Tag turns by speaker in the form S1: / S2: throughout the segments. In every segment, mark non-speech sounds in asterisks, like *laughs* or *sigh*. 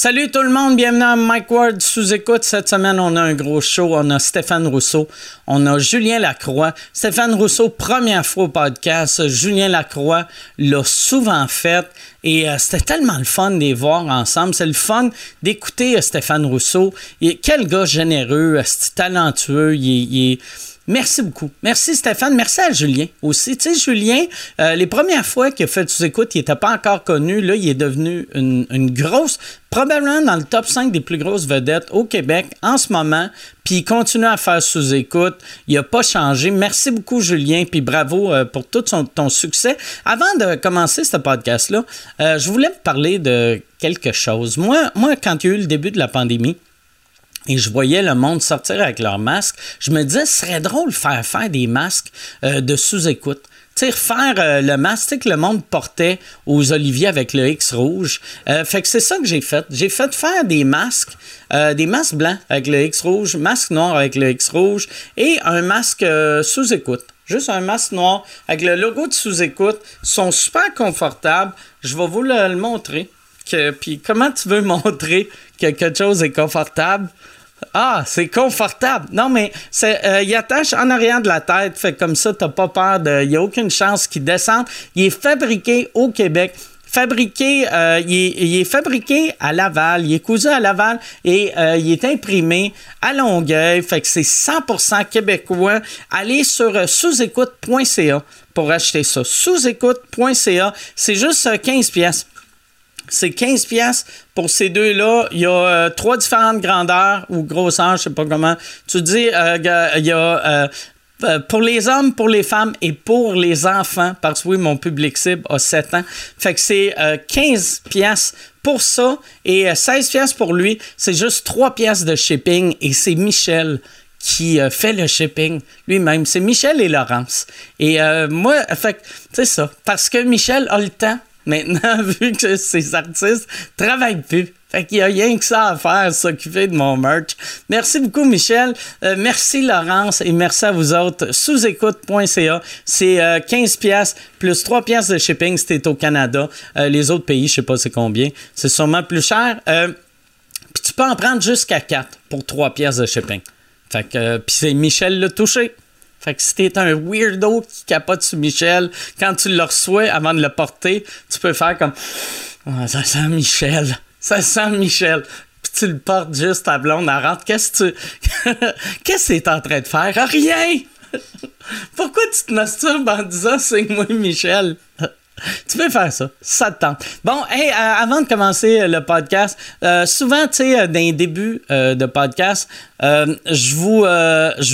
S1: Salut tout le monde, bienvenue à Mike Ward sous écoute. Cette semaine, on a un gros show. On a Stéphane Rousseau, on a Julien Lacroix. Stéphane Rousseau, première fois au podcast. Julien Lacroix l'a souvent fait et euh, c'était tellement le fun de les voir ensemble. C'est le fun d'écouter euh, Stéphane Rousseau. quel gars généreux, euh, talentueux. il est Merci beaucoup. Merci Stéphane. Merci à Julien aussi. Tu sais, Julien, euh, les premières fois qu'il a fait sous écoute, il n'était pas encore connu. Là, il est devenu une, grosse, probablement dans le top 5 des plus grosses vedettes au Québec en ce moment. Puis il continue à faire sous écoute. Il n'a pas changé. Merci beaucoup, Julien. Puis bravo euh, pour tout ton succès. Avant de commencer ce podcast-là, euh, je voulais vous parler de quelque chose. Moi, moi, quand il y a eu le début de la pandémie, et je voyais le monde sortir avec leurs masques, je me disais, ce serait drôle de faire faire des masques euh, de sous-écoute. Tu sais, faire euh, le masque que le monde portait aux oliviers avec le X rouge. Euh, fait que c'est ça que j'ai fait. J'ai fait faire des masques, des masques blancs avec le X rouge, masque noir avec le X rouge et un masque sous-écoute. Juste un masque noir avec le logo de sous-écoute. Ils sont super confortables. Je vais vous le, montrer. puis comment tu veux *laughs* montrer que quelque chose est confortable? Ah, c'est confortable. Non, mais c'est, euh, il attache en arrière de la tête, fait comme ça, t'as pas peur de. Il n'y a aucune chance qu'il descende. Il est fabriqué au Québec. Fabriqué, euh, il, est, fabriqué à Laval, il est cousu à Laval et euh, il est imprimé à Longueuil. Fait que c'est 100% québécois. Allez sur sous-écoute.ca pour acheter ça. Sous-écoute.ca, c'est juste 15 pièces c'est 15 pièces pour ces deux-là. Il y a euh, trois différentes grandeurs ou grosseurs, je sais pas comment. Tu dis, euh, il y a euh, pour les hommes, pour les femmes et pour les enfants, parce que oui, mon public cible a 7 ans. Fait que c'est 15 pièces pour ça et 16 pièces pour lui. C'est juste 3 pièces de shipping et c'est Michel qui fait le shipping lui-même. C'est Michel et Laurence. Et moi, fait c'est ça. Parce que Michel a le temps Maintenant, *laughs* vu que ces artistes travaillent plus. Fait qu'il n'y a rien que ça à faire, s'occuper de mon merch. Merci beaucoup, Michel. Euh, merci, Laurence. Et merci à vous autres. Sous-écoute.ca. C'est 15 euh, pièces plus 3 pièces de shipping si t'es au Canada. Euh, les autres pays, je sais pas c'est combien. C'est sûrement plus cher. Puis tu peux en prendre jusqu'à 4 pour 3 pièces de shipping. Fait que, puis c'est Michel le touché. Fait que si t'es un weirdo qui capote sur Michel, quand tu le reçois avant de le porter, tu peux faire comme ah, Ça sent Michel. Ça sent Michel. Puis tu le portes juste à blonde, à rentre. Qu'est-ce que tu. *laughs* Qu'est-ce que t'es en train de faire? Rien! *laughs* Pourquoi tu te masturbes en disant c'est moi Michel? Tu peux faire ça, ça te tente. Bon, hey, euh, avant de commencer euh, le podcast, euh, souvent, tu sais, dans les débuts de podcast, je vous,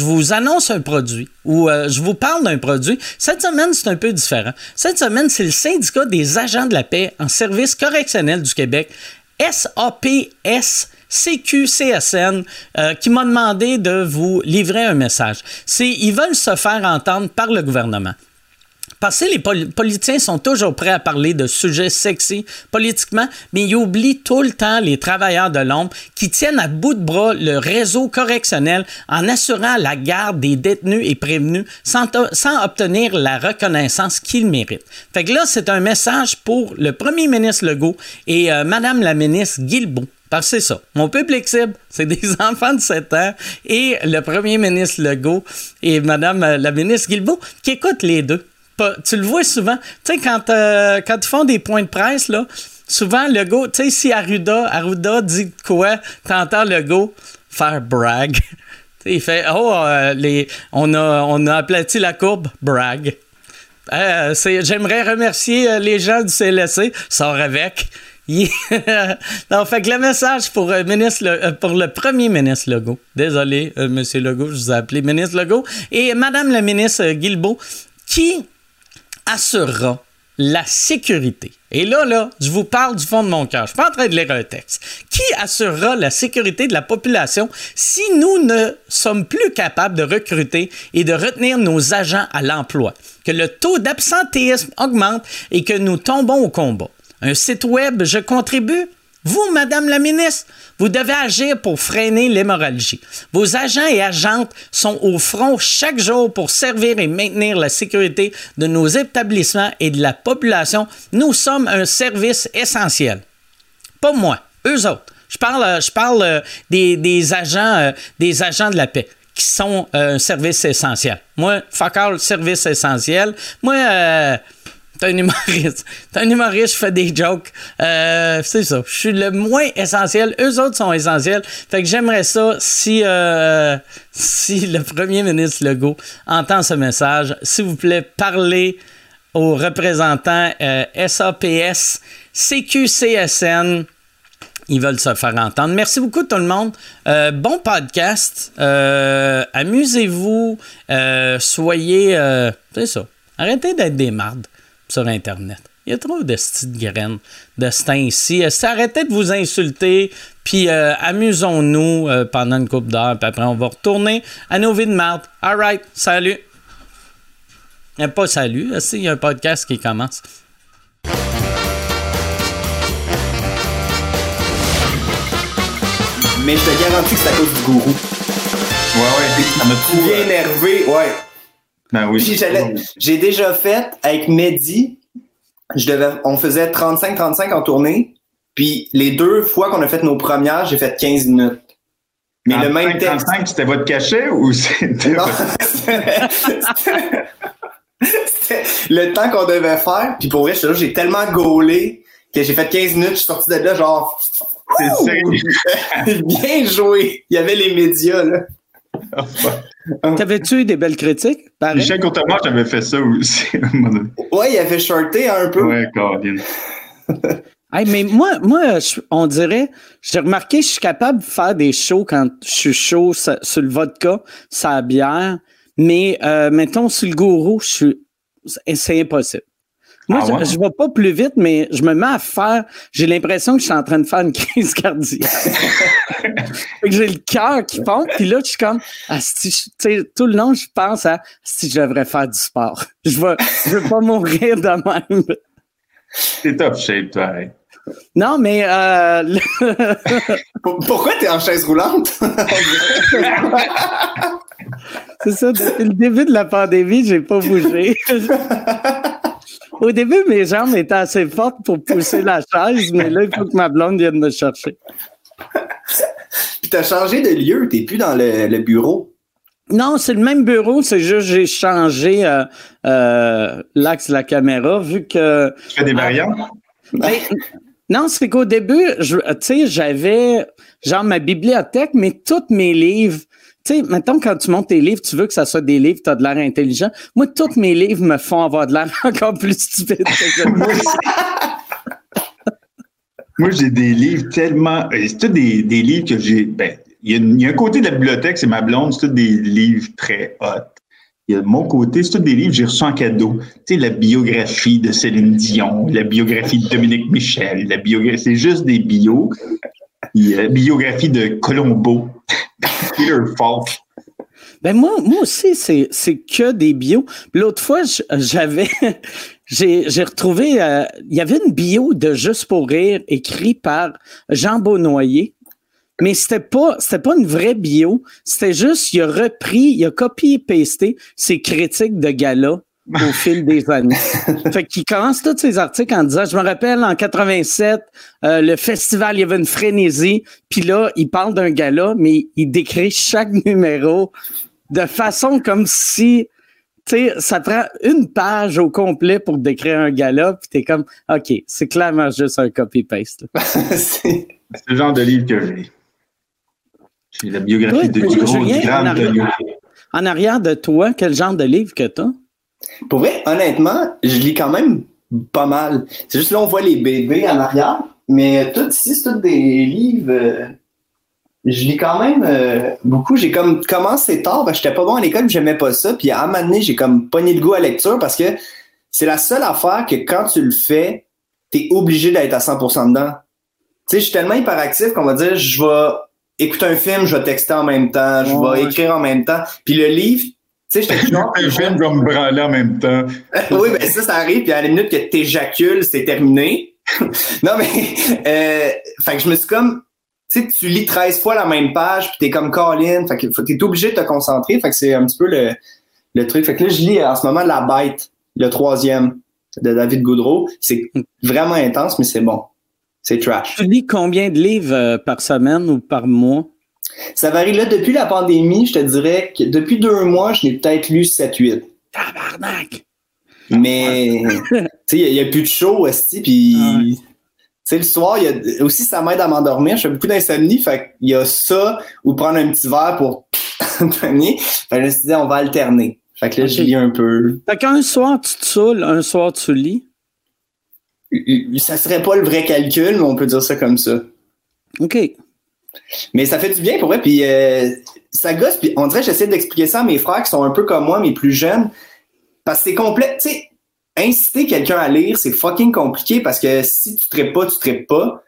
S1: vous annonce un produit ou je vous parle d'un produit. Cette semaine, c'est un peu différent. Cette semaine, c'est le syndicat des agents de la paix en service correctionnel du Québec, SAPS. CQCSN qui m'a demandé de vous livrer un message. C'est ils veulent se faire entendre par le gouvernement. Parce que les politiciens sont toujours prêts à parler de sujets sexy politiquement, mais ils oublient tout le temps les travailleurs de l'ombre qui tiennent à bout de bras le réseau correctionnel en assurant la garde des détenus et prévenus sans, obtenir la reconnaissance qu'ils méritent. Fait que là, c'est un message pour le premier ministre Legault et euh, Madame la ministre Guilbeault. Parce que c'est ça. Mon public cible, c'est des *laughs* enfants de 7 ans et le premier ministre Legault et Madame euh, la ministre Guilbeault qui écoutent les deux tu le vois souvent. Tu sais, quand, euh, quand ils font des points de presse, là, souvent, le go, tu sais, si Arruda, Arruda dit quoi, t'entends le go faire brag. *laughs* il fait Oh, euh, les, on, a, on a aplati la courbe, brag. Euh, j'aimerais remercier les gens du CLSC, sort avec. *laughs* non, fait que le message pour, ministre, pour le premier ministre Legault, désolé, monsieur Legault, je vous ai appelé ministre Legault, et madame la ministre Guilbeault, qui assurera la sécurité. Et là, là, je vous parle du fond de mon cœur. Je suis pas en train de lire un texte. Qui assurera la sécurité de la population si nous ne sommes plus capables de recruter et de retenir nos agents à l'emploi? Que le taux d'absentéisme augmente et que nous tombons au combat. Un site web, je contribue? Vous, Madame la ministre, vous devez agir pour freiner l'hémorragie. Vos agents et agentes sont au front chaque jour pour servir et maintenir la sécurité de nos établissements et de la population. Nous sommes un service essentiel. Pas moi, eux autres. Je parle, je parle des, des agents, des agents de la paix qui sont un service essentiel. Moi, fuck all, service essentiel. Moi, T'es un humoriste. *laughs* T'es un humoriste, je fais des jokes. Euh, c'est ça. Je suis le moins essentiel. Eux autres sont essentiels. Fait que j'aimerais ça si, euh, si le premier ministre Legault entend ce message. S'il vous plaît, parlez aux représentants euh, SAPS, CQCSN. Ils veulent se faire entendre. Merci beaucoup tout le monde. bon podcast. Amusez-vous. soyez. c'est ça. Arrêtez d'être des mardes sur Internet. Il y a trop de petites graines de ce ici. Arrêtez de vous insulter, puis euh, amusons-nous euh, pendant une coupe d'heure, puis après on va retourner à nos vies de merde. All right, salut. a pas salut, il y a un podcast qui commence.
S2: Mais je te garantis que c'est à cause du gourou.
S3: Ouais, ouais, ça m'a
S2: trop... énervé, ouais.
S3: Ben oui.
S2: J'ai déjà fait avec Mehdi, je devais, on faisait 35-35 en tournée, puis les deux fois qu'on a fait nos premières, j'ai fait 15 minutes.
S3: Mais le même 35, c'était votre cachet ou c'était... Non, *laughs*
S2: c'était le temps qu'on devait faire, puis pour vrai, j'ai tellement gaulé que j'ai fait 15 minutes, je suis sorti de là genre... C'est *laughs* Bien joué! Il y avait les médias, là.
S1: T'avais-tu eu des belles critiques?
S3: Michel Courtemanche j'avais fait ça aussi.
S2: ouais, il avait shorté un peu.
S3: Ouais, Colin. *laughs*
S1: hey, mais moi, moi on dirait, j'ai remarqué, je suis capable de faire des shows quand je suis chaud sur le vodka, sa bière, mais euh, mettons, sur le gourou, je suis, c'est impossible. Moi, ah je, ne vais pas plus vite, mais je me mets à faire. J'ai l'impression que je suis en train de faire une *laughs* crise cardiaque. *laughs* j'ai le cœur qui pompe, puis là, je suis comme, ah, tout le long, je pense à si je devrais faire du sport. *laughs* Je veux, je veux pas mourir de même.
S3: T'es top shape, toi.
S1: Non, mais euh...
S2: pourquoi t'es en chaise roulante?
S1: C'est ça. Depuis le début de la pandémie, j'ai pas bougé. Au début, mes jambes étaient assez fortes pour pousser la chaise, mais là, il faut que ma blonde vienne me chercher.
S2: Puis t'as changé de lieu, t'es plus dans le, bureau.
S1: Non, c'est le même bureau, c'est juste j'ai changé euh, euh, l'axe de la caméra vu que.
S3: Tu fais des variantes?
S1: Ben, non, c'est qu'au début, tu sais, j'avais genre ma bibliothèque, mais tous mes livres tu sais, maintenant, quand tu montes tes livres, tu veux que ça soit des livres, tu as de l'air intelligent. Moi, tous mes livres me font avoir de l'air *laughs* encore plus stupide que *laughs*
S3: Moi, j'ai des livres tellement. Euh, c'est tous des, des, livres que j'ai. Ben, il y, a un côté de la bibliothèque, c'est ma blonde, c'est tous des livres très hot. Il y a mon côté, c'est tous des livres que j'ai reçus en cadeau. Tu sais, la biographie de Céline Dion, la biographie de Dominique Michel, la biographie, c'est juste des bios. Biographie de Colombo. *laughs* Peter Falk.
S1: Ben moi, moi aussi, c'est, que des bios. L'autre fois, j'avais, *laughs* j'ai, retrouvé, euh, il y avait une bio de Juste pour rire écrit par Jean Beaunoyer. Mais c'était pas, pas une vraie bio. C'était juste, il a repris, il a copié-pasté ses critiques de gala au *laughs* fil des années. fait qu'il commence tous ses articles en disant, je me rappelle en 87, euh, le festival, il y avait une frénésie, puis là, il parle d'un gala, mais il décrit chaque *laughs* numéro de façon comme si, tu sais, ça prend une page au complet pour décrire un gala, puis t'es comme, OK, c'est clairement juste un copy-paste. *laughs*
S3: c'est le genre de livre que j'ai. J'ai la biographie de, du gros, du grand
S1: en en arrière de toi, quel genre de livre que t'as?
S2: Pour vrai, honnêtement, je lis quand même pas mal. C'est juste là, on voit les bébés en arrière, mais tout ici, c'est tout des livres. Euh, je lis quand même euh, beaucoup. J'ai comme commencé tard, parce que j'étais pas bon à l'école, j'aimais pas ça. Puis à un moment donné, j'ai comme pogné le goût à la lecture parce que c'est la seule affaire que quand tu le fais, t'es obligé d'être à 100% dedans. Tu sais, je suis tellement hyperactif qu'on va dire, je vais écouter un film, je vais texter en même temps, je vais écrire en même temps. Puis le livre,
S3: tu sais, j'étais toujours. Un film va me branler en même temps. *laughs*
S2: oui, ben ça, ça arrive, puis à la minute que t'éjacules, c'est terminé. *laughs* non, mais, euh, fait que je me suis comme, tu sais, tu lis 13 fois la même page, puis t'es comme Colin, fait que t'es obligé de te concentrer, fait que c'est un petit peu le, le truc. Fait que là, je lis en ce moment La Bête, le troisième de David Goudreau. C'est vraiment intense, mais c'est bon. C'est trash.
S1: Tu lis combien de livres euh, par semaine ou par mois?
S2: Ça varie. Là, depuis la pandémie, je te dirais que depuis deux mois, je n'ai peut-être lu 7-8.
S1: Tabarnak!
S2: Mais, tu sais, il n'y a, plus de show, aussi, puis... Tu sais, le soir, il y a, aussi, ça m'aide à m'endormir. Je fais beaucoup d'insomnie, fait qu'il y a ça, ou prendre un petit verre pour *laughs* tenir. Fait que je me suis dit, on va alterner. Fait que là, je lis un peu.
S1: Fait qu'un soir, tu te saoules, un soir, tu lis?
S2: Ça serait pas le vrai calcul, mais on peut dire ça comme ça.
S1: OK.
S2: Mais ça fait du bien pour vrai, puis euh, ça gosse, puis on dirait que j'essaie d'expliquer ça à mes frères qui sont un peu comme moi, mais plus jeunes, parce que c'est complet, tu sais, inciter quelqu'un à lire, c'est fucking compliqué, parce que si tu traites pas, tu traites pas.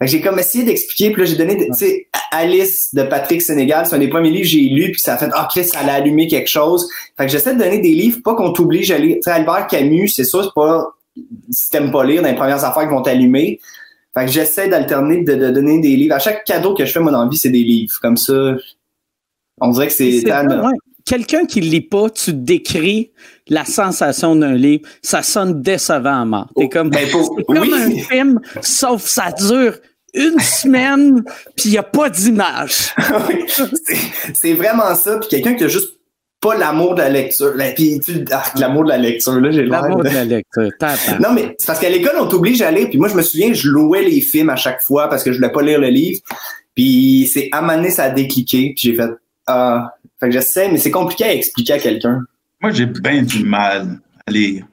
S2: J'ai comme essayé d'expliquer, puis là, j'ai donné, tu sais, Alice de Patrick Sénégal, c'est un des premiers livres que j'ai lu, puis ça a fait, ah, Chris, ça allait allumer quelque chose. Fait que j'essaie de donner des livres, pas qu'on t'oblige à lire. Tu sais, Albert Camus, c'est ça, c'est pas, si t'aimes pas lire, dans les premières affaires qui vont t'allumer. Fait que j'essaie d'alterner, de, donner des livres. À chaque cadeau que je fais, moi, dans la vie, c'est des livres. Comme ça, on dirait que c'est...
S1: Quelqu'un qui lit pas, tu décris la sensation d'un livre, ça sonne décevant à mort. T'es comme,
S2: ben,
S1: comme un film, sauf ça dure une semaine, puis il n'y a pas d'image. *laughs*
S2: c'est vraiment ça. Puis quelqu'un qui a juste pas l'amour de la lecture. Puis tu ah, l'amour de la lecture, là, j'ai
S1: L'amour de... la lecture,
S2: Non, mais c'est parce qu'à l'école, on t'oblige à lire. Puis moi, je me souviens, je louais les films à chaque fois parce que je voulais pas lire le livre. Puis c'est à ça a décliqué. Puis j'ai fait, ah, fait que j'essaie, mais c'est compliqué à expliquer à quelqu'un.
S3: Moi, j'ai bien du mal à lire.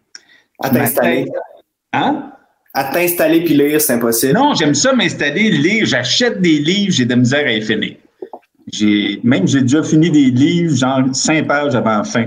S2: À t'installer.
S3: Hein?
S2: À t'installer puis lire, c'est impossible.
S3: Non, j'aime ça m'installer, lire. J'achète des livres, j'ai de la misère à finir. J'ai, même j'ai déjà fini des livres, genre cinq pages avant la fin.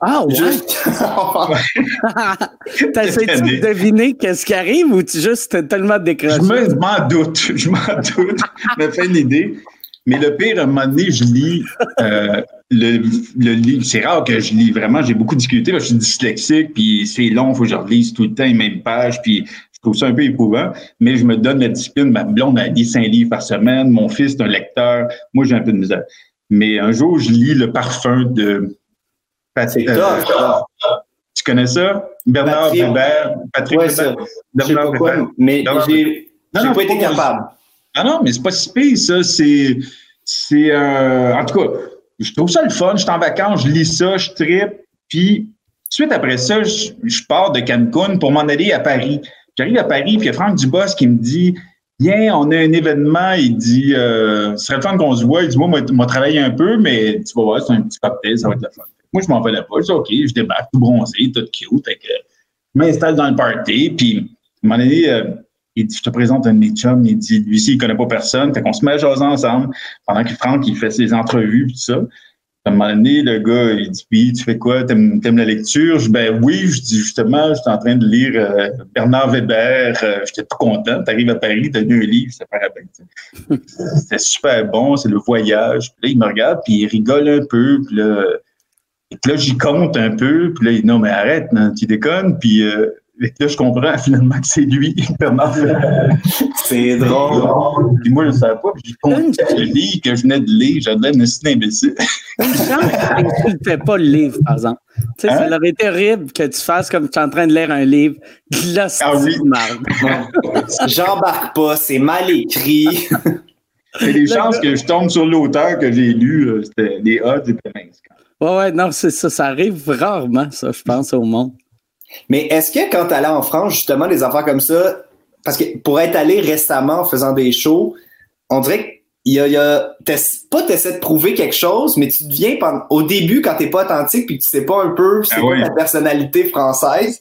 S1: Ah ouais? *laughs* T'essaies-tu de deviner qu'est-ce qui arrive ou tu juste tellement décroché?
S3: Je m'en doute, *laughs* je m'en doute. je me fais une idée. Mais le pire, à un moment donné, je lis euh, le, le livre. C'est rare que je lis vraiment. J'ai beaucoup discuté. je suis dyslexique, puis c'est long, il faut que je relise tout le temps les mêmes pages. Puis trouve ça un peu éprouvant, mais je me donne la discipline. Ma blonde a lu cinq livres par semaine. Mon fils est un lecteur. Moi, j'ai un peu de misère. Mais un jour, je lis Le parfum de
S2: Patrick. Euh,
S3: tu connais ça? Bernard. Patrick
S2: ouais, Weber. Bernard Weber. Mais j'ai pas été capable.
S3: Ah non, mais c'est pas si pire, ça. C'est. C'est. Euh, en tout cas, je trouve ça le fun. Je suis en vacances, je lis ça, je tripe. Puis, suite après ça, je, je pars de Cancun pour m'en aller à Paris. J'arrive à Paris, puis il Franck Dubos qui me dit Viens, on a un événement. Il dit euh, Ce serait le fun qu'on se voit. Il dit Moi, moi, moi travailler un peu, mais tu vas voir, c'est un petit cocktail, ça va être le fun. Moi, je m'en vais là-bas. Je dis OK, je débarque, tout bronzé, tout cute. Fait que, je m'installe dans le party, puis à un moment donné, euh, il dit, je te présente un de mes chums. Il dit, lui il connaît pas personne. Fait qu'on se met à jaser ensemble pendant que Franck, il fait ses entrevues, tout ça. À un moment donné, le gars, il dit, puis, tu fais quoi? T'aimes, aimes la lecture? Je dis, ben oui. Je dis, justement, j'étais en train de lire euh, Bernard Weber. Euh, j'étais tout content. T'arrives à Paris, t'as lu un livre, ça paraît bien. C'était super bon, c'est le voyage. Puis là, il me regarde, puis il rigole un peu. Puis là, là j'y compte un peu. Puis là, il dit, non, mais arrête, tu déconnes. Puis... Euh, et là, je comprends finalement que c'est lui, Bernard
S2: C'est drôle.
S3: Puis moi, je ne savais pas. Puis je livre que je venais de lire. J'avais une imbécile.
S1: Une chance que tu ne fais pas le livre, par exemple. Tu sais, ça hein? aurait été horrible que tu fasses comme tu es en train de lire un livre. Là, c'est ah oui. *laughs*
S2: J'embarque pas, c'est mal écrit. *laughs*
S3: C'est des chances que je tombe sur l'auteur que j'ai lu. Euh, c'était les odds étaient minces.
S1: Ouais, ouais, non, c'est ça. Ça arrive rarement, ça, je pense, au monde.
S2: Mais est-ce que quand tu allais en France, justement, des affaires comme ça, parce que pour être allé récemment en faisant des shows, on dirait qu'il y a, y a pas t'essaies de prouver quelque chose, mais tu deviens au début quand t'es pas authentique puis tu sais pas un peu c'est ah ta personnalité française,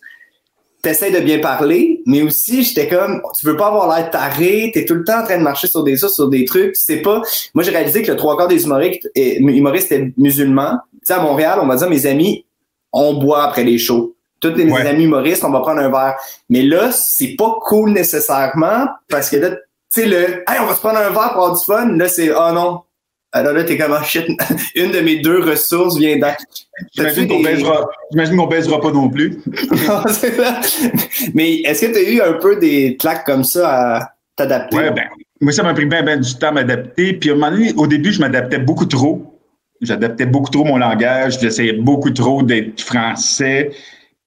S2: t'essaies de bien parler, mais aussi j'étais comme tu veux pas avoir l'air taré, t'es tout le temps en train de marcher sur des sur des trucs, c'est pas. Moi j'ai réalisé que le trois quarts des humoristes, humoristes étaient musulmans. Tu sais à Montréal, on va dire mes amis, on boit après les shows tous mes amis humoristes, on va prendre un verre. Mais là, c'est pas cool nécessairement parce que là, tu sais, le Hey, on va se prendre un verre pour avoir du fun. Là, c'est Oh non. Alors là, t'es comme oh, shit. *laughs* Une de mes deux ressources vient d'être.
S3: J'imagine qu'on baisera, baisera pas non plus. *laughs*
S2: Mais est-ce que tu as eu un peu des claques comme ça à t'adapter?
S3: Ouais, ben, moi, ça m'a pris bien, bien du temps à m'adapter. Puis à un moment donné, au début, je m'adaptais beaucoup trop. J'adaptais beaucoup trop mon langage. J'essayais beaucoup trop d'être français.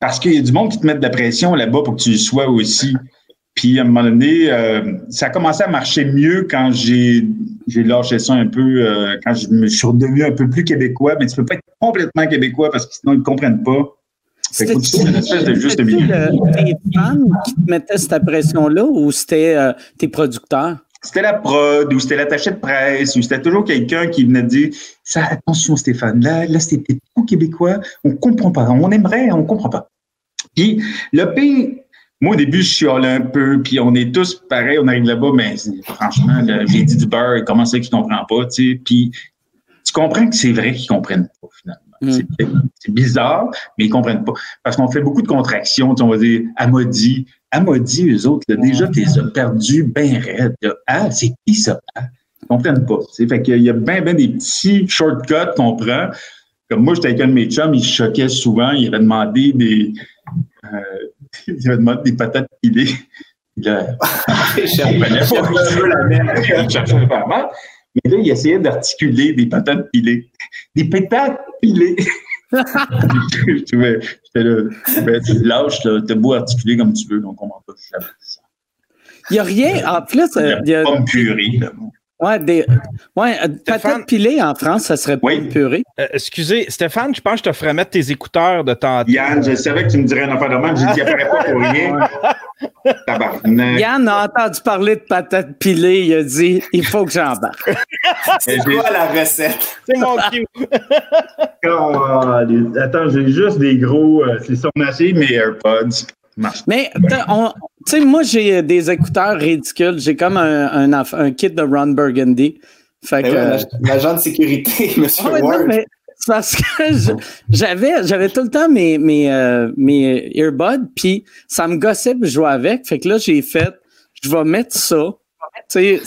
S3: Parce qu'il y a du monde qui te met de la pression là-bas pour que tu le sois aussi. Puis à un moment donné, euh, ça a commencé à marcher mieux quand j'ai j'ai lâché ça un peu, euh, quand je me suis redevenu un peu plus québécois. Mais tu peux pas être complètement québécois parce que sinon ils ne comprennent pas.
S1: C'était une espèce de juste milieu. tes fans qui te mettaient cette pression-là ou c'était euh, tes producteurs?
S3: C'était la prod ou c'était l'attaché de presse ou c'était toujours quelqu'un qui venait dire ça, attention Stéphane, là, là c'était trop québécois, on comprend pas, on aimerait, on comprend pas. Puis le pays, moi, au début, je allé un peu, puis on est tous pareils, on arrive là-bas, mais franchement, j'ai dit du beurre, comment c'est qu'ils comprennent pas, tu sais, puis tu comprends que c'est vrai qu'ils comprennent pas, finalement. Mm. C'est bizarre, mais ils comprennent pas. Parce qu'on fait beaucoup de contractions, on va dire Amodi. Amodi, eux autres, là, déjà, tu les as perdus bien raides. Ah, c'est qui ça? Ah, ils comprennent pas. Fait qu'il y a bien, bien des petits shortcuts qu'on prend. Comme moi, j'étais avec un de mes chums, il choquait souvent, il avait demandé des. Euh, *laughs* il avait demandé des patates pilées. Là, *laughs* il cherchait vraiment. *laughs* Mais là, il essayait d'articuler des patates pilées. Des patates pilées! *laughs* J'étais là, tu lâches, t'as beau articuler comme tu veux, donc on comprend pas ça.
S1: Il n'y a rien, en plus.
S3: Il y a, purée, là.
S1: Ouais, des, ouais euh, patates pilées en France, ça serait pas une purée.
S4: Euh, excusez, Stéphane, je pense que je te ferais mettre tes écouteurs de temps.
S3: Yann, je savais que tu me dirais un affaire de même, je dis, apparaît pas pour rien. *laughs*
S1: Yann a entendu parler de patates pilées, il a dit, il faut que j'embarque. *laughs*
S2: C'est quoi la recette?
S4: C'est mon cue. *laughs*
S3: oh, attends, j'ai juste des gros, euh, c'est son acier, mes AirPods.
S1: Mais tu sais, moi, j'ai des écouteurs ridicules. J'ai comme un, un, kit de Ron Burgundy. Fait
S2: ben que, l'agent de sécurité, *laughs* M. Ah Ward.
S1: c'est parce que j'avais, j'avais tout le temps mes, mes, euh, mes earbuds, puis ça me gossait, puis je jouais avec. Fait que là, j'ai fait, je vais mettre ça. Tu sais,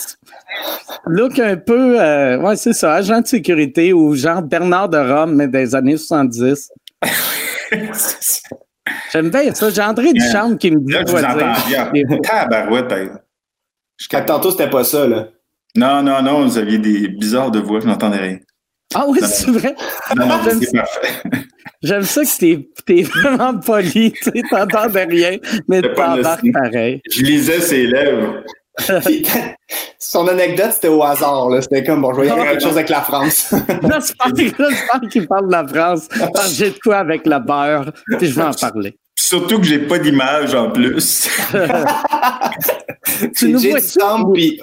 S1: look un peu, euh, ouais, c'est ça, agent de sécurité ou genre Bernard de Rome, mais des années 70. *laughs* *laughs* J'aime bien ça. J'ai André Duchamp qui me dit
S3: là, je vous bien. Tabarouette.
S2: Jusqu'à tantôt, c'était pas ça, là.
S3: Non, non, non, vous aviez des bizarres de voix, je n'entendais rien.
S1: Ah oui, c'est vrai?
S3: Non, non, c'est parfait.
S1: J'aime ça que t'es, es vraiment poli, tu t'entendais rien, mais t'embarques pareil.
S3: Je lisais ses lèvres. *laughs*
S2: Son anecdote, c'était au hasard. C'était comme, bon, je voyais *laughs* quelque chose avec la France. *laughs*
S1: J'espère qu'il parle de la France. J'ai de quoi avec la beurre, puis je vais en parler.
S3: Surtout que j'ai pas d'image en plus.
S1: tu nous vois puis...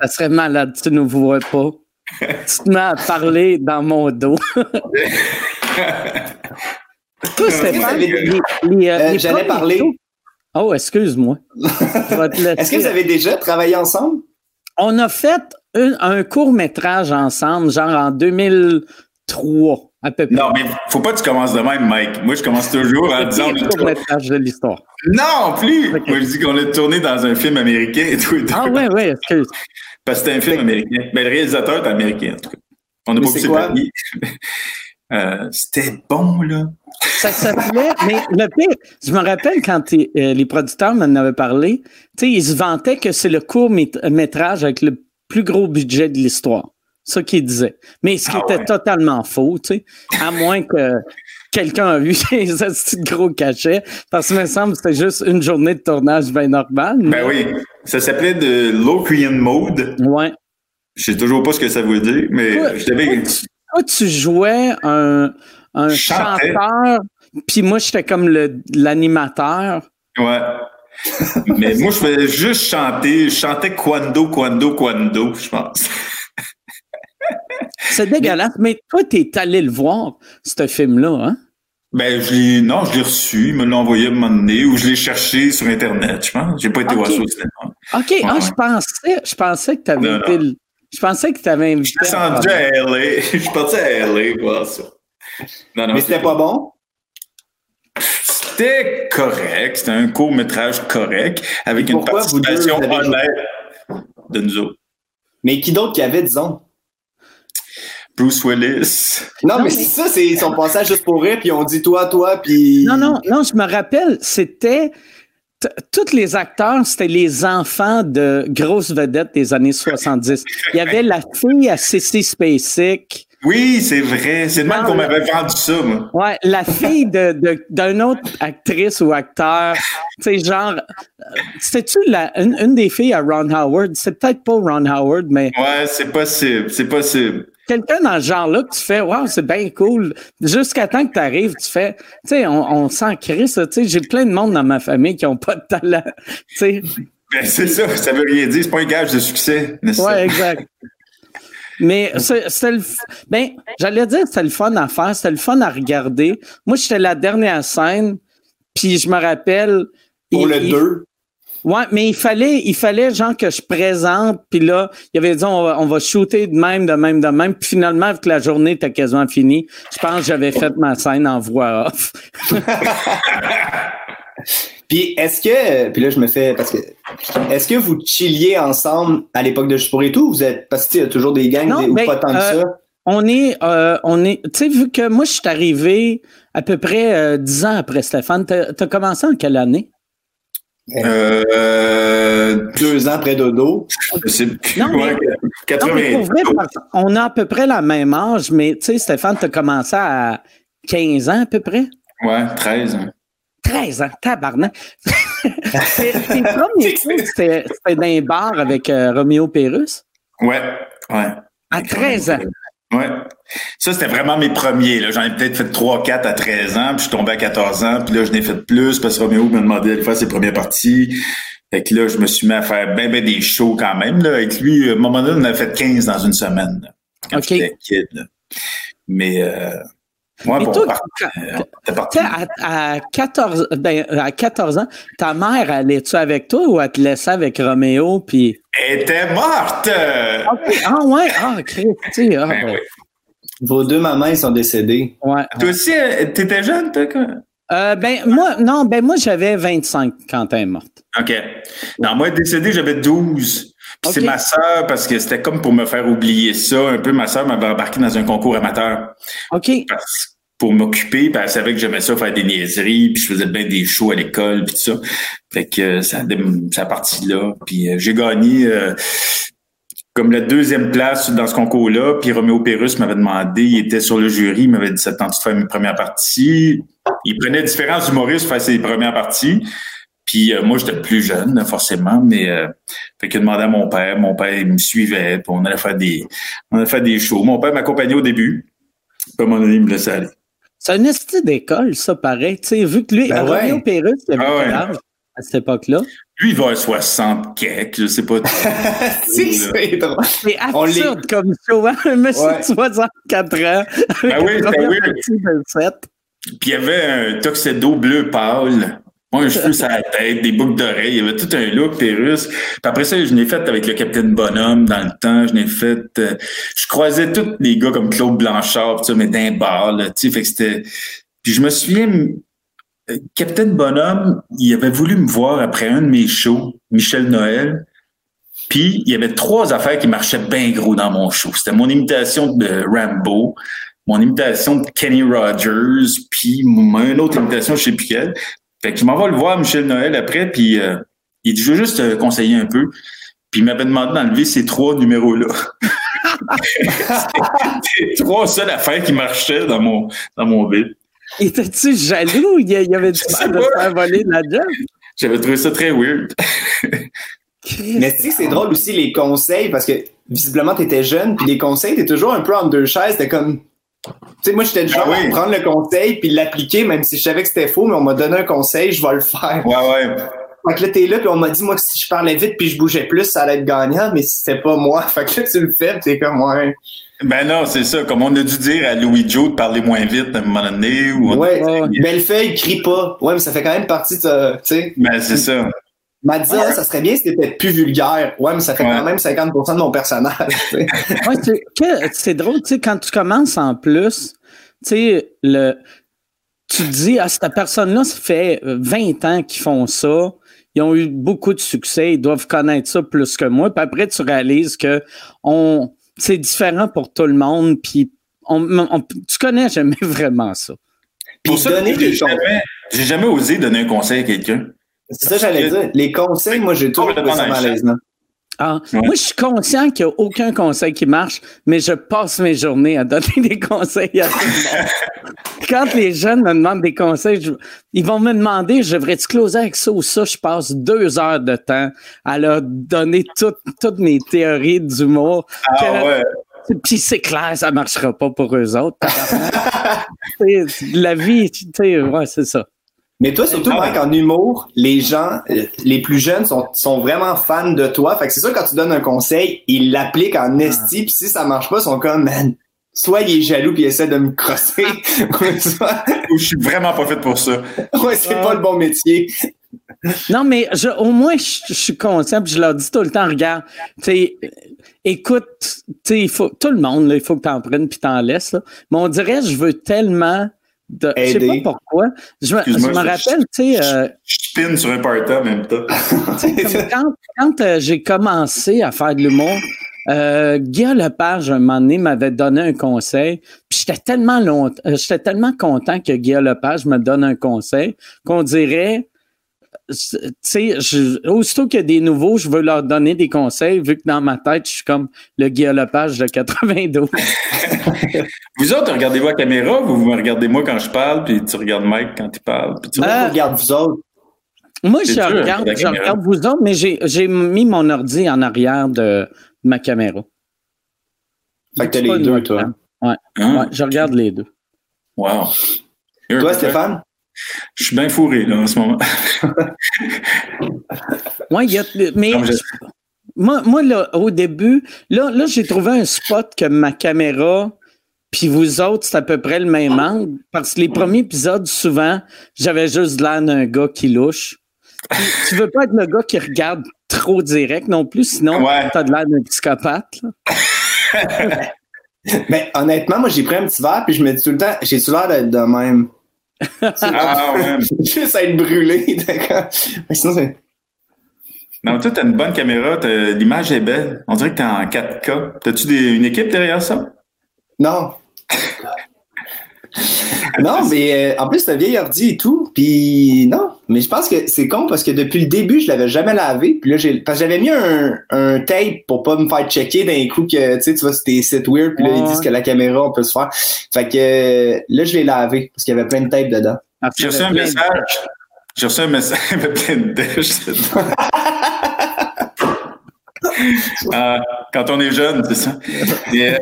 S1: Ça serait malade, tu nous vois pas. Tu te mets à parler dans mon dos.
S2: Toi, Stéphane, euh, J'allais parler.
S1: Oh, excuse-moi.
S2: Est-ce que vous avez déjà travaillé ensemble?
S1: On a fait un, court métrage ensemble, genre en 2003. À peu près.
S3: Non, mais faut pas que tu commences de même, Mike. Moi, je commence toujours en disant.
S1: Le court métrage de l'histoire?
S3: Non, plus! Moi, je dis qu'on a tourné dans un film américain et tout.
S1: Ah, oui, oui, excuse.
S3: Parce que c'était un film américain. Mais ben, le réalisateur est américain, en tout cas. On n'a pas pu se euh, C'était bon, là.
S1: Ça s'appelait, mais le pire, je me rappelle quand euh, les producteurs m'en avaient parlé, ils se vantaient que c'est le court métrage avec le plus gros budget de l'histoire. Ça qu'ils disaient. Mais ce qui ah était totalement faux, tu sais, à moins que quelqu'un a vu *laughs* ces gros cachets, parce que me semble que c'était juste une journée de tournage bien normale.
S3: Ben oui, ça s'appelait de Locrian Mode.
S1: Ouais.
S3: Je sais toujours pas ce que ça veut dire, mais je t'avais
S1: toi, tu jouais un, un chanteur, puis moi, j'étais comme l'animateur.
S3: Ouais. *laughs* Mais moi, je faisais juste chanter. Je chantais Quando, Quando, Quando, je pense.
S1: C'est dégueulasse. Mais, toi, t'es allé le voir, ce film-là, hein?
S3: Ben, je l'ai, non, je l'ai reçu, il me l'a envoyé à un moment donné, ou je l'ai cherché sur Internet, je pense. J'ai pas été voir ça au cinéma.
S1: OK, ah, je pensais, je pensais que tu avais été je pensais que tu avais invité.
S3: Je suis à LA. Je suis parti à LA voir ça.
S2: Non, non, Mais c'était pas bon?
S3: C'était correct. C'était un court-métrage correct avec une participation honnête de nous autres.
S2: Mais qui d'autre qui avait, disons?
S3: Bruce Willis.
S2: Non, mais, c'est ça, c'est son passage juste pour rire, puis on dit toi, toi, puis.
S1: Non, non, non, je me rappelle, c'était tous les acteurs, c'était les enfants de grosses vedettes des années 70. Il y avait la fille à Cissy Spacek.
S3: Oui, c'est vrai. C'est le même qu'on m'avait vendu ça, moi.
S1: Ouais, la fille de, de, d'une autre actrice ou acteur. Tu sais, genre, c'était-tu une, une, des filles à Ron Howard? C'est peut-être pas Ron Howard, mais.
S3: Ouais, c'est possible. C'est possible.
S1: Quelqu'un dans ce genre-là que tu fais, waouh, c'est bien cool. Jusqu'à temps que tu arrives, tu fais, tu sais, on, on s'en crée ça. Tu sais, j'ai plein de monde dans ma famille qui n'ont pas de talent. *laughs* Tu sais.
S3: Ben, c'est ça, ça veut rien dire. C'est pas un gage de succès.
S1: Oui, exact. Mais c'est le. Ben, j'allais dire c'était le fun à faire, c'était le fun à regarder. Moi, j'étais la dernière scène, puis je me rappelle.
S2: Pour le 2.
S1: Ouais, mais il fallait, il fallait genre que je présente, puis là, il avait dit on va, on va shooter de même, de même, de même. Puis finalement, avec la journée était quasiment finie, je pense que j'avais fait ma scène en voix off. *laughs*
S2: Puis est-ce que, puis là je me fais parce que, est-ce que vous chilliez ensemble à l'époque de Juste pour et tout? Vous êtes parce qu'il y a toujours des gangs ou ben, pas tant que euh, ça?
S1: On est, euh, on est, tu sais, vu que moi je suis arrivé à peu près euh, dix ans après Stéphane. T'as as commencé en quelle année?
S2: Euh, deux ans après Dodo.
S3: C'est non, mais, 80.
S1: on a à peu près la même âge, mais tu sais, Stéphane, tu as commencé à 15 ans à peu près?
S3: Ouais, 13 ans.
S1: 13 ans, tabarnak. tes premiers c'était dans un bar avec euh, Roméo Pérus?
S3: Ouais, ouais.
S1: À 13 ans?
S3: Ouais. Ça, c'était vraiment mes premiers. J'en ai peut-être fait 3 4 à 13 ans, puis je suis tombé à 14 ans, puis là, je n'ai fait plus parce que Roméo m'a demandé de faire ses premières parties. Fait que là, je me suis mis à faire bien, ben des shows quand même. Là. Avec lui, à un moment donné, on a fait 15 dans une semaine. Là, quand
S1: OK. Kid,
S3: Mais euh, moi, bon,
S1: à, 14, ben, à 14 ans, ta mère, allait-tu avec toi ou elle te laissait avec Roméo? Puis...
S3: Elle était morte!
S1: Ah ouais? Ah, Christy! Ah, ben,
S2: oui. Vos deux mamans, sont décédées.
S1: Ouais.
S3: Toi aussi, euh, t'étais jeune, toi?
S1: Euh, ben, moi, non, ben, moi, j'avais 25 quand elle est morte.
S3: OK. Non, moi, décédé, j'avais 12. Puis c'est ma sœur, parce que c'était comme pour me faire oublier ça. Un peu, ma sœur m'avait embarqué dans un concours amateur.
S1: OK.
S3: pour m'occuper, puis elle savait que j'aimais ça, faire des niaiseries, puis je faisais bien des shows à l'école, puis tout ça. Fait que ça, ça a parti là. Puis euh, j'ai gagné euh, comme la deuxième place dans ce concours-là. Puis Roméo Pérus m'avait demandé, il était sur le jury, il m'avait dit ça tente de faire mes premières parties? Il prenait différents humoristes pour faire ses premières parties. Puis euh, moi, j'étais plus jeune, forcément, mais euh, fait que demandé à mon père. Mon père, il me suivait, puis on allait faire des, on allait faire des shows. Mon père m'accompagnait au début. Puis à un moment donné, il me laissait aller.
S1: C'est un style d'école, ça, pareil. Tu sais, vu que lui, ben Romeo Pérus, il avait ah à cette époque-là?
S3: Lui, il va à 60 kek, je sais pas. *laughs*
S1: c'est drôle. C'est absurde comme show, hein? Un monsieur de 64 ans.
S3: Ben oui, ben oui. Puis il y avait un tuxedo bleu pâle. Moi, un cheveu sur la tête, des boucles d'oreilles, il y avait tout un look Pérus. Puis après ça, je l'ai fait avec le Capitaine Bonhomme dans le temps. Je l'ai fait. Euh, je croisais tous les gars comme Claude Blanchard, tu sais, mais d'un bar, là, tu sais, fait que c'était. Puis je me souviens, euh, Capitaine Bonhomme, il avait voulu me voir après un de mes shows, Michel Noël. Puis il y avait trois affaires qui marchaient bien gros dans mon show. C'était mon imitation de Rambo, mon imitation de Kenny Rogers, puis une autre imitation, je sais plus quelle. Fait que m'en le voir, Michel Noël, après, puis euh, il dit, je veux juste te conseiller un peu. Puis il m'avait demandé d'enlever ces trois numéros-là. *laughs* C'était trois seules affaires qui marchaient dans mon, dans. *laughs*
S1: Étais-tu jaloux? Il y avait du mal de faire voler de la job?
S3: J'avais trouvé ça très weird.
S2: Mais tu sais, c'est drôle aussi les conseils parce que visiblement tu étais jeune, puis les conseils, t'es toujours un peu en deux chaises. T'es comme, tu sais, moi, j'étais le genre ah à prendre le conseil puis l'appliquer, même si je savais que c'était faux, mais on m'a donné un conseil, je vais le faire.
S3: Ouais, ouais.
S2: Fait que là, t'es là, puis on m'a dit, moi, que si je parlais vite puis je bougeais plus, ça allait être gagnant, mais c'était pas moi. *laughs* Fait que là, tu le fais, t'es comme, ouais.
S3: Ben non, c'est ça. Comme on a dû dire à Louis Joe de parler moins vite à un moment donné.
S2: Ou ouais, Bellefeuille crie pas. Ouais, mais ça fait quand même partie de, tu sais.
S3: Ben, c'est ça.
S2: m'a dit, ça serait bien si c'était plus vulgaire. Ouais, mais ça fait quand même 50% de mon personnage. *laughs*
S1: ouais, c'est drôle, tu sais, quand tu commences en plus, tu sais, le, tu te dis, ah, cette personne-là, ça fait 20 ans qu'ils font ça. Ils ont eu beaucoup de succès, ils doivent connaître ça plus que moi. Puis après, tu réalises que on, c'est différent pour tout le monde. Puis on, tu connais jamais *laughs* vraiment ça.
S3: Puis pour ça, j'ai jamais, jamais osé donner un conseil à quelqu'un.
S2: C'est ça que j'allais dire. Les conseils, moi, j'ai toujours le ça malaisant.
S1: Ah,
S3: Ouais.
S1: Moi, je suis conscient qu'il n'y a aucun conseil qui marche, mais je passe mes journées à donner *laughs* des conseils à tout le monde. Quand les jeunes me demandent des conseils, je- ils vont me demander, je devrais-tu closer avec ça ou ça? Je passe deux heures de temps à leur donner toutes toutes mes théories d'humour.
S3: Ah
S1: Que-
S3: ouais.
S1: Puis c'est clair, ça marchera pas pour eux autres. *laughs* La vie, tu sais, ouais, c'est ça.
S2: Mais toi, surtout,
S3: Ah.
S2: Mike, en humour, les gens, euh, les plus jeunes sont, sont vraiment fans de toi. Fait que c'est sûr, quand tu donnes un conseil, ils l'appliquent en esti, puis si ça marche pas, ils sont comme, man, soit il est jaloux puis il essaie de me crosser, *laughs* ou soit,
S3: Je suis vraiment pas fait pour ça.
S2: ouais, c'est
S1: Ah.
S2: pas le bon métier.
S1: Non, mais je, au moins, je, je suis conscient, puis je leur dis tout le temps, regarde, tu sais, euh, écoute, tu sais, il faut, tout le monde, là, il faut que t'en prennes puis t'en laisses, là. Mais on dirait, je veux tellement de, je sais pas pourquoi. Je, me- rappelle, tu sais, euh,
S3: Je spin sur un party en même temps.
S1: quand, quand euh, j'ai commencé à faire de l'humour, euh, Guy Lepage, un moment donné, m'avait donné un conseil. Puis j'étais tellement euh, j'étais tellement content que Guy Lepage me donne un conseil qu'on dirait, tu sais, aussitôt qu'il y a des nouveaux, je veux leur donner des conseils, vu que dans ma tête, je suis comme le Guy Lepage de 92. *laughs*
S3: Vous autres, regardez-vous la caméra, vous me regardez moi quand je parle, puis tu regardes Mike quand il parle. Puis tu...
S1: Ah.
S2: Je regarde vous autres.
S1: Moi, je
S3: dur,
S1: regarde, je regarde vous autres, mais j'ai, j'ai mis mon ordi en arrière de ma caméra.
S2: Fait que t'as les deux, toi.
S3: Hein?
S1: Ouais, je regarde les deux.
S3: Wow.
S2: Toi, Stéphane?
S3: Je suis bien fourré là, en ce moment. *laughs*
S1: Ouais, il y a, mais
S3: je-
S1: moi, moi là, au début, là, là j'ai trouvé un spot que ma caméra, puis vous autres, c'est à peu près le même angle. Parce que les premiers épisodes, souvent, j'avais juste l'air d'un gars qui louche. Tu veux pas être le gars qui regarde trop direct non plus, sinon
S3: Ouais.
S1: t'as de l'air d'un psychopathe. *laughs*
S2: Mais honnêtement, moi, j'ai pris un petit verre, puis je me dis tout le temps, j'ai-tu l'air d'être de même?
S3: Ah ouais. *laughs*
S2: Juste à être brûlé, d'accord. Mais sinon, c'est.
S3: Non, toi, t'as une bonne caméra, l'image est belle. On dirait que t'es en 4K. T'as-tu des- une équipe derrière ça?
S2: Non. *laughs* non, mais euh, en plus, c'est un vieil ordi et tout. Puis non, mais je pense que c'est con parce que depuis le début, je l'avais jamais lavé. Puis là, j'ai parce que j'avais mis un, un tape pour pas me faire checker d'un coup que tu sais, tu vois, c'était sites weird. Puis là, ils disent que la caméra, on peut se faire. Fait que euh, là, je l'ai lavé parce qu'il y avait plein de tape dedans.
S3: J'ai reçu un message. J'ai reçu un message *laughs* avec plein de dèches. *laughs* Ah, quand on est jeune, c'est ça. Et, euh,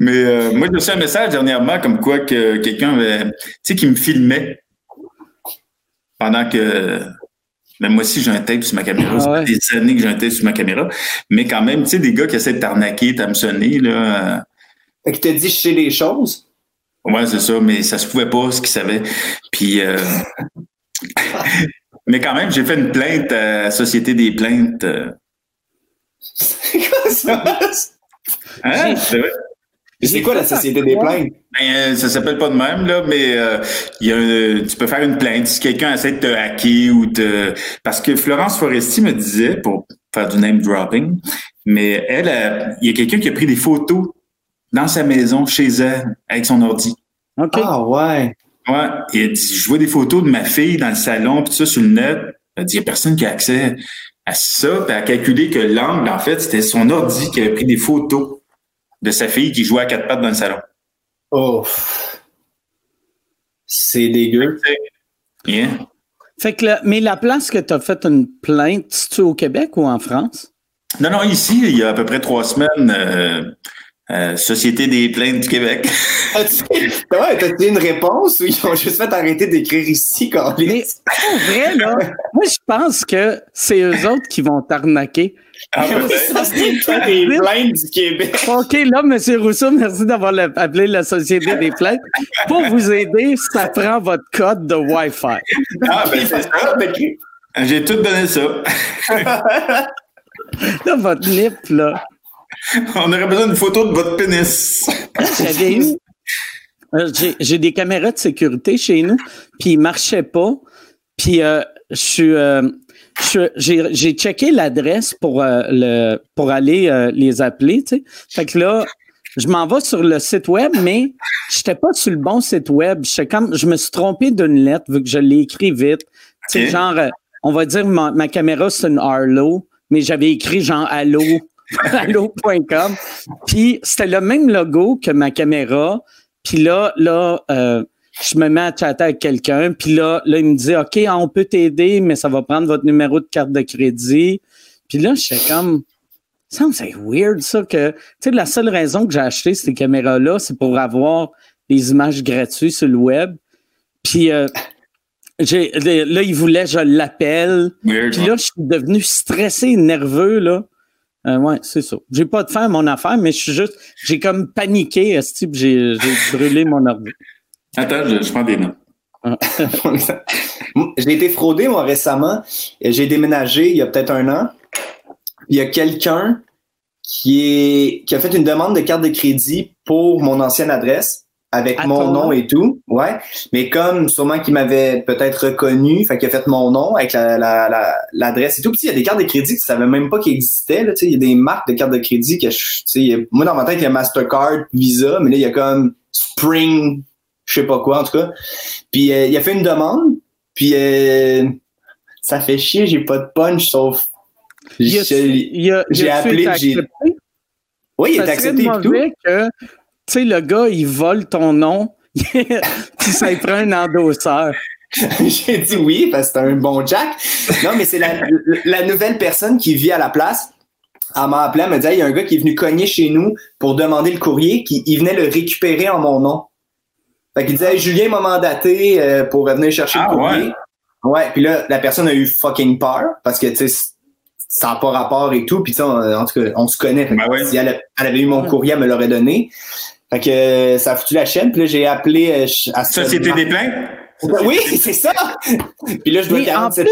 S3: mais euh, moi, j'ai reçu un message dernièrement comme quoi que quelqu'un avait, tu sais, qui me filmait pendant que. Mais moi aussi, j'ai un tape sur ma caméra. Ça
S1: Ah ouais.
S3: fait des années que j'ai un tape sur ma caméra. Mais quand même, tu sais, des gars qui essaient de t'arnaquer, t'hameçonner, là. euh,
S2: Fait que t'as dit je sais des choses?
S3: Ouais, c'est ça, mais ça se pouvait pas ce qu'ils savaient. Puis, euh, *laughs* mais quand même, j'ai fait une plainte à la Société des plaintes. euh. *laughs*
S2: C'est quoi ça?
S3: Hein? C'est vrai?
S2: Mais C'est quoi la société des plaintes?
S3: Ben, euh, ça s'appelle pas de même, là, mais euh, il y a un- tu peux faire une plainte si quelqu'un essaie de te hacker ou de... Parce que Florence Foresti me disait, pour faire du name dropping, mais elle, euh, il y a quelqu'un qui a pris des photos dans sa maison, chez elle, avec son ordi.
S1: OK.
S2: Ah ouais.
S3: Ouais, il a dit, je vois des photos de ma fille dans le salon, puis ça sur le net. Elle a dit, il n'y a personne qui a accès à ça. Puis elle a calculé que l'angle, en fait, c'était son ordi qui avait pris des photos de sa fille qui jouait à quatre pattes dans le salon.
S2: Oh. C'est dégueu.
S3: Yeah.
S1: Fait que, le- mais la place que tu as fait une plainte, c'est-tu au Québec ou en France?
S3: Non, non, ici, il y a à peu près trois semaines, euh, euh, Société des plaintes du Québec. *laughs*
S2: As-tu ouais, une réponse ou ils ont juste fait arrêter d'écrire ici, quand
S1: Mais en vrai, là, moi, je pense que c'est eux autres qui vont t'arnaquer.
S3: Ah, *laughs*
S2: des plaintes du Québec.
S1: OK, là, M. Rousseau, merci d'avoir appelé la Société des plaintes. Pour vous aider, ça prend votre code de Wi-Fi.
S3: Ah, ben, c'est ça. J'ai tout donné ça. *laughs*
S1: Là, votre nip, là.
S3: On aurait besoin d'une photo de votre pénis.
S1: J'avais eu. euh, j'ai- des caméras de sécurité chez nous, puis ils marchaient pas. Puis euh, je suis. euh, je suis- j'ai j'ai checké l'adresse pour, euh, le, pour aller euh, les appeler, tu sais. Fait que là, je m'en vais sur le site web, mais j'étais pas sur le bon site web. Comme, je me suis trompé d'une lettre vu que je l'ai écrit vite. Tu sais,
S3: Ok.
S1: genre, euh, on va dire ma, ma caméra, c'est une Arlo, mais j'avais écrit genre allô, *laughs* allô.com. Puis c'était le même logo que ma caméra. Puis là, là, euh, je me mets à chatter avec quelqu'un. Puis là, là, il me dit OK, on peut t'aider, mais ça va prendre votre numéro de carte de crédit. Puis là, je suis comme ça c'est weird ça que tu sais la seule raison que j'ai acheté ces caméras là c'est pour avoir des images gratuites sur le web. Puis euh, là il voulait je l'appelle. Puis là je suis devenu stressé et nerveux là. Euh, ouais c'est ça. J'ai pas de faire mon affaire mais je suis juste j'ai comme paniqué type j'ai brûlé mon ordi
S3: attends je, prends des notes *laughs*
S2: j'ai été fraudé moi récemment j'ai déménagé il y a peut-être un an il y a quelqu'un qui est qui a fait une demande de carte de crédit pour mon ancienne adresse avec mon nom et tout. Ouais. Mais comme sûrement qu'il m'avait peut-être reconnu, fait qu'il a fait mon nom avec la, l'adresse et tout. Puis il y a des cartes de crédit que je savais même pas qu'ils existaient. Là, il y a des marques de cartes de crédit que je, moi dans ma tête, il y a Mastercard, Visa, mais là, il y a comme Spring, je sais pas quoi, en tout cas. Puis euh, il a fait une demande, puis euh, ça fait chier, j'ai pas de punch sauf
S1: j'ai appelé.
S2: Oui, il est accepté et tout.
S1: que, tu sais, le gars, il vole ton nom, *laughs* puis ça prend un endosseur. *laughs*
S2: j'ai dit oui, parce que c'est un bon Jack. Non, mais c'est la, la, nouvelle personne qui vit à la place. Elle m'a appelé, elle m'a dit il y a un gars qui est venu cogner chez nous pour demander le courrier, qui il venait le récupérer en mon nom. Fait qu'il disait Julien m'a mandaté euh, pour venir chercher le ah, courrier. Ouais. ouais, puis là, la personne a eu fucking peur parce que, tu sais, ça n'a pas rapport et tout. Puis en tout cas, on se connaît. Ben si elle, avait eu mon courrier, elle me l'aurait donné. Fait que euh, ça a foutu la chaîne. Puis là, j'ai appelé euh,
S3: à Société des plaintes?
S2: Oui, *laughs* c'est ça! Puis là, je dois oui,
S1: en plus,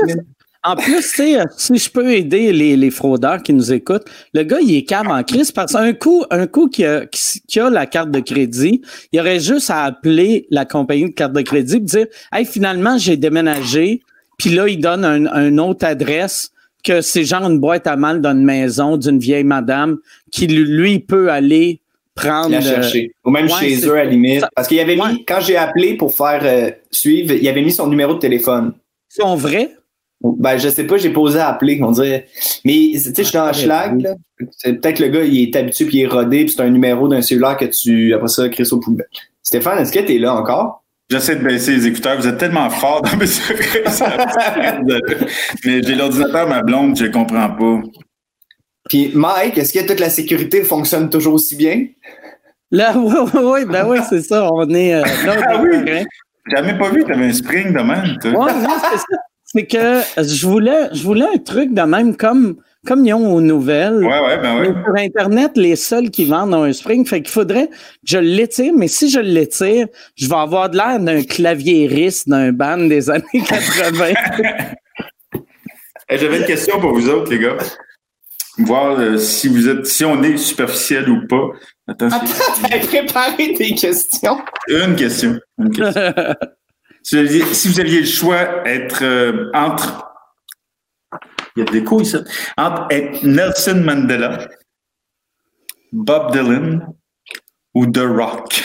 S1: en plus, si je peux aider les, les, fraudeurs qui nous écoutent, le gars, il est calme en crise parce qu'un coup, un coup qui a, qui a la carte de crédit, il aurait juste à appeler la compagnie de carte de crédit et dire Hey, finalement, j'ai déménagé, puis là, il donne un, un autre adresse que c'est genre une boîte à mal dans une maison d'une vieille madame qui, lui, peut aller prendre.
S2: La chercher. Ou même chez eux, à la limite. Parce qu'il avait mis, quand j'ai appelé pour faire euh, suivre, il avait mis son numéro de téléphone.
S1: Son vrai?
S2: Ben, je sais pas, j'ai posé à appeler, on dirait. Mais, tu sais, je suis dans schlag, là. Peut-être que le gars, il est habitué puis il est rodé puis c'est un numéro d'un cellulaire que tu, après ça, crées au poubelle. Stéphane, est-ce que t'es là encore?
S3: J'essaie de baisser les écouteurs. Vous êtes tellement fort dans mes Mais j'ai l'ordinateur, ma blonde, je comprends pas.
S2: Puis Mike, est-ce que toute la sécurité fonctionne toujours aussi bien?
S1: Là, oui, oui, oui, ben oui, c'est ça. On est euh, là.
S3: Ah oui. Pas vu, tu avais un spring de même.
S1: Oui, non, c'est ça. C'est que je voulais, je voulais un truc de même comme comme ils ont aux nouvelles.
S3: Ouais, ouais, ben oui.
S1: Sur Internet, les seuls qui vendent ont un spring. Fait qu'il faudrait que je l'étire, mais si je l'étire, je vais avoir de l'air d'un claviériste d'un band des années 80. *laughs*
S3: J'avais une question pour vous autres, les gars. Voir euh, si vous êtes, si on est superficiel ou pas.
S2: Attends, t'as préparé des questions.
S3: Une question. Une question. *laughs* si, vous aviez, le choix être euh, entre il y a des couilles, ça. Entre Nelson Mandela, Bob Dylan ou The Rock.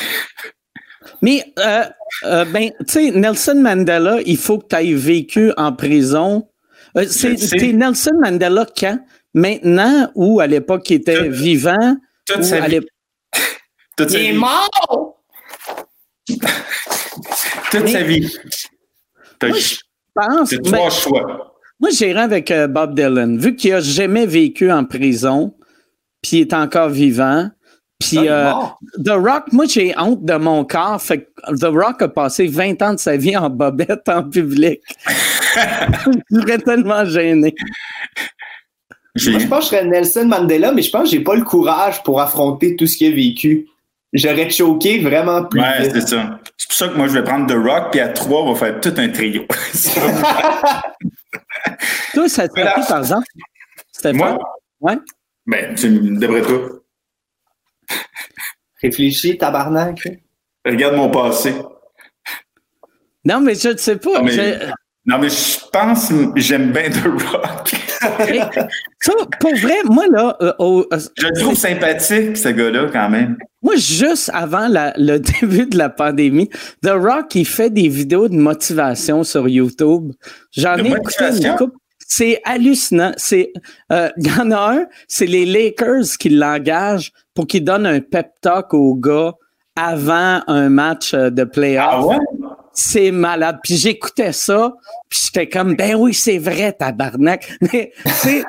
S1: Mais, euh, euh, ben, tu sais, Nelson Mandela, il faut que tu aies vécu en prison. Euh, c'est Nelson Mandela quand? Maintenant ou à l'époque il était vivant?
S3: Toute sa vie.
S2: il est mort! *laughs*
S3: toute sa vie.
S1: T'as
S3: trois choix.
S1: Moi, j'irais avec euh, Bob Dylan. Vu qu'il n'a jamais vécu en prison, puis il est encore vivant. Puis ah, euh, The Rock, moi, j'ai honte de mon corps. Fait que The Rock a passé 20 ans de sa vie en bobette en public. *laughs* je serais tellement gêné.
S2: Moi, je pense que je serais Nelson Mandela, mais je pense que j'ai pas le courage pour affronter tout ce qu'il a vécu. J'aurais choqué vraiment plus.
S3: Ouais, c'est ça. C'est pour ça que moi, je vais prendre The Rock, puis à trois, on va faire tout un trio. *laughs*
S1: Toi, ça te fait par exemple? C'était
S3: Moi?
S1: Ouais.
S3: Ben, tu devrais tout.
S2: Réfléchis, tabarnak.
S3: Regarde mon passé.
S1: Non, mais je ne sais pas.
S3: Non, mais je pense j'aime bien The Rock.
S1: Ça, pour vrai, moi, là. Euh,
S3: euh, je le trouve sympathique, ce gars-là, quand même.
S1: Moi, juste avant le *laughs* début de la pandémie, The Rock, il fait des vidéos de motivation sur YouTube. J'en ai écouté une couple. C'est hallucinant. C'est, euh, *laughs* il y en a un, c'est les Lakers qui l'engagent pour qu'il donne un pep talk au gars avant un match de playoff.
S3: Ah ouais?
S1: C'est malade. Puis j'écoutais ça, puis j'étais comme, ben oui, c'est vrai, tabarnak. *laughs* Mais, tu sais,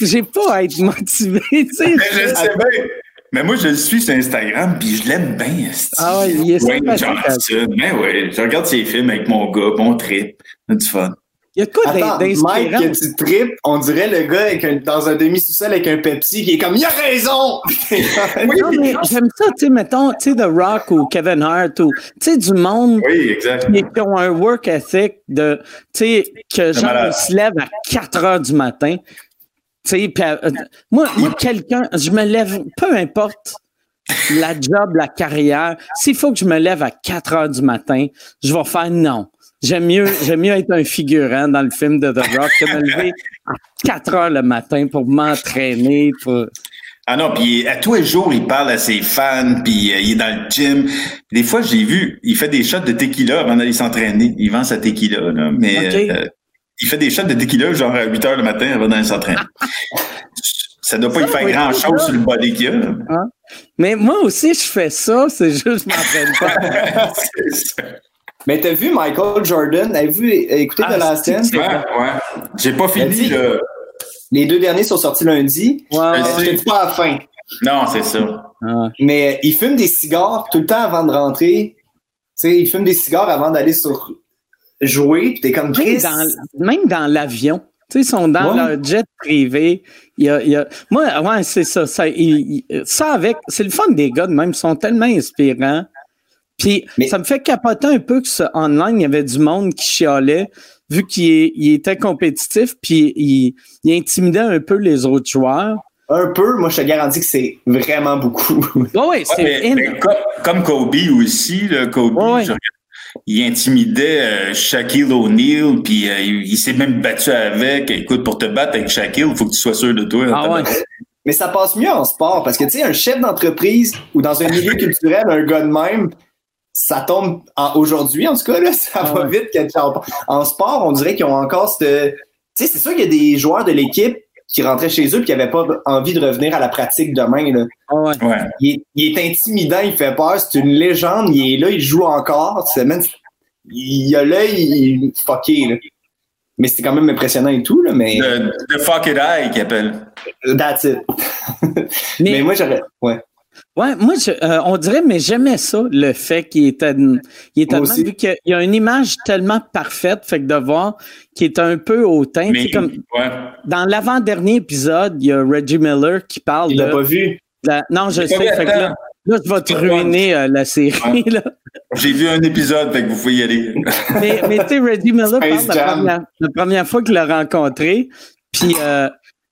S1: j'ai, pas à être motivé, tu sais.
S3: Mais je sais bien. Mais moi, je le suis sur Instagram, puis je l'aime bien.
S1: Ah il est
S3: Wayne. Johnson. Ben ouais, je regarde ses films avec mon gars, mon trip. A du fun.
S1: Il y a de quoi
S2: Attends,
S1: d'in-
S2: Mike,
S1: d'inspirant?
S2: que tu tripes, on dirait le gars avec un- dans un demi-sous-sol avec un Pepsi qui est comme, il a raison! *laughs*
S1: Non, mais j'aime ça, tu sais, mettons, tu sais, The Rock ou Kevin Hart ou, tu sais, du monde
S3: Oui,
S1: qui, qui ont un work ethic de, tu sais, que genre, ils se lèvent à 4 heures du matin. Tu sais, puis, euh, moi, moi quelqu'un, je me lève, peu importe la job, la carrière, s'il faut que je me lève à 4 heures du matin, je vais faire non. J'aime mieux, j'aime mieux être un figurant dans le film de The Rock que de me lever à 4 heures le matin pour m'entraîner, pour...
S3: Ah non, puis à tous les jours, il parle à ses fans, puis euh, il est dans le gym. Des fois, j'ai vu, il fait des shots de tequila avant d'aller s'entraîner. Il vend sa tequila, là, mais euh, il fait des shots de tequila genre à 8 heures le matin avant d'aller s'entraîner. *laughs* Ça doit pas
S1: Ça,
S3: y faire
S1: oui,
S3: grand-chose sur le body qu'il y a. là.
S1: Mais moi aussi, je fais ça, c'est juste que je m'entraîne pas. *laughs*
S3: C'est ça.
S2: Mais t'as vu Michael Jordan? Avez-vous écouté
S1: Ah,
S2: The Last
S1: c'est-
S2: Dance?
S1: c'est-
S3: Ouais, ouais. J'ai pas fini, là.
S2: Les deux derniers sont sortis lundi.
S1: Ouais, ouais.
S2: Je te dis pas à la fin.
S3: Non, c'est ça.
S1: Ah.
S2: Mais il fume des cigares tout le temps avant de rentrer. Tu sais, il fume des cigares avant d'aller sur jouer. Puis t'es comme
S1: Même
S2: Chris.
S1: dans, même dans l'avion. Tu sais, ils sont dans
S2: Ouais.
S1: leur jet privé. Il y a, il y a- moi, ouais, c'est ça. Ça, il- il- ça avec, c'est le fun des gars de même. Ils sont tellement inspirants. Puis,
S2: Mais-
S1: ça me fait capoter un peu que ce online, il y avait du monde qui chialait, vu qu'il était compétitif, puis il, il intimidait un peu les autres joueurs.
S2: Un peu, moi je te garantis que c'est vraiment beaucoup.
S1: Ouais, *laughs* ouais,
S3: Ouais,
S1: c'est
S3: mais- mais comme, comme Kobe aussi, là, Kobe,
S1: Ouais, ouais.
S3: je il intimidait euh, Shaquille O'Neal, puis euh, il, il s'est même battu avec. Écoute, pour te battre avec Shaquille, il faut que tu sois sûr de toi.
S1: Ah ouais.
S2: Mais ça passe mieux en sport parce que tu sais, un chef d'entreprise ou dans un milieu *laughs* culturel, un gars de même, ça tombe en- aujourd'hui, en tout cas, là, *laughs* ça
S1: Ah
S2: va
S1: ouais.
S2: vite. que- En, en sport, on dirait qu'ils ont encore cette. Tu sais, c'est sûr qu'il y a des joueurs de l'équipe qui rentraient chez eux et qui n'avaient pas envie de revenir à la pratique demain. Là.
S1: Ah ouais.
S3: Ouais.
S2: Il, est, il est intimidant, il fait peur, c'est une légende, il est là, il joue encore. Tu sais, man, il a l'œil il- fucké. Là. Mais c'était quand même impressionnant et tout, là, mais
S3: Le, le fuck it eye qu'il appelle.
S2: that's it. *laughs*
S1: Mais-
S2: mais moi, j'aurais. Ouais.
S1: Ouais, moi, je- euh, on dirait, mais j'aimais ça, le fait qu'il était, il était
S2: Moi
S1: tellement- vu qu'il y a une image tellement parfaite, fait que de voir qu'il est un peu hautain.
S3: Mais,
S1: comme
S3: ouais.
S1: dans l'avant-dernier épisode, il y a Reggie Miller qui parle
S2: Il
S1: de,
S2: l'a pas vu.
S1: de non, je sais, fait que là, je vais te ruiner euh, la série. *laughs*
S3: J'ai vu un épisode, fait que vous pouvez y aller.
S1: Mais, mais tu sais, Reggie Miller *laughs* parle la première, la première fois qu'il l'a rencontré, puis euh,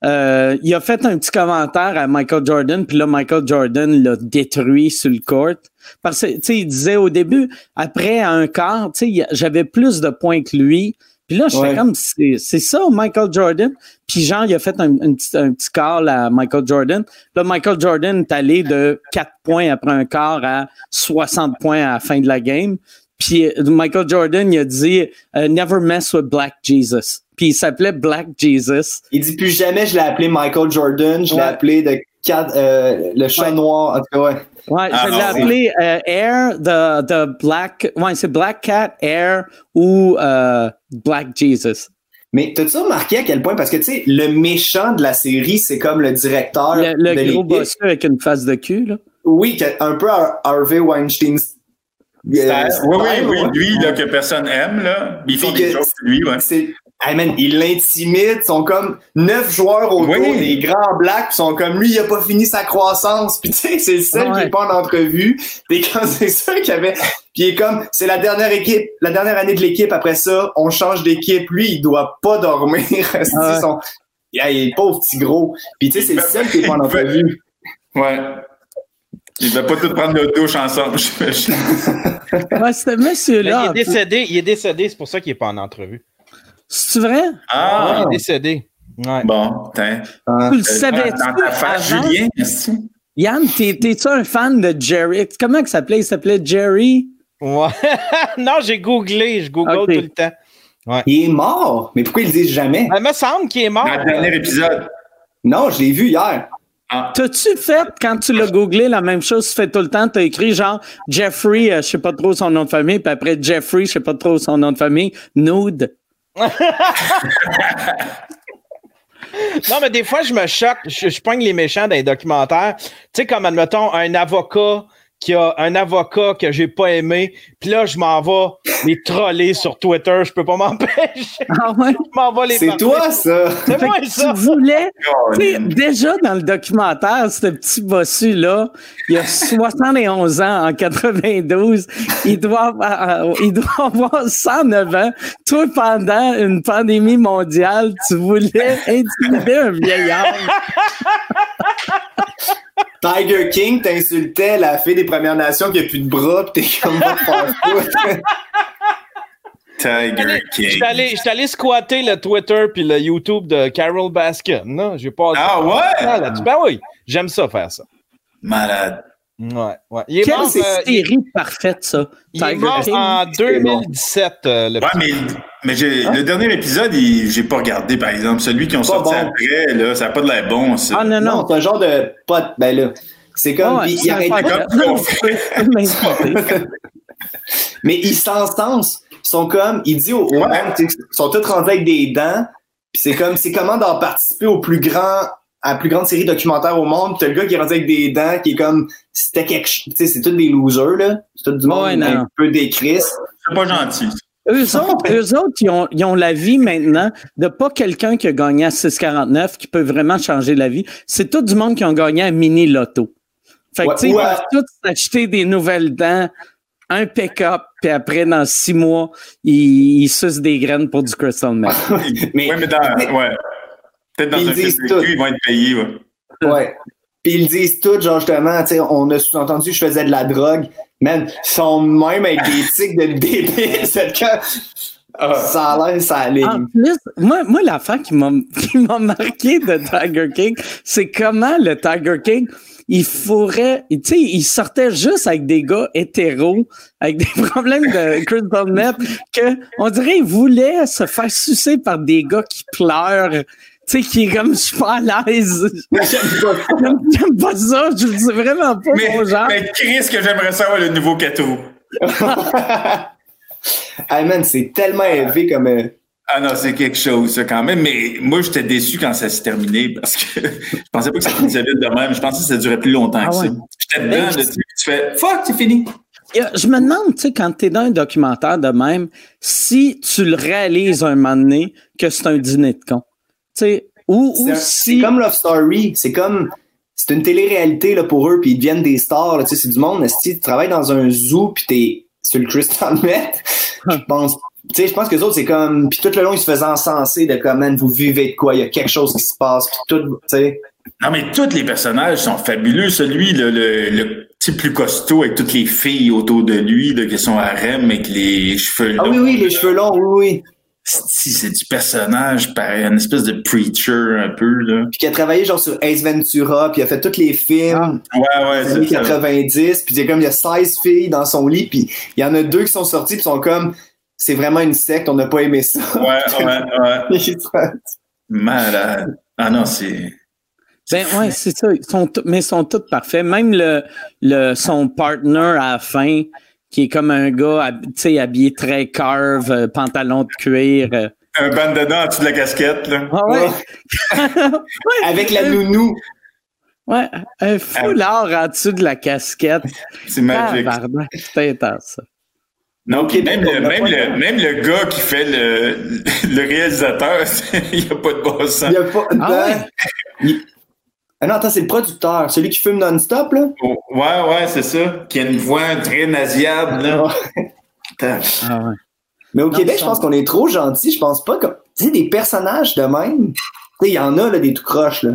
S1: euh, il a fait un petit commentaire à Michael Jordan, puis là, Michael Jordan l'a détruit sur le court. Parce que, tu sais, il disait au début, après un quart, tu sais, j'avais plus de points que lui. Puis là, je
S2: Ouais.
S1: fais comme, c'est ça, Michael Jordan. Puis genre, il a fait un, un petit, un petit call à Michael Jordan. Là, Michael Jordan est allé de 4 points après un quart à 60 points à la fin de la game. Puis euh, Michael Jordan, il a dit euh, Never mess with Black Jesus. Puis il s'appelait Black Jesus.
S2: Il dit plus jamais je l'ai appelé Michael Jordan, je l'ai appelé de euh, le chat
S1: Ouais.
S2: noir. En tout cas, ouais.
S1: Ouais,
S3: Ah,
S1: je l'ai
S3: non,
S1: appelé euh, Air, the, the Black. Ouais, c'est Black Cat, Air ou euh, Black Jesus.
S2: Mais t'as-tu remarqué à quel point, parce que tu sais, le méchant de la série, c'est comme le directeur
S1: Le, le
S2: de
S1: gros bosseux avec une face de cul, là.
S2: Oui, un peu Har- Harvey Weinstein.
S3: oui, oui, oui, lui, là, que personne aime, là. Ils font des sur lui, ouais.
S2: Hey man, il l'intimide, ils sont comme neuf joueurs autour,
S3: Oui.
S2: des grands blacks, ils sont comme lui, il a pas fini sa croissance. Puis tu sais, c'est le seul
S1: Ouais.
S2: qui est pas en entrevue. Puis quand *laughs* c'est ça qu'il avait. Puis il est comme, c'est la dernière équipe, la dernière année de l'équipe. Après ça, on change d'équipe. Lui, il doit pas dormir. *laughs* Il est pauvre petit gros. Puis tu sais, c'est le seul qui est pas en entrevue.
S3: Ouais. Ils ne veulent pas tous prendre leur douche ensemble, *laughs* j'imagine.
S1: Ouais, ce
S4: Mais il
S1: monsieur-là.
S4: est décédé, il est décédé, c'est pour ça qu'il n'est pas en entrevue.
S1: C'est vrai?
S3: Ah,
S4: Il est décédé. Ouais.
S3: bon, tiens.
S2: Ah.
S1: Tu le savais-tu
S3: Dans ta face,
S1: avant?
S3: Julien, que-
S1: Yann, t'es- t'es-tu un fan de Jerry? Comment il s'appelait? Il s'appelait Jerry?
S4: Ouais. *laughs* non, j'ai googlé, je google tout le temps. Ouais.
S2: Il est mort. Mais pourquoi ils le disent jamais?
S4: Il me semble qu'il est mort.
S3: Dans le dernier épisode.
S2: Non, je l'ai vu hier.
S3: Ah,
S1: T'as-tu fait, quand tu l'as googlé, la même chose que tu fais tout le temps? T'as écrit genre Jeffrey, euh, je sais pas trop son nom de famille, puis après Jeffrey, je sais pas trop son nom de famille, nude.
S4: Non, mais des fois, je me choque. Je, je les méchants dans les documentaires. Tu sais, comme, admettons, un avocat qui a un avocat que j'ai pas aimé, puis là, je m'en vais les troller sur Twitter. Je peux pas m'empêcher. *laughs*
S1: Ah ouais?
S4: Je m'en vais les
S2: C'est toi, ça.
S4: C'est moi, ça.
S1: tu voulais, *laughs* tu sais,
S3: Colin.
S1: déjà dans le documentaire, ce petit bossu-là, il a *laughs* 71 ans en 92, il doit, avoir, euh, il doit avoir 109 ans. Toi, pendant une pandémie mondiale, tu voulais intimider un vieillard.
S2: Tiger King t'insultait la fille des Premières Nations qui a plus de bras, pis t'es comme. *laughs*
S3: Tiger King.
S4: J'étais allé, j'étais allé squatter le Twitter puis le YouTube de Carol Baskin. Non, j'ai pas.
S3: Ah ouais?
S4: Ah. Ben oui, j'aime ça faire ça.
S3: Malade.
S4: Ouais, ouais. Il est
S1: Quelle
S4: mort, euh, il,
S1: série parfaite, ça?
S4: il est
S1: Tiger
S4: mort
S1: King?
S4: en 2017. euh, le
S3: Ouais, mais, mais j'ai- le dernier épisode, il- j'ai pas regardé, par exemple. Celui qui ont sorti
S2: bon.
S3: après, là, ça n'a pas de l'air bon, ça.
S1: Ah non,
S2: Non,
S1: non.
S2: c'est un genre de pote. Ben là, c'est comme.
S1: C'est
S2: il arrête
S1: m'insulter. *laughs*
S2: Mais ils s'encensent. Ils sont comme. Il dit au, au
S3: Ouais.
S2: monde, tu sais, ils sont tous rendus avec des dents. Puis c'est comme. C'est comment d'en participer au plus grand. À la plus grande série documentaire au monde. T'as le gars qui est rendu avec des dents, qui est comme. C'était quelque chose. Tu sais, c'est tous des losers, là. C'est tout du monde
S1: Ouais, non.
S2: un peu décrit.
S3: C'est pas gentil.
S1: Eux autres, eux autres ils, ont, ils ont la vie maintenant de pas quelqu'un qui a gagné à 6,49 qui peut vraiment changer la vie. C'est tout du monde qui ont gagné à mini loto. Fait que,
S2: Ouais,
S1: tu sais, ils
S2: ouais.
S1: peuvent tous s'acheter des nouvelles dents, un pick-up, puis après, dans six mois, ils, ils sucent des graines pour du crystal meth.
S2: Mais- *laughs*
S3: ouais, mais dans. Ouais. Peut-être dans
S2: Ils
S3: un
S2: disent
S3: vécu,
S2: tout.
S3: ils vont être payés, ouais.
S2: Ouais. Puis ils le disent tout, genre justement, tu sais, on a sous-entendu que je faisais de la drogue. Man, ils sont même avec des *laughs* tics de bébé. C'est que ça a l'air, ça
S1: En
S2: aligne.
S1: plus, moi, moi l'affaire qui m'a *laughs* qui m'a marqué de Tiger King, c'est comment le Tiger King, il fourrait, tu sais, il sortait juste avec des gars hétéros, avec des *laughs* problèmes de crystal meth, que on dirait qu'il voulait se faire sucer par des gars qui pleurent. Tu sais, qui est comme super à l'aise. J'aime j'aime pas ça. Je le dis vraiment pas
S3: Mais,
S1: mon genre.
S3: mais Chris, que j'aimerais savoir le nouveau Cato. *laughs*
S2: hey man, c'est tellement élevé comme. euh,
S3: Ah non, c'est quelque chose, ça, quand même. Mais moi, j'étais déçu quand ça s'est terminé parce que *laughs* je pensais pas que ça finissait vite de même. Je pensais que ça durait plus longtemps
S1: Ah
S3: que
S1: ouais.
S3: ça. J'étais dedans, là, tu sais, tu fais fuck, c'est fini.
S1: Je me demande, tu sais, quand tu es dans un documentaire de même, si tu le réalises un moment donné que c'est un dîner de con. Sais, ou, ou
S2: C'est un-
S1: si.
S2: c'est comme Love Story. C'est comme. C'est une télé-réalité là, pour eux, puis ils deviennent des stars. Tu sais, c'est du monde. Si tu travailles dans un zoo, puis t'es sur le Crystal *laughs* Met, je pense. Tu sais, je pense que les autres, c'est comme. Puis tout le long, ils se faisaient encenser de comme, man, vous vivez de quoi, il y a quelque chose qui se passe, puis tout. Tu sais.
S3: Non, mais tous les personnages sont fabuleux. Celui, le, le petit plus costaud avec toutes les filles autour de lui, là, qui sont à REM avec les cheveux longs.
S2: Ah oui, oui, les cheveux longs, oui, oui.
S3: Si, c'est du personnage, pareil, une espèce de preacher un peu, là.
S2: Puis qui a travaillé genre sur Ace Ventura, puis il a fait tous les films.
S3: Ouais, ouais,
S2: des années
S3: c'est ça.
S2: 90, puis il y a comme il y a 16 filles dans son lit, puis il y en a deux qui sont sorties, puis sont comme c'est vraiment une secte, on n'a pas aimé ça.
S3: Ouais, ouais, *laughs* ouais. Malade. Ah non, c'est.
S1: Ben ouais, c'est ça. Ils sont tous- mais ils sont tous parfaits. Même le, le, son partner à la fin, qui est comme un gars tu sais, habillé très curve, euh, pantalon de cuir. euh.
S3: Un bandana en dessous de la casquette, là.
S1: Ah ouais. *laughs*
S2: Avec la nounou.
S1: Ouais, un foulard en dessous de la casquette.
S3: C'est magique.
S1: Tabarnak, C'est intense, ça.
S3: Non, même, le, même, le,
S2: de-
S3: même le gars qui fait le, le réalisateur, *laughs* il n'y a pas de bon sens.
S2: Il y a pas.
S1: Ah ouais?
S2: il- Ah non, attends, c'est le producteur, celui qui fume non-stop, là?
S3: Oh, ouais, ouais, c'est ça. Qui a une voix très nasillarde, là. Putain.
S1: Ah ouais.
S2: Mais au
S1: Non,
S2: Québec, je pense qu'on est trop gentil. Je pense pas que. Tu sais, des personnages de même. Tu sais, il y en a, là, des tout croches, là.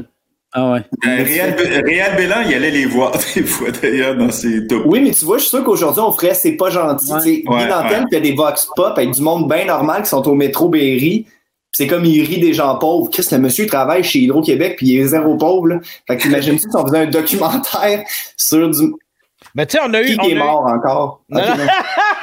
S1: Ah ouais.
S3: Euh, Réal, Réal Bélan, il allait les voir *laughs* des fois, d'ailleurs, dans ses tops.
S2: Oui, mais tu vois, je suis sûr qu'aujourd'hui, on ferait c'est pas gentil.
S1: Ouais.
S2: Tu sais,
S3: Ouais, ouais.
S2: des vox pop avec du monde bien normal qui sont au métro Berry. C'est comme il rit des gens pauvres. Chris, le monsieur il travaille chez Hydro-Québec puis il est zéro pauvre. Là. Fait que t'imagines-tu si on faisait un documentaire sur du.
S4: Mais tu sais, on a eu.
S2: Qui
S4: on
S2: est
S4: a eu-
S2: mort encore?
S4: Non, non.
S2: non.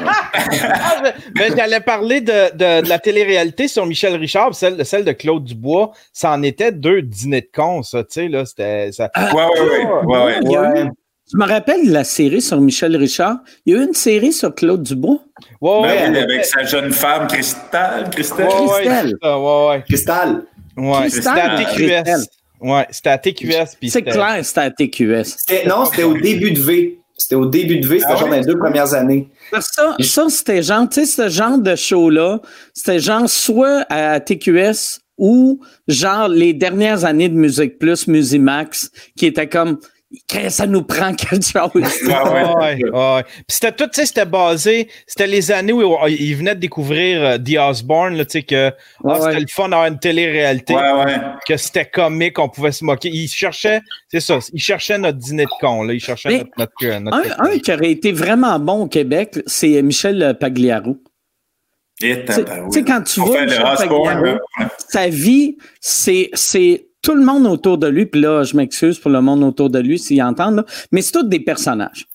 S4: Ah, mais- mais j'allais parler de, de, de la télé-réalité sur Michel Richard, celle, celle de Claude Dubois. Ça en était deux dîners de cons, ça, tu sais, là. C'était. Ça...
S3: Ouais, ouais, ouais. ouais, ouais.
S1: Il y a eu-
S2: Ouais.
S1: Je me rappelle de la série sur Michel Richard. Il y a eu une série sur Claude Dubois.
S4: Ouais,
S3: Ben
S4: ouais,
S3: avec sa jeune femme, Cristal. Cristal.
S4: ouais, ouais,
S1: Christelle.
S4: c'est ça, ouais, ouais.
S2: Cristal.
S4: Ouais,
S1: Christelle.
S4: c'était à
S1: Christelle.
S4: TQS. Ouais, c'était à TQS.
S1: C'est clair, c'était à TQS.
S2: Non, c'était au début de V. C'était au début de V, c'était
S3: Ah
S2: genre dans les deux premières années.
S1: Ça, ça c'était genre, tu sais, ce genre de show-là, c'était genre soit à TQS ou genre les dernières années de Musique Plus, Musimax, qui était comme, ça nous prend quelque chose?
S3: Ouais, ouais.
S4: Ouais, ouais. Puis c'était tout, tu sais, c'était basé, c'était les années où ils venaient de découvrir euh, The Osborne, là, tu sais, que ah,
S1: Ouais,
S4: c'était le fun d'avoir une télé-réalité,
S3: Ouais, ouais.
S4: que c'était comique, on pouvait se moquer. Ils cherchaient, c'est ça, ils cherchaient notre dîner de con, là, ils cherchaient
S1: Mais
S4: notre, notre, notre-
S1: Un, un qui aurait été vraiment bon au Québec, c'est Michel Pagliaro.
S3: Et
S1: Tu sais- tu sais, quand tu
S3: On
S1: vois Michel Pagliaro, sa vie, c'est, c'est tout le monde autour de lui. Puis là, je m'excuse pour le monde autour de lui s'ils entendent, là, mais c'est tous des personnages.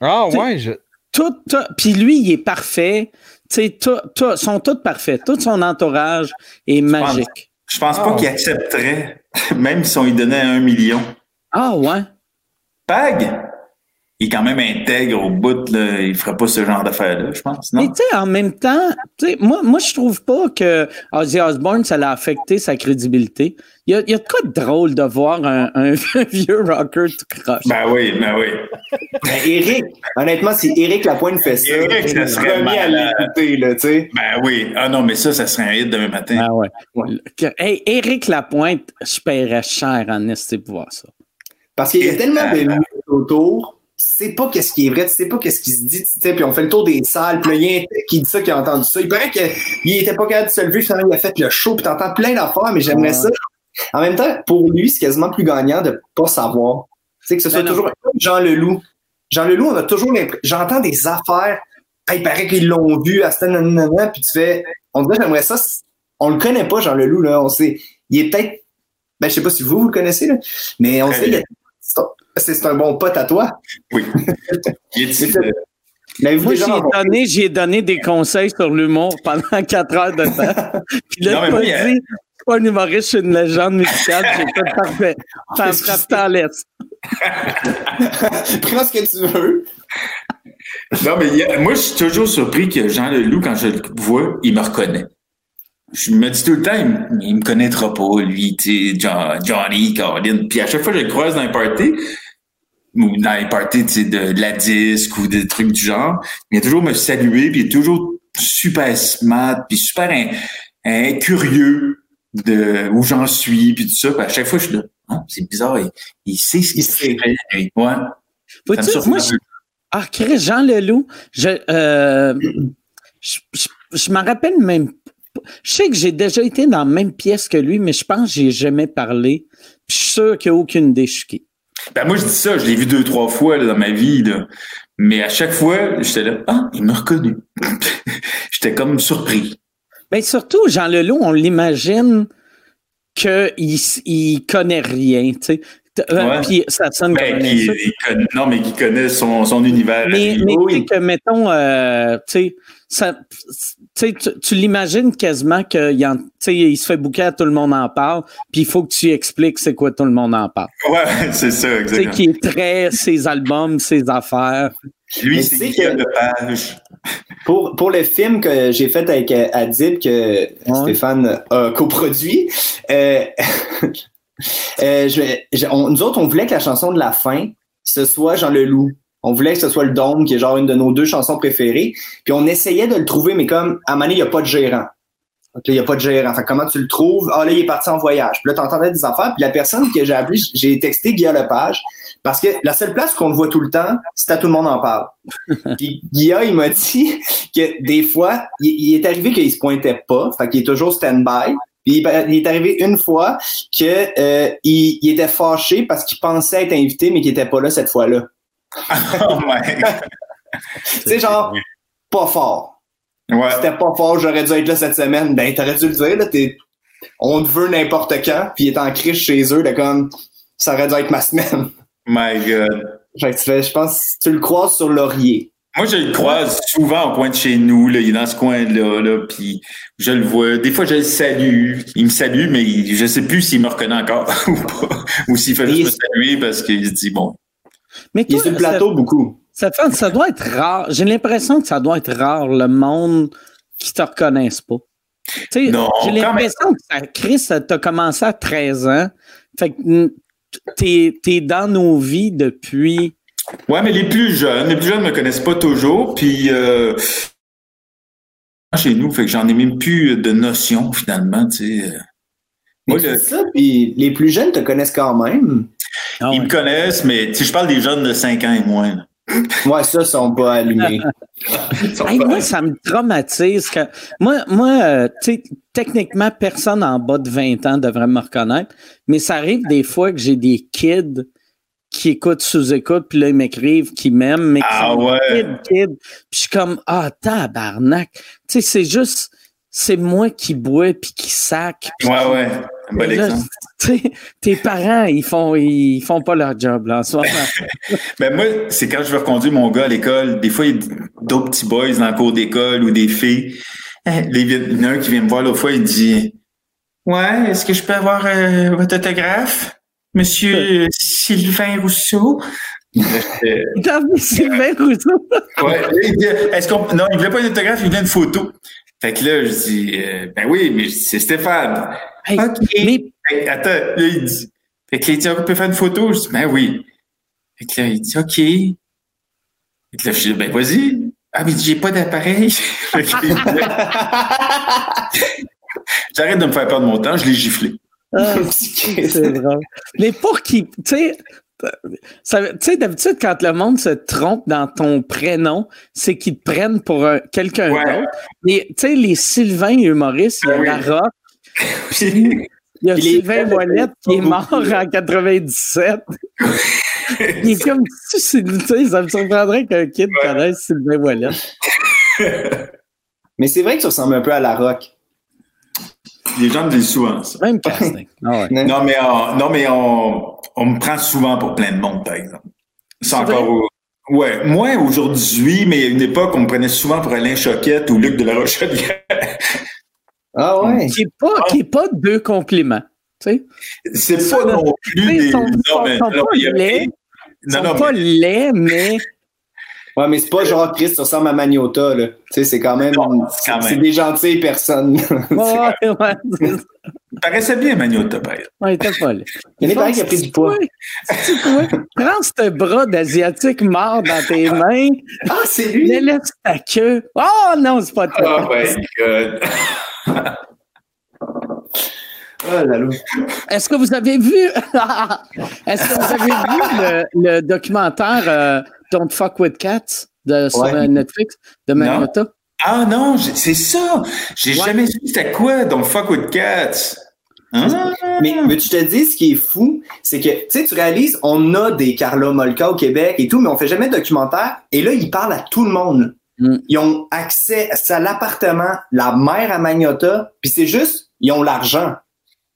S4: Ah, ouais, je...
S1: Tout, tout- puis lui, il est parfait. Tu sais, tout, tout- sont tous parfaits. Tout son entourage est magique.
S3: Je pense
S4: Ah.
S3: pas qu'il accepterait, *laughs* même si on lui donnait un million.
S1: Ah ouais.
S3: Pag, il est quand même intègre au bout, là. il ferait pas ce genre d'affaires-là, je pense,
S1: Mais
S3: non?
S1: tu sais, en même temps, tu sais, moi, moi, je trouve pas que Ozzy Osbourne, ça l'a affecté sa crédibilité. Il y a, il y a de quoi de drôle de voir un, un *laughs* vieux rocker tout croche.
S3: Ben oui, ben oui.
S2: Ben, Eric, honnêtement, si Eric Lapointe fait ça,
S3: Eric, ça serait
S2: premier à l'écouter, là, tu sais.
S3: Ben oui. Ah non, mais ça, ça serait un hit demain matin.
S1: Ah ouais.
S2: Ouais.
S1: Hey, Éric Lapointe, je paierais cher en esti pour voir ça.
S2: Parce qu'il y a tellement de mythes autour, sais pas qu'est-ce qui est vrai, tu sais pas qu'est-ce qui se dit, tu sais, puis on fait le tour des salles, puis là, il y a un qui dit ça, qui a entendu ça. Il paraît qu'il était pas capable de se lever, finalement, il a fait le show, puis t'entends plein d'affaires, mais j'aimerais
S1: Ouais.
S2: ça. En même temps, pour lui, c'est quasiment plus gagnant de pas savoir. Tu sais, que ce soit
S1: Ben
S2: toujours Jean Leloup. Jean Leloup, on a toujours l'impression, j'entends des affaires, il paraît qu'ils l'ont vu à ce nanana, puis tu fais, on dirait, j'aimerais ça, on le connaît pas, Jean Leloup, là, on sait, il est peut-être, ben, je sais pas si vous, vous le connaissez, là, mais on
S3: Très
S2: sait, il y a-
S3: bien.
S2: C'est un- bon pote à toi.
S3: Oui. *laughs* Il est
S2: Mais c'est- L'avez-vous
S1: Moi,
S2: déjà
S1: j'y ai
S2: rencontré?
S1: donné, j'y ai donné des conseils sur l'humour pendant *laughs* quatre heures de temps. Puis là,
S3: Non, mais a-
S1: dit, c'est pas un humoriste, c'est une légende musicale. J'ai fait parfait. T'en frappes, t'en laisses.
S2: Prends ce que tu veux.
S3: Non, mais a- moi, je suis toujours surpris que Jean Leloup, quand je le vois, il me reconnaît. Je me dis tout le temps, il, me- il me connaîtra pas, lui, tu sais, John- Johnny, Caroline. Puis à chaque fois que je le croise dans un party, ou dans les parties, tu sais, de, de la disque ou des trucs du genre, il vient toujours me saluer, puis il est toujours super smart, puis super hein, hein, curieux de où j'en suis, puis tout ça. Puis à chaque fois, je suis là, Ah, c'est bizarre, il, il sait ce qu'il
S2: Il sait.
S3: Ouais.
S1: Vois-tu,
S3: Ça me
S1: moi, je, ah, Chris, Jean Leloup, je, euh, je, je, je m'en rappelle même pas. Je sais que j'ai déjà été dans la même pièce que lui, mais je pense que j'ai jamais parlé. Puis Je suis sûr qu'il n'y a aucune qui.
S3: Ben moi, je dis ça, je l'ai vu deux, trois fois là, dans ma vie. Là. Mais à chaque fois, j'étais là, ah, il m'a reconnu. *laughs* j'étais comme surpris.
S1: Ben surtout, Jean Leloup, on l'imagine qu'il il connaît rien, euh. Puis ça sonne
S3: Ben,
S1: comme
S3: il connaît- non, mais qui connaît son, son univers.
S1: Mais, sais que, mettons, euh, tu sais, ça- tu l'imagines quasiment qu'il il se fait bouquer à tout le monde en parle, puis il faut que tu expliques c'est quoi tout le monde en parle.
S3: Ouais, *laughs* c'est ça,
S1: Tu sais,
S3: exactement.
S1: qui est très ses albums, ses affaires.
S3: Lui,
S2: Mais
S3: c'est
S2: tu sais
S3: Guillaume
S2: que-
S3: Lepage.
S2: Pour, pour le film que j'ai fait avec euh, Adib, que Stéphane a coproduit, euh, *laughs* euh, je vais- je- on- nous autres, on voulait que la chanson de la fin, ce soit Jean Leloup. On voulait que ce soit le Dôme, qui est genre une de nos deux chansons préférées. Puis on essayait de le trouver, mais comme à donné, il n'y a pas de gérant. Donc là, il n'y a pas de gérant. Fait que comment tu le trouves? Ah là, il est parti en voyage. Puis là, t'entendais des affaires. Puis la personne que j'ai appelée, j'ai texté Guillaume Lepage. Parce que la seule place qu'on le voit tout le temps, c'est à tout le monde en parle. *laughs* Puis Guillaume, il m'a dit que des fois, il, il est arrivé qu'il se pointait pas. Fait qu'il est toujours stand-by. Puis il, il est arrivé une fois que euh, il, il était fâché parce qu'il pensait être invité, mais qu'il était pas là cette fois-là. *laughs*
S3: Oh my God.
S2: Tu sais, genre, pas fort.
S3: Ouais.
S2: C'était pas fort, j'aurais dû être là cette semaine. Ben, t'aurais dû le dire, là, t'es, on te veut n'importe quand, puis il est en crise chez eux, de comme, ça aurait dû être ma semaine.
S3: My God.
S2: Fait que tu fais, je pense, tu le croises sur Laurier.
S3: Moi, je le croise souvent au coin de chez nous. Là. Il est dans ce coin-là. Là, puis je le vois. Des fois, je le salue. Il me salue, mais je sais plus s'il me reconnaît encore *laughs* ou pas. Ou s'il fait juste me saluer parce qu'il se dit, bon,
S1: Mais toi,
S2: sur le plateau beaucoup.
S1: Ça, ça, fait- ça doit être rare. J'ai l'impression que ça doit être rare, le monde qui te reconnaisse pas.
S3: Non,
S1: j'ai l'impression que ça, Chris, ça t'a commencé à 13 ans. Fait que t'es, t'es dans nos vies depuis.
S3: Ouais, mais les plus jeunes, les plus jeunes ne me connaissent pas toujours. Puis euh, chez nous, fait que j'en ai même plus de notion finalement. Tu sais. Moi, le-
S2: ça, puis les plus jeunes te connaissent quand même.
S1: Ah
S3: ils me connaissent, mais sais, je parle des jeunes de 5 ans et moins. là.
S2: Ouais, ça, ils sont pas allumés. *laughs*
S3: Ils sont
S1: Hey,
S3: pas-
S1: moi, ça me traumatise. Que... Moi, moi euh, tu sais, techniquement, personne en bas de 20 ans devrait me reconnaître, mais ça arrive des fois que j'ai des kids qui écoutent sous-écoute, puis là, ils m'écrivent qu'ils m'aiment, mais qui
S3: Ah
S1: sont
S3: ouais.
S1: kids, kids. Puis je suis comme, ah, tabarnak. Tu sais, c'est juste, c'est moi qui bois puis qui sac. puis
S3: Ouais,
S1: qui-
S3: ouais. Un bon
S1: là, *laughs* tes parents, ils font, ils font pas leur job, là, en ce moment. *laughs*
S3: Ben moi, c'est quand je vais reconduire mon gars à l'école, des fois, il y a d'autres petits boys dans le cours d'école ou des filles. Là, Il y en a un qui vient me voir l'autre fois, il dit Ouais, est-ce que je peux avoir euh, votre autographe, Monsieur Sylvain Rousseau? *laughs*
S1: Sylvain Rousseau?
S3: Ouais, est-ce qu'on. Non, il voulait pas une autographe, il voulait une photo. Fait que là, je dis euh, Ben oui, mais c'est Stéphane.
S1: Hey,
S3: OK.
S1: mais
S3: attends, là, il dit. Fait que là, il dit, on peut faire une photo? Je dis, ben oui. Fait que là, il dit, OK. Fait que là, je dis, ben vas-y. Ah, mais j'ai pas d'appareil. *laughs* *laughs* J'arrête de me faire perdre mon temps, je l'ai giflé.
S1: Ah, *laughs* c'est drôle. Mais pour qui, tu sais, tu sais, d'habitude, quand le monde se trompe dans ton prénom, c'est qu'ils te prennent pour un- quelqu'un
S3: Ouais.
S1: d'autre. Mais, tu sais, les Sylvain humoristes, il y a
S3: Ah oui.
S1: la rock, il y a Sylvain Moilette qui est mort en 97. il est comme, tu sais, tu sais, ça me surprendrait qu'un kid connaisse Sylvain Moilette. *laughs*
S2: Mais c'est vrai que tu ressembles un peu à la rock.
S3: Les gens me disent souvent ça.
S1: Même casting. Ah ouais.
S3: Non, mais, on, non, mais on, on me prend souvent pour plein de monde, par exemple. C'est encore. Ouais, moi aujourd'hui, mais il y a une époque, on me prenait souvent pour Alain Choquette ou Luc de la Rochelle.
S2: Ah ouais.
S1: Qui est pas, qui est pas deux compliments. Tu sais,
S3: C'est pas non plus
S1: Ils
S3: des.
S1: sont-
S3: Non,
S1: sont-
S3: mais
S1: sont
S3: non,
S1: pas
S3: il
S1: laids. Ils
S3: Non,
S1: sont
S3: non,
S1: pas
S3: mais-
S1: laids, mais *laughs*
S2: Ouais, mais c'est pas genre Chris, tu ressembles à Magnota, là. Tu sais, c'est quand même. C'est des gentilles personnes. *laughs*
S1: ouais, ouais,
S3: il paraissait bien Magnota, par exemple.
S1: ouais, t'es pas laid. *laughs*
S2: Il y en a pareil qui a pris du poids.
S1: C'est quoi? Prends ce bras d'asiatique mort dans tes mains,
S2: Ah, c'est lui!
S1: laisse ta queue. Oh non, c'est pas toi.
S3: Oh my God. *laughs*
S2: Oh.
S1: Est-ce que vous avez vu *laughs* Est-ce que vous avez vu le, le documentaire euh, Don't Fuck with Cats de, sur
S2: Ouais.
S1: euh, Netflix de Magnota?
S3: Ah non, c'est ça. J'ai
S1: Ouais.
S3: jamais su c'était quoi, donc fuck with cats. Hein?
S2: Mais veux-tu te dire ce qui est fou, c'est que tu sais, tu réalises, on a des Carla Molka au Québec et tout, mais on fait jamais de documentaire. Et là, ils parlent à tout le monde.
S1: Mm.
S2: Ils ont accès à l'appartement, la mère à Magnota, puis c'est juste, ils ont l'argent.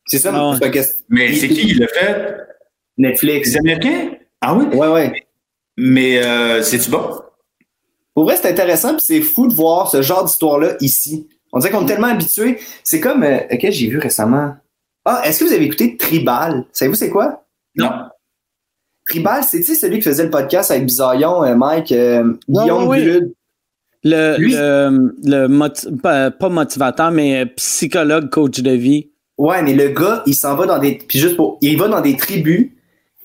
S2: C'est ça,
S1: Ah ouais.
S2: c'est que
S3: Mais c'est qui qui l'a fait?
S2: Netflix.
S3: Les Américains? Ah oui?
S2: Ouais, ouais.
S3: Mais euh, c'est-tu bon?
S2: Pour vrai, c'est intéressant, puis c'est fou de voir ce genre d'histoire-là ici. On dirait qu'on est tellement habitués. C'est comme, euh, qu'est-ce que j'ai vu récemment? Ah, est-ce que vous avez écouté Tribal? Savez-vous c'est quoi?
S3: Non.
S2: Tribal, c'est celui qui faisait le podcast avec Bisaillon, euh, Mike, euh,
S1: Ouais,
S2: Guillaume. Gulude.
S1: Le,
S2: Lui-
S1: le, le moti- pas, pas motivateur, mais psychologue, coach de vie.
S2: Ouais, mais le gars, il s'en va dans des. Puis juste pour. Il va dans des tribus,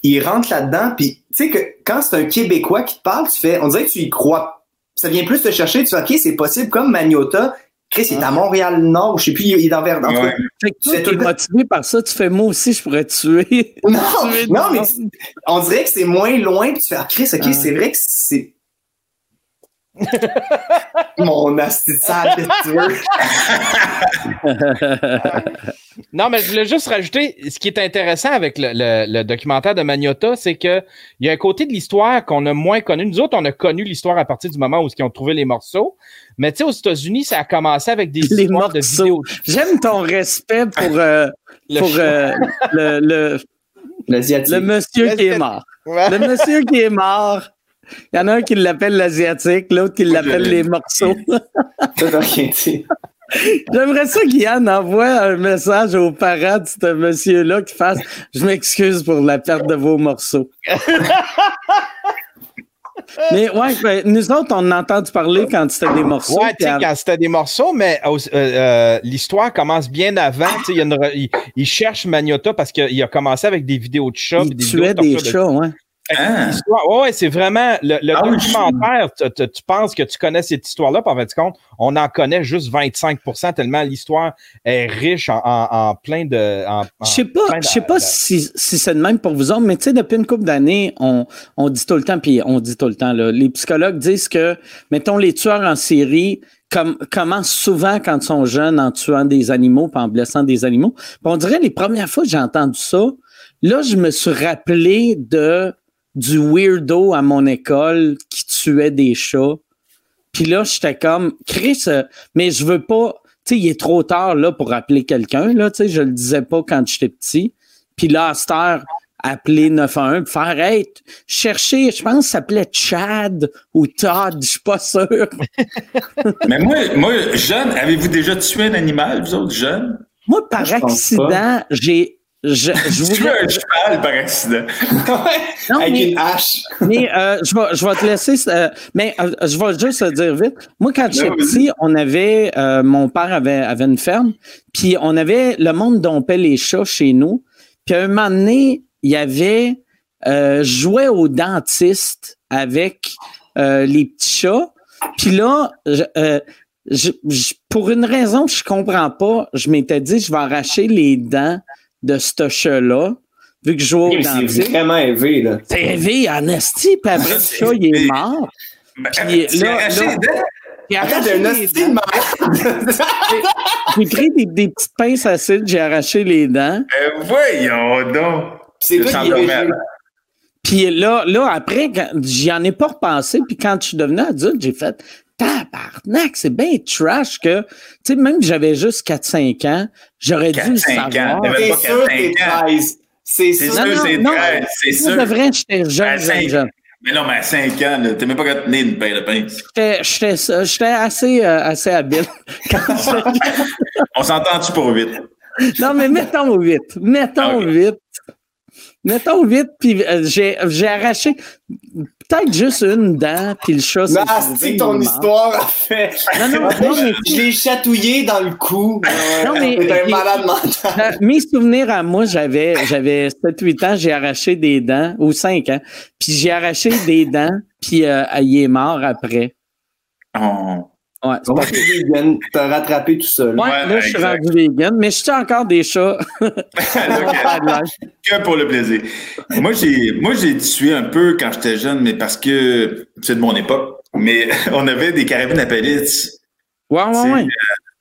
S2: il rentre là-dedans, puis tu sais que quand c'est un Québécois qui te parle, tu fais. On dirait que tu y crois. Ça vient plus te chercher, tu fais OK, c'est possible, comme Magnota. Chris, il est à Montréal-Nord, je sais plus, il est dans Verdun.
S3: Ouais.
S1: Fait que
S2: tout le-
S1: motivé par ça, tu fais moi aussi, je pourrais te tuer.
S2: Non, *laughs*
S1: Tuer
S2: non, mais tu- on dirait que c'est moins loin, puis tu fais Ah, Chris, OK,
S1: Ah.
S2: c'est vrai que c'est. *laughs* Mon asti de de. *laughs*
S4: Non, mais je voulais juste rajouter, ce qui est intéressant avec le, le- le documentaire de Magnota, c'est qu'il y a un côté de l'histoire qu'on a moins connu. Nous autres, on a connu l'histoire à partir du moment où ils ont trouvé les morceaux. Mais tu sais, aux États-unis, ça a commencé avec des
S1: Les
S4: histoires de
S1: morceaux.
S4: vidéos.
S1: J'aime ton respect pour, euh,
S4: Le
S1: pour
S4: choix.
S1: euh, le, le, le monsieur qui est mort. Le monsieur qui est mort. Il y en a un qui l'appelle l'Asiatique, l'autre qui l'appelle les morceaux. *laughs* J'aimerais ça qu'Yann envoie un message aux parents de ce monsieur-là qui fasse Je m'excuse pour la perte de vos morceaux. *laughs* mais ouais, ben, nous autres, on a entendu parler quand c'était des morceaux.
S4: Ouais, tu sais, quand c'était des morceaux, mais euh, euh, l'histoire commence bien avant. Il, y a une, il, il, cherche Magnota parce qu'il a commencé avec des vidéos de chats.
S1: Il tuait des chats, ouais.
S4: Ah. Ouais, c'est vraiment le, ah documentaire. Tu, penses que tu connais cette histoire-là, par en fait, compte, on en connaît juste 25% tellement l'histoire est riche en, plein de.
S1: Je sais pas, je sais pas si, c'est le même pour vous autres, mais tu sais, depuis une couple d'années, on, on dit tout le temps, puis on dit tout le temps, là, les psychologues disent que, mettons, les tueurs en série comme, commencent souvent quand ils sont jeunes en tuant des animaux, puis en blessant des animaux. on dirait les premières fois que j'ai entendu ça, là, je me suis rappelé de du weirdo à mon école qui tuait des chats. Puis là, j'étais comme, Chris, euh, mais je veux pas, tu sais, il est trop tard là pour appeler quelqu'un, là, tu sais, je le disais pas quand j'étais petit. Puis là, à cette heure, appeler 911 pour faire hey, chercher, je pense que ça s'appelait Chad ou Todd, je suis pas sûr. *laughs*
S3: mais moi, moi, jeune, avez-vous déjà tué un animal, vous autres, jeunes?
S1: Moi, par accident, j'ai je, *laughs*
S3: je tu un cheval par accident. *laughs*
S2: Avec une hache.
S1: mais euh, je, vais, je vais te laisser. Euh, mais euh, je vais juste te dire vite. Moi, quand j'étais petit, on avait. mon père avait, avait une ferme. Puis on avait. Le monde dompait les chats chez nous. Puis à un moment donné, il y avait. jouait au dentiste avec les petits chats. Puis là, pour une raison que je comprends pas, je m'étais dit, je vais arracher les dents de ce chat-là, vu que je joue au
S2: C'est vraiment élevé, là.
S1: C'est élevé, Anastie, puis après, le chat, il est mort.
S3: Puis là, là,
S2: il arraché les dents.
S1: J'ai pris des, des, petites pinces acides, j'ai arraché les dents.
S3: Euh, voyons donc.
S2: C'est
S1: Puis là, là, après, j'y en ai pas repensé. Puis quand je suis devenu adulte, j'ai fait tabarnak, c'est bien trash que, tu sais, même que j'avais juste 4-5 ans, j'aurais dû le savoir.
S2: C'est sûr que 13. C'est sûr
S3: que c'est 13. C'est sûr.
S1: De vrai, j'étais jeune, jeune, jeune.
S3: Mais non, mais à 5 ans, t'es même pas capable de tenir une paire de pinces.
S1: J'étais assez, euh, assez habile. *laughs* *laughs*
S3: On s'entend-tu pour 8?
S1: Non, mais mettons 8. Mettons 8. Mettons 8, puis euh, j'ai arraché peut-être juste une dent, puis le chat...
S2: Non, c'est ton histoire a fait... Non, non, non mais... Je l'ai chatouillé dans le cou. Non, mais... T'es un malade mental.
S1: Mes souvenirs à moi, j'avais j'avais 7-8 ans, j'ai arraché des dents, ou 5 ans, puis j'ai arraché des dents, puis euh, il est mort après.
S3: Oh.
S1: Ouais, c'est pas *laughs*
S2: vegan. T'as rattrapé tout. Là.
S1: Ouais, là, je suis rendu vegan, mais je suis encore des chats. *laughs*
S3: que pour le plaisir. Moi, j'ai, moi, j'ai tué un peu quand j'étais jeune, mais parce que c'est de mon époque. Mais *laughs* on avait des carabines à pellets.
S1: Ouais, ouais, ouais.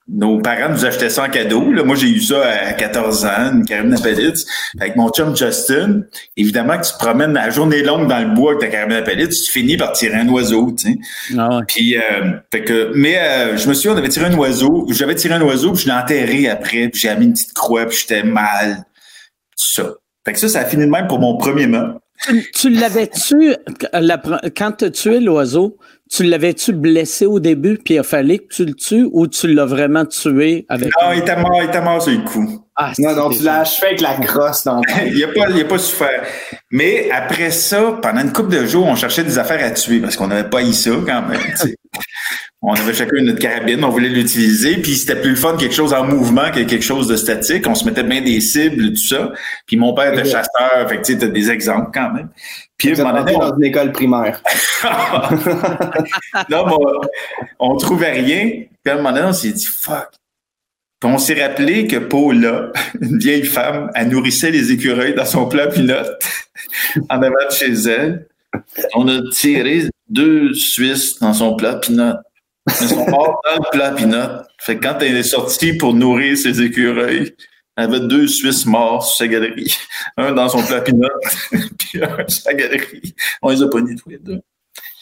S3: Nos parents nous achetaient ça en cadeau. Là. Moi, j'ai eu ça à 14 ans, une carabine à pellets. Avec mon chum Justin, évidemment que tu te promènes la journée longue dans le bois avec ta carabine à pellets, tu finis par tirer un oiseau. Tu sais.
S1: Ah ouais.
S3: Puis, euh, fait que, mais euh, je me souviens, on avait tiré un oiseau. J'avais tiré un oiseau, puis je l'ai enterré après, puis j'ai mis une petite croix, puis j'étais mal. Tout ça. Fait que ça, ça a fini de même pour mon premier mot.
S1: Tu, l'avais-tu, quand tu as tué l'oiseau, tu l'avais-tu blessé au début, puis il a fallu que tu le tues, ou tu l'as vraiment tué avec.
S3: Non, il était mort, il était mort sur le coup.
S2: Ah, non, non, tu l'as achevé avec la crosse. Donc. *laughs*
S3: il n'a pas, il a pas souffert. Mais après ça, pendant une couple de jours, on cherchait des affaires à tuer parce qu'on n'avait pas eu ça quand même. On avait chacun notre carabine, on voulait l'utiliser, puis c'était plus le fun quelque chose en mouvement que quelque chose de statique. On se mettait bien des cibles, tout ça. Puis mon père était chasseur, fait que tu sais, des exemples quand même.
S2: Puis à un dans une école primaire. *laughs*
S3: on, on trouvait rien. Puis à un moment donné, on s'est dit fuck. Puis on s'est rappelé que Paula, *laughs* une vieille femme, elle nourrissait les écureuils dans son plat pilote *laughs* en avant de chez elle. On a tiré deux Suisses dans son plat pinot. Ils sont morts dans le plat pinot. Fait que quand elle est sortie pour nourrir ses écureuils, elle avait deux Suisses morts sur sa galerie. Un dans son plat pinot, *laughs* puis un sur sa galerie. On les a pognés tous les deux.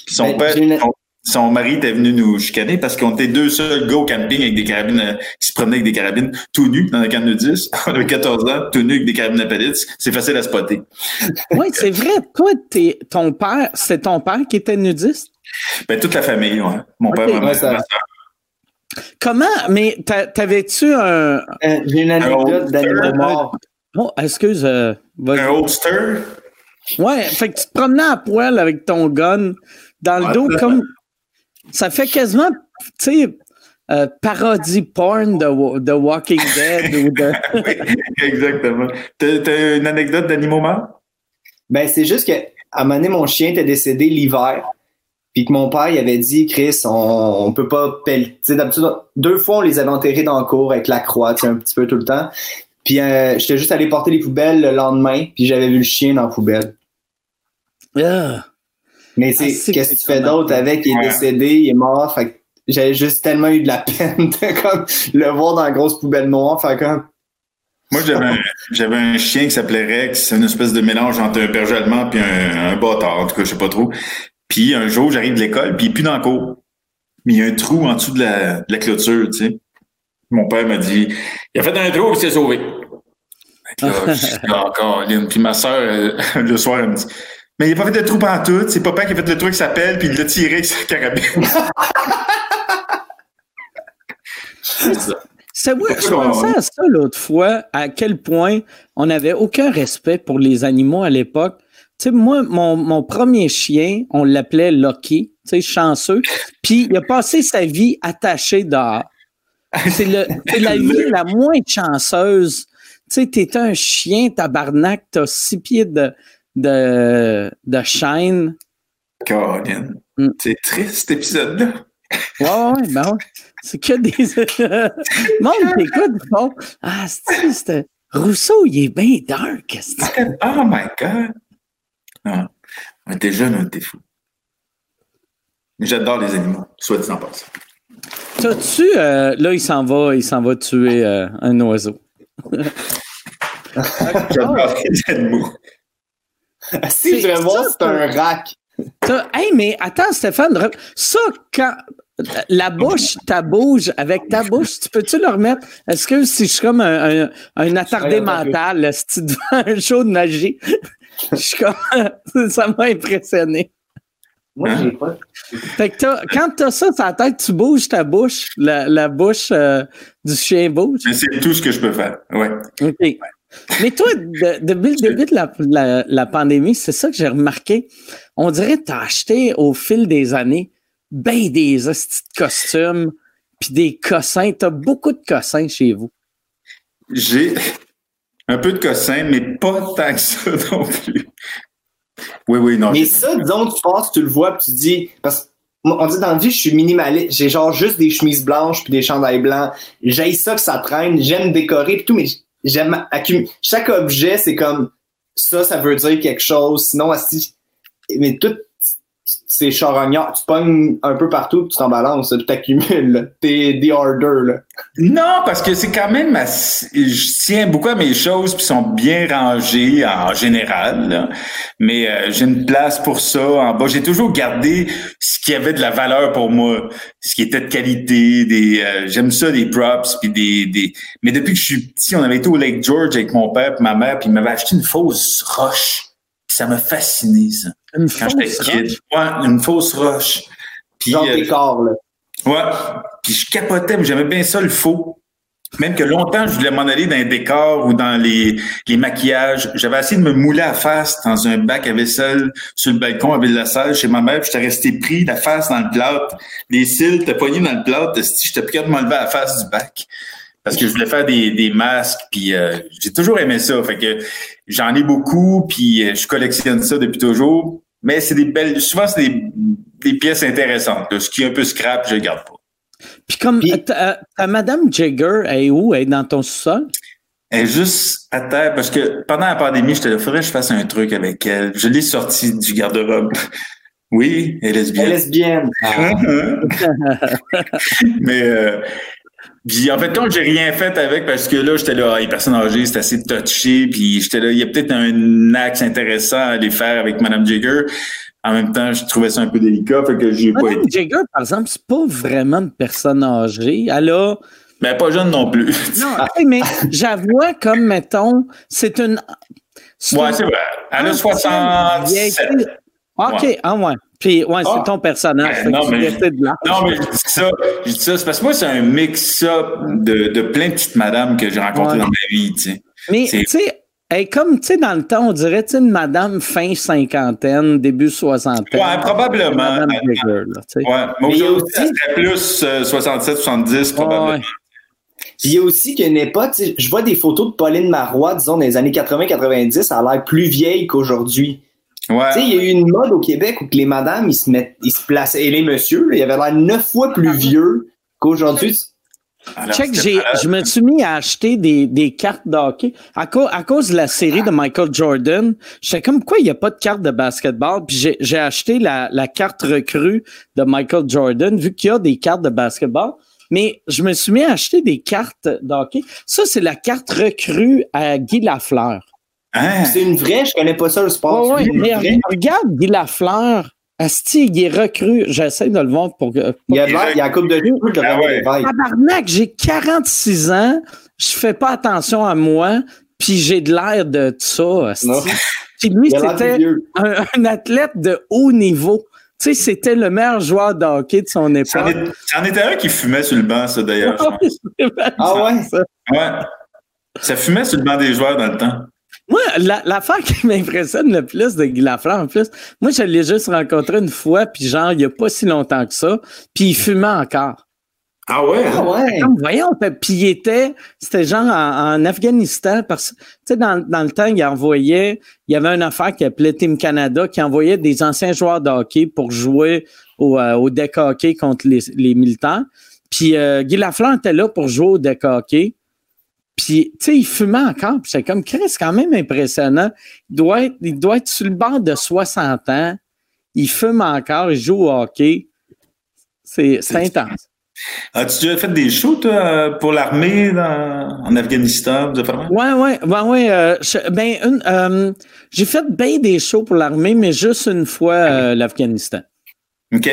S3: Puis son ben, père, son mari était venu nous chicaner parce qu'on était deux seuls gars au camping avec des carabines, euh, qui se promenaient avec des carabines tout nus dans un camp de 10. *laughs* On avait 14 ans, tout nus avec des carabines à pellets. C'est facile à spotter.
S1: Oui, c'est vrai. Toi, t'es, ton père, c'est ton père qui était nudiste?
S3: Ben, toute la famille, ouais. Mon père, ma mère,
S2: ça-.
S1: Comment? Mais t'a- t'avais-tu un.
S2: Euh, J'ai une anecdote
S3: Un
S2: d'animal mort.
S1: Oh, excuse. euh.
S3: Un holster?
S1: Ouais, fait que tu te promenais à poil avec ton gun dans le
S3: Ouais.
S1: dos comme. Ça fait quasiment, tu sais, euh, parodie porn de, de Walking *laughs* Dead ou de.
S3: Oui, exactement. T'as, t'as une anecdote d'animaux morts?
S2: Ben, c'est juste que, à un moment donné, mon chien était décédé l'hiver. Puis que mon père, il avait dit, Chris, on, on peut pas pelleter. D'habitude, deux fois, on les avait enterrés dans le cours avec la croix, un petit peu tout le temps. Puis euh, j'étais juste allé porter les poubelles le lendemain, puis j'avais vu le chien dans la poubelle. Mais c'est
S1: Ah,
S2: qu'est-ce que tu fais d'autre avec? Il est
S3: Ouais.
S2: décédé, il est mort. Fait que j'avais juste tellement eu de la *laughs* peine de comme, le voir dans la grosse poubelle noire. Fait comme,
S3: Moi, j'avais un, j'avais un chien qui s'appelait Rex. C'est une espèce de mélange entre un berger allemand et un, un bâtard. En tout cas, je sais pas trop. Puis un jour, j'arrive de l'école, puis il est plus dans le cours. Mais il y a un trou en dessous de la, de la clôture, tu sais. Mon père m'a dit, il a fait un trou, il s'est sauvé. Encore. *laughs* Puis ma soeur, *laughs* le soir, elle me dit, mais il n'a pas fait de trou en tout. C'est papa qui a fait le truc qui s'appelle, puis il l'a tiré avec sa carabine. *laughs* C'est ça.
S1: C'est vrai, je pensais à ça l'autre fois, à quel point on n'avait aucun respect pour les animaux à l'époque. Tu sais, moi, mon, mon premier chien, on l'appelait Lucky, tu sais, chanceux, *laughs* puis il a passé sa vie attaché dehors. C'est la vie la moins chanceuse. Tu sais, t'es un chien, tabarnak, t'as six pieds de, de, de chaîne.
S3: Colin.
S1: Mm.
S3: C'est triste, cet épisode-là.
S1: Ouais, ouais, ben ouais. C'est que des. *laughs* Monde t'écoute, ils font Ah, c'est. Rousseau, il est bien dark.
S3: Oh my God! Ah, on était jeunes, on était fous. J'adore les animaux, soit dit en passant.
S1: T'as-tu. euh, là, il s'en va, il s'en va tuer euh, un oiseau. *laughs*
S3: J'adore les animaux.
S2: si je
S1: C'est
S2: vais voir,
S1: ça,
S2: c'est un rack.
S1: Hey, mais attends, Stéphane, ça, quand. La bouche, ta bouge, avec ta bouche, tu peux-tu le remettre? Est-ce que si je suis comme un, un, un attardé mental, là, si tu devant *laughs* un show de magie, *laughs* je suis comme. *laughs* ça m'a impressionné.
S2: Moi, j'ai pas.
S1: Fait que t'as- quand t'as ça sur la tête, tu bouges ta bouche, la, la bouche euh, du chien bouge.
S3: Mais c'est tout ce que je peux faire. Ouais.
S1: OK. Mais toi, de- depuis le début de la, la- la pandémie, c'est ça que j'ai remarqué. On dirait que tu as acheté au fil des années ben des hosties de costumes puis des cossins. Tu as beaucoup de cossins chez vous.
S3: J'ai un peu de cossin, mais pas tant que ça *laughs* non plus. Oui, oui, non.
S2: Mais ça, disons, tu passes, tu le vois, puis tu dis. Parce on dit dans la vie, je suis minimaliste. J'ai genre juste des chemises blanches puis des chandails blancs. J'aime ça que ça traîne. J'aime décorer puis tout, mais j'aime accumuler. Chaque objet, c'est comme ça, ça veut dire quelque chose. Sinon, asti- mais tout, c'est charognard. Tu pognes un peu partout tu t'en balances. Tu t'accumules. T'es des orders, là.
S3: Non, parce que c'est quand même assez- je tiens beaucoup à mes choses puis sont bien rangées en général. là. Mais euh, j'ai une place pour ça en bas. J'ai toujours gardé ce qui avait de la valeur pour moi, ce qui était de qualité. Des euh, j'aime ça des props puis des, des. Mais depuis que je suis petit, on avait été au Lake George avec mon père et ma mère puis il m'avait acheté une fausse roche. Ça m'a fasciné ça.
S1: Une
S3: Quand
S1: fausse
S3: j'étais kid,
S1: roche.
S3: ouais, une fausse roche. Puis,
S2: Genre
S3: euh,
S2: corps, là.
S3: Ouais. Puis je capotais, mais j'aimais bien ça, le faux. Même que longtemps, je voulais m'en aller dans les décors ou dans les, les maquillages. J'avais essayé de me mouler à face dans un bac à vaisselle sur le balcon avec la salle chez ma mère. Puis j'étais resté pris, la face dans le plâtre. Les cils, t'as poigné dans le plâtre. J'étais plus capable de m'enlever à la face du bac. Parce que je voulais faire des, des masques. Puis euh, j'ai toujours aimé ça. Fait que j'en ai beaucoup. Puis euh, je collectionne ça depuis toujours. Mais c'est des belles... Souvent, c'est des, des pièces intéressantes. là. Ce qui est un peu scrap, je le garde pas.
S1: Puis comme
S2: Puis-
S1: ta, ta Madame Jagger, elle est où? Elle est dans ton sous-sol?
S3: Elle est juste à terre parce que pendant la pandémie, j'étais là, faudrait que je fasse un truc avec elle. Je l'ai sortie du garde-robe. Oui, elle est
S2: Elle est
S3: lesbienne.
S2: lesbienne. *laughs*
S3: Mais euh, puis en fait, quand j'ai rien fait avec parce que là, j'étais là, ah, les personnes âgées, c'est assez touché, puis j'étais là, il y a peut-être un axe intéressant à aller faire avec Madame Jagger. en même temps, je trouvais ça un peu délicat, fait que j'ai pas été.
S1: Jagger, par exemple, c'est pas vraiment une personne âgée. Elle a.
S3: Mais pas jeune non plus.
S1: Non, *laughs* mais j'avoue, comme, mettons, c'est une.
S3: ouais, c'est vrai. Elle a 67.
S1: OK,
S3: Ouais.
S1: ah ouais. Puis, ouais, c'est
S3: Ah.
S1: ton personnage.
S3: Ouais,
S1: que
S3: non, mais-
S1: décides de là.
S3: Non, mais je dis ça, je dis ça, c'est parce que moi, c'est un mix-up de, de plein de petites madames que j'ai rencontrées
S1: Ouais.
S3: dans ma vie, tu sais.
S1: Mais, tu sais, elle est comme, tu sais, dans le temps, on dirait, tu sais, une madame fin cinquantaine, début soixantaine.
S3: Ouais, probablement.
S1: Madame
S3: Ouais,
S1: Jagger, là, tu sais.
S3: mais
S2: Mais
S3: aujourd'hui,
S2: aussi-
S3: ça serait plus euh, 67, 70, probablement.
S1: Ouais.
S2: Puis il y a aussi qu'une époque, tu sais, je vois des photos de Pauline Marois, disons, dans les années 80-90, elle a l'air plus vieille qu'aujourd'hui.
S3: Ouais.
S2: Tu sais, il y a eu une mode au Québec où que les madames, ils se mettent, ils se plaçaient, et les messieurs, ils avaient l'air neuf fois plus vieux qu'aujourd'hui.
S3: Alors,
S1: Check, j'ai,
S3: malade.
S1: je me suis mis à acheter des, des cartes de hockey. À, cause à cause de la série de Michael Jordan, j'étais comme, pourquoi il n'y a pas de carte de basketball? Puis j'ai, j'ai acheté la, la carte recrue de Michael Jordan, vu qu'il y a des cartes de basketball. Mais je me suis mis à acheter des cartes de hockey. Ça, c'est la carte recrue à Guy Lafleur.
S3: Hein?
S2: C'est une vraie, je connais pas ça le sport.
S1: Ouais, ouais,
S2: C'est une
S1: mais
S2: vraie.
S1: regarde Guy Lafleur. Asti, il est recru. J'essaie de le voir pour que.
S2: Il y a il y a la coupe de cheveux de
S3: Ah ouais.
S1: Tabarnak, j'ai 46 ans, je fais pas attention à moi, puis j'ai de l'air de ça. Puis lui, c'était un, un athlète de haut niveau. Tu sais, c'était le meilleur joueur de hockey de son
S3: C'en
S1: époque.
S3: est- c'en était un qui fumait sur le banc, ça, d'ailleurs. *laughs*
S2: Ah ouais?
S3: Ouais. Ça fumait sur le banc des joueurs dans le temps.
S1: Moi, la- l'affaire qui m'impressionne le plus de Guy Lafleur, en plus, moi, je l'ai juste rencontré une fois, puis genre, il n'y a pas si longtemps que ça, puis il fumait encore.
S3: Ah ouais?
S2: Ah ouais?
S1: Comme, voyons, puis il était, c'était genre en, en Afghanistan, parce que, tu sais, dans, dans le temps, il envoyait, il y avait une affaire qui appelait Team Canada, qui envoyait des anciens joueurs de hockey pour jouer au, euh, au deck hockey contre les, les militaires. Puis euh, Guy Lafleur était là pour jouer au deck hockey. Puis, tu sais, il fumait encore. Puis c'est comme, Chris, c'est quand même impressionnant. Il doit, être, il doit être sur le bord de 60 ans. Il fume encore, il joue au hockey. C'est intense.
S3: As-tu déjà fait des shows, toi, pour l'armée en Afghanistan?
S1: euh, je- ben, une, euh, j'ai fait bien des shows pour l'armée, mais juste une fois euh, l'Afghanistan.
S3: OK.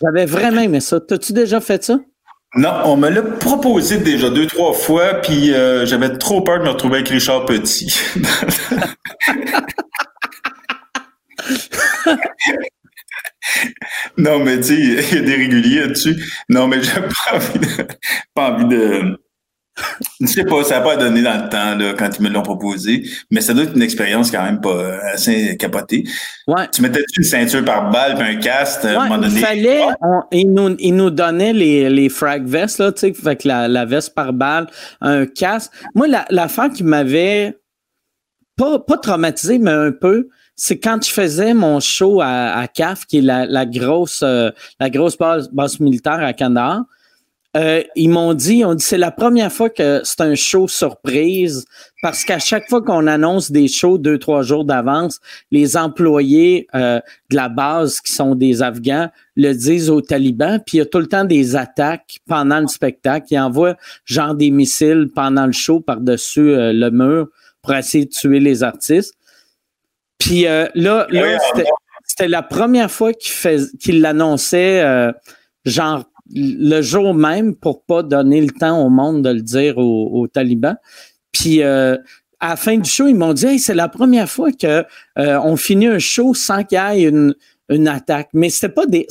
S1: J'avais vraiment aimé ça. T'as-tu déjà fait ça?
S3: Non, on me l'a proposé déjà deux, trois fois, puis euh, j'avais trop peur de me retrouver avec Richard Petit. *laughs* non, mais tu sais, il y a des réguliers là-dessus. Non, mais j'ai pas envie de. Pas envie de. Je sais pas, ça n'a pas donné dans le temps là, quand ils me l'ont proposé, mais ça doit être une expérience quand même pas euh, assez capotée.
S1: Ouais.
S3: Tu mettais une ceinture par balle puis un casque à un moment
S1: il
S3: donné.
S1: fallait, on- il, nous, il nous donnait les, les frag vests, là, tu sais, que la, la veste par balle, un casque. Moi, la, l'affaire qui m'avait pas, pas traumatisé, mais un peu, c'est quand je faisais mon show à, à CAF, qui est la, la grosse, euh, la grosse base, base militaire à Kandahar. Euh, ils m'ont dit, on dit c'est la première fois que c'est un show surprise parce qu'à chaque fois qu'on annonce des shows deux trois jours d'avance, les employés euh, de la base qui sont des Afghans le disent aux talibans, puis il y a tout le temps des attaques pendant le spectacle. Ils envoient genre des missiles pendant le show par-dessus euh, le mur pour essayer de tuer les artistes. Puis euh, là, là c'était, la première fois qu'il, fais- qu'il l'annonçait euh, genre le jour même pour pas donner le temps au monde de le dire aux, aux talibans. Puis euh, à la fin du show, ils m'ont dit hey, c'est la première fois que euh, on finit un show sans qu'il y ait une, une attaque. Mais c'était pas des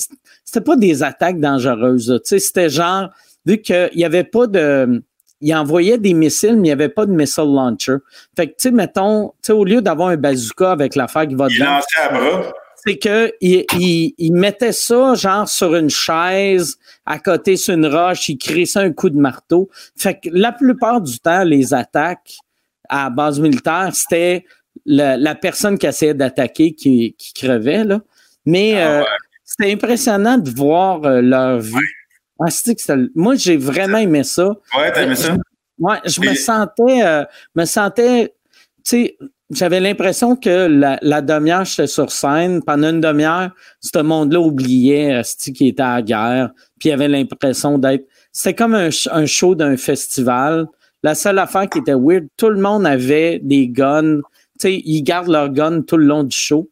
S1: c'était pas des attaques dangereuses. c'était genre vu qu'il y avait pas de il envoyait des missiles, mais il n'y avait pas de missile launcher. Fait que, tu sais, mettons, au lieu d'avoir un bazooka avec l'affaire qui va
S3: Il
S1: dedans,
S3: lançait à bras.
S1: C'est que il, il, il mettait ça genre sur une chaise à côté sur une roche, il crée ça un coup de marteau. Fait que la plupart du temps, les attaques à la base militaire, c'était la, la personne qui essayait d'attaquer qui, qui crevait là. Mais
S3: Ah
S1: euh, c'était impressionnant de voir euh, leur vie. Ah, que c'était- moi, j'ai vraiment aimé ça.
S3: Ouais, t'as aimé ça?
S1: Ouais, je me sentais, euh, me sentais, tu sais, j'avais l'impression que la, la demi-heure, j'étais sur scène. Pendant une demi-heure, ce monde-là oubliait asti, qu'il était à la guerre. Puis il avait l'impression d'être. C'était comme un, un show d'un festival. La seule affaire qui était weird, tout le monde avait des guns. Tu sais, ils gardent leurs guns tout le long du show.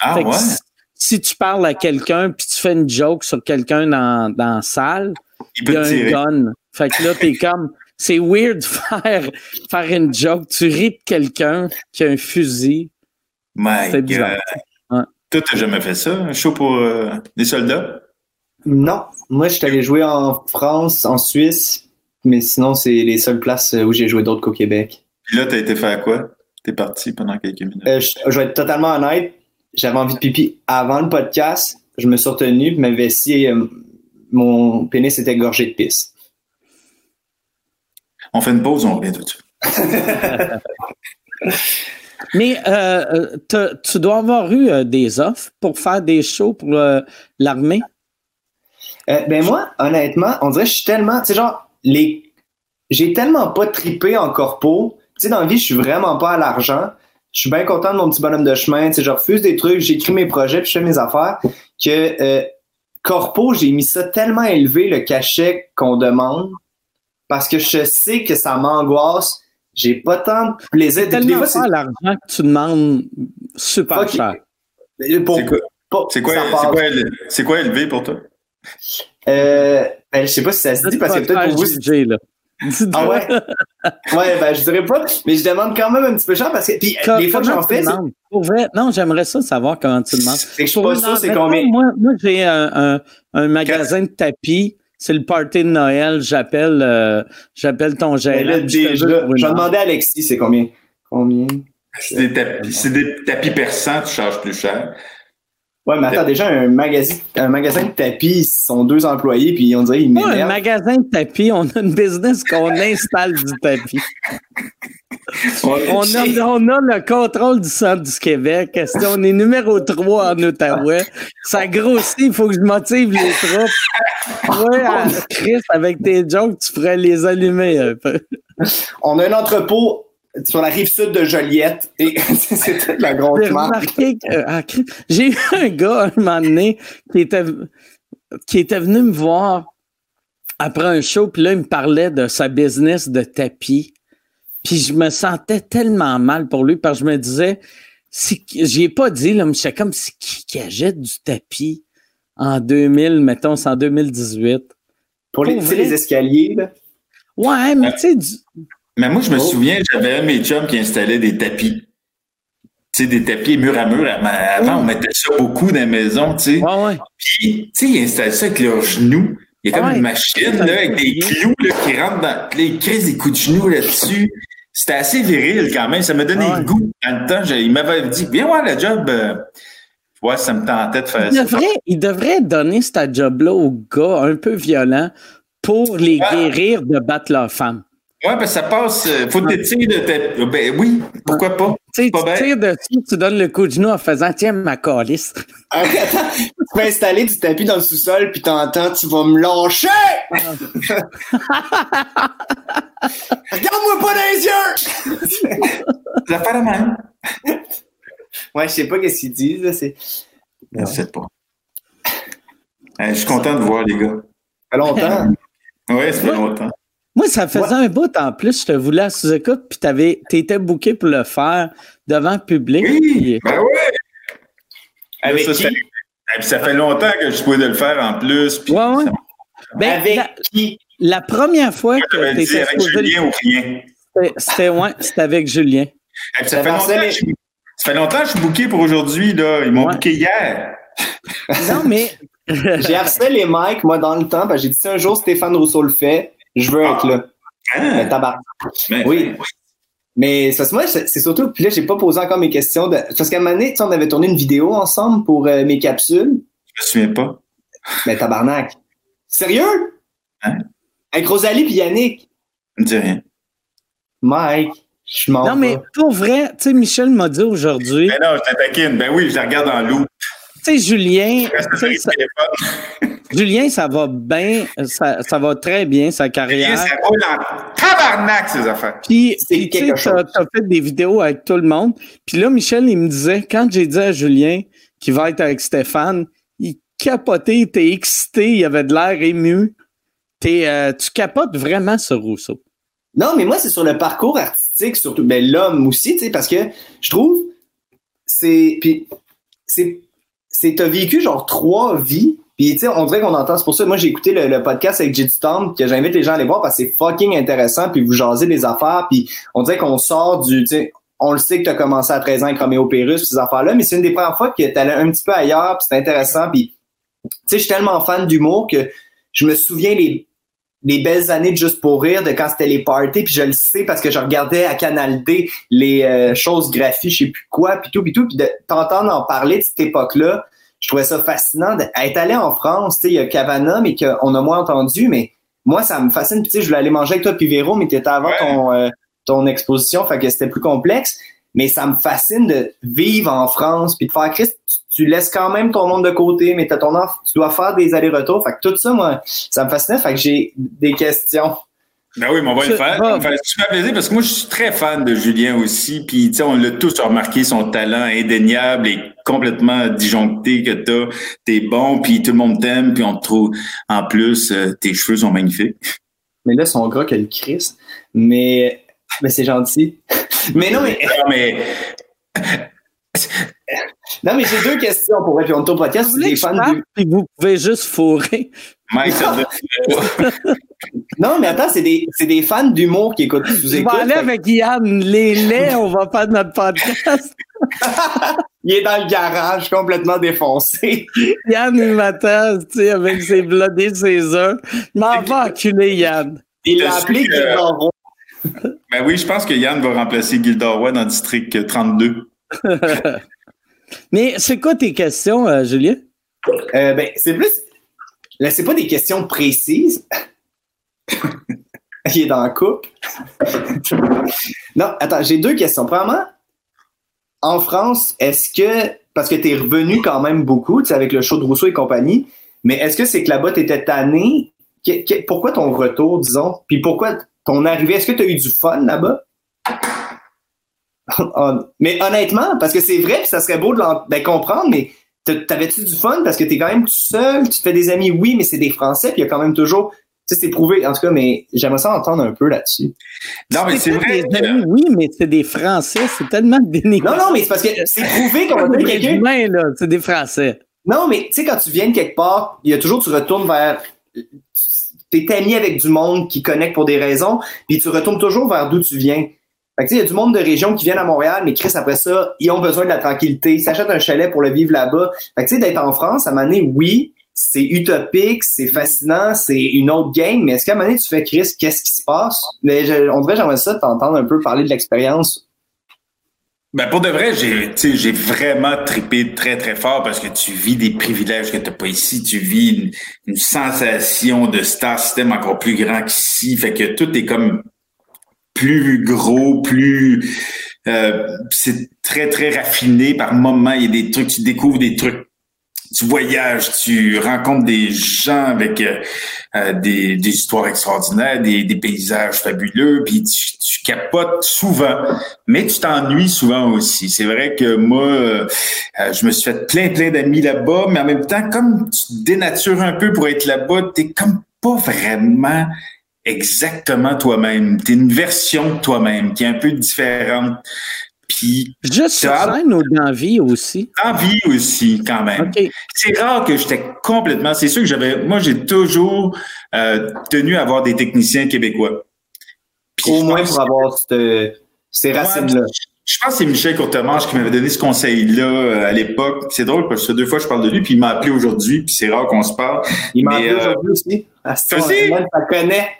S3: Ah
S1: Fait que
S3: ouais?
S1: c- si tu parles à quelqu'un puis tu fais une joke sur quelqu'un dans, dans la salle,
S3: Il
S1: y a un
S3: tirer.
S1: gun. Fait que là, t'es comme. C'est weird de faire, faire une joke. Tu ris de quelqu'un qui a un fusil.
S3: My
S1: C'est bizarre.
S3: God.
S1: Ouais.
S3: Toi, t'as jamais fait ça? Un show pour euh, des soldats?
S2: Non. Moi, je suis allé jouer en France, en Suisse, mais sinon, c'est les seules places où j'ai joué d'autres qu'au Québec.
S3: Puis là, t'as été faire quoi? T'es parti pendant quelques minutes.
S2: Euh, je, je vais être totalement honnête. J'avais envie de pipi avant le podcast. Je me suis retenu, puis ma vessie, euh, mon pénis était gorgé de pisse.
S3: On fait une pause, on revient tout de suite. *laughs*
S1: Mais euh, euh, tu dois avoir eu euh, des offres pour faire des shows pour euh, l'armée?
S2: Euh, ben moi, honnêtement, on dirait que je suis tellement, tu sais, genre, les, j'ai tellement pas tripé en corpo. Tu sais, dans la vie, je suis vraiment pas à l'argent. Je suis bien content de mon petit bonhomme de chemin. Tu sais, je refuse des trucs, j'écris mes projets, puis je fais mes affaires. Que euh, corpo, j'ai mis ça tellement élevé le cachet qu'on demande parce que je sais que ça m'angoisse. J'ai pas tant de plaisir. Des
S1: Tellement
S2: fois, c'est
S1: pas l'argent que tu demandes super
S2: Ok.
S1: cher.
S2: pour-
S3: C'est quoi,
S2: pas-
S3: c'est quoi,
S2: ça
S3: c'est
S2: passe.
S3: quoi, éle- c'est quoi élevé pour toi?
S2: Euh, ben, je sais pas si ça se dit parce que peut-être pour vous,
S1: juger, là.
S2: Ah ouais? ouais, ben je dirais pas, mais je demande quand même un petit peu cher parce que puis, les fois que j'en fais?
S1: Pour vrai, non, j'aimerais ça savoir comment tu demandes.
S2: c'est que je suis
S1: Pour
S2: pas sûr c'est combien.
S1: Moi, moi j'ai un, un- un magasin de tapis. C'est le party de Noël. J'appelle euh, j'appelle ton gérant. je
S2: déjà, vais demander à Alexis c'est combien? Combien?
S3: C'est des tapis, c'est des tapis persans, tu charges plus cher.
S2: Ouais, mais attends, déjà, un magasin, un magasin de tapis, ils sont deux employés, puis on dirait ils
S1: Pas un
S2: m'énervent.
S1: magasin de tapis, on a une business qu'on installe du tapis. *laughs* On a, on a le contrôle du centre du Québec. Qu'on est numéro 3 en Ottawa? Ça grossit, il faut que je motive les troupes. À- Chris, avec tes jokes, tu ferais les allumer un peu.
S2: On a un entrepôt sur la rive sud de Joliette, et *laughs* toute la grosse
S1: J'ai
S2: marque.
S1: remarqué que, ah, Chris, j'ai eu un gars un moment donné qui était, qui était venu me voir après un show, puis là, il me parlait de sa business de tapis. Puis je me sentais tellement mal pour lui parce que je me disais, si, j'y ai pas dit, là, mais j'étais comme, c'est qui qui achète du tapis en 2000, mettons, c'est en 2018.
S2: Pour les,
S1: Pour
S2: escaliers, là.
S1: Ouais, mais tu sais, du-
S3: Mais moi, je me
S2: Oh.
S3: souviens, j'avais un de mes chums qui installait des tapis. Tu sais, des tapis mur à mur. Avant, on mettait ça beaucoup dans la maison, tu sais.
S1: ouais, ouais.
S3: Puis, tu sais, ils installent ça avec leurs genoux. Il y a comme
S1: Ouais.
S3: une machine, là, avec des clous, là, qui rentrent dans, les crises des coups de genoux là-dessus. C'était assez viril, quand même. Ça m'a donné
S1: Ah ouais.
S3: le goût. Dans le temps, il m'avait dit, viens voir le job. euh, ouais, ça me tentait de faire
S1: Il
S3: ça.
S1: devrait, il devrait donner ce job-là aux gars un peu violents pour les guérir de battre leurs femmes.
S3: Ouais, parce que ça passe. euh, Faut t'étirer de ta. Ben oui, pourquoi pas?
S1: Tu sais,
S3: Pas
S1: tu tires dessus, tu donnes le coup de genou en faisant Tiens, ma calice.
S2: Ah, Attends, tu peux installer du tapis dans le sous-sol, puis t'entends, tu vas me lâcher! *laughs* Regarde-moi pas dans les yeux!
S3: Ça fait la même.
S2: Ouais, je sais pas qu'est-ce qu'ils disent, là, c'est.
S3: Je sais pas. Euh, je suis content de voir, les gars.
S2: Ça fait longtemps.
S3: Ouais, ça fait longtemps.
S1: Moi, ça faisait un bout en plus, je te voulais à sous-écoute, puis t'avais, t'étais booké pour le faire devant le public.
S3: Oui,
S1: puis-
S3: ben.
S2: Avec
S3: ça,
S2: qui?
S3: ça fait, et puis ça fait longtemps que je pouvais de le faire en plus. Puis
S1: Ouais, ouais.
S3: ça-
S1: Ben,
S2: Avec
S1: la,
S2: qui?
S1: la première fois que
S3: dit
S1: t'étais
S3: avec
S1: le-
S3: Julien ou rien.
S1: c'était- ouais, c'était avec Julien.
S3: Et puis ça, fait longtemps
S2: ça,
S3: que
S2: les-
S3: je, ça fait longtemps que je suis booké pour aujourd'hui. là. Ils m'ont
S1: Ouais.
S3: booké hier.
S1: Non, mais. *laughs*
S2: J'ai harcelé les mics, moi, dans le temps, parce que j'ai dit si un jour Stéphane Rousseau le fait, je veux être là. Mais
S3: Hein?
S2: tabarnak.
S3: Mais-
S2: Oui. Mais c'est parce que moi, c'est surtout, puis là, j'ai pas posé encore mes questions. De, parce qu'à un moment donné, tu sais, on avait tourné une vidéo ensemble pour euh, mes capsules.
S3: Je me souviens pas.
S2: Mais tabarnak. Sérieux?
S3: Hein?
S2: Avec Rosalie puis Yannick.
S3: Je me dis rien.
S2: Mike, je m'en
S1: Non, mais pour vrai, tu sais, Michel m'a dit aujourd'hui,
S3: Ben non, je t'attaquine. Ben oui, je la regarde en loup.
S1: Tu sais, Julien, *laughs*
S3: sur
S1: ça-. *laughs* Julien, ça va bien, ça, ça va très bien, sa carrière.
S3: Ça roule en tabarnak, ces affaires.
S1: Puis, tu sais, t'as, fait des vidéos avec tout le monde. Puis là, Michel, il me disait, quand j'ai dit à Julien qu'il va être avec Stéphane, il capotait, il était excité, il avait de l'air ému. T'es, euh, tu capotes vraiment ce Rousseau.
S2: Non, mais moi, c'est sur le parcours artistique, surtout. Ben, l'homme aussi, tu sais, parce que je trouve, c'est. Puis, c'est. C'est t'as vécu genre trois vies. Puis, tu sais, on dirait qu'on entend, c'est pour ça, moi, j'ai écouté le, podcast avec J.D. Storm, que j'invite les gens à aller voir parce que c'est fucking intéressant, puis vous jasez des affaires, puis on dirait qu'on sort du, tu sais, on le sait que tu as commencé à 13 ans avec Roméo Pérus, ces affaires-là, mais c'est une des premières fois que tu allais un petit peu ailleurs, puis c'est intéressant, puis, tu sais, je suis tellement fan d'humour que je me souviens les, les belles années de Juste pour rire, de quand c'était les parties, puis je le sais parce que je regardais à Canal D les euh, choses graphiques, je sais plus quoi, puis tout, puis tout, puis de t'entendre en parler de cette époque-là, je trouvais ça fascinant d'être allé en France, tu sais, il y a Cavana, mais qu'on a moins entendu, mais moi, ça me fascine, tu sais, je voulais aller manger avec toi puis Véro, mais t'étais avant ton, euh, ton exposition, fait que c'était plus complexe, mais ça me fascine de vivre en France, puis de faire, Christ, tu, laisses quand même ton monde de côté, mais t'as ton enfant, tu dois faire des allers-retours, fait que tout ça, moi, ça me fascinait, fait que j'ai des questions.
S3: Ben oui, mais on va le faire. Ça me fait super plaisir parce que moi, je suis très fan de Julien aussi. Puis, tu sais, on l'a tous remarqué, son talent indéniable et complètement disjoncté que t'as. T'es bon, puis tout le monde t'aime, puis on te trouve. En plus, euh, tes cheveux sont magnifiques.
S2: Mais là, son gras que le Christ. Mais, mais c'est gentil. *laughs* mais non, mais.
S3: Non, mais. *laughs*
S2: non, mais j'ai deux questions pour répondre au podcast.
S1: Vous, des fans du... puis vous pouvez juste fourrer.
S3: Mike, ça *laughs*
S2: Non, mais attends, c'est des, des, fans d'humour qui écoutent. Vous
S1: on va aller avec Yann. Les laits, on va faire notre podcast. *laughs*
S2: il est dans le garage, complètement défoncé.
S1: Yann, il m'attend, tu sais, avec ses blodés, ses œufs. Il m'en va enculer, Yann.
S2: Il l'a appelé Gildor
S3: Ben oui, je pense que Yann va remplacer Gildor dans le district 32. *laughs*
S1: mais c'est quoi tes questions, euh, Julien?
S2: Euh, ben, c'est plus. Là, c'est pas des questions précises. *laughs* il est dans la coupe. *laughs* non, attends, j'ai deux questions. Premièrement, en France, est-ce que, parce que tu es revenu quand même beaucoup, tu sais, avec le show de Rousseau et compagnie, mais est-ce que c'est que là-bas, tu étais tanné? pourquoi ton retour, disons? Puis pourquoi ton arrivée? Est-ce que tu as eu du fun là-bas? *laughs* mais honnêtement, parce que c'est vrai, puis ça serait beau de ben, comprendre, mais t'avais-tu du fun? Parce que tu es quand même tout seul, tu te fais des amis, oui, mais c'est des Français, puis il y a quand même toujours c'est prouvé, en tout cas, mais j'aimerais ça entendre un peu là-dessus.
S3: Non, mais c'est vrai.
S1: Oui, mais c'est des Français, c'est tellement dénigré.
S2: Non, non, mais c'est parce que c'est prouvé qu'on va
S1: quelqu'un. c'est des Français.
S2: Non, mais tu sais, quand tu viens de quelque part, il y a toujours, tu retournes vers. T'es ami avec du monde qui connecte pour des raisons, puis tu retournes toujours vers d'où tu viens. Fait que, il y a du monde de région qui viennent à Montréal, mais Chris, après ça, ils ont besoin de la tranquillité. Ils s'achètent un chalet pour le vivre là-bas. Fait que, tu sais, d'être en France, à un moment donné, oui, c'est utopique, c'est fascinant, c'est une autre game, mais est-ce qu'à un moment donné, tu fais, Chris, qu'est-ce qui se passe? Mais on dirait, j'aimerais ça t'entendre un peu parler de l'expérience.
S3: Ben pour de vrai, j'ai, j'ai vraiment trippé très, très fort parce que tu vis des privilèges que tu n'as pas ici. Tu vis une, sensation de star system encore plus grand qu'ici. Fait que tout est comme plus gros, plus... Euh, c'est très, très raffiné par moments. Il y a des trucs, tu découvres des trucs tu voyages, tu rencontres des gens avec euh, euh, des, des, histoires extraordinaires, des, des paysages fabuleux, puis tu, tu, capotes souvent, mais tu t'ennuies souvent aussi. C'est vrai que moi, euh, je me suis fait plein, plein d'amis là-bas, mais en même temps, comme tu te dénatures un peu pour être là-bas, t'es comme pas vraiment exactement toi-même. T'es une version de toi-même qui est un peu différente.
S1: Juste sur scène ou dans vie aussi?
S3: Dans vie aussi, quand même. C'est rare que j'étais complètement. C'est sûr que j'avais. Moi, j'ai toujours euh, tenu à avoir des techniciens québécois.
S2: Au moins pour avoir ces racines-là.
S3: Je pense que c'est Michel Courtemanche qui m'avait donné ce conseil-là euh, à l'époque. C'est drôle parce que deux fois je parle de lui, puis il m'a appelé aujourd'hui, puis c'est rare qu'on se parle.
S2: Il m'a appelé euh, aujourd'hui aussi. Ah, ça connaît.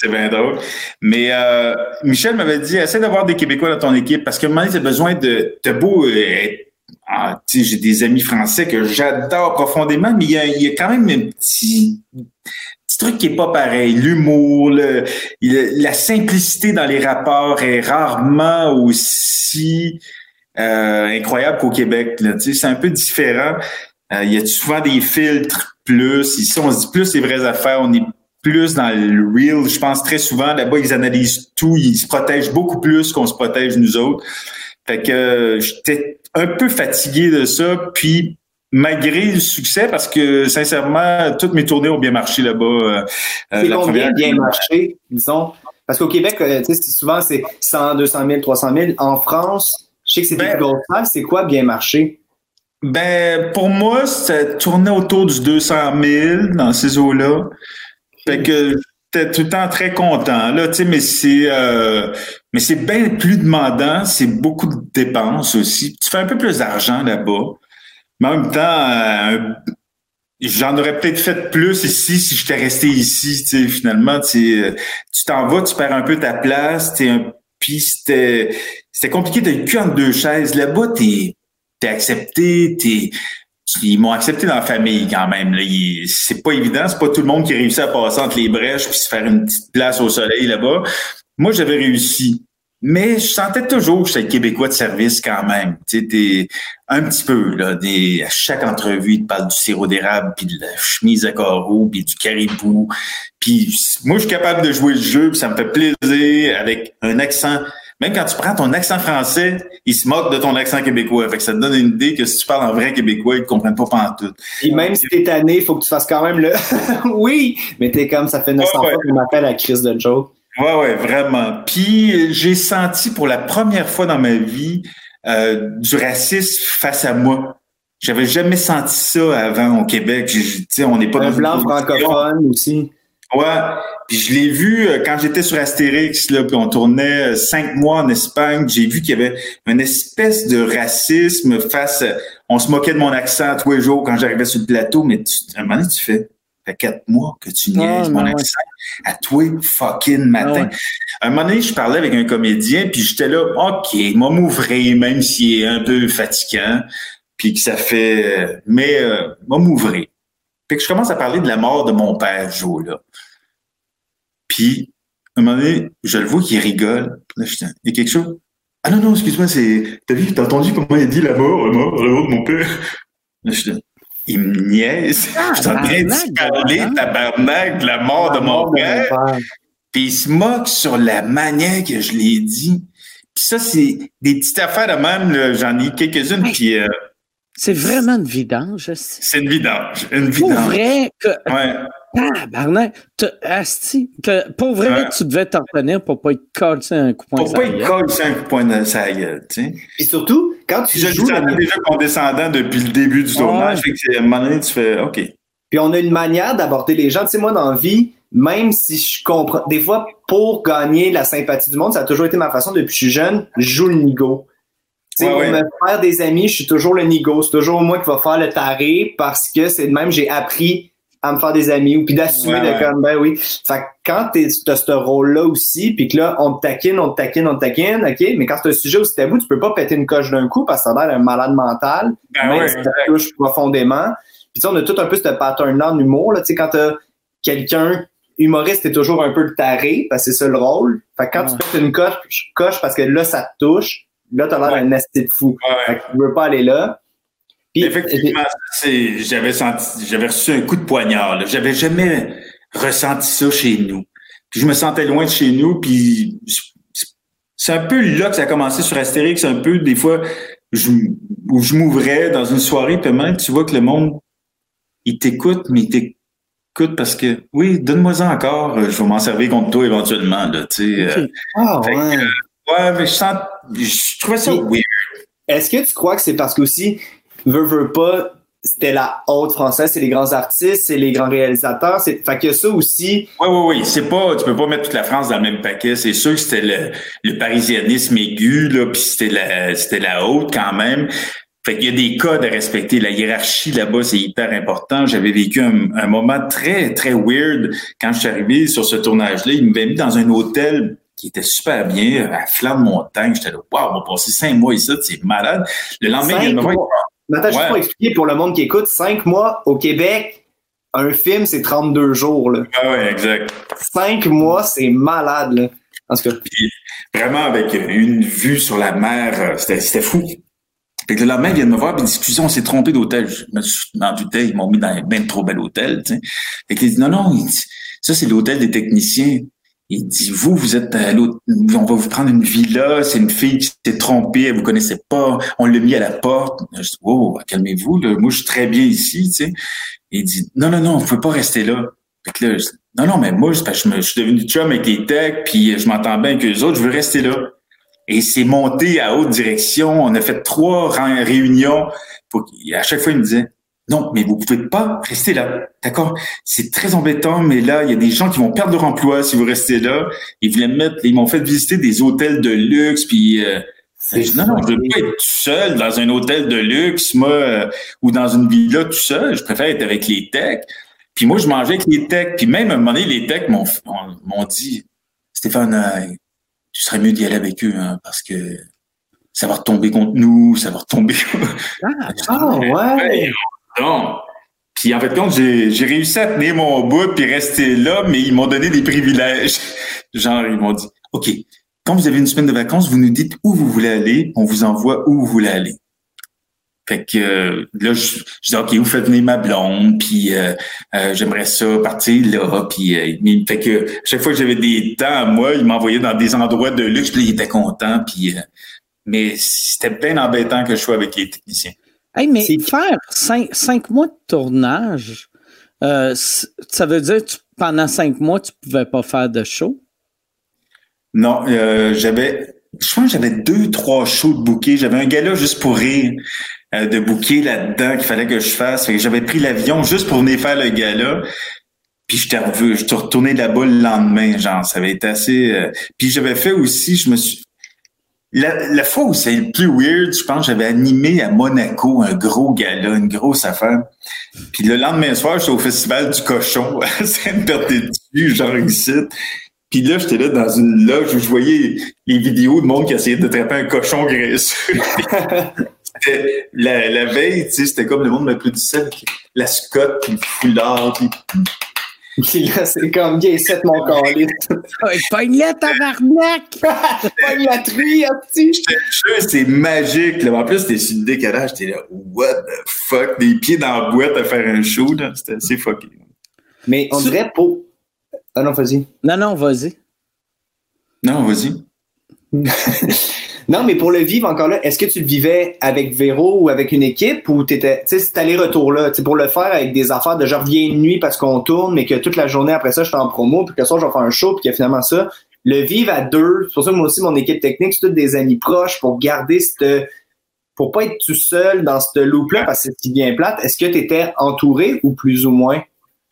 S3: C'est bien drôle. Mais euh, Michel m'avait dit, essaie d'avoir des Québécois dans ton équipe parce que un moment donné, tu as besoin de... T'as beau euh, ah, j'ai des amis français que j'adore profondément, mais il y, a, y a, quand même un petit, petit truc qui est pas pareil. L'humour, le, la simplicité dans les rapports est rarement aussi euh, incroyable qu'au Québec. C'est un peu différent. Euh, il y a souvent des filtres plus? Ici, on se dit plus les vraies affaires. On est plus dans le real. Je pense très souvent, là-bas, ils analysent tout, ils se protègent beaucoup plus qu'on se protège nous autres. Fait que euh, j'étais un peu fatigué de ça, puis malgré le succès, parce que sincèrement, toutes mes tournées ont bien marché là-bas. Euh,
S2: euh c'est combien bien marché, disons? Parce qu'au Québec, euh, souvent c'est 100, 200 000, 300 000. En France, je sais que c'est des ben, grosses C'est quoi bien marché?
S3: Ben, pour moi, ça tournait autour du 200 000 dans ces eaux-là. Fait que j'étais tout le temps très content, là, tu sais, mais c'est, euh, mais c'est bien plus demandant, c'est beaucoup de dépenses aussi. Tu fais un peu plus d'argent là-bas. Mais en même temps, euh, j'en aurais peut-être fait plus ici si j'étais resté ici, tu sais, finalement, tu tu t'en vas, tu perds un peu ta place, puis c'était, c'était compliqué, t'as le cul entre deux chaises. Là-bas, t'es, t'es accepté, t'es, ils m'ont accepté dans la famille quand même. C'est pas évident, c'est pas tout le monde qui réussit à passer entre les brèches puis se faire une petite place au soleil là-bas. Moi, j'avais réussi. Mais je sentais toujours que j'étais Québécois de service quand même. Tu un petit peu, là, à chaque entrevue, ils te parlent du sirop d'érable, puis de la chemise à carreaux, puis du caribou. Puis moi, je suis capable de jouer le jeu, puis ça me fait plaisir avec un accent même quand tu prends ton accent français, ils se moquent de ton accent québécois. Fait que ça te donne une idée que si tu parles en vrai québécois, ils te comprennent pas pendant tout.
S2: Et même si t'es tanné, il faut que tu fasses quand même le *laughs* oui, mais t'es comme ça fait 900 fois qu'on m'appelle la crise de joke.
S3: Ouais, ouais, vraiment. Puis j'ai senti pour la première fois dans ma vie euh, du racisme face à moi. J'avais jamais senti ça avant au Québec. sais, on n'est pas
S2: un blanc francophone aussi.
S3: Ouais, puis je l'ai vu euh, quand j'étais sur Astérix, là, puis on tournait euh, cinq mois en Espagne. J'ai vu qu'il y avait une espèce de racisme face. on se moquait de mon accent tous les jours quand j'arrivais sur le plateau, mais tu, à un moment donné, tu fais, ça fait quatre mois que tu niaises mon accent à toi fucking matin. À un moment donné, je parlais avec un comédien, puis j'étais là, OK, m'a m'ouvrir, même s'il est un peu fatigant, puis que ça fait... Mais euh, m'a m'ouvrir. Fait que je commence à parler de la mort de mon père, Joe, là. Puis, à un moment donné, je le vois qui rigole. Là, je dis, il y a quelque chose? Ah non, non, excuse-moi, c'est. T'as vu, t'as entendu comment il a dit la mort, la mort, la mort de mon père? Là, je dis, il me niaise. Ah, je suis en train de parler, tabarnak, de la mort de mon père. Puis il se moque sur la manière que je l'ai dit. Puis ça, c'est des petites affaires de même, j'en ai quelques-unes. Puis. Euh,
S1: c'est vraiment une vidange.
S3: C'est une vidange. Une vidange.
S1: Pour vrai que. Ouais. Ah, Barnett, Asti, pour vrai, tu devais t'en tenir pour pas être collé un coup de
S3: poing Pour pas être collé un coup de poing dans sa gueule, tu sais.
S2: Et surtout, quand tu
S3: je
S2: joues.
S3: Je déjà condescendant depuis le début du tournage, fait que à un moment donné, tu fais OK.
S2: Puis on a une manière d'aborder les gens. Tu sais, moi, dans la vie, même si je comprends. Des fois, pour gagner la sympathie du monde, ça a toujours été ma façon depuis que je suis jeune, je joue le nigo. Tu sais, pour me faire des amis, je suis toujours le nigo. C'est toujours moi qui va faire le taré parce que c'est de même, j'ai appris à me faire des amis ou puis d'assumer de comme ben oui. Fait que quand tu as ce rôle-là aussi, puis que là, on te taquine, on te taquine, on te taquine, OK, mais quand c'est un sujet aussi tabou, tu peux pas péter une coche d'un coup parce que ça a l'air un malade mental, ben même si ça touche profondément. Puis on a tout un peu ce pattern-là en humour, là, tu sais, quand t'as quelqu'un humoriste, t'es toujours un peu le taré, parce que c'est ça le rôle. Fait que quand tu pètes une coche, coche parce que là, ça te touche, là, t'as l'air d'un esti de fou. Fait que tu veux pas aller là.
S3: Effectivement, j'avais senti, j'avais reçu un coup de poignard. J'avais jamais ressenti ça chez nous. Puis je me sentais loin de chez nous. Puis c'est un peu là que ça a commencé sur Astérix. Un peu des fois je, où je m'ouvrais dans une soirée. Puis même tu vois que le monde il t'écoute, mais il t'écoute parce que oui, donne-moi-en encore. Je vais m'en servir contre toi éventuellement. Là, euh.
S2: ah, ouais.
S3: ouais, mais je sens, je trouvais ça weird.
S2: Est-ce que tu crois que c'est parce qu'aussi veut, veut pas, c'était la haute française, c'est les grands artistes, c'est les grands réalisateurs. C'est, fait que ça aussi.
S3: Oui, oui, oui. C'est pas, tu peux pas mettre toute la France dans le même paquet. C'est sûr que c'était le, le parisianisme aigu, là, puis c'était la, c'était la haute quand même. Fait qu'il y a des codes à respecter. La hiérarchie là-bas, c'est hyper important. J'avais vécu un, moment très, très weird quand je suis arrivé sur ce tournage-là. Il m'avait mis dans un hôtel qui était super bien, à flanc de montagne. J'étais là, waouh, on va passer cinq mois ici, c'est malade. Le lendemain, il me
S2: Attends, juste pour expliquer pour le monde qui écoute, cinq mois au Québec, un film, c'est 32 jours. Là.
S3: Ah ouais, exact.
S2: Cinq mois, c'est malade. Là. En cas.
S3: vraiment, avec une vue sur la mer, euh, c'était fou. Que le lendemain, ils viennent me voir, puis discussion, on s'est trompé d'hôtel. Je me suis doutais, ils m'ont mis dans un bien trop bel hôtel. Tu sais. Fait qu'ils disent, non, non, ça, c'est l'hôtel des techniciens. Il dit, vous, vous êtes à l'autre, on va vous prendre une villa, c'est une fille qui s'est trompée, elle vous connaissait pas, on l'a mis à la porte. Je dis, oh, calmez-vous, là. moi, je suis très bien ici, tu sais. il dit, non, non, non, vous pouvez pas rester là. Fait que là, je dis, non, non, mais moi, je, suis devenu chum avec les techs, puis je m'entends bien avec eux autres, je veux rester là. Et c'est monté à haute direction. On a fait trois réunions. à chaque fois, il me disait, non, mais vous pouvez pas rester là. D'accord? C'est très embêtant, mais là, il y a des gens qui vont perdre leur emploi si vous restez là. Ils voulaient mettre, ils m'ont fait visiter des hôtels de luxe, puis euh, non, non, je veux pas être tout seul dans un hôtel de luxe, moi, euh, ou dans une villa tout seul. Je préfère être avec les techs. Puis moi, je mangeais avec les techs. Puis même à un moment donné, les techs m'ont dit, Stéphane, euh, tu serais mieux d'y aller avec eux, hein, parce que ça va retomber contre nous, ça va retomber.
S2: ah, *laughs* ah ouais.
S3: Non. Puis en fait, compte, j'ai réussi à tenir mon bout puis rester là, mais ils m'ont donné des privilèges. *laughs* Genre, ils m'ont dit, OK, quand vous avez une semaine de vacances, vous nous dites où vous voulez aller, on vous envoie où vous voulez aller. Fait que euh, là, je, dis OK, vous faites venir ma blonde, puis euh, euh, j'aimerais ça partir là, puis fait que chaque fois que j'avais des temps à moi, il m'envoyait dans des endroits de luxe, puis il était content, puis mais c'était bien embêtant que je sois avec les techniciens.
S1: Hey, mais faire cinq, mois de tournage, ça veut dire que pendant cinq mois, tu pouvais pas faire de show?
S3: Non, euh, j'avais, je pense que j'avais deux, trois shows de bouquet. J'avais un gala juste pour rire euh, de bouquet là-dedans qu'il fallait que je fasse. j'avais pris l'avion juste pour venir faire le gala. Puis je t'ai je retourné là-bas le lendemain, genre, ça avait été assez. Euh, puis j'avais fait aussi, je me suis. La, la fois où c'est le plus weird, je pense, j'avais animé à Monaco un gros gala, une grosse affaire. Puis le lendemain soir, j'étais au festival du cochon, *laughs* c'est une perte dessus, genre ici. Puis là, j'étais là dans une loge où je voyais les vidéos de monde qui essayait de trapper un cochon graisseux. *laughs* la, la veille, tu sais, c'était comme le monde m'applaudissait avec la scotte, puis le foulard, puis...
S2: Puis là, c'est comme gay 7 mon calice.
S1: Pogne-la, tabarnak! *laughs*
S2: Pogne la truie, petit!
S3: c'est magique. Là. En plus, c'était sur le décalage. J'étais là, what the fuck? Des pieds dans la boîte à faire un show, là. C'était assez fucké.
S2: Mais on dirait, pour, ah non, vas-y.
S1: Non, non, vas-y.
S3: Non, vas-y. *laughs*
S2: non, mais pour le vivre encore là, est-ce que tu le vivais avec Véro ou avec une équipe ou t'étais, tu sais, cet aller-retour-là, pour le faire avec des affaires de genre viens une nuit parce qu'on tourne, mais que toute la journée après ça, je suis en promo, puis que ça, je vais faire un show, puis que finalement ça, le vivre à deux, c'est pour ça que moi aussi, mon équipe technique, c'est toutes des amis proches pour garder cette, pour pas être tout seul dans ce loop-là parce que c'est bien plate. Est-ce que tu étais entouré ou plus ou moins?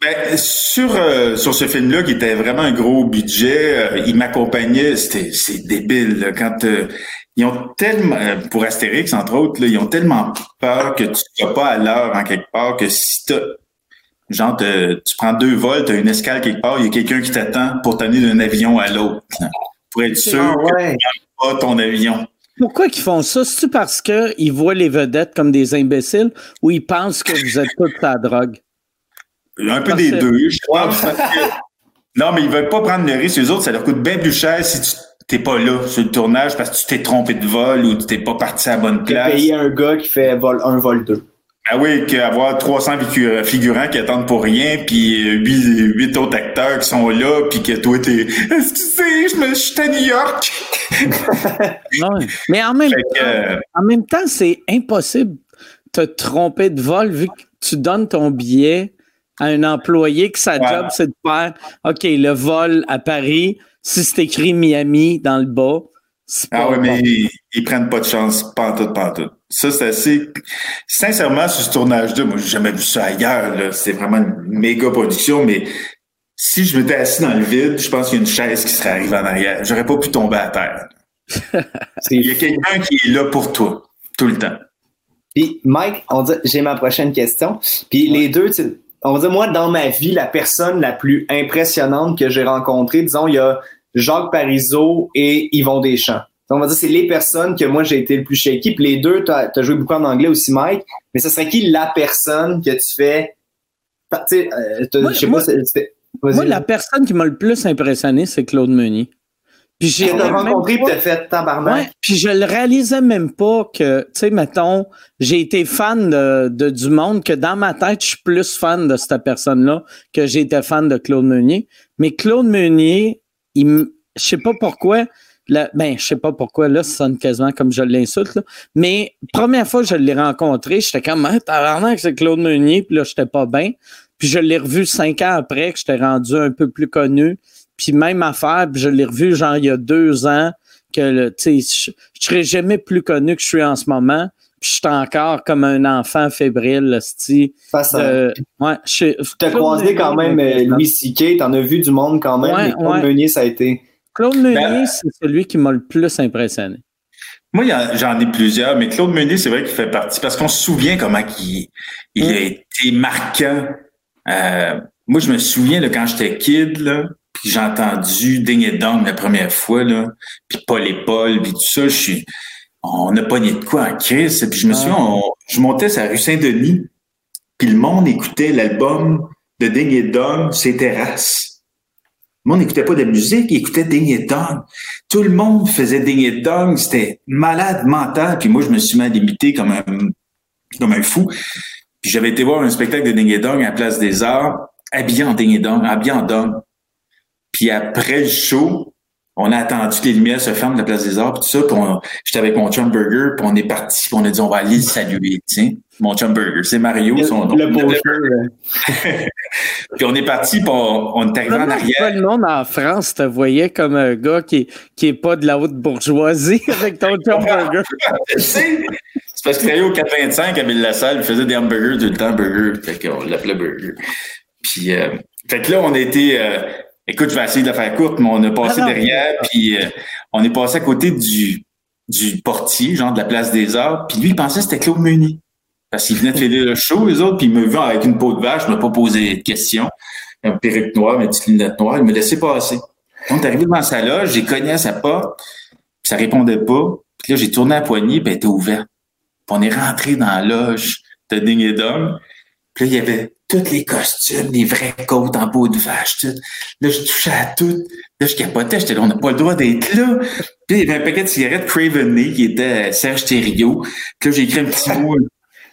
S3: Ben, sur euh, sur ce film-là, qui était vraiment un gros budget, euh, il m'accompagnait, c'était débile. quand euh, ils ont tellement, pour Astérix entre autres, là, ils ont tellement peur que tu sois pas à l'heure en quelque part que si t'as genre tu prends deux vols, t'as une escale quelque part, il y a quelqu'un qui t'attend pour t'amener d'un avion à l'autre *laughs* pour être sûr que tu pas ton avion.
S1: Pourquoi ils font ça? C'est-tu parce qu'ils voient les vedettes comme des imbéciles ou ils pensent que vous êtes tous à la drogue?
S3: Un peu des deux, je crois. *laughs* non, mais ils veulent pas prendre le risque. Les autres, ça leur coûte bien plus cher si tu t'es pas là sur le tournage parce que tu t'es trompé de vol ou tu t'es pas parti à la bonne place.
S2: payer un gars qui fait vol un vol 2.
S3: Ah oui, qu'avoir 300 figurants qui attendent pour rien, puis 8, autres acteurs qui sont là, puis que toi, t'es « Excusez, je me suis à New York! *laughs*
S1: non, mais en même, temps, euh, en même temps, c'est impossible de te tromper de vol vu que tu donnes ton billet à un employé que sa job, c'est de faire OK, le vol à Paris, si c'est écrit Miami dans le bas,
S3: c'est pas. Ah oui, mais ils, prennent pas de chance, pas tout, pas tout. Ça, c'est assez. Sincèrement, sur ce tournage-là, moi, j'ai jamais vu ça ailleurs. C'est vraiment une méga production, mais si je m'étais assis dans le vide, je pense qu'il y a une chaise qui serait arrivée en arrière. J'aurais pas pu tomber à terre. *laughs* Il y a quelqu'un qui est là pour toi, tout le temps.
S2: Puis, Mike, on dit, j'ai ma prochaine question. Puis, les deux, tu on va dire, moi, dans ma vie, la personne la plus impressionnante que j'ai rencontrée, disons, il y a Jacques Parizeau et Yvon Deschamps. On va dire, c'est les personnes que moi, j'ai été le plus shaky. Puis les deux, tu as, joué beaucoup en anglais aussi, Mike. Mais ce serait qui la personne que tu fais? Tu sais, euh, moi, je sais
S1: pas, moi, la personne qui m'a le plus impressionné, c'est Claude Meunier.
S2: Puis j'ai rencontré puis fait tabarnak.
S1: puis je le réalisais même pas que, tu sais, mettons, j'ai été fan de, de, du monde que dans ma tête, je suis plus fan de cette personne-là que j'ai été fan de Claude Meunier. Mais Claude Meunier, il, je sais pas pourquoi, ben, je sais pas pourquoi, là, ça sonne quasiment comme je l'insulte. Mais première fois que je l'ai rencontré, j'étais comme, ah, tabarnak, c'est Claude Meunier, puis là, j'étais pas bien. Puis je l'ai revu cinq ans après, que j'étais rendu un peu plus connu. Puis même affaire, puis je l'ai revu genre il y a deux ans, que, tu sais, je serais jamais plus connu que je suis en ce moment. Puis je suis encore comme un enfant fébrile, là, c'ti.
S2: Face à-
S1: Euh, ouais, je
S2: T'as croisé quand même euh, Louis C.K., t'en as vu du monde quand même.
S1: Ouais,
S2: mais Claude
S1: ouais.
S2: Meunier, ça a été.
S1: Claude Meunier,
S3: Ben,
S1: c'est celui qui m'a le plus impressionné.
S3: Moi, j'en ai plusieurs, mais Claude Meunier, c'est vrai qu'il fait partie, parce qu'on se souvient comment il, il a été marquant. Euh, moi, je me souviens, là, quand j'étais kid, là, puis j'ai entendu Ding et Dong la première fois, là, puis Paul et Paul, puis tout ça, je suis, on a pogné de quoi en crise, puis je me souviens, on- je montais sur la rue Saint-Denis, puis le monde écoutait l'album de Ding et Dong, ses terrasses. Le monde n'écoutait pas de musique, il écoutait Ding et Dong. Tout le monde faisait Ding et Dong, c'était malade mental. Puis moi, je me suis mis à l'imiter comme un, comme un fou. Puis j'avais été voir un spectacle de Ding et Dong à la Place des Arts, habillé en Ding et Dong, habillé en Dong. Puis après le show, on a attendu que les lumières se ferment de la Place des Arts, puis tout ça. Puis j'étais avec mon chum Burger, puis on est parti, puis on a dit on va aller le saluer, tiens. Mon chum Burger, c'est Mario, son nom.
S2: Le beau jeu, *laughs*
S3: Puis on est parti, puis on, on est arrivé en arrière.
S1: pas le monde en France te voyait comme un gars qui, qui est pas de la haute bourgeoisie *laughs* avec ton John *laughs* Burger?
S3: C'est parce qu'il travaillait au 425 à Ville-la-Salle, il faisait des hamburgers tout le temps, burger. Fait qu'on l'appelait burger. Puis, euh, fait que là, on a été, euh, écoute, je vais essayer de la faire courte, mais on a passé
S1: Ah
S3: derrière, puis euh, on est passé à côté du, du portier, genre de la place des Arts, puis lui, il pensait que c'était Claude Meunier. Parce qu'il venait de faire le show, les autres, puis il me vu avec une peau de vache, il m'a pas posé de questions. Un perruque noire, une petite lunette noire, il me laissait passer. On est arrivé devant sa loge, j'ai cogné à sa porte, puis ça répondait pas. Puis là, j'ai tourné la poignée, puis elle était ouverte. Puis on est rentré dans la loge de Ding et Dong. Puis là, il y avait tous les costumes, les vraies côtes en peau de vache, tout. Là, je touchais à tout. Là, je capotais, j'étais là, on n'a pas le droit d'être là. Puis il y avait un paquet de cigarettes Cravenly qui était euh, Serge Thériault. Puis là, j'ai écrit un petit mot.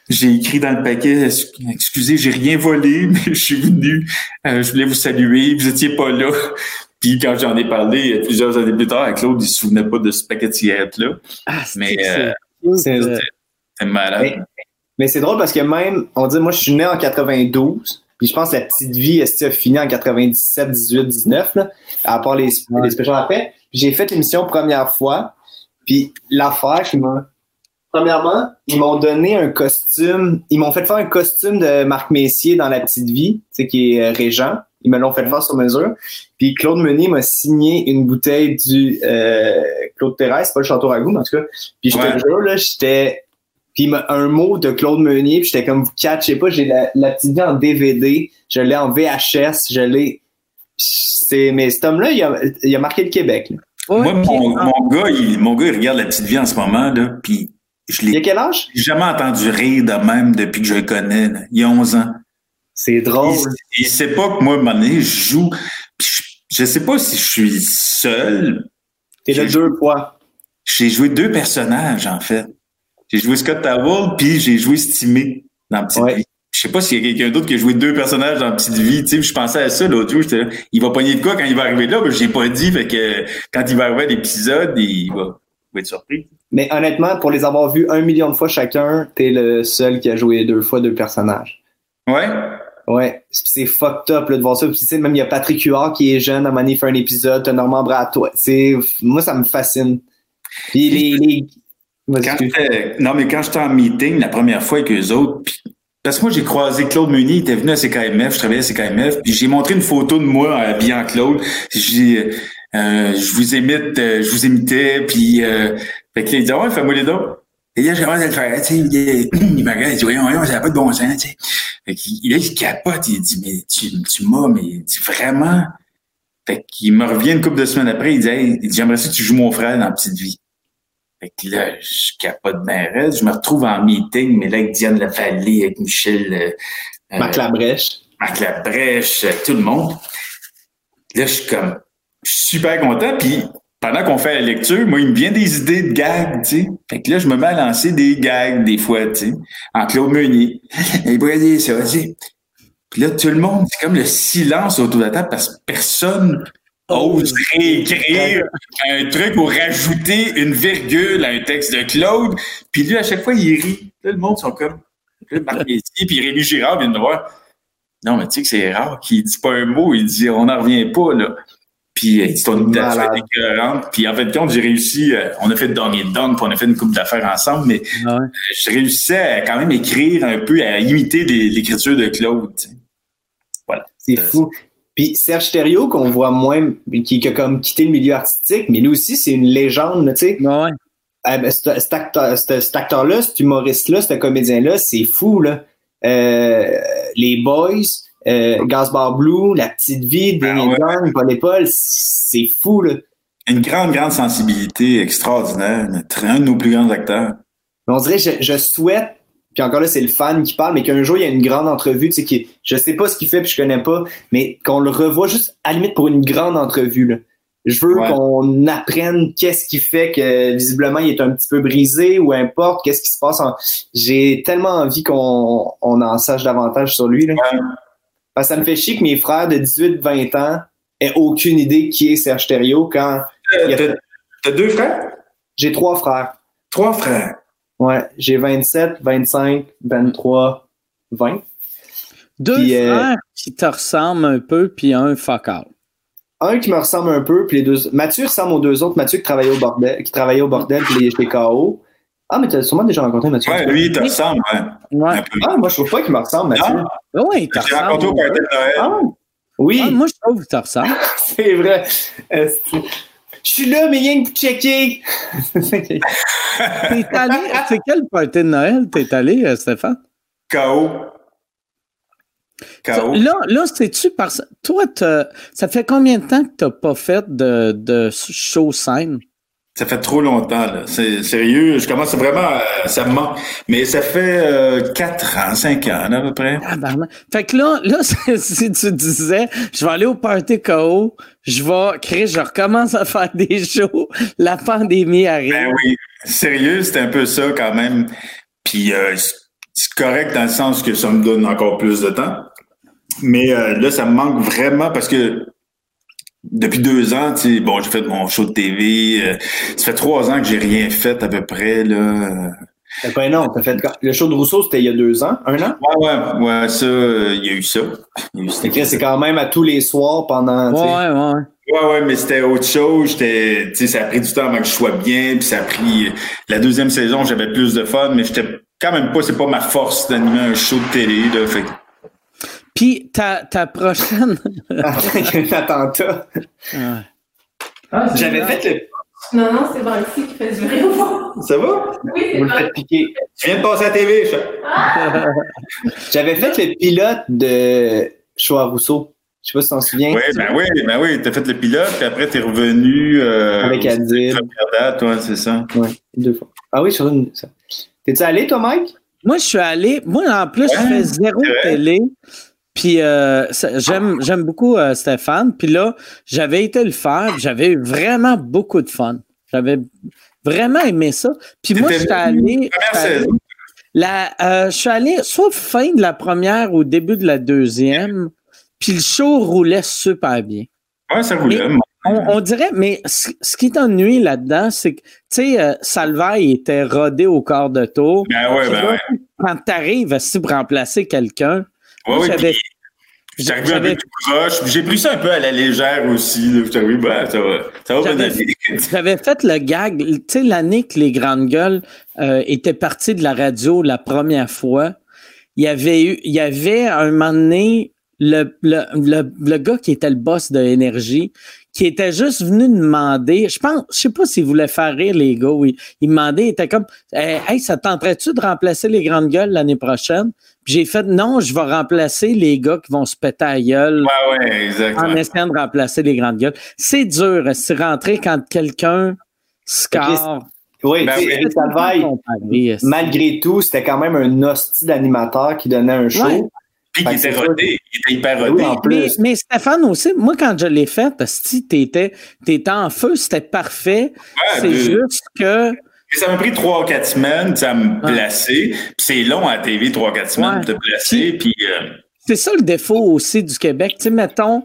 S3: J'ai écrit dans le paquet, excusez, j'ai rien volé, *laughs* mais je suis venu, euh, je voulais vous saluer, vous étiez pas là. Puis quand j'en ai parlé euh, plusieurs années plus tard, Claude, il se souvenait pas de ce paquet de cigarettes-là.
S1: Ah,
S3: Mais,
S1: c'est-
S3: euh, malade.
S2: Mais, c'est drôle parce que même, on dit, moi, je suis né en 92, puis je pense que la petite vie, est a fini en 97, 18, 19, là, à part les, les spéciales après? J'ai fait l'émission première fois, puis l'affaire qui m'a... Premièrement, ils m'ont donné un costume, ils m'ont fait faire un costume de Marc Messier dans La Petite Vie, tu sais, qui est euh, Régent. Ils me l'ont fait faire sur mesure. Puis Claude Meunier m'a signé une bouteille du euh, Claude Thérèse, c'est pas le Château Ragout, mais en tout cas. Puis je te jure, là, j'étais puis il m'a- un mot de Claude Meunier, puis j'étais comme, vous catchez pas, j'ai la, la petite vie en DVD, je l'ai en VHS, je l'ai. C'est, mais cet homme-là, il a, il a marqué le Québec. là.
S3: Moi, mon, mon gars, il, mon gars, il regarde la petite vie en ce moment, là, puis je
S2: Il a
S3: l'ai
S2: quel âge?
S3: jamais entendu rire de même depuis que je le connais. là. Il y a 11 ans.
S2: C'est drôle.
S3: Il, il sait pas que moi, à un moment donné, je joue. puis je, je sais pas si je suis seul.
S2: T'es là deux fois.
S3: J'ai joué deux personnages, en fait. J'ai joué Scott Towell, puis j'ai joué Stimé dans Petite
S2: Ouais.
S3: Vie. Je sais pas s'il y a quelqu'un d'autre qui a joué deux personnages dans Petite Vie. Tu sais, je pensais à ça l'autre jour. J'étais là, il va pogner de quoi quand il va arriver là? Ben, j'ai pas dit. Fait que quand il va arriver à l'épisode, il va, il va être surpris.
S2: Mais honnêtement, pour les avoir vus un million de fois chacun, t'es le seul qui a joué deux fois deux personnages.
S3: Ouais.
S2: Ouais, c'est c'est fucked up là, de voir ça. Puis, tu sais, même il y a Patrick Huard qui est jeune, à un moment donné, il fait un épisode, t'as Normand Bratois. C'est, moi, ça me fascine. Puis les, les...
S3: Quand non, mais quand j'étais en meeting la première fois avec eux autres, puis- parce que moi, j'ai croisé Claude Meunier, il était venu à CKMF, je travaillais à CKMF, puis j'ai montré une photo de moi habillé en Claude. J'ai, euh, je vous imite, euh, je vous imitais, puis euh, fait que là, il dit, ouais, fais-moi les dons. Et là, j'ai hâte de le faire, tu sais, il, *clears throat* il me regarde, il dit, voyons, voyons, ça n'a pas de bon sens, tu sais. Fait qu'il, là, il capote, il dit, mais tu, tu m'as, mais il dit, vraiment? Fait qu'il me revient une couple de semaines après, il dit, hey, il dit, j'aimerais ça que tu joues mon frère dans Petite Vie. Fait que là, je capote bien raide. Je me retrouve en meeting, mais là, avec Diane Lavallée, avec Michel, euh, euh,
S2: Marc Labrèche.
S3: Marc Labrèche, euh, tout le monde. Là, je suis comme, je suis super content. Puis, pendant qu'on fait la lecture, moi, il me vient des idées de gags, tu sais. Fait que là, je me mets à lancer des gags, des fois, tu sais, en Claude Meunier. *laughs* Pourrait dire ça, tu sais. Puis là, tout le monde, c'est comme le silence autour de la table parce que personne ose réécrire un truc ou rajouter une virgule à un texte de Claude. Puis lui, à chaque fois, il rit. Là, le monde sont comme, là, Marc *laughs* Messier, puis Rémi Girard vient de voir. Non, mais tu sais que c'est rare qu'il dit pas un mot, il dit on n'en revient pas, là. Puis euh, ton imitation était écœurante. Puis en fait, compte, j'ai réussi, euh, on a fait Donnie Dunk, puis on a fait une coupe d'affaires ensemble, mais
S1: Ah ouais.
S3: euh, je réussissais à quand même écrire un peu, à imiter l'écriture de Claude. Voilà.
S2: C'est fou. Puis Serge Thériault, qu'on voit moins, qui, qui a comme quitté le milieu artistique, mais lui aussi, c'est une légende, tu sais.
S1: Ouais.
S2: Ah, ben, cet, cet acteur, cet, acteur-là, humoriste-là, ce comédien-là, c'est fou, là. Euh, les Boys, euh, Gaspard Blue, La Petite Vie,
S3: Ah
S2: Danny
S3: ouais.
S2: Dunn, Paul et Paul, c'est fou, là.
S3: Une grande, grande sensibilité extraordinaire. Un de nos plus grands acteurs.
S2: On dirait, je, je souhaite, puis encore là, c'est le fan qui parle, mais qu'un jour, il y a une grande entrevue, tu sais, qui, je sais pas ce qu'il fait, puis je connais pas, mais qu'on le revoit juste, à la limite, pour une grande entrevue, là. Je veux
S3: Ouais.
S2: qu'on apprenne qu'est-ce qui fait que, visiblement, il est un petit peu brisé, ou importe, qu'est-ce qui se passe. en- J'ai tellement envie qu'on on en sache davantage sur lui, là.
S3: Ouais.
S2: Parce que ça me fait chier que mes frères de 18-20 ans aient aucune idée qui est Serge Thériault quand
S3: Euh, t'as deux frères?
S2: j'ai trois frères.
S3: Trois frères.
S2: Ouais, j'ai 27, 25, 23, 20.
S1: Deux
S2: Puis, euh,
S1: frères qui te ressemblent un peu, puis un fuck out.
S2: Un qui me ressemble un peu, puis les deux. Mathieu ressemble aux deux autres. Mathieu qui travaillait au bordel, qui travaillait au bordel, puis était KO. Ah, mais t'as sûrement déjà rencontré Mathieu.
S3: Ouais, lui, il te ressemble, ouais.
S2: Ah, moi, je trouve pas qu'il me ressemble, Mathieu.
S3: Non.
S1: Ouais, il te
S3: J'ai rencontré au
S1: ressemble.
S3: party de Noël.
S2: Ah, oui,
S1: Ah, moi, je trouve qu'il te ressemble. *laughs*
S2: c'est vrai. Je suis là, mais rien que pour checker.
S1: T'es *laughs* allé, c'est quel party de Noël t'es allé, euh, Stéphane?
S3: K.O. K.O.
S1: Là, là c'est-tu parce Toi, ça fait combien de temps que t'as pas fait de, de show scène?
S3: Ça fait trop longtemps, là. C'est sérieux. Je commence vraiment, à- ça me manque. Mais ça fait euh, 4 ans, 5 ans, là, à peu près.
S1: Tabarnak. Fait que là, là, *laughs* si tu disais, je vais aller au party KO, je vais créer, je recommence à faire des shows, *laughs* la pandémie arrive.
S3: Ben oui. Sérieux, c'est un peu ça quand même. Puis euh, c'est c'est correct dans le sens que ça me donne encore plus de temps. Mais euh, là, ça me manque vraiment parce que depuis deux ans, tu sais, bon, j'ai fait mon show de TV. euh, ça fait trois ans que j'ai rien fait à peu près, là.
S2: ben non, t'as fait le show de Rousseau, c'était il y a deux ans, un an?
S3: Ouais, ouais, ouais, ça, euh, il y a eu ça.
S2: C'est quand même à tous les soirs pendant. tu sais.
S1: Ouais, ouais.
S3: Ouais, ouais, mais c'était autre chose. J'étais, tu sais, ça a pris du temps avant que je sois bien, puis ça a pris la deuxième saison, j'avais plus de fun, mais j'étais quand même pas, c'est pas ma force d'animer un show de télé, là. Fait que-
S1: Puis ta, ta prochaine. *laughs*
S2: Après qu'il y a eu l'attentat.
S1: Ouais.
S2: J'avais fait le.
S5: Non, non, c'est Banksy qui fait du vrai.
S3: Ça va?
S5: Oui, c'est
S2: Vous le faites piquer.
S3: Tu viens de passer à la TV, ça.
S2: J'avais fait le pilote de à Rousseau. Je sais pas si t'en souviens.
S3: Oui, ben oui, ben oui, t'as fait le pilote, puis après t'es revenu euh,
S2: Avec Adil.
S3: ouais, c'est ça.
S2: Ouais, deux fois. Ah oui, sur une. T'es-tu allé, toi, Mike?
S1: Moi, je suis allé. Moi, en plus, je
S3: Ouais,
S1: fais zéro télé. Puis euh, j'aime j'aime beaucoup euh, Stéphane. Puis là, j'avais été le faire. J'avais eu vraiment beaucoup de fun. J'avais vraiment aimé ça. Puis moi, j'étais allé. La, euh, je suis allé soit fin de la première ou début de la deuxième. Puis le show roulait super bien.
S3: Ouais, ça roulait.
S1: On, on dirait, mais ce, ce qui t'ennuie là-dedans, c'est que, tu sais, euh, Salvaille était rodé au quart de tour.
S3: Ben ouais, ben
S1: là,
S3: ouais.
S1: Quand t'arrives pour remplacer quelqu'un,
S3: Ouais, ouais,
S1: j'avais-
S3: un peu tout proche. J'ai pris ça un peu à la légère aussi. là. J'étais arrivé, ça va, ça va bien
S1: J'avais. *laughs* J'avais fait le gag, tu sais, l'année que les grandes gueules euh, étaient partis de la radio la première fois, il y avait eu, il y avait un moment donné le, le, le, le gars qui était le boss de Énergie, qui était juste venu demander, je pense, je sais pas s'il voulait faire rire les gars, oui, il demandait, il était comme, hey, hey, ça tenterait-tu de remplacer les grandes gueules l'année prochaine? Puis j'ai fait, non, je vais remplacer les gars qui vont se péter à la gueule
S3: Ouais, ouais, exact.
S1: en essayant de remplacer les grandes gueules. C'est dur, c'est rentrer quand quelqu'un score?
S2: Oui,
S3: Ben oui.
S1: C'est-
S2: malgré tout, c'était quand même un hostie d'animateur qui donnait un show.
S1: Ouais.
S3: Puis
S2: que
S3: était rodé. Il était hyper
S2: Oui,
S3: rodé.
S2: en
S1: Mais,
S2: plus.
S1: mais Stéphane aussi, moi, quand je l'ai fait, si t'étais, t'étais en feu, c'était parfait.
S3: Ouais,
S1: c'est juste que.
S3: Ça m'a pris trois ou quatre semaines à me placer. Puis c'est long à la TV, trois ou quatre semaines, de te placer. Puis euh,
S1: C'est ça le défaut aussi du Québec. Tu sais, mettons,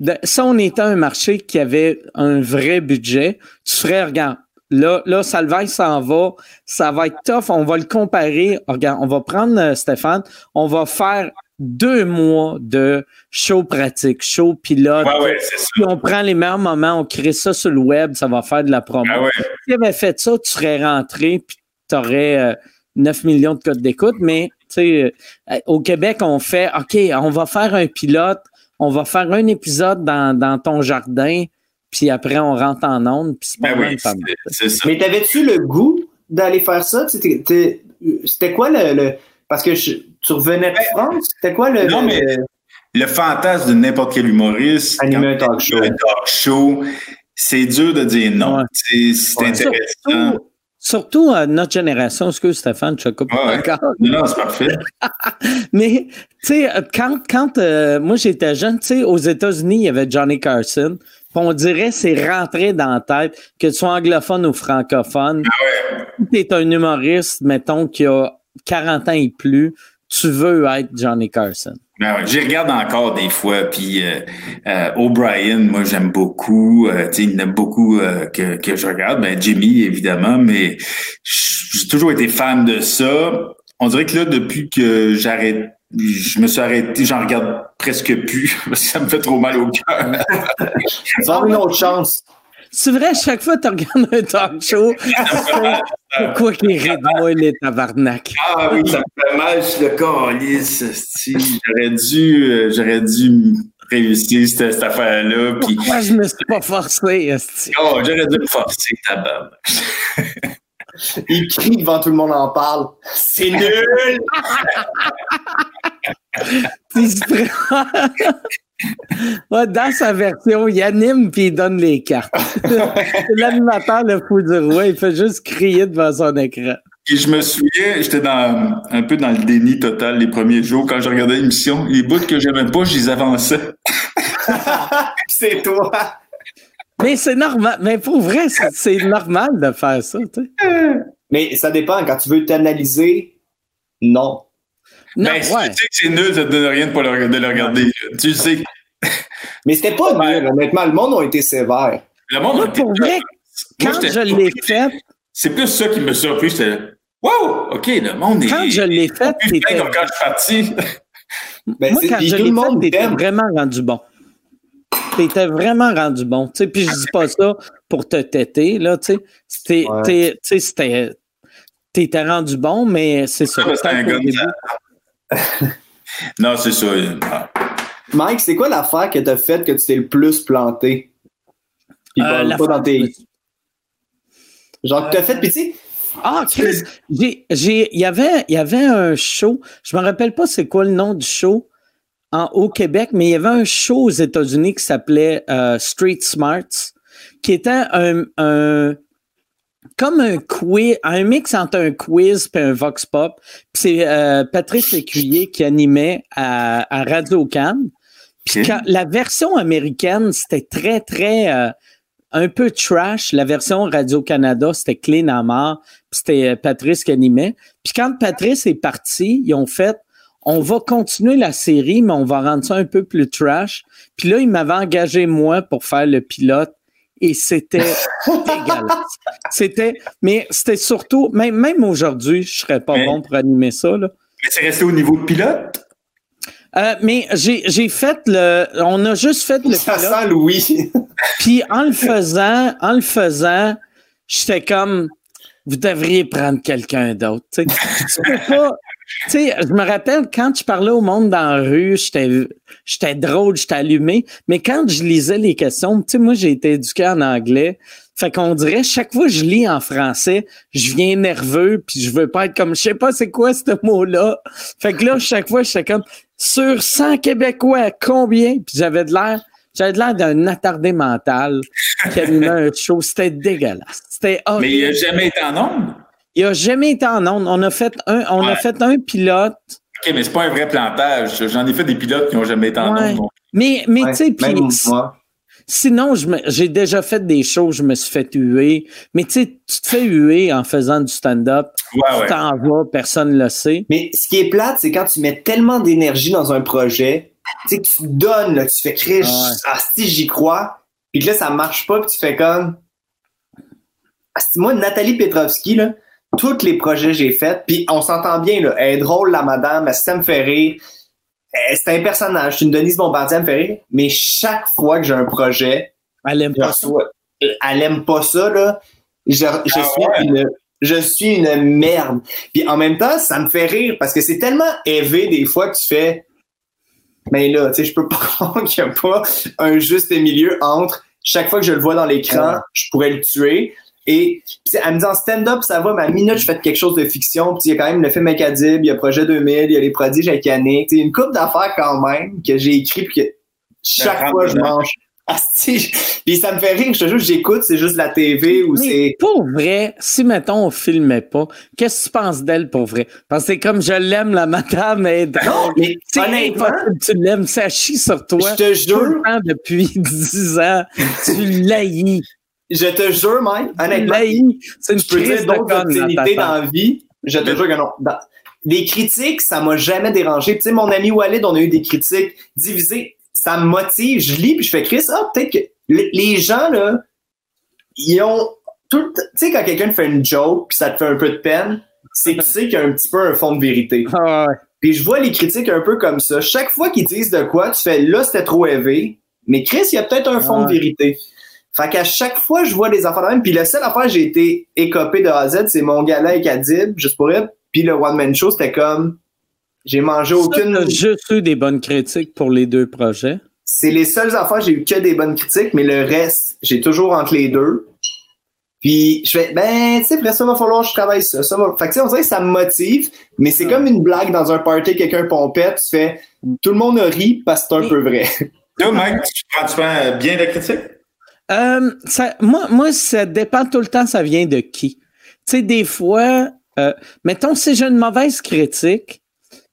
S1: de- si on était un marché qui avait un vrai budget, tu ferais, regarde, là, là, Salvaille s'en va. Ça va être tough. On va le comparer. Regarde, on va prendre euh, Stéphane. On va faire deux mois de show pratique, show pilote.
S3: Ouais, ouais.
S1: Puis on prend les meilleurs moments, on crée ça sur le web, ça va faire de la promo.
S3: Ah ouais.
S1: Si tu avais fait ça, tu serais rentré, puis tu aurais 9 millions de codes d'écoute, mais tu sais, euh, au Québec, on fait OK, on va faire un pilote, on va faire un épisode dans, dans ton jardin, puis après, on rentre en onde, puis c'est pas
S3: Ben
S1: mal
S3: oui,
S1: mal.
S3: c'est- c'est ça.
S2: Mais t'avais-tu le goût d'aller faire ça? C'était quoi le, le- Parce que je- tu revenais de France? C'était quoi le.
S3: Non,
S2: le-
S3: mais- Le fantasme de n'importe quel humoriste.
S2: Animer un talk show.
S3: Un talk show, c'est dur de dire non.
S1: Ouais.
S3: C'est
S2: Ouais.
S3: intéressant.
S1: Surtout, surtout à notre génération, excuse Stéphane, je te coupe
S3: Ouais, ouais.
S1: encore.
S3: Non, non, c'est parfait. *laughs*
S1: Mais, tu sais, quand, quand euh, moi j'étais jeune, tu sais, aux États-Unis, il y avait Johnny Carson. On dirait c'est rentré dans la tête, que tu sois anglophone ou francophone. Si tu es un humoriste, mettons, qui a 40 ans et plus, tu veux être Johnny Carson.
S3: Ben ouais, j'y regarde encore des fois. Puis euh, euh, O'Brien, moi j'aime beaucoup. Euh, il y en a beaucoup euh, que, que je regarde. Ben Jimmy, évidemment, mais j'ai toujours été fan de ça. On dirait que là, depuis que j'arrête, je me suis arrêté, j'en regarde presque plus *laughs* parce que ça me fait trop mal au cœur. *laughs*
S2: Sors une autre chance.
S1: C'est vrai, chaque fois que tu regardes un talk show, *laughs* pourquoi qu'il rit de moi, les tabarnak?
S3: Ah oui, ça me fait mal, je suis le calice. J'aurais dû, euh, j'aurais dû réussir cette, cette affaire-là. Puis,
S1: Pourquoi je me suis pas forcé,
S3: oh, j'aurais dû me forcer, tabarnak.
S2: Il crie devant tout le monde en parle. C'est nul! *laughs*
S1: Dans sa version, il anime puis il donne les cartes. *laughs* C'est l'animateur, le fou du roi, il fait juste crier devant son écran.
S3: Puis je me souviens, j'étais dans un peu dans le déni total les premiers jours quand je regardais l'émission. Les bouts que j'aimais pas, je les avançais. *laughs*
S2: C'est toi!
S1: Mais c'est normal. Mais pour vrai, c'est normal de faire ça. tu sais.
S2: Mais ça dépend. Quand tu veux t'analyser, non.
S1: Non,
S3: ben, si
S1: ouais.
S3: tu sais que c'est nul, ça te donne rien de, pas le, de le regarder. Tu le sais. *laughs*
S2: Mais c'était pas nul, honnêtement. Le monde a été sévère.
S3: Le monde
S1: Moi,
S3: a été-
S1: pour vrai, quand je l'ai fait,
S3: C'est plus ça qui me surpris. J'étais Wow! OK, le monde est.
S1: quand je l'ai fait,
S3: comme quand je suis parti.
S2: Ben,
S1: moi, quand je l'ai
S2: le monde
S1: fait, t'étais vraiment rendu bon. T'étais vraiment rendu bon. Tu sais, puis je dis pas ça pour te têter, là, tu sais.
S2: Ouais.
S1: c'était, t'étais rendu bon, mais c'est ça.
S3: C'est un gars de *laughs* Non, c'est ça. Ah.
S2: Mike, c'est quoi l'affaire que t'as faite que tu t'es le plus planté? Puis
S1: Euh,
S2: pas, dans tes. Genre, que t'as fait, puis tu sais,
S1: Ah, Chris, j'ai, j'ai, il y avait, il y avait un show. Je me rappelle pas c'est quoi le nom du show en, au Québec, mais il y avait un show aux États-Unis qui s'appelait euh, Street Smarts, qui était un, un comme un quiz, un mix entre un quiz et un vox pop. C'est euh, Patrice Lécuyer qui animait à, à Radio Cannes. Puis la version américaine, c'était très, très euh, un peu trash. La version Radio-Canada, c'était clean à mort. Puis c'était Patrice qui animait. Puis quand Patrice est parti, ils ont fait on va continuer la série, mais on va rendre ça un peu plus trash. Puis là, il m'avait engagé moi pour faire le pilote. Et c'était *laughs* dégueulasse. C'était, mais c'était surtout, même, même aujourd'hui, je serais pas
S3: Mais-
S1: bon pour animer ça, là.
S3: Mais c'est resté au niveau de pilote?
S1: Euh, mais j'ai, j'ai fait le, on a juste fait le
S2: ça
S1: pilote.
S2: sent Louis. *laughs*
S1: Puis en le faisant, en le faisant, j'étais comme vous devriez prendre quelqu'un d'autre. Tu sais. Tu peux pas. Tu sais, je me rappelle quand je parlais au monde dans la rue, j'étais j'étais drôle, j'étais allumé. Mais quand je lisais les questions, tu sais, moi j'ai été éduqué en anglais. Fait qu'on dirait chaque fois que je lis en français, je viens nerveux puis je veux pas être comme je sais pas c'est quoi ce mot-là. Fait que là chaque fois j'étais comme sur 100 Québécois, combien? Puis j'avais de l'air j'avais de l'air d'un attardé mental qui animait un show. C'était dégueulasse. C'était
S3: Mais
S1: horrible.
S3: il n'a jamais été en nombre?
S1: Il a jamais été en onde. On a fait un, on a fait un pilote.
S3: OK, mais c'est pas un vrai plantage. J'en ai fait des pilotes qui n'ont jamais été en
S1: Ouais.
S3: nombre.
S1: Mais, mais
S2: Ouais,
S1: tu sais, puis sinon, j'ai déjà fait des shows, je me suis fait huer. Mais tu sais, tu te fais huer en faisant du stand-up.
S3: Ouais,
S1: Tu
S3: ouais.
S1: t'en vas, personne ne le sait.
S2: Mais ce qui est plate, c'est quand tu mets tellement d'énergie dans un projet, tu sais, que tu te donnes, là, tu fais créer,
S1: Ah ouais.
S2: ah, si j'y crois, puis que là, ça marche pas, puis tu fais comme, asti, moi, Nathalie Petrovski, là, tous les projets que j'ai faits, puis on s'entend bien, là, elle est drôle, la madame, elle, ça me fait rire. C'est un personnage, c'est une Denise Bombardier, elle me fait rire, mais chaque fois que j'ai un projet,
S1: Elle aime pas.
S2: reçois- elle aime pas ça, là. Je, je
S3: Ah
S2: suis
S3: ouais?
S2: une, je suis une merde. Puis en même temps, ça me fait rire parce que c'est tellement élevé des fois que tu fais, mais là, tu sais, je peux pas *laughs* croire qu'il n'y a pas un juste milieu entre chaque fois que je le vois dans l'écran, je pourrais le tuer. Et elle me dit en stand-up, ça va, mais à minute, je fais quelque chose de fiction. Puis il y a quand même le film Acadib, il y a Projet 2000, il y a les prodiges avec Yannick. Tu sais, une coupe d'affaires quand même que j'ai écrit puis que chaque fois je mange. *laughs* Asti, puis ça me fait rire, je te jure, j'écoute, c'est juste la TV ou
S1: Mais
S2: c'est.
S1: pour vrai, si mettons on filmait pas, qu'est-ce que tu penses d'elle pour vrai? Parce que c'est comme je l'aime, la madame est
S2: Non, mais honnêtement,
S1: tu l'aimes, ça chie sur toi.
S2: je te jure,
S1: depuis *laughs* 10 ans, tu l'haïs.
S2: Je te jure, Mike,
S1: Tu
S2: honnêtement,
S1: une
S2: je peux dire d'autres obscénités dans la vie. Je te jure que non. Dans- Les critiques, ça m'a jamais dérangé. Tu sais, mon ami Walid, on a eu des critiques divisées. Ça me motive. Je lis puis je fais Chris, ah, peut-être que les gens, là, ils ont tout Tu sais, quand quelqu'un te fait une joke puis ça te fait un peu de peine, c'est que tu sais qu'il y a un petit peu un fond de vérité.
S1: Ah ouais.
S2: Puis je vois les critiques un peu comme ça. Chaque fois qu'ils disent de quoi, tu fais là, c'était trop élevé. Mais Chris, il y a peut-être un fond de
S1: Ouais.
S2: vérité. Fait qu'à chaque fois, je vois des affaires de même. Puis la seule affaire que j'ai été écopé de A à Z, c'est mon gala avec Adib, juste pour elle. Puis le One Man Show, c'était comme. J'ai mangé
S1: Ça,
S2: aucune.
S1: t'as juste eu des bonnes critiques pour les deux projets?
S2: C'est les seules affaires, j'ai eu que des bonnes critiques, mais le reste, j'ai toujours entre les deux. Puis je fais, ben, tu sais, après ça, va falloir que je travaille ça. ça va... Fait que tu sais, on dirait que ça me motive, mais c'est comme une blague dans un party, quelqu'un pompette, tu fais, tout le monde a ri parce que c'est un peu vrai.
S3: Toi, Mike, tu prends, tu prends bien la critique?
S1: Euh, ça, moi, moi, ça dépend tout le temps, ça vient de qui. Tu sais, des fois, euh, mettons, si j'ai une mauvaise critique,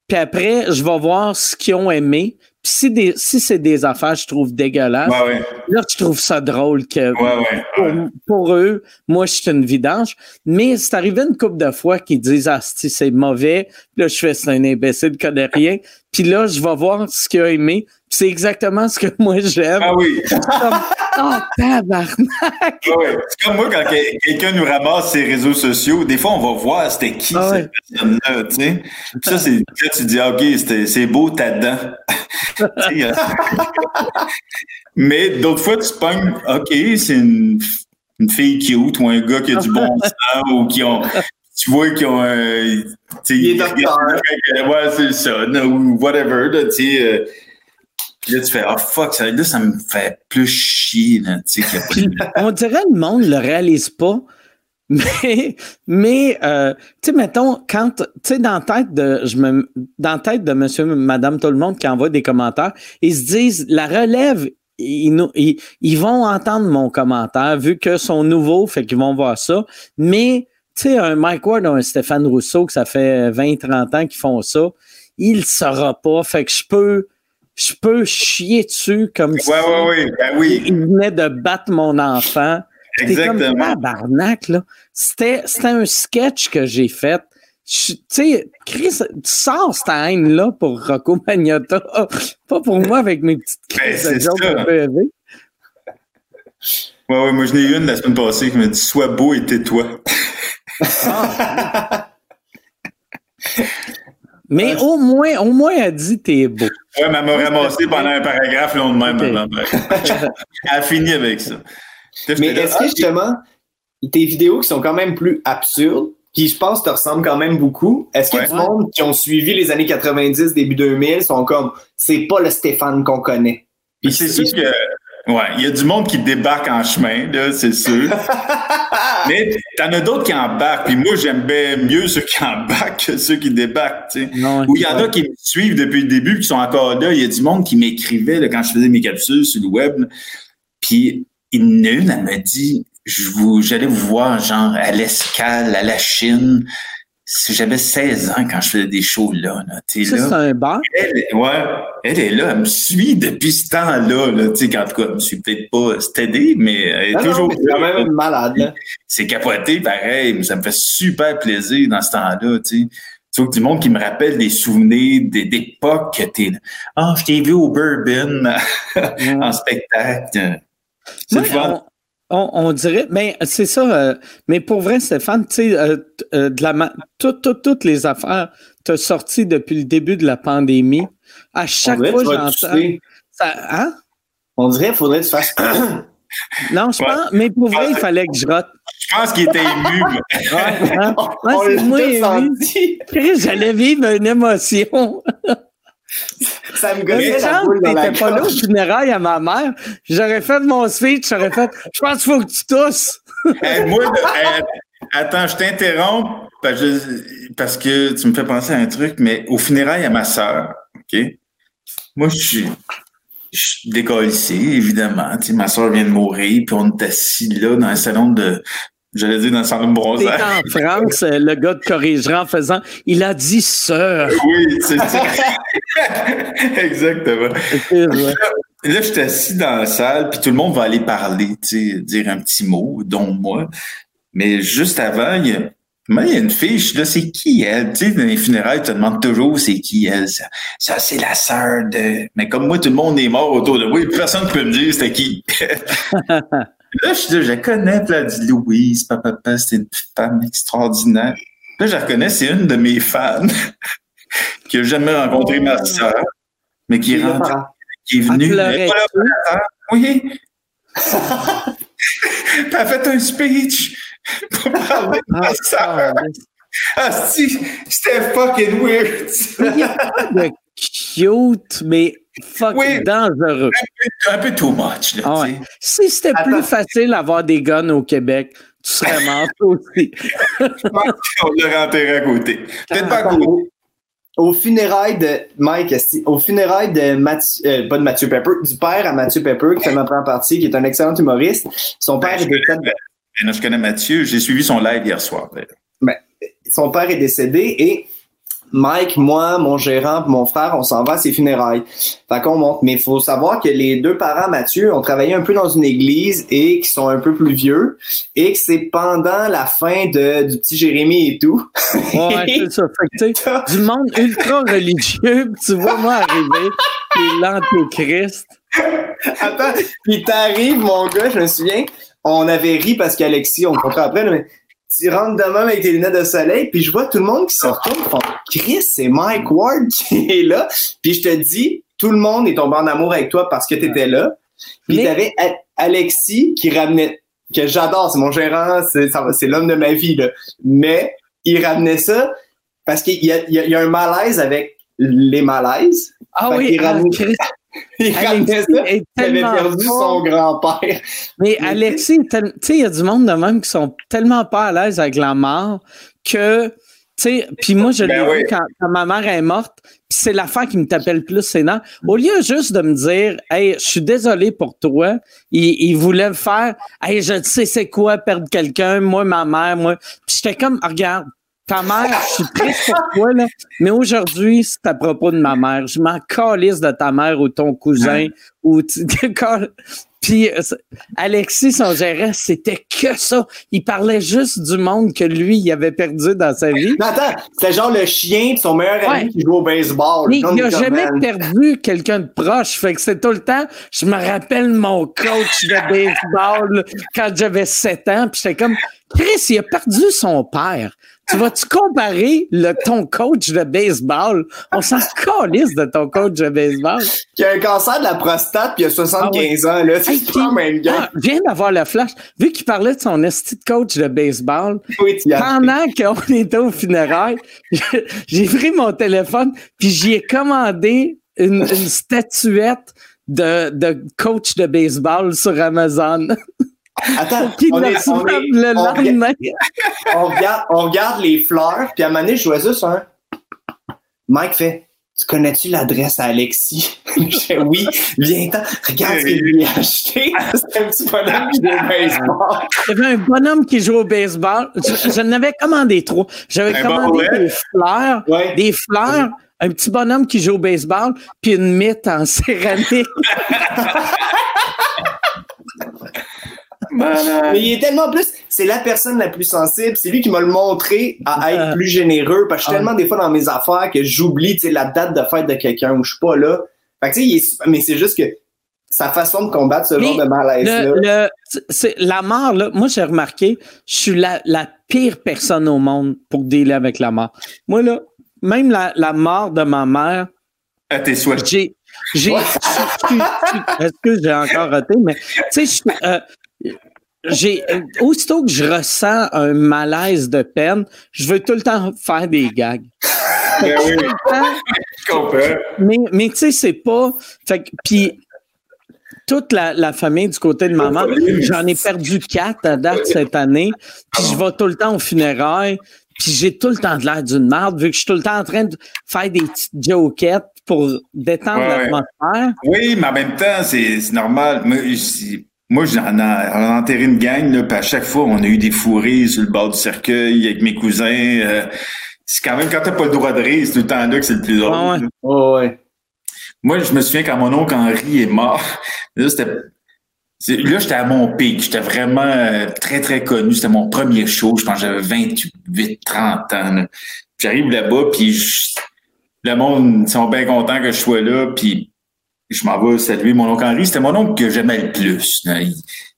S1: puis après, je vais voir ce qu'ils ont aimé. Puis si, des, si c'est des affaires que je trouve dégueulasses,
S3: Ouais, ouais.
S1: là, je trouve ça drôle que
S3: Ouais,
S1: pour, eux, moi, je suis une vidange. Mais c'est arrivé une couple de fois qu'ils disent Ah, si c'est mauvais. Puis là, je fais c'est un imbécile, connaît rien. Puis là, je vais voir ce qu'il a aimé. C'est exactement ce que *laughs* moi j'aime.
S3: Ah oui. *laughs*
S1: Ah, tabarnak!
S3: Ah ouais. C'est comme moi, quand que- quelqu'un nous ramasse ses réseaux sociaux, des fois, on va voir c'était qui
S1: Ah
S3: cette personne-là, tu sais. Puis ça, c'est, là, tu dis, ah, OK, c'est beau, ta dent. *laughs* Tu sais, euh, Mais d'autres fois, tu pognes, OK, c'est une, une fille cute ou un gars qui a du bon sens ou qui ont, tu vois, qui ont un,
S2: Il est docteur.
S3: Ouais, c'est ça, non, ou whatever, là, tu sais. euh, puis là, tu fais, ah, fuck, ça, là, ça me fait plus chier, là, tu sais, qu'il y a pas
S1: Puis,
S3: de-
S1: on dirait que le monde le réalise pas. *laughs* Mais, mais euh, tu sais, mettons, quand, tu sais, dans la tête de, je me, dans la tête de monsieur, madame, tout le monde qui envoie des commentaires, ils se disent, la relève, ils, nous- ils, ils vont entendre mon commentaire, vu que sont nouveaux, fait qu'ils vont voir ça. Mais, tu sais, un Mike Ward ou un Stéphane Rousseau, que ça fait 20, 30 ans qu'ils font ça, il le saura pas. Fait que je peux, je peux chier dessus comme si
S3: Ouais, ouais, ouais, ben oui,
S1: il venait de battre mon enfant. T'es comme
S3: exactement.
S1: tabarnak, là. C'était, c'était un sketch que j'ai fait. Tu sais, Chris, tu sors cette haine-là pour Rocco Magnotta, *laughs* pas pour moi avec mes petites
S3: Ben,
S1: crises
S3: c'est
S1: de jokes élevées.
S3: Ouais, ouais, moi, j'en ai eu une la semaine passée qui m'a dit Sois beau et tais-toi. *laughs*
S1: Mais au moins, au moins, elle dit t'es beau.
S3: Ouais, mais elle m'a ramassé pendant un paragraphe long de même.
S1: Ok.
S3: avant, bref. *laughs* Elle a fini avec ça.
S2: Mais est-ce que justement, tes vidéos qui sont quand même plus absurdes, qui je pense te ressemblent quand même beaucoup, est-ce que
S3: Ouais.
S2: tout le monde qui ont suivi les années 90, début 2000 sont comme, c'est pas le Stéphane qu'on connaît?
S3: Puis c'est sûr que. Ouais, il y a du monde qui débarque en chemin, là, c'est sûr. *laughs* Mais t'en as d'autres qui embarquent. Puis moi, j'aime bien mieux ceux qui *laughs* embarquent que ceux qui débarquent, tu sais.
S1: Non,
S3: Ou il y en a qui me suivent depuis le début, qui sont encore là. Il y a du monde qui m'écrivait là, quand je faisais mes capsules sur le web. là. Puis il y en a une, elle m'a dit, je vous, j'allais vous voir genre à l'escale, à la Chine. Si J'avais 16 ans quand je faisais des shows là. là. Tu sais,
S1: Ça, c'est
S3: là.
S1: un bar.
S3: Elle, ouais, elle est là, elle me suit depuis ce temps-là. Là, tu sais, en tout cas, je me suis peut-être pas stédé, mais elle est
S2: Non, non,
S3: toujours
S2: mais c'est quand
S3: là.
S2: même malade, là.
S3: C'est capoté, pareil, mais ça me fait super plaisir dans ce temps-là, tu sais. Tu vois, du monde qui me rappelle des souvenirs des- d'époques que t'es là. Ah, je t'ai vu au Bourbon *laughs* en spectacle. C'est
S1: Moi. On, dirait, mais c'est ça. euh, mais pour vrai, Stéphane, tu sais, euh, euh, de la ma- tout- tout- toutes les affaires, t'as sorti depuis le début de la pandémie. À chaque fois, j'entends. ça- Hein?
S2: On dirait qu'il faudrait que tu fasses. *coughs*
S1: Non, je
S3: Ouais.
S1: pense, mais pour vrai, il fallait que je rote.
S3: Je pense qu'il était ému. *laughs* mais-
S1: Hein? Ouais, moi. Chris, J'allais vivre une émotion. *laughs*
S2: Ça me gossait la boule dans
S1: pas là au
S2: gorge.
S1: funérailles à ma mère. J'aurais fait mon speech, j'aurais fait Je pense qu'il faut que tu tousses.
S3: Hey, moi, hey, attends, je t'interromps parce que, je- parce que tu me fais penser à un truc, mais au funérailles à ma sœur, OK? Moi, je suis, je suis décollissé, évidemment. Tu sais, ma sœur vient de mourir, puis on est assis là dans un salon de. J'allais dire dans
S1: T'es
S3: bronzage.
S1: en *laughs* France, euh, le gars te corrigera en faisant Il a dit sœur.
S3: Oui, c'est ça. *laughs* Exactement. Là, je suis assis dans la salle, puis tout le monde va aller parler, dire un petit mot, dont moi. Mais juste avant, il y a, moi, il y a une suis là, c'est qui elle? Tu sais, dans les funérailles, tu te demandes toujours c'est qui elle? Ça, ça c'est la sœur de. Mais comme moi, tout le monde est mort autour de moi, personne ne peut me dire c'était qui. *laughs* là, je suis là, je la connais, là, dit Louise, papa, papa, c'est une femme extraordinaire. Là, je la reconnais, c'est une de mes fans *laughs* qui a jamais rencontré ma sœur, mais qui est rentrée qui est venue.
S1: Elle
S3: pas là, Oui. Puis elle fait un speech pour parler de ma sœur. Ah, si, c'était fucking weird.
S1: Il cute, mais fuck
S3: Oui.
S1: dangereux.
S3: un peu too much, là,
S1: Ah ouais. Si c'était plus facile d'avoir des guns au Québec, tu serais *laughs* mort aussi.
S3: On l'a renterré à côté. Peut-être pas à côté.
S2: au, au funérailles de Mike, au funérailles de Mathieu, euh, pas de Mathieu Pepper, du père à Mathieu Pepper, qui fait ma première partie, qui est un excellent humoriste. Son père est décédé,
S3: Et là, je connais Mathieu, j'ai suivi son live hier soir. d'ailleurs.
S2: son père est décédé et Mike, moi, mon gérant, mon frère, on s'en va à ses funérailles. Fait qu'on monte. Mais il faut savoir que les deux parents, Mathieu, ont travaillé un peu dans une église et qui sont un peu plus vieux et que c'est pendant la fin de, du petit Jérémie et tout.
S1: Ouais, c'est *laughs* ça. Fait que, du monde ultra religieux, tu vois moi arriver, et l'antéchrist.
S2: Attends, puis t'arrives, mon gars, je me souviens, on avait ri parce qu'Alexis, on comprend après, mais tu rentres de même avec tes lunettes de soleil, puis je vois tout le monde qui se retourne, font, Chris, c'est Mike Ward *laughs* qui est là, puis je te dis, tout le monde est tombé en amour avec toi parce que t'étais là, puis
S1: Mais-
S2: t'avais Alexis qui ramenait, que j'adore, c'est mon gérant, c'est l'homme de ma vie, là, mais il ramenait ça parce qu'il y a, il y a- il y a un malaise avec les malaises.
S1: Ah oui,
S2: qu'il
S1: ah,
S2: ramène- *laughs* Il ramenait
S1: Alexis
S2: ça.
S1: est
S2: Il avait perdu
S1: fort.
S2: son grand-père.
S1: Mais Alexis, tu sais, il y a du monde de même qui sont tellement pas à l'aise avec la mort que, tu sais, puis moi, je l'ai
S3: Ben
S1: vu
S3: oui.
S1: quand, quand ma mère est morte, puis c'est l'affaire qui me tapait le plus c'est nerfs. Au lieu juste de me dire, hey, je suis désolé pour toi, il, il voulait me faire, hey, je sais c'est quoi perdre quelqu'un, moi, ma mère, moi. Puis j'étais comme, regarde, ta mère, je suis triste pour toi, là, mais aujourd'hui, c'est à propos de ma mère. Je m'en calisse de ta mère ou ton cousin, ou tu- Puis euh, Alexis, son gérant, c'était que ça. Il parlait juste du monde que lui, il avait perdu dans sa vie.
S2: Non, attends, c'était genre le chien pis son meilleur ami qui joue au baseball.
S1: Mais il n'a jamais perdu quelqu'un de proche. Fait que c'est tout le temps, je me rappelle mon coach de baseball quand j'avais 7 ans. Puis j'étais comme, Chris, il a perdu son père. Tu vas-tu comparer le, ton coach de baseball? On s'en calisse de ton coach de baseball.
S2: Qui a un cancer de la prostate pis il a 75 ans, là. C'est
S1: Hey,
S2: pas le même
S1: puis-
S2: gars.
S1: ah, viens d'avoir le flash. Vu qu'il parlait de son esti de coach de baseball,
S2: Oui,
S1: pendant qu'on *laughs* était au funérailles, *laughs* j'ai pris mon téléphone puis j'y ai commandé une, une statuette de, de coach de baseball sur Amazon *laughs*
S2: Attends, on,
S1: le
S2: est, on,
S1: reçoive
S2: est-
S1: le
S2: on regarde-
S1: lendemain.
S2: on regarde, on regarde les fleurs puis à un moment donné, je vois juste un. Mike fait, tu connais-tu l'adresse à Alexis? *laughs* je fais, oui, viens-t'en, regarde ce qu'il lui a acheté. *laughs* C'est un petit bonhomme qui joue au baseball.
S1: Il y avait un bonhomme qui joue au baseball. Je, je n'avais commandé trois. J'avais
S3: Un
S1: commandé
S3: bon
S1: des fleurs,
S2: Ouais.
S1: des fleurs, un petit bonhomme qui joue au baseball, puis une mythe en céramique. *laughs*
S2: Mais il est tellement plus, c'est la personne la plus sensible. C'est lui qui m'a le montré à être
S1: Ah.
S2: plus généreux. Parce que je suis
S1: Ah.
S2: tellement des fois dans mes affaires que j'oublie, tu sais, la date de fête de quelqu'un où je suis pas là. Fait que tu sais, il est- mais c'est juste que sa façon de combattre ce
S1: Mais
S2: genre de malaise-là.
S1: Le- le- c'est- la mort, là, moi, j'ai remarqué, je suis la, la pire personne au monde pour dealer avec la mort. Moi, là, même la, la mort de ma mère,
S3: À tes souhaits.
S1: j'ai. j'ai Est-ce que j'ai encore raté? Mais, tu sais, je- euh, j'ai. Aussitôt que je ressens un malaise de peine, je veux tout le temps faire des gags.
S3: Ben oui,
S1: Tout le temps,
S3: je comprends.
S1: mais, mais tu sais, c'est pas. Fait puis, toute la, la famille du côté de maman, j'en ai perdu quatre à date cette année. Puis je vais tout le temps aux funérailles. Puis j'ai tout le temps de l'air d'une merde, vu que je suis tout le temps en train de faire des petites jokettes pour détendre
S3: Ouais,
S1: l'atmosphère.
S3: Oui, mais en même temps, c'est normal. Moi, Moi, j'en ai, enterré une gang, là, puis à chaque fois, on a eu des fourrés sur le bord du cercueil avec mes cousins. euh, c'est quand même quand t'as pas le droit de rire, c'est tout le temps là que c'est le plus drôle.
S1: Ouais, ouais.
S2: Oh, ouais.
S3: Moi, je me souviens quand mon oncle Henri est mort. *laughs* Là, c'était. Là, j'étais à mon pic. J'étais vraiment euh, très, très connu. C'était mon premier show. Je pense que j'avais 28, 30 ans. là. J'arrive là-bas, puis je- le monde, ils sont bien contents que je sois là. Puis je m'en vais saluer mon oncle Henri. C'était mon oncle que j'aimais le plus. Il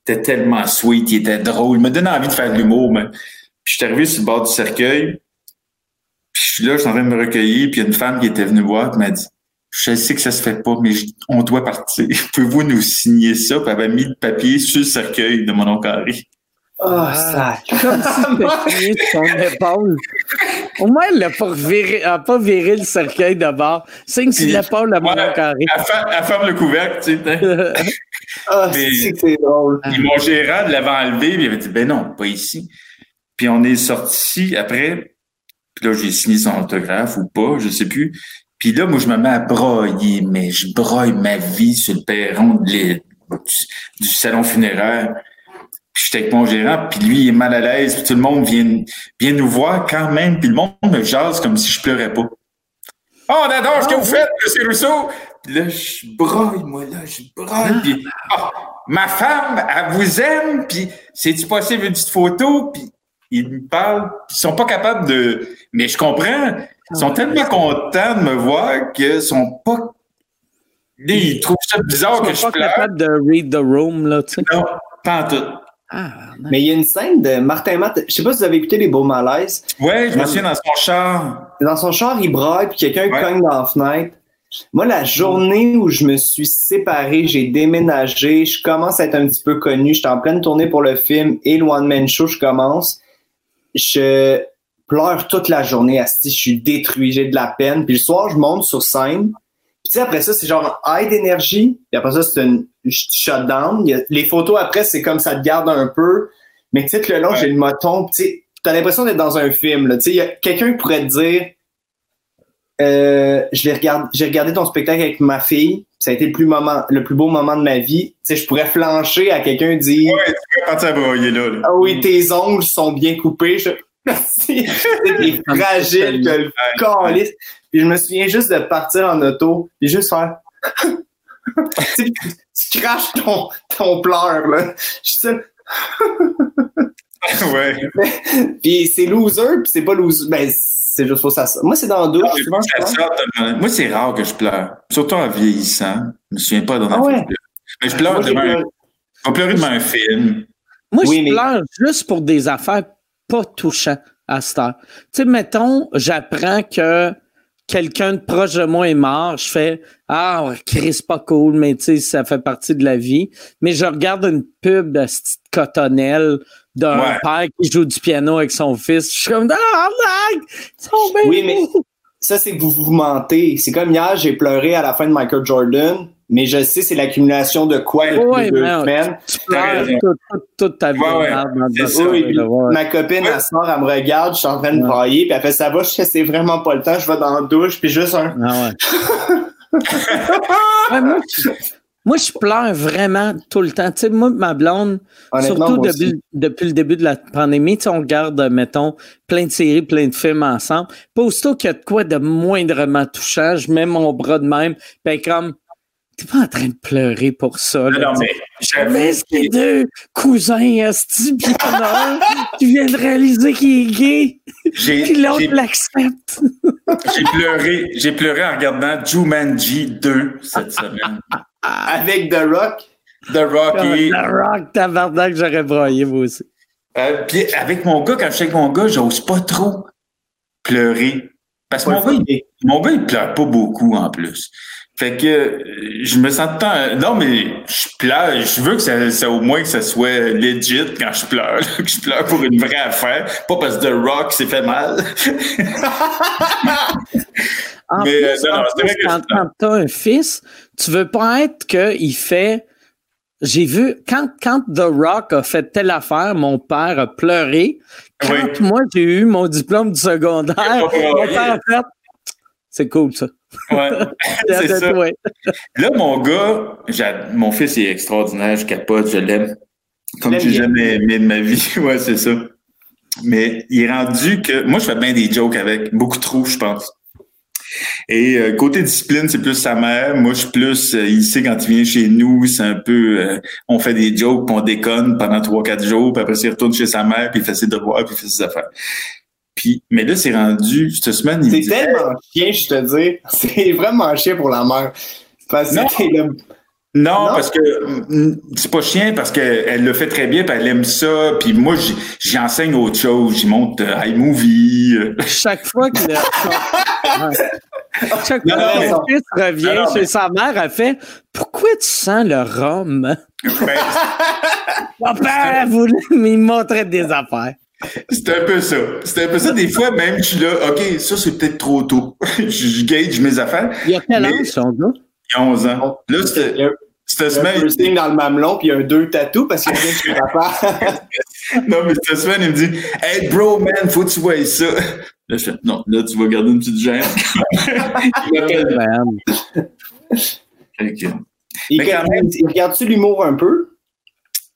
S3: était tellement sweet, il était drôle. Il me donnait envie de faire de l'humour. mais- Puis je suis arrivé sur le bord du cercueil. Puis je suis là, je suis en train de me recueillir. Puis il y a une femme qui était venue voir, m'a dit je sais que ça se fait pas, mais on doit partir. *laughs* Pouvez-vous nous signer ça? Puis elle avait mis le papier sur le cercueil de mon oncle Henri.
S2: Oh, ça.
S1: Comme si c'était épaule. Au moins, elle n'a pas, viré, elle a pas viré le cercueil de bord. Signe sur l'épaule de mon carré.
S3: Elle, fer- elle ferme le couvercle, tu sais. *laughs*
S2: Ah, c'est que c'est drôle.
S3: Puis mon gérant l'avait enlevé, puis il avait dit, ben non, pas ici. Puis on est sorti après, puis là, j'ai signé son autographe ou pas, je sais plus. Puis là, moi, je me mets à broyer, mais je broye ma vie sur le perron de du salon funéraire. Puis j'étais avec mon gérant, puis lui, il est mal à l'aise, puis tout le monde vient, vient nous voir quand même, puis le monde me jase comme si je pleurais pas. Oh, on adore ce que vous faites, M. Rousseau! Puis là, je broye, moi, là, je broye, puis ah, ma femme, elle vous aime, puis c'est-tu possible une petite photo? Puis ils me parlent, puis ils sont pas capables de... Mais je comprends, ils sont tellement contents de me voir qu'ils sont pas... Ils trouvent ça bizarre
S1: Je
S3: que je
S1: pas
S3: pleure.
S1: capable de read the room, là, tu sais.
S3: Non, pas en tout.
S1: Ah,
S2: Mais il y a une scène de Martin Matt. Je sais pas si vous avez écouté Les Beaux Malaises.
S3: Ouais, je me souviens dans son char.
S2: Dans son char, il braille, puis quelqu'un
S3: Ouais.
S2: cogne dans la fenêtre. Moi, la journée où je me suis séparé, j'ai déménagé, je commence à être un petit peu connu, j'étais en pleine tournée pour le film et le One Man Show, je commence. Je pleure toute la journée, asti, je suis détruit, j'ai de la peine. Puis le soir, je monte sur scène. Sais, après ça, c'est genre un high d'énergie. Puis après ça, c'est une shutdown. A- les photos après, c'est comme ça te garde un peu. Mais tu sais, le long,
S3: Ouais.
S2: j'ai le moton. Tu sais, t'as l'impression d'être dans un film. Tu sais, quelqu'un pourrait te dire euh, je j'ai regardé ton spectacle avec ma fille. Ça a été le plus moment, le plus beau moment de ma vie. Tu sais, je pourrais flancher à quelqu'un et dire
S3: Ouais, tu peux partir à broyer là. là.
S2: Ah oui, tes ongles sont bien coupés. Je... *laughs* *laughs* Fragile que le calice. Puis je me souviens juste de partir en auto et juste faire. *laughs* tu, sais, tu craches ton, ton pleur, là. Je suis
S3: ouais. *laughs*
S2: Puis c'est loser, puis c'est pas loser. Ben, c'est juste pour ça. Moi, c'est dans la douche. souvent, je
S3: Ça
S2: pleure.
S3: sort de- Moi, c'est rare que je pleure. Surtout en vieillissant. Je me souviens pas d'en
S2: Ah
S3: avoir
S2: ouais?
S3: fait. Mais je pleure
S2: Moi,
S3: devant un...
S2: pleuré.
S3: Je vais pleurer devant un film.
S1: Moi,
S2: Oui,
S1: je
S2: mais-
S1: pleure juste pour des affaires pas touchantes à cette heure. Tu sais, mettons, j'apprends que quelqu'un de proche de moi est mort, je fais Ah, Chris, pas cool, mais tu sais, ça fait partie de la vie. Mais je regarde une pub de cette cotonnelle d'un
S3: Ouais.
S1: père qui joue du piano avec son fils. Je suis comme Ah, mec, ils sont bien
S2: Oui, mais ça, c'est que vous vous mentez. C'est comme hier, j'ai pleuré à la fin de Michael Jordan, mais je sais c'est l'accumulation de quoi depuis
S1: Ouais,
S2: deux
S1: mais-
S2: semaines.
S1: tu
S3: raison.
S1: toute, toute, toute ta vie.
S3: Ouais, ouais, ça.
S2: Oui, puis ma copine, elle sort, elle me regarde, je suis en train de
S1: Ouais.
S2: brailler, puis elle fait ça va, je sais c'est vraiment pas le temps, je vais dans la douche, puis juste un.
S1: Ah ouais. *laughs* Ouais, moi, je, moi, je pleure vraiment tout le temps. Tu sais, moi, ma blonde, surtout depuis, depuis le début de la pandémie, tu sais, on regarde, euh, mettons, plein de séries, plein de films ensemble. Pas aussitôt qu'il y a de quoi de moindrement touchant, je mets mon bras de même, ben comme, t'es pas en train de pleurer pour ça.
S3: Non,
S1: Là,
S3: non, mais
S1: mets ces deux cousins, esti, pis t'en as un qui vient de réaliser qu'il est gay.
S3: J'ai-
S1: Puis l'autre
S3: j'ai-
S1: l'accepte. *laughs*
S3: J'ai pleuré, j'ai pleuré en regardant Jumanji 2 cette semaine. *laughs*
S2: Avec The Rock?
S3: The Rocky.
S1: Le rock, tabarnak, j'aurais broyé, moi aussi.
S3: Euh, puis avec mon gars, quand je suis avec mon gars, j'ose pas trop pleurer. Parce que mon gars, il, mon gars, il pleure pas beaucoup en plus. Fait que euh, je me sens tant. Non, mais je pleure. Je veux que ça, ça au moins que ça soit legit quand je pleure. que je pleure pour une vraie affaire. Pas parce que The Rock s'est fait mal. *laughs*
S1: En
S3: Mais,
S1: plus,
S3: euh, non,
S1: en
S3: non, c'est
S1: plus,
S3: vrai que
S1: quand, quand t'as un fils, tu veux pas être qu'il fait. J'ai vu, quand, quand The Rock a fait telle affaire, mon père a pleuré. Quand
S3: Oui.
S1: moi, j'ai eu mon diplôme du secondaire,
S3: pleuré.
S1: mon père a fait. C'est cool, ça.
S3: Ouais. *laughs* *laughs* c'est ça.
S1: ouais.
S3: Là, mon gars, mon fils est extraordinaire, je capote, je l'aime. Comme j'ai jamais aimé de ma vie. *laughs* ouais, c'est ça. Mais il est rendu que. Moi, je fais bien des jokes avec, beaucoup trop, je pense. Et euh, côté discipline, c'est plus sa mère. Moi, je suis plus euh, il sait quand il vient chez nous, c'est un peu euh, on fait des jokes, puis on déconne pendant trois, quatre jours, puis après il retourne chez sa mère, puis il fait ses devoirs, puis il fait ses affaires. Puis, mais là, c'est rendu, cette semaine,
S2: C'est
S3: dit,
S2: tellement chien, je te dis. *laughs* C'est vraiment chien pour la mère. Parce
S3: Non.
S2: que le-
S3: Non,
S2: Non?
S3: parce que mm, c'est pas chien parce qu'elle le fait très bien, puis elle aime ça. Puis moi, j'enseigne autre chose. J'y montre euh, iMovie. euh. *laughs*
S1: Chaque fois que le. Chaque
S3: Non,
S1: fois
S3: non,
S1: que mon fils revient
S3: Non, non,
S1: chez
S3: mais-
S1: sa mère, elle fait Pourquoi tu sens le rhum?
S3: Ben, *laughs*
S1: Papa voulait me montrer des affaires.
S3: C'est un peu ça. C'est un peu ça. Des fois, même, je suis là, OK, ça, c'est peut-être trop tôt. *laughs* je, je gage mes affaires.
S1: Il y a quel âge, son gars?
S3: Il y a 11 ans. Là, c'était
S2: Il y a
S3: cette
S2: il y a un
S3: semaine.
S2: piercing dans le mamelon, puis il y a un deux tatous parce qu'il vient de chez papa. *laughs*
S3: Non, mais cette semaine, il me dit Hey, bro, man, faut que tu vois ça. *laughs* Là, je fais Non, là, tu vas garder une petite gêne. il
S2: Il,
S3: Mais quand même-
S2: il regarde-tu l'humour un peu?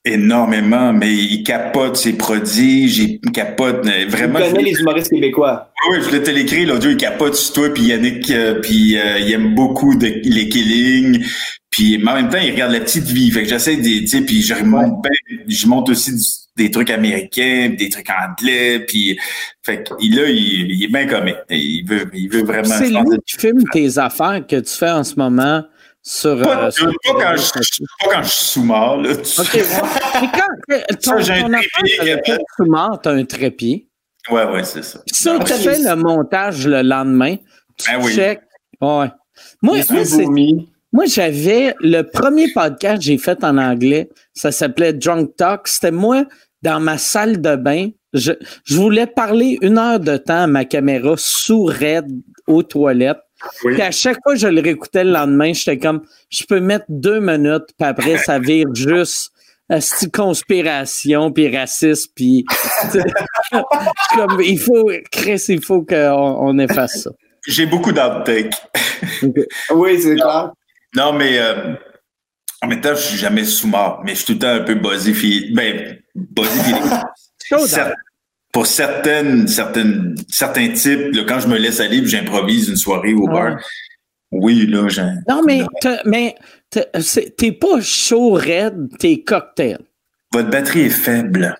S3: Énormément, mais il capote ses prodiges, il capote euh,
S2: Il
S3: vraiment.
S2: connaît les humoristes québécois?
S3: Oui, je voulais te l'écrire l'autre jour, il capote sur toi, puis Yannick, euh, puis euh, il aime beaucoup de, les killings, puis mais en même temps, il regarde la petite vie, fait que j'essaie des, tu sais, puis je remonte ben, je monte aussi du- des trucs américains, des trucs anglais, puis fait que il- là, il, il est bien comique, il veut, il veut vraiment.
S1: C'est lui qui filme tes affaires que tu fais en ce moment sur.
S3: pas,
S1: euh, sur-
S3: pas quand je, pas quand je suis sous-mort, là. tu
S1: OK, ouais. Quand euh, *laughs* ton,
S3: Ça, j'ai un trépied,
S1: sur lequel
S3: Gabriel.
S1: tu t'as un trépied.
S3: Ouais, ouais, c'est ça.
S1: Puis ça, tu fais le montage le lendemain. Tu
S3: Ben oui.
S1: check. Ouais. Moi, moi, moi, j'avais le premier podcast que j'ai fait en anglais. Ça s'appelait Drunk Talk. C'était moi dans ma salle de bain. Je, je voulais parler une heure de temps à ma caméra sous raide aux toilettes.
S3: Oui.
S1: Puis à chaque fois que je le réécoutais le lendemain, j'étais comme, je peux mettre deux minutes, puis après, ça vire juste asti conspiration, puis racisme, puis... *laughs* comme, il faut, Chris, il faut qu'on on efface ça.
S3: J'ai beaucoup d'outtake.
S2: Oui, c'est clair.
S3: Non, mais euh, en même temps, je suis jamais sous-mort, mais je suis tout le temps un peu buzzé. Ben, buzzé *laughs* feeling. Pour certaines, certaines, certains types, là, quand je me laisse aller, j'improvise une soirée au bar. Oui, là, j'ai.
S1: Non, mais, mais t'es pas chaud raide, t'es cocktail.
S3: Votre batterie est faible.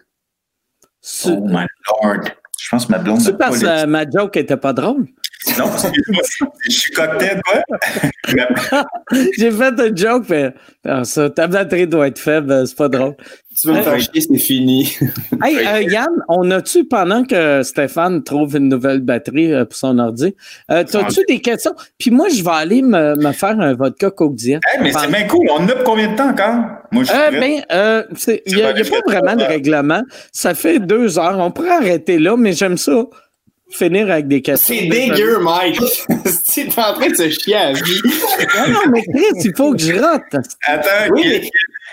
S3: Oh my lord. Je pense que ma blonde
S1: c'est parce que ma joke était pas drôle.
S3: Non, excuse-moi. je suis cocktail, quoi. *laughs*
S1: J'ai fait un joke, mais ça, ta batterie doit être faible, c'est pas drôle.
S2: Tu veux me faire chier, c'est fini. *laughs*
S1: Hey, euh, Yann, on a-tu, pendant que Stéphane trouve une nouvelle batterie euh, pour son ordi, euh, t'as-tu des questions? Puis moi, je vais aller me, me faire un vodka Coke Diet.
S3: Hey, mais c'est bien cool. On en a pour combien de temps encore? Moi, je
S1: Euh, ben, euh, il n'y a, y a pas vraiment de règlement. Ça fait deux heures. On pourrait arrêter là, mais j'aime ça. Finir avec des questions.
S2: C'est dégueu, Mike. *laughs* tu es en train de se chier à vie.
S1: Non, non, mais Chris, il faut que je rate.
S3: Attends,
S2: Oui, mais-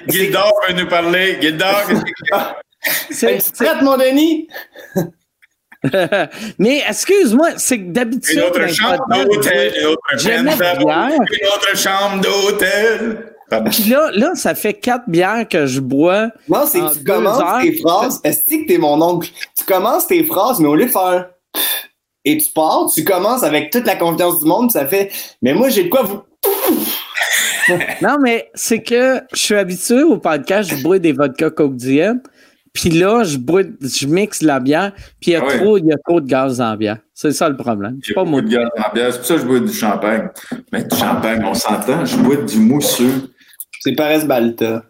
S3: Gildor veut nous parler. Gildor, qu'est-ce que-
S1: C'est-
S2: Tu traites, mon Denis? *laughs*
S1: mais excuse-moi, c'est que d'habitude.
S3: Une autre chambre d'hôtel, une autre
S1: bien.
S3: une autre chambre d'hôtel.
S1: Puis là, là, ça fait quatre bières que je bois.
S2: Non, c'est que tu commences
S1: heures.
S2: tes phrases. Est-ce que t'es mon oncle? Tu commences tes phrases, mais au lieu de faire et tu pars, tu commences avec toute la confiance du monde, ça fait Mais moi, j'ai de quoi vous. *laughs*
S1: Non, mais c'est que je suis habitué au podcast, je bois des vodka Coke Diet. Puis là, je bois, je mixe la bière, puis il y a
S3: Ah ouais.
S1: trop, il y a trop de gaz dans la bière. C'est ça le problème.
S3: J'ai
S1: C'est pas
S3: pas
S1: moi.
S3: de gaz dans la bière. C'est pour ça que je bois du champagne. Mais du champagne, on s'entend, je bois du mousseux.
S2: C'est Paris Balta.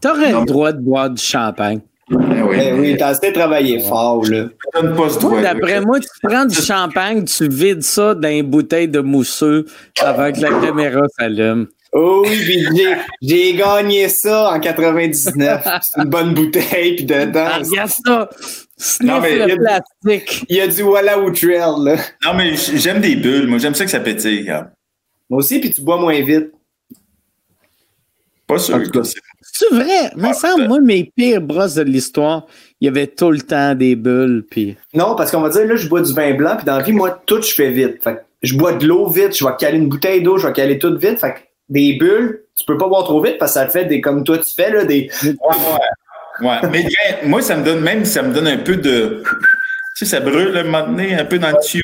S1: T'aurais
S3: Non.
S1: le droit de boire du champagne.
S3: Eh oui,
S2: Eh oui, t'as assez travaillé fort, là.
S1: d'après moi, tu prends du champagne, tu vides ça dans une bouteille de mousseux avant que la caméra s'allume.
S2: Oh oui, puis j'ai, j'ai gagné ça en 99. C'est une bonne bouteille, puis dedans,
S1: Ah, regarde ça! Sniff
S3: Non, mais il y
S1: le
S3: a-
S1: plastique.
S2: il y a du Walla Outrell, là.
S3: Non, mais j'aime des bulles. Moi, j'aime ça que ça pétille.
S2: Moi aussi, puis tu bois moins vite.
S3: Pas sûr.
S2: En tout cas.
S3: C'est-
S1: vrai,
S3: Ah,
S1: semble, moi, mes pires brosses de l'histoire, il y avait tout le temps des bulles, puis...
S2: Non, parce qu'on va dire, là, je bois du vin blanc, puis dans la vie, moi, tout, je fais vite. Fait que je bois de l'eau vite, je vais caler une bouteille d'eau, je vais caler tout vite. Fait que des bulles, tu peux pas boire trop vite parce que ça te fait des, comme toi, tu fais, là, des.
S3: Ouais, ouais. Ouais. Mais bien, moi, ça me donne même, ça me donne un peu de. Tu sais, ça brûle un moment donné, un peu dans le tuyau.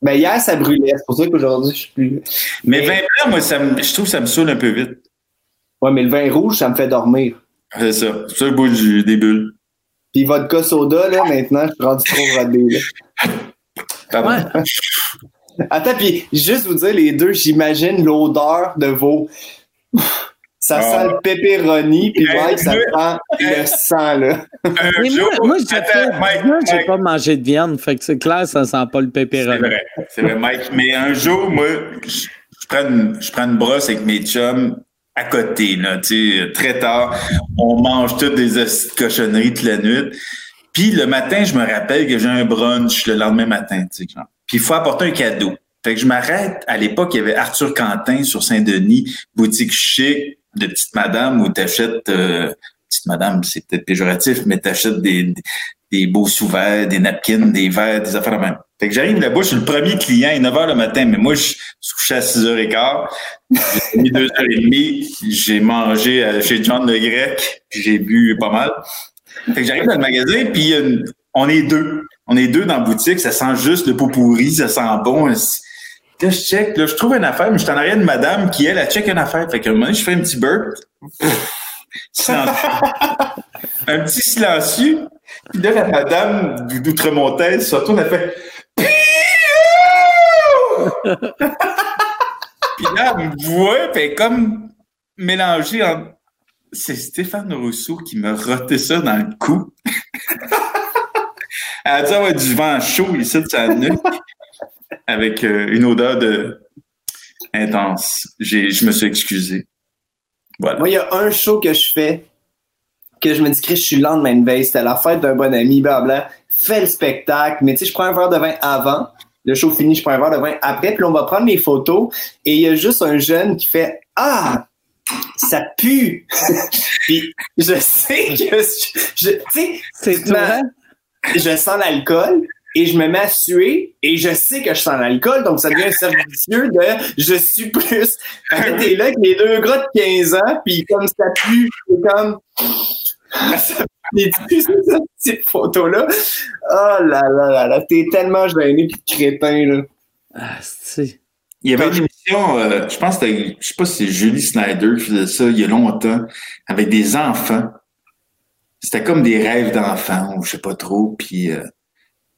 S2: Ben, hier, ça brûlait. C'est pour ça qu'aujourd'hui, je suis plus.
S3: Mais
S2: Mais-
S3: vin blanc, moi, ça me- je trouve que ça me saoule un peu vite.
S2: Ouais, mais le vin rouge, ça me fait dormir.
S3: C'est ça. C'est ça que bois du- des bulles.
S2: Puis vodka soda, là, maintenant, je suis rendu trop rodé, là.
S1: Ouais. *laughs*
S2: Attends, puis juste vous dire, les deux, j'imagine l'odeur de vos. *laughs* Ça
S3: Ah.
S2: sent le pepperoni, puis Mike, ça sent le sang, là.
S1: Mais moi, moi j'ai
S3: Mike,
S1: pas mangé de viande, fait que c'est clair, ça sent pas le
S3: C'est
S1: pépéroni.
S3: vrai, c'est vrai, Mike. Mais un jour, moi, je, je prends une, je prends une brosse avec mes chums à côté, là, très tard. On mange toutes des cochonneries toute la nuit. Puis le matin, je me rappelle que j'ai un brunch le lendemain matin. Puis il faut apporter un cadeau. Fait que je m'arrête. À l'époque, il y avait Arthur Quentin sur Saint-Denis, boutique chic de petite madame où t'achètes, euh, petite madame, c'est peut-être péjoratif, mais t'achètes des, des, beaux sous-verres, des napkins, des verres, des affaires de même. Fait que j'arrive là-bas, je suis le premier client, il est 9 h le matin, mais moi, je suis couché à 6 h 15 J'ai mis 2 h 30 j'ai mangé chez John le Grec, puis j'ai bu pas mal. Fait que j'arrive dans le magasin, puis euh, on est deux. On est deux dans la boutique, ça sent juste le pot pourri, ça sent bon. Là, je check, là, je trouve une affaire, mais je suis en arrière de madame qui, elle, elle check une affaire. Fait qu'à un moment donné, je fais un petit burp. *laughs* Un petit silencieux. Puis là, la madame d'Outre-Montaise se retourne, elle fait! *laughs* Puis là, elle me voit, puis comme mélangée en. C'est Stéphane Rousseau qui m'a roté ça dans le cou. *laughs* elle a dit avoir du vent chaud ici de sa nuque avec euh, une odeur de intense. Je me suis excusé.
S2: Moi, il y a un show que je fais que je me dis que je suis le lendemain de veille. C'était la fête d'un bon ami, blablabla. Fais le spectacle, mais tu sais, je prends un verre de vin avant. Le show fini, je prends un verre de vin après, puis là, on va prendre les photos. Et il y a juste un jeune qui fait Ah! Ça pue! *laughs* puis je sais que je, sais,
S1: C'est
S2: ma-
S1: vrai?
S2: je sens l'alcool et je me mets à suer et je sais que je sens l'alcool, donc ça devient un cercle vicieux de je suis plus. T'es là avec les deux gars de 15 ans, puis comme ça pue, c'est comme. *laughs* Ça *laughs* c'est ça, cette photo-là. Oh là là là là, t'es tellement gêné pis crétin, là.
S1: Ah, c'est...
S3: Il y avait une émission, euh, je pense que c'était, je sais pas si c'est Julie Snyder qui faisait ça il y a longtemps, avec des enfants. C'était comme des rêves d'enfants, ou je sais pas trop. Puis euh,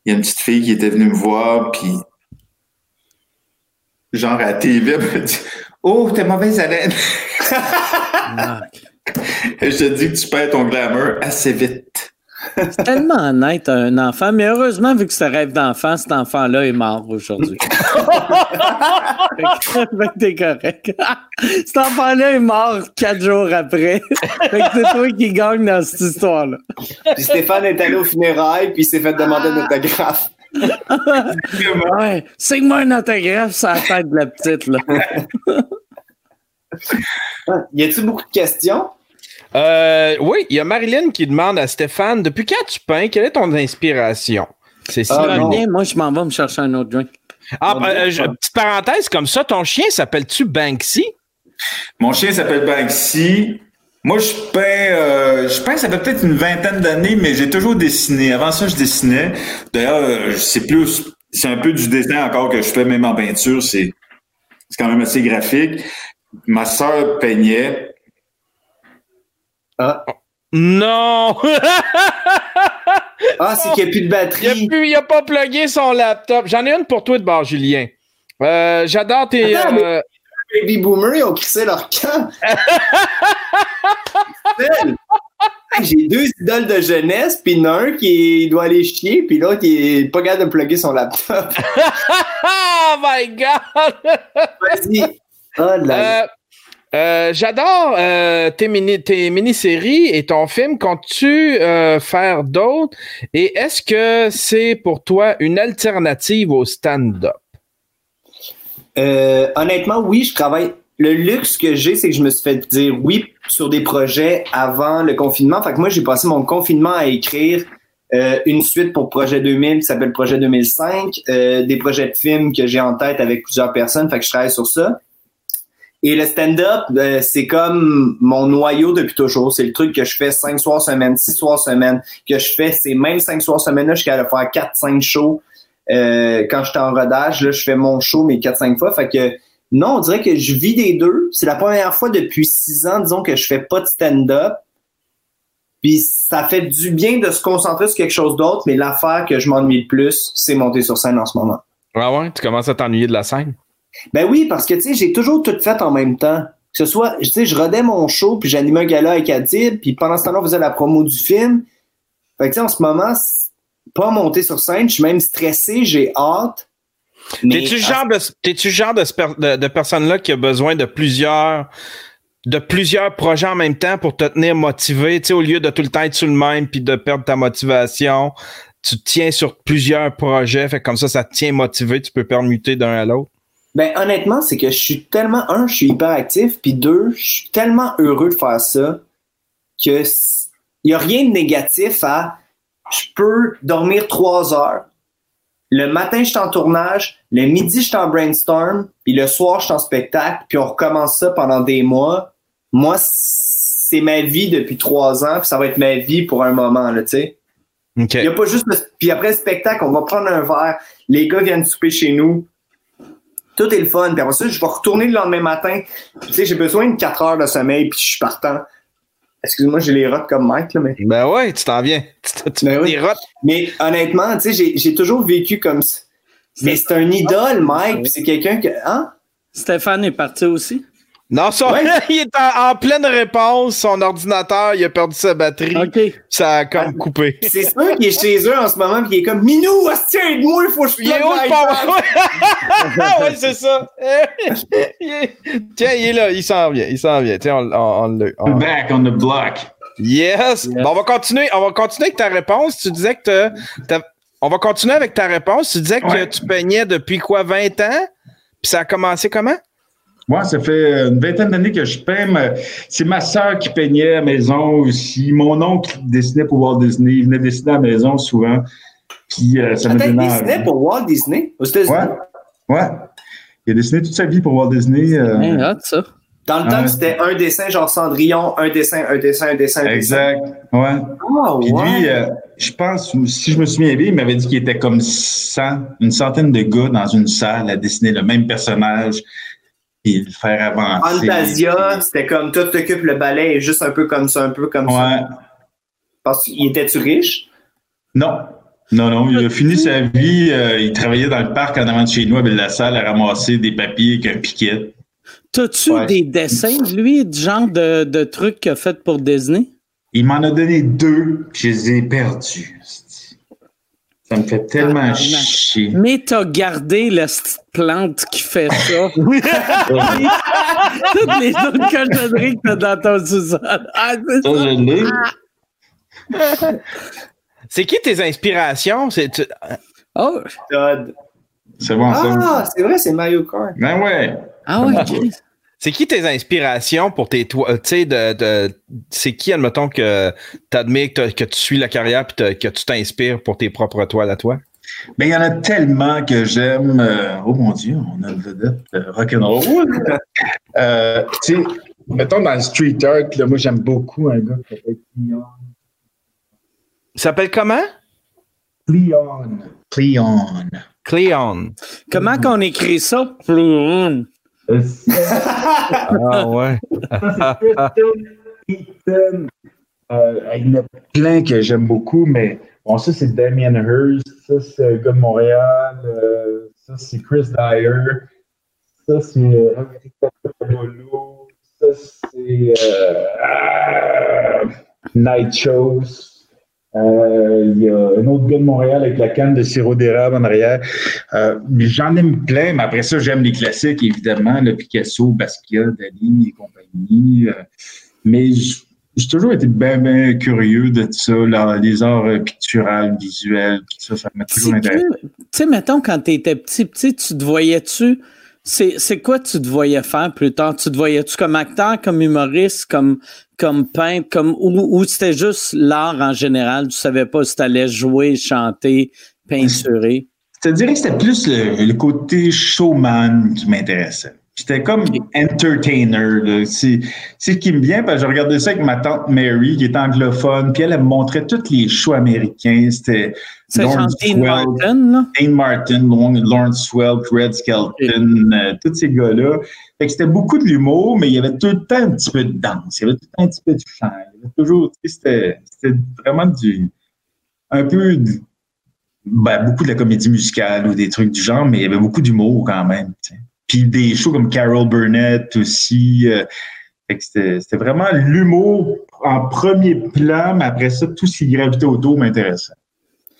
S3: il y a une petite fille qui était venue me voir, puis genre à la TV, elle m'a dit Oh, t'es mauvaise haleine. Je te dis que tu perds ton glamour assez vite.
S1: c'est tellement honnête un enfant, mais heureusement, vu que c'est un rêve d'enfant, cet enfant-là est mort aujourd'hui. fait *laughs* que fait que t'es correct. *laughs* cet enfant-là est mort quatre jours après. *laughs* fait que c'est toi qui gagne dans cette histoire-là.
S2: Puis Stéphane est allé au funérailles, puis il s'est fait demander un autographe.
S1: Ouais, signe-moi un autographe sur la tête de la petite, là.
S2: Y a-tu beaucoup de questions?
S4: Euh, oui, il y a Marilyn qui demande à Stéphane depuis quand tu peins, quelle est ton inspiration? C'est ça.
S2: Ah, non.
S1: Bien, moi, je m'en vais me chercher un autre drink.
S4: Ah, euh, je- petite parenthèse comme ça, ton chien s'appelle-tu Banksy?
S3: Mon chien s'appelle Banksy. Moi, je peins, euh, je peins, ça fait peut-être une vingtaine d'années, mais j'ai toujours dessiné. Avant ça, je dessinais. D'ailleurs, euh, c'est plus, c'est un peu du dessin encore que je fais, même en peinture. C'est, c'est quand même assez graphique. Ma sœur peignait.
S2: Ah.
S4: Non!
S2: Ah, c'est qu'il n'y a plus de batterie.
S4: il a pas plugué son laptop. J'en ai une pour toi de bord, Julien. Euh, J'adore tes.
S2: Attends, mais-
S4: euh,
S2: Baby Boomer, ils ont crissé leur camp. *laughs* J'ai deux idoles de jeunesse, puis un qui doit aller chier, puis l'autre qui est pas capable de plugger son laptop. *laughs*
S4: Oh my God!
S2: Vas-y. Oh.
S4: Euh, euh, J'adore euh, tes mini tes mini-séries et ton film. Comptes-tu euh, faire d'autres? Et est-ce que c'est pour toi une alternative au stand-up?
S2: Euh, honnêtement, oui, je travaille. Le luxe que j'ai, c'est que je me suis fait dire oui sur des projets avant le confinement. Fait que moi, j'ai passé mon confinement à écrire une suite pour Projet 2000 qui s'appelle Projet 2005, euh, des projets de films que j'ai en tête avec plusieurs personnes. Fait que je travaille sur ça. Et le stand-up, euh, c'est comme mon noyau depuis toujours. C'est le truc que je fais cinq soirs semaine, six soirs semaine, que je fais ces mêmes cinq soirs semaine-là jusqu'à faire quatre, cinq shows. Euh, quand j'étais en rodage, là, je fais mon show mes 4-5 fois. Fait que non, on dirait que je vis des deux. C'est la première fois depuis six ans, disons, que je fais pas de stand-up. Puis ça fait du bien de se concentrer sur quelque chose d'autre, mais l'affaire que je m'ennuie le plus, c'est monter sur scène en ce moment.
S4: Ah ouais? Tu commences à t'ennuyer de la scène?
S2: Ben oui, parce que tu sais, j'ai toujours tout fait en même temps. Que ce soit, tu sais, je rodais mon show, puis j'animais un gala avec Adib, puis pendant ce temps-là, on faisait la promo du film. Fait que tu sais, en ce moment, pas monter sur scène, je suis même stressé, j'ai hâte.
S4: T'es-tu le genre de, genre de, sper- de, de personne-là qui a besoin de plusieurs de plusieurs projets en même temps pour te tenir motivé, tu sais, au lieu de tout le temps être sur le même puis de perdre ta motivation, tu te tiens sur plusieurs projets, fait que comme ça, ça te tient motivé, tu peux permuter d'un à l'autre.
S2: Ben honnêtement, c'est que je suis tellement un, je suis hyper actif, puis deux, je suis tellement heureux de faire ça que il y a rien de négatif à je peux dormir trois heures. Le matin, je suis en tournage, le midi, je suis en brainstorm, puis le soir, je suis en spectacle, puis on recommence ça pendant des mois. Moi, c'est ma vie depuis trois ans, puis ça va être ma vie pour un moment, là, tu sais. Il y a pas juste le- Puis après le spectacle, on va prendre un verre. Les gars viennent souper chez nous. Tout est le fun. Puis après ça, je vais retourner le lendemain matin. Puis, tu sais, j'ai besoin de 4 heures de sommeil, puis je suis partant. Excuse-moi, j'ai les rottes comme Mike, là, mais.
S4: Ben ouais, tu t'en viens. Tu, tu
S2: Ben oui.
S4: des rottes.
S2: Mais honnêtement, tu sais, j'ai, j'ai toujours vécu comme ça. Mais c'est un idole, Mike, puis c'est quelqu'un que. Hein?
S1: Stéphane est parti aussi.
S4: Non, son-
S2: Ouais. *laughs*
S4: il est en, en pleine réponse, son ordinateur, il a perdu sa batterie,
S1: OK.
S4: ça a comme coupé.
S2: Puis *laughs* c'est sûr qu'il est chez eux en ce moment, puis il est comme Minou, hostie, aide-moi, il faut que je
S4: Il est où le
S2: l'iPad.
S4: power? *laughs* ouais, c'est ça. Il est- Tiens, il est là, il s'en vient, il s'en vient. Tiens, on, on, on le- on-
S3: Back on the block.
S4: Yes! Bon, on va continuer, on va continuer avec ta réponse. Tu disais que t'as- on va continuer avec ta réponse. Tu disais que
S3: Ouais.
S4: tu peignais depuis quoi, 20 ans? Puis ça a commencé comment?
S3: Moi, ça fait une vingtaine d'années que je peins. mais C'est ma sœur qui peignait à la maison aussi. Mon oncle dessinait pour Walt Disney. Il venait dessiner à la maison souvent. Puis euh, ça me
S2: Attends, il dessinait pour Walt Disney? Aux États-Unis?
S3: Ouais. Ouais. Il a dessiné toute sa vie pour Walt Disney. euh,
S1: Bien hot, ça.
S2: Dans le temps,
S3: Ouais.
S2: c'était un dessin genre Cendrillon, un dessin, un dessin, un dessin, un
S3: exact. Ouais.
S2: dessin. Ah,
S3: Puis
S2: ouais.
S3: lui, euh, je pense, si je me souviens bien, il m'avait dit qu'il était comme 100, une centaine de gars dans une salle à dessiner le même personnage et le faire avancer.
S2: Fantasia, c'était comme toi t'occupes le ballet, juste un peu comme ça, un peu comme ça.
S3: Ouais.
S2: Parce qu'il était-tu riche?
S3: Non. Non, non, il a fini sa vie, euh, il travaillait dans le parc en avant de chez nous avec la salle à ramasser des papiers avec un piquet.
S1: T'as-tu
S2: Ouais.
S1: des dessins, lui, du genre de, de trucs qu'il a fait pour Disney?
S3: Il m'en a donné deux, puis je les ai perdus. Ça me fait tellement
S1: Ah,
S3: chier.
S1: Mais t'as gardé la petite plante qui fait ça. *laughs* *laughs* Toutes les autres cochonneries que t'as dans ton sous-sol. Ah, c'est
S3: Ça, l'ai.
S4: C'est qui tes inspirations? C'est, tu-
S1: Oh,
S2: Todd.
S3: C'est bon, ça.
S2: Ah, c'est vrai, c'est Mario Kart.
S3: Ben ouais.
S1: ah ouais, Chris.
S4: C'est qui tes inspirations pour tes toits? Tu sais, de, de- c'est qui, admettons, que t'admires, que, que tu suis la carrière puis que tu t'inspires pour tes propres toiles à toi?
S3: Mais il y en a tellement que j'aime. euh, oh mon Dieu, on a une vedette euh, rock'n'roll. *laughs* euh, tu sais, mettons dans le street art, là, moi j'aime beaucoup un gars qui s'appelle Cleon.
S4: Il s'appelle comment?
S3: Cleon. Cleon.
S4: Cléon.
S1: Comment qu'on écrit ça? Hum.
S3: Euh,
S4: Ah *laughs* ouais.
S3: Ethan. Euh, il y en a plein que j'aime beaucoup, mais bon, ça, c'est Damien Hirst, ça, c'est un gars de Montréal, euh, ça, c'est Chris Dyer, ça, c'est Eric Papalolo, ça, c'est Night Shows. Euh, il y a un autre gars de Montréal avec la canne de sirop d'érable en arrière. Euh, J'en aime plein, mais après ça, j'aime les classiques, évidemment, le Picasso, Basquiat, Dali et compagnie. Euh, mais j'ai toujours été bien, bien curieux de ça, là, les arts picturales, visuels, tout ça, ça m'a toujours intéressé.
S1: Tu sais, mettons, quand tu étais petit, petit, tu te voyais-tu c'est quoi tu te voyais faire plus tard? Tu te voyais-tu comme acteur, comme humoriste, comme, comme peintre, comme ou, ou c'était juste l'art en général? Tu savais pas si tu allais jouer, chanter, peinturer?
S3: Je te dirais que c'était plus le, le, côté showman qui m'intéressait. J'étais comme entertainer. C'est ce qui me vient, parce que je regardais ça avec ma tante Mary, qui est anglophone, puis elle, me montrait tous les shows américains. C'était
S1: Lawrence Martin,
S3: Dean Martin, Lawrence Welk, Red Skelton, euh, tous ces gars-là. Fait que c'était beaucoup de l'humour, mais il y avait tout le temps un petit peu de danse, il y avait tout le temps un petit peu de chant. Il y avait toujours, c'était vraiment du, un peu, ben, beaucoup de la comédie musicale ou des trucs du genre, mais il y avait beaucoup d'humour quand même. Puis des shows comme Carol Burnett aussi. Euh, c'était vraiment l'humour en premier plan, mais après ça, tout ce qui gravitait autour m'intéressait.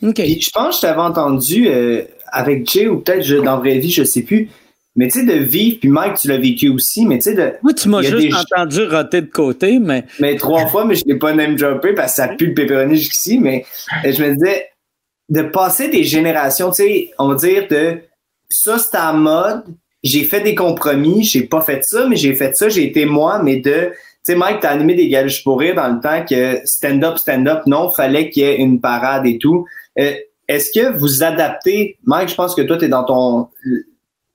S2: OK. je pense que je t'avais entendu euh, avec Jay ou peut-être dans la vraie vie, je sais plus. Mais tu sais, de vivre, puis Mike, tu l'as vécu aussi, mais tu sais, de.
S1: Oui, tu m'as juste entendu roter de côté, mais.
S2: Mais trois fois, mais je ne l'ai pas name droppé parce que ça pue le pepperoni jusqu'ici, mais je me disais, de passer des générations, tu sais, on va dire de ça, c'est à mode, j'ai fait des compromis, j'ai pas fait ça, mais j'ai fait ça, j'ai été moi, mais de, tu sais, Mike, t'as animé des galuches pour rire dans le temps que stand-up, stand-up, non, fallait qu'il y ait une parade et tout. Euh, est-ce que vous adaptez, Mike, je pense que toi, t'es dans ton,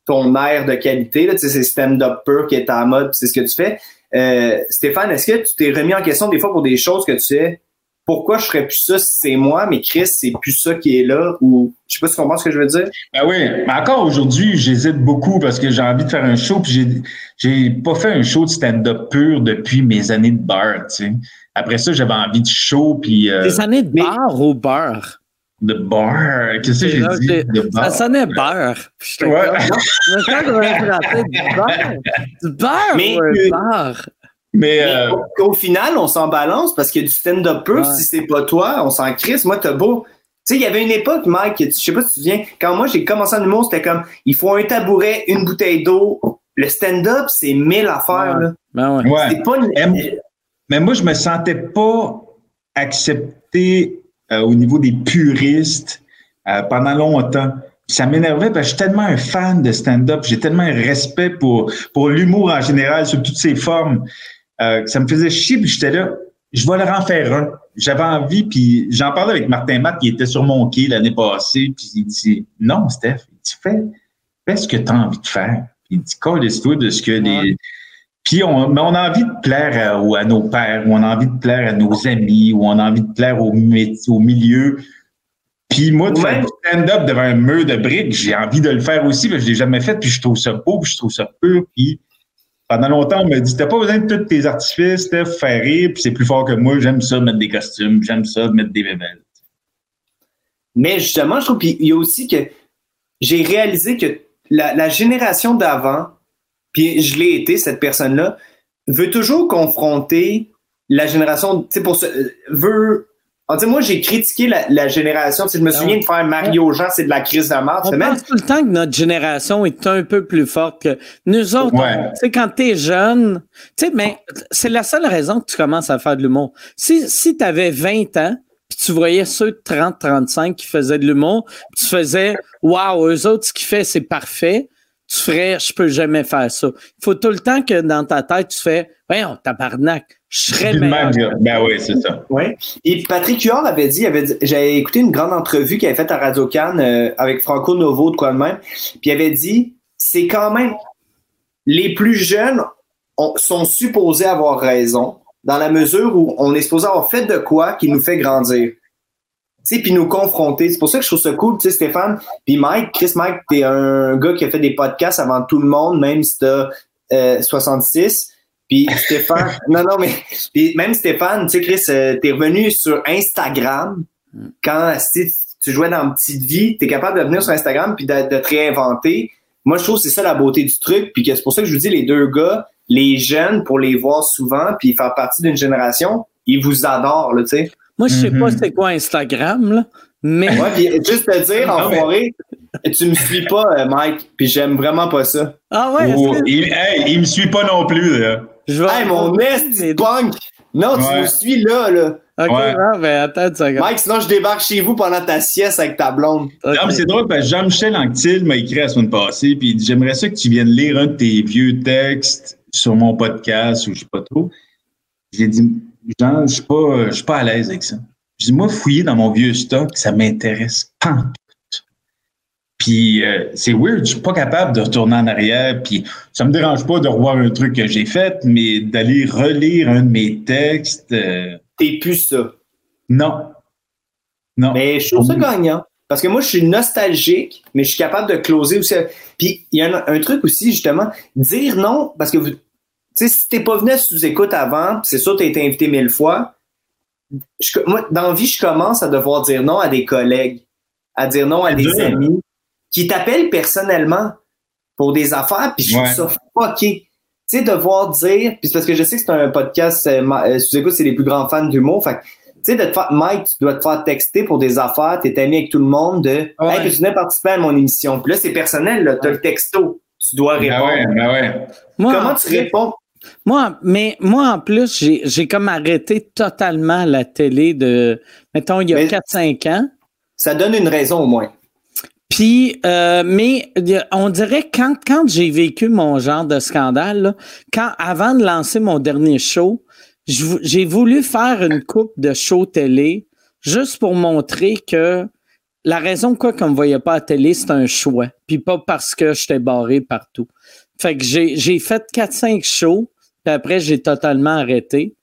S2: ton air de qualité, là, tu sais, c'est stand-up pur qui est en mode, c'est ce que tu fais. Euh, Stéphane, est-ce que tu t'es remis en question des fois pour des choses que tu fais? Pourquoi je ferais plus ça si c'est moi, mais Chris, c'est plus ça qui est là, ou je sais pas si tu comprends ce que je veux dire.
S3: Ben oui, mais encore aujourd'hui, j'hésite beaucoup parce que j'ai envie de faire un show, puis j'ai, j'ai pas fait un show de stand-up pur depuis mes années de bar, tu sais. Après ça, j'avais envie de show, puis...
S1: Euh, Des années de bar ou beurre?
S3: De bar, qu'est-ce que j'ai dit? De
S1: bar. Ça sonnait beurre. Ouais. du beurre. Du beurre mais, ou un bar?
S2: Mais, euh... au, final, on s'en balance parce qu'il y a du stand-up pur. Si c'est pas toi, on s'en crisse. Moi, t'as beau. Tu sais, il y avait une époque, Mike, je sais pas si tu te souviens, quand moi j'ai commencé en humour, c'était comme il faut un tabouret, une bouteille d'eau. Le stand-up, c'est mille affaires. Là.
S3: Ben ouais. Pas Mais moi, je me sentais pas accepté euh, au niveau des puristes euh, pendant longtemps ça m'énervait parce que je suis tellement un fan de stand-up, j'ai tellement un respect pour, pour l'humour en général, sous toutes ses formes. Euh, ça me faisait chier, puis j'étais là, je vais leur en faire un. J'avais envie, puis j'en parlais avec Martin Matt qui était sur mon quai l'année passée, puis il dit Non, Steph, il dit fais, fais ce que tu as envie de faire. Puis il dit Colle-toi de ce que les. Puis on, mais on a envie de plaire à, à, nos pères, ou on a envie de plaire à nos amis, ou on a envie de plaire au, au milieu. Puis moi, de faire du stand-up devant un mur de briques, j'ai envie de le faire aussi, mais je l'ai jamais fait, puis je trouve ça beau, puis je trouve ça pur, puis pendant longtemps, on m'a dit, t'as pas besoin de tous tes artifices, faire rire, puis c'est plus fort que moi, j'aime ça mettre des costumes, j'aime ça mettre des bébelles.
S2: Mais justement, je trouve, puis il y a aussi que j'ai réalisé que la, génération d'avant, puis je l'ai été, cette personne-là, veut toujours confronter la génération, tu sais, pour ce, veut moi, j'ai critiqué la, génération. je me ah souviens de faire Mario Jean, c'est de la crise de mort.
S1: On pense tout le temps que notre génération est un peu plus forte que nous autres. Tu sais, quand t'es jeune, tu sais, mais c'est la seule raison que tu commences à faire de l'humour. Si, si tu avais 20 ans, puis tu voyais ceux de 30, 35 qui faisaient de l'humour, tu faisais, waouh, eux autres, ce qu'ils font, c'est parfait tu ferais, je peux jamais faire ça. Il faut tout le temps que dans ta tête, tu fais, voyons, tabarnak, je serais meilleur.
S3: Ben oui, c'est ça.
S2: Oui. Et Patrick Huard avait dit, avait dit j'avais écouté une grande entrevue qu'il avait faite à Radio Cannes euh, avec Franco Novo, de quoi de même, puis il avait dit, c'est quand même, les plus jeunes sont supposés avoir raison, dans la mesure où on est supposé avoir fait de quoi qui nous fait grandir puis nous confronter. C'est pour ça que je trouve ça cool, tu sais, Stéphane. Puis Mike, Chris Mike, t'es un gars qui a fait des podcasts avant tout le monde, même si t'as euh, 66. Puis Stéphane, *laughs* non, non, mais puis même Stéphane, tu sais, Chris, euh, t'es revenu sur Instagram quand si tu jouais dans Petite Vie, t'es capable de venir sur Instagram puis de, de te réinventer. Moi, je trouve que c'est ça la beauté du truc, puis que c'est pour ça que je vous dis, les deux gars, les jeunes, pour les voir souvent, puis faire partie d'une génération, ils vous adorent, là, tu sais.
S1: Moi, je sais pas
S3: Mhm.
S1: c'est quoi Instagram, là, mais
S2: Ouais, puis juste te dire, en forêt, tu me suis pas, euh, Mike, puis j'aime vraiment pas ça.
S1: ah ouais,
S3: il, hey, il me suit pas non plus. Là.
S1: Je vais.
S2: Hey, mon esti punk! Non, tu
S3: Ouais.
S2: me suis là, là.
S1: Ok,
S3: Ouais.
S1: ah, ben attends une seconde.
S2: Mike, sinon je débarque chez vous pendant ta sieste avec ta blonde.
S3: Non, mais c'est drôle parce que Jean-Michel Anctil m'a écrit la semaine passée, puis il dit J'aimerais ça que tu viennes lire un de tes vieux textes sur mon podcast ou je sais pas trop. J'ai dit Jean, je suis pas, je suis pas à l'aise avec ça. Je dis Moi, fouiller dans mon vieux stock, ça m'intéresse pas. Puis euh, c'est weird, je suis pas capable de retourner en arrière, puis ça me dérange pas de revoir un truc que j'ai fait, mais d'aller relire un de mes textes, euh,
S2: T'es plus ça.
S3: non. Non.
S2: Mais je trouve ça gagnant. Parce que moi, je suis nostalgique, mais je suis capable de closer aussi. Puis il y a un, un truc aussi, justement, dire non, parce que vous. Tu sais, si t'es pas venu à sous-écoute avant, c'est sûr que t'as été invité mille fois. Je- moi, dans la vie, je commence à devoir dire non à des collègues, à dire non à des amis qui t'appellent personnellement pour des affaires, puis je trouve
S3: Ouais.
S2: ça fucké. Tu sais, devoir dire, puis c'est parce que je sais que c'est un podcast, euh, ma- euh, sous-écoute, c'est les plus grands fans d'humour, fait que tu sais, de te faire, Mike, tu dois te faire texter pour des affaires, t'es ami avec tout le monde, de
S1: Ouais.
S2: Hey, peux-tu venir participer à mon émission? Puis là, c'est personnel, là, t'as le texto, tu dois
S3: Ben
S2: répondre.
S3: ouais, ben ouais.
S1: Moi,
S2: Comment
S1: en
S2: tu réponds?
S1: Moi, mais moi, en plus, j'ai, j'ai comme arrêté totalement la télé de, mettons, il y a
S2: Mais-
S1: 4-5 ans.
S2: Ça donne une raison au moins.
S1: Puis, euh, mais on dirait quand, quand j'ai vécu mon genre de scandale, là, quand avant de lancer mon dernier show, j'ai voulu faire une coupe de show télé juste pour montrer que la raison quoi qu'on me voyait pas à télé, c'est un choix. Puis pas parce que j'étais barré partout. Fait que j'ai, j'ai fait 4-5 shows, puis après j'ai totalement arrêté.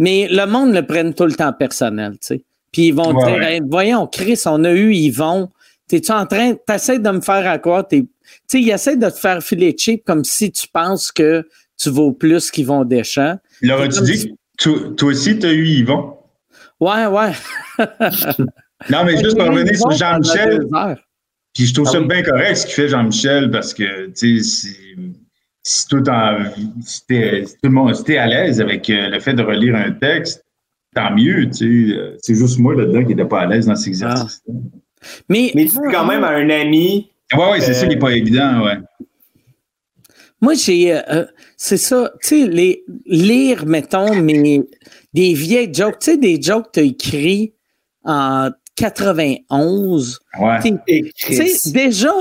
S1: Mais le monde le prenne tout le temps personnel, tu sais. Puis ils vont
S3: Ouais,
S1: dire,
S3: ouais.
S1: Hey, voyons, Chris, on a eu Yvon. T'es-tu en train, t'essaies de me faire à quoi? Tu sais, ils essaient de te faire filer cheap comme si tu penses que tu vaux plus qu'Yvon Deschamps. C'est
S3: tu
S1: si-
S3: que toi, aussi, tu as eu Yvon?
S1: Ouais, ouais. *laughs*
S3: Non, mais juste pour revenir sur Jean-Michel, puis je trouve
S2: Ah
S3: ça
S2: oui.
S3: bien correct ce qu'il fait Jean-Michel parce que, tu sais, si, tout en, si t'es- si tout le monde, si à l'aise avec euh, le fait de relire un texte, tant mieux, tu sais. euh, C'est juste moi là-dedans qui n'étais pas à l'aise dans cet exercice.
S1: Mais,
S2: Mais tu dis quand même à un ami,
S3: Ouais, ouais, c'est
S2: Euh,
S3: ça qui n'est pas évident, ouais.
S1: Moi, j'ai. euh, euh, c'est ça. Tu sais, les, lire, mettons, mes, des vieilles jokes. Tu sais, des jokes que tu as écrits en 91.
S3: Ouais.
S1: Tu sais, déjà,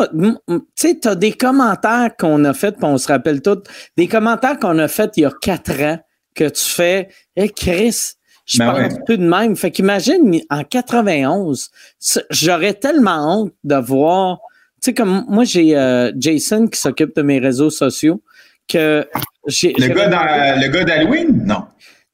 S1: tu sais, t'as des commentaires qu'on a fait, puis on se rappelle tous, des commentaires qu'on a fait il y a quatre ans, que tu fais, hey Chris, je
S3: Ben
S1: pense
S3: ouais.
S1: plus de même. Fait qu'imagine, en 91, ça- j'aurais tellement honte de voir, tu sais, comme moi, j'ai euh, Jason qui s'occupe de mes réseaux sociaux, que j'ai.
S3: Le gars, dans, le gars d'Halloween? Non.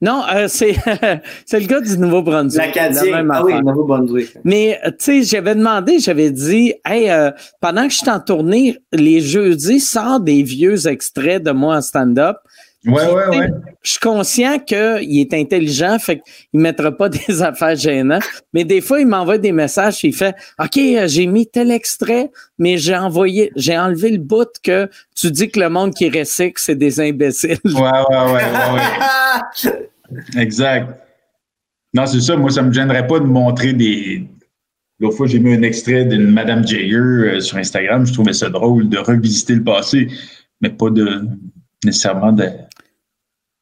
S1: Non, euh, c'est *laughs* c'est le gars du Nouveau-Brunswick. La
S2: l'Acadien.
S1: même
S2: Ah oui. Nouveau-Brunswick.
S1: Mais, euh, tu sais, j'avais demandé, j'avais dit, hey, euh, pendant que je suis en tournée, les jeudis, sors des vieux extraits de moi en stand-up.
S3: Ouais,
S1: Puis,
S3: ouais, ouais.
S1: Je suis conscient qu'il est intelligent, fait qu'il ne mettra pas *laughs* des affaires gênantes. Mais des fois, il m'envoie des messages, il fait OK, euh, j'ai mis tel extrait, mais j'ai envoyé, j'ai enlevé le bout que tu dis que le monde qui recycle, c'est des imbéciles.
S3: Ouais, ouais, ouais. *laughs* Exact. Non, c'est ça. Moi, ça me gênerait pas de montrer des. L'autre fois, j'ai mis un extrait d'une Madame Jaeger euh, sur Instagram. Je trouvais ça drôle de revisiter le passé, mais pas de nécessairement de-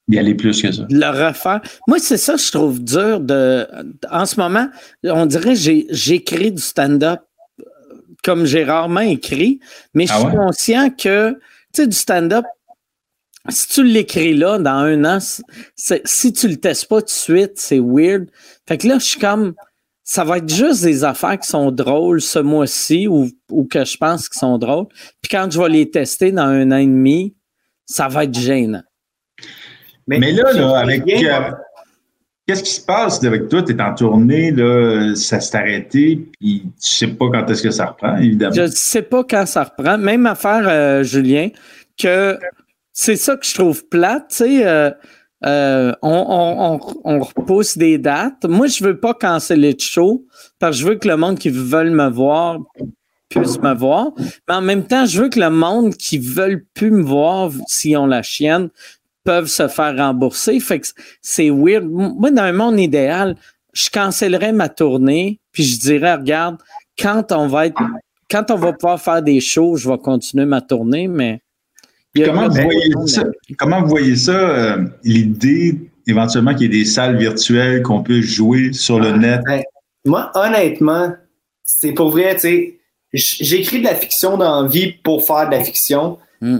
S3: d'y aller plus que ça.
S1: le refaire. Moi, c'est ça que je trouve dur de. En ce moment, on dirait que j'écris du stand-up euh, comme j'ai rarement écrit, mais je
S3: Ah
S1: suis conscient que, tu sais, du stand-up, si tu l'écris là, dans un an, si tu le testes pas tout de suite, c'est weird. Fait que là, je suis comme. Ça va être juste des affaires qui sont drôles ce mois-ci ou, ou que je pense qui sont drôles. Puis quand je vais les tester dans un an et demi, ça va être gênant.
S3: Mais là, avec. euh, Qu'est-ce qui se passe avec toi? Tu es en tournée, là, ça s'est arrêté, puis tu sais pas quand est-ce que ça reprend, évidemment.
S1: Je ne sais pas quand ça reprend. Même affaire, euh, Julien, que c'est ça que je trouve plate, tu sais. euh, euh, on, on, on, on repousse des dates. Moi, je veux pas canceller le show parce que je veux que le monde qui veulent me voir puisse me voir. Mais en même temps, je veux que le monde qui veulent plus me voir s'ils ont la chienne peuvent se faire rembourser. Fait que c'est weird. Moi, dans un monde idéal, je cancellerais ma tournée puis je dirais, regarde, quand on va être, quand on va pouvoir faire des shows, je vais continuer ma tournée, mais
S3: Comment vous voyez ça? Comment vous voyez ça, euh, l'idée éventuellement qu'il y ait des salles virtuelles qu'on peut jouer sur le net?
S2: Moi, honnêtement, c'est pour vrai, tu sais, j- j'écris de la fiction dans la vie pour faire de la fiction.
S1: Mm.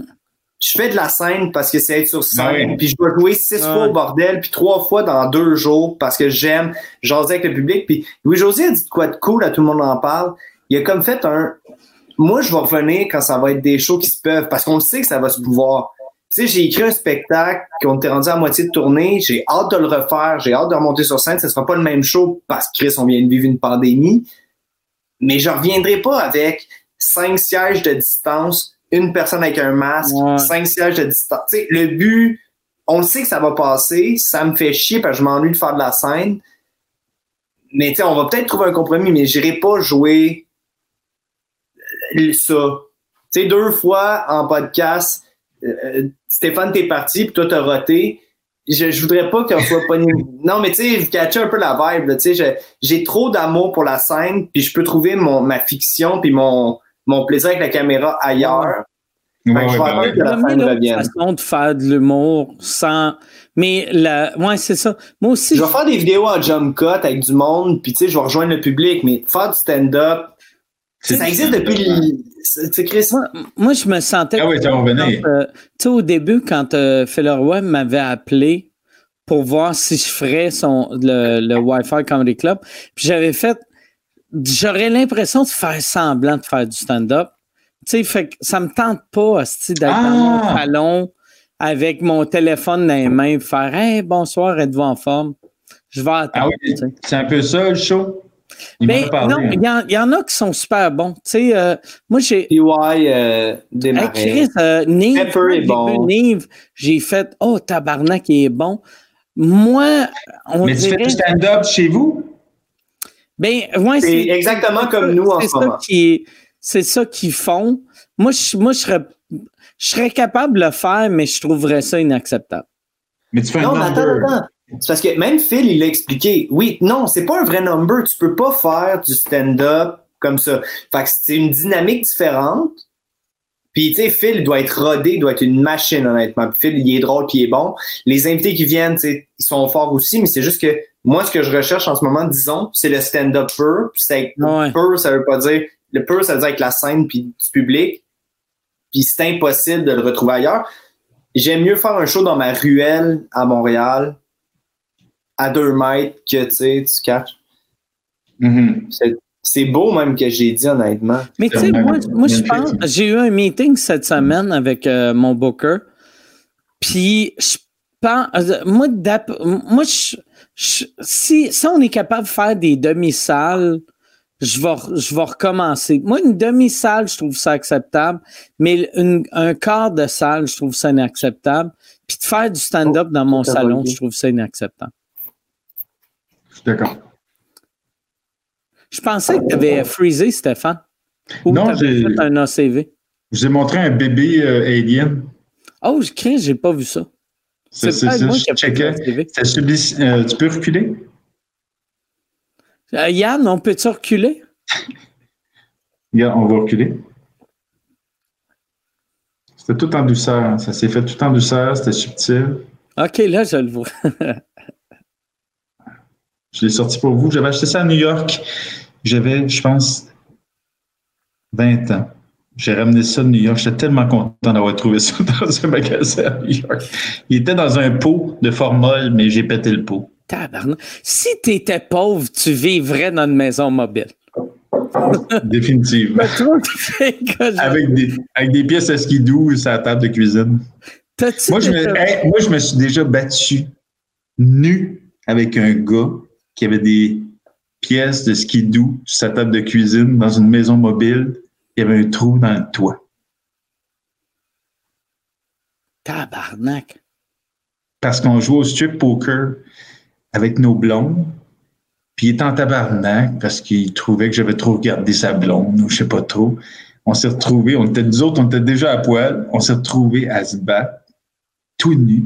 S2: Je fais de la scène parce que c'est être sur scène, puis je dois jouer six fois au bordel, puis trois fois dans deux jours parce que j'aime jaser avec le public. Puis Louis-José a dit de quoi de cool, à tout le monde en parle. Il a comme fait un... Moi, je vais revenir quand ça va être des shows qui se peuvent, parce qu'on le sait que ça va se pouvoir. Tu sais, j'ai écrit un spectacle qu'on était rendu à moitié de tournée. J'ai hâte de le refaire. J'ai hâte de remonter sur scène. Ce sera pas le même show parce que Chris, on vient de vivre une pandémie. Mais je reviendrai pas avec cinq sièges de distance, une personne avec un masque,
S1: Ouais.
S2: cinq sièges de distance. Le but, on le sait que ça va passer. Ça me fait chier parce que je m'ennuie de faire de la scène. Mais on va peut-être trouver un compromis, mais j'irai pas jouer euh, ça. Deux fois en podcast, euh, Stéphane, t'es parti, puis toi, t'as roté. Je, je voudrais pas qu'on soit pas... *laughs* Non, mais tu sais, vous catchez un peu la vibe. Tu sais, j'ai trop d'amour pour la scène, puis je peux trouver mon, ma fiction, puis mon, mon plaisir avec la caméra ailleurs.
S3: Ouais,
S2: je
S3: ouais, ben
S2: que la revienne.
S1: façon de faire de l'humour sans. Mais la. Ouais, c'est ça. Moi aussi.
S2: Je vais faire des vidéos en jump cut avec du monde, puis tu sais, je vais rejoindre le public, mais faire du stand-up,
S3: C'est-
S2: ça existe depuis... le- Tu sais, Chris,
S1: Moi, moi, je me sentais.
S3: Ah oui,
S1: euh, tu sais, au début, quand euh, Phil m'avait appelé pour voir si je ferais son, le, le Wi-Fi Comedy Club, puis j'avais fait. J'aurais l'impression de faire semblant de faire du stand-up. Tu sais, fait que ça me tente pas, d'être dans mon
S3: Ah!
S1: salon avec mon téléphone dans les mains, faire Hey, bonsoir, êtes-vous en forme? Je vais attendre.
S3: Ah oui, c'est un peu ça, le show? Il
S1: Ben,
S3: parlé.
S1: non, il y, en- il y en a qui sont super bons. Tu sais, euh, moi, j'ai.
S2: PY euh.
S1: Chris, euh, Nive,
S2: bon.
S1: j'ai fait Oh, tabarnak, il est bon. Moi, on
S3: Mais tu fais du stand-up chez vous?
S1: Ben, ouais,
S2: C'est exactement comme nous en
S1: c'est
S2: ce
S1: ça
S2: moment.
S1: C'est ça qu'ils font. Moi, je, moi je, serais, je serais capable de le faire, mais je trouverais ça inacceptable.
S3: Mais tu fais
S2: Non,
S3: un
S2: mais attends,
S3: number.
S2: attends. C'est parce que même Phil, il l'a expliqué. Oui, non, c'est pas un vrai number. Tu peux pas faire du stand-up comme ça. Fait que c'est une dynamique différente. Puis, tu sais, Phil, il doit être rodé, il doit être une machine, honnêtement. Puis Phil, il est drôle, puis il est bon. Les invités qui viennent, tu sais, ils sont forts aussi, mais c'est juste que moi, ce que je recherche en ce moment, disons, c'est le stand-up pur. Puis c'est
S1: Ouais.
S2: pur, ça veut pas dire... Le pur, ça veut dire avec la scène puis du public. Puis c'est impossible de le retrouver ailleurs. J'aime mieux faire un show dans ma ruelle à Montréal à deux mètres que, tu sais, tu catches.
S3: Mhm.
S2: C'est- C'est beau même que j'ai dit, honnêtement.
S1: Mais tu sais, moi, moi je pense, j'ai eu un meeting cette semaine avec euh, mon booker. Puis je pense, moi, moi je, je- si, si on est capable de faire des demi-salles, je vais, je vais recommencer. Moi, une demi-salle, je trouve ça acceptable, mais une- un quart de salle, je trouve ça inacceptable. Puis de faire du stand-up dans mon salon, je trouve ça inacceptable.
S3: Je suis d'accord.
S1: Je pensais que tu avais freezé, Stéphane. Ou
S3: Non, j'ai-
S1: fait un ACV.
S3: Je vous ai montré un bébé euh, alien.
S1: Oh, je crie, j'ai pas vu ça.
S3: C'est ça, je
S1: fait
S3: checkais. euh, tu peux reculer?
S1: Euh, Yann, on peut-tu reculer? *laughs*
S3: Regarde, on va reculer. C'était tout en douceur. Ça s'est fait tout en douceur. C'était subtil.
S1: OK, là, je le vois. *laughs*
S3: Je l'ai sorti pour vous. J'avais acheté ça à New York. J'avais, je pense, 20 ans. J'ai ramené ça de New York. J'étais tellement content d'avoir trouvé ça *laughs* dans un magasin à New York. Il était dans un pot de formol, mais j'ai pété le pot.
S1: Tabarnak. Si tu étais pauvre, tu vivrais dans une maison mobile. *laughs*
S3: Définitivement. *laughs* Avec des, avec des pièces à skidoo sur la table de cuisine.
S1: T'as-tu
S3: Moi je, me,
S1: déjà-
S3: hey, moi, je me suis déjà battu nu avec un gars qui avait des pièces de skidoo sur sa table de cuisine dans une maison mobile. Il y avait un trou dans le toit.
S1: Tabarnak.
S3: Parce qu'on jouait au strip poker avec nos blondes. Puis il était en tabarnak parce qu'il trouvait que j'avais trop regardé sa blonde, ou je sais pas trop. On s'est retrouvés, on était, nous autres, on était déjà à poil, on s'est retrouvés à se battre, tout nus.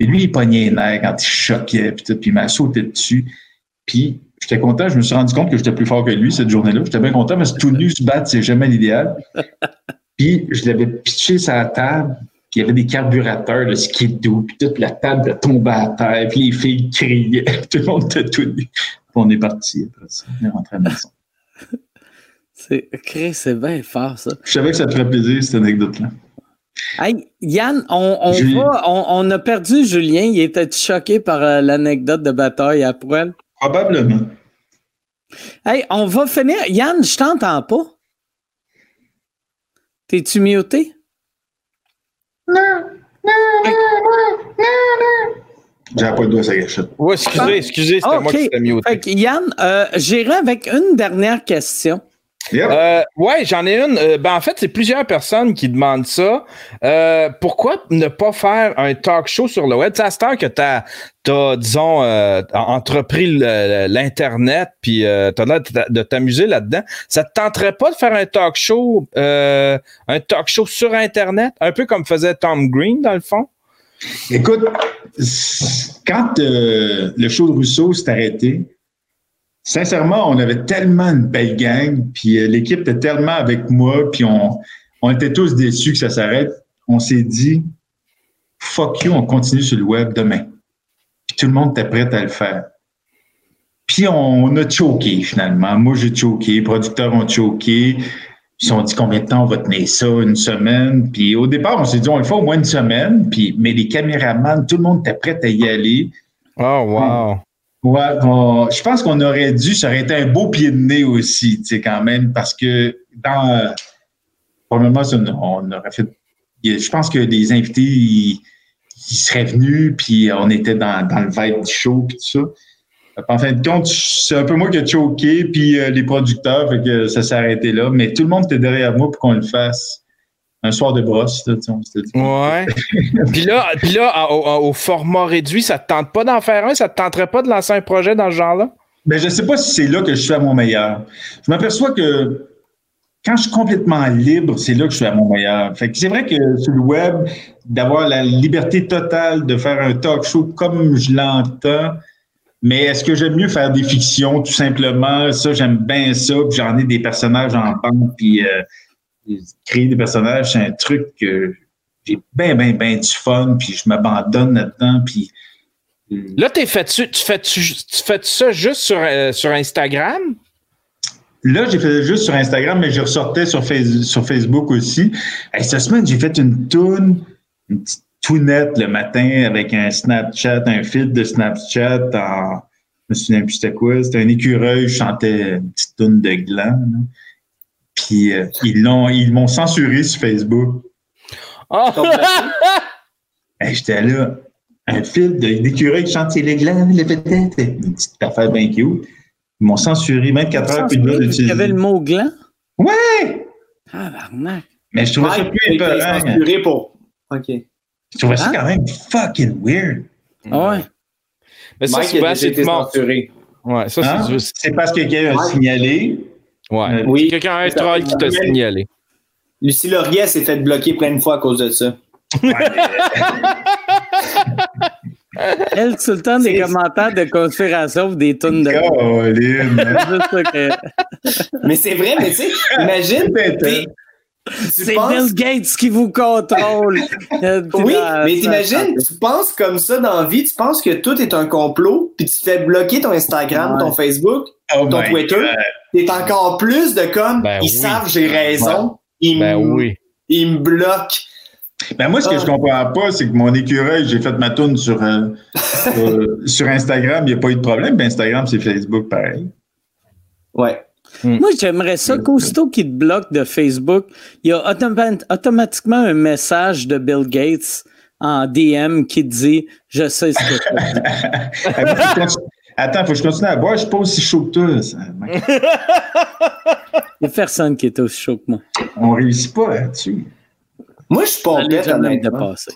S3: Et lui, il pognait les nerfs quand il choquait, puis il m'a sauté dessus. Puis j'étais content, je me suis rendu compte que j'étais plus fort que lui cette journée-là. J'étais bien content parce que tout nu se battre, c'est jamais l'idéal. *laughs* Puis je l'avais pitché sur la table, puis il y avait des carburateurs de skidoo, puis toute la table tombait à terre, puis les filles criaient, *laughs* tout le monde était tout nu. Puis on est parti après ça. On est rentré à la maison. *laughs*
S1: C'est, c'est bien fort, ça.
S3: Je savais que ça te ferait plaisir, cette anecdote-là.
S1: Hey, Yann, on, on, va, on, on a perdu Julien. Il était choqué par euh, l'anecdote de bataille à poil.
S3: Probablement.
S1: Hey, on va finir. Yann, je t'entends pas. T'es-tu muté?
S3: J'avais pas le doigt à sa gâchette.
S4: Ouais, excusez, excusez, c'était
S1: Ah,
S4: moi
S1: ok.
S4: qui t'ai
S1: Fait que Yann, euh, j'irai avec une dernière question.
S3: Yep.
S4: Euh, ouais, j'en ai une. Euh, ben, en fait, c'est plusieurs personnes qui demandent ça. Euh, pourquoi ne pas faire un talk show sur le web? C'est à cette heure que tu as, disons, euh, entrepris l'Internet, puis tu as l'air de- t'amuser là-dedans. Ça te tenterait pas de faire un talk show, euh, un talk show sur Internet, un peu comme faisait Tom Green, dans le fond?
S3: Écoute, quand le show de Rousseau s'est arrêté, sincèrement, on avait tellement une belle gang, puis euh, l'équipe était tellement avec moi, puis on, on était tous déçus que ça s'arrête. On s'est dit, fuck you, on continue sur le web demain. Puis tout le monde était prêt à le faire. Puis on a choqué finalement. Moi, j'ai choqué, les producteurs ont choqué. Ils se sont dit combien de temps on va tenir ça, une semaine? Puis au départ, on s'est dit on le fait au moins une semaine. Puis, mais les caméramans, tout le monde était prêt à y aller.
S4: Oh, wow.
S3: Ouais, on- je pense qu'on aurait dû, ça aurait été un beau pied de nez aussi, tu sais, quand même, parce que dans. euh, Probablement, on aurait fait. Je pense que les invités, ils, ils seraient venus, puis on était dans, dans le vibe du show, puis tout ça. En fin de compte, c'est un peu moi qui ai choqué, puis euh, les producteurs, fait que ça s'est arrêté là. Mais tout le monde était derrière moi pour qu'on le fasse un soir de brosse. Là, on s'était dit.
S4: Ouais. *laughs* puis là, puis là au, au format réduit, ça te tente pas d'en faire un? Ça te tenterait pas de lancer un projet dans ce genre-là?
S3: Ben, je ne sais pas si c'est là que je suis à mon meilleur. Je m'aperçois que quand je suis complètement libre, c'est là que je suis à mon meilleur. Fait que c'est vrai que sur le web, d'avoir la liberté totale de faire un talk show comme je l'entends, mais est-ce que j'aime mieux faire des fictions tout simplement? Ça, j'aime bien ça. Puis j'en ai des personnages en bande, puis euh, créer des personnages, c'est un truc que j'ai bien, bien, bien du fun, puis je m'abandonne là-dedans, puis euh,
S4: Là, t'es fait tu fais tu fais ça juste sur, euh, sur Instagram?
S3: Là, j'ai fait juste sur Instagram, mais je ressortais sur, Face- sur Facebook aussi. Hey, cette semaine, j'ai fait une toune, une petite tounette le matin avec un Snapchat, un fil de Snapchat en. Je me souviens plus c'était quoi. C'était un écureuil, je chantais une petite toune de gland. là. Puis euh, ils l'ont, ils m'ont censuré sur Facebook.
S4: Ah! *laughs*
S3: Hey, J'étais là, un fil de- d'écureuil qui chante c'est les glands, le peut-être. Une petite affaire bien cute. Ils m'ont censuré 24 heures plus de
S1: Il y
S3: d'utiliser.
S1: avait le mot gland?
S3: Ouais!
S1: Tabarnak.
S3: Mais je trouvais ça plus épeurant.
S2: censuré pour. OK.
S3: Je trouvais ça
S1: Hein?
S3: quand même fucking weird.
S1: Ah ouais.
S4: Mais ça, souvent, c'est
S2: censuré.
S4: Ouais, ça,
S3: Hein?
S4: c'est juste.
S3: C'est parce que quelqu'un a
S2: Ouais.
S3: signalé.
S4: Ouais.
S3: Euh,
S2: Oui.
S4: Quelqu'un un troll qui t'a signalé.
S2: Lucie Laurier s'est fait bloquer plein de fois à cause de ça. *laughs*
S1: Elle, tout le temps, des commentaires de conspiration ou des tonnes de. *laughs*
S2: Mais c'est vrai, mais tu sais, imagine,
S1: C'est
S2: penses-
S1: Bill Gates qui vous contrôle. *laughs* Euh,
S2: Oui, mais t'imagines, tu penses comme ça dans la vie, tu penses que tout est un complot, puis tu fais bloquer ton Instagram,
S1: Ouais.
S2: ton Facebook,
S3: Oh
S2: ton Twitter,
S3: God.
S2: T'es encore plus de comme,
S4: Ben
S2: ils
S4: oui.
S2: savent j'ai raison, ils,
S4: Ben
S2: me-
S4: oui.
S2: ils me bloquent.
S3: Ben moi, ce que
S2: Ah.
S3: je comprends pas, c'est que mon écureuil, j'ai fait ma tourne sur, euh, *laughs* euh, sur Instagram, il n'y a pas eu de problème. Ben Instagram, c'est Facebook pareil.
S2: Ouais.
S1: Moi, j'aimerais ça qu'aussitôt qu'il te bloque de Facebook, il y a automa- automatiquement un message de Bill Gates en DM qui te dit Je sais ce que tu *laughs* as dit.
S3: Mais faut que je continue- Attends, faut que je continue à boire. Je suis pas aussi chaud que toi. ça.
S1: Il *laughs* n'y a personne qui est aussi chaud que moi.
S3: On réussit pas là-dessus.
S2: Moi, je suis pas bête, honnêtement.
S1: dépassé.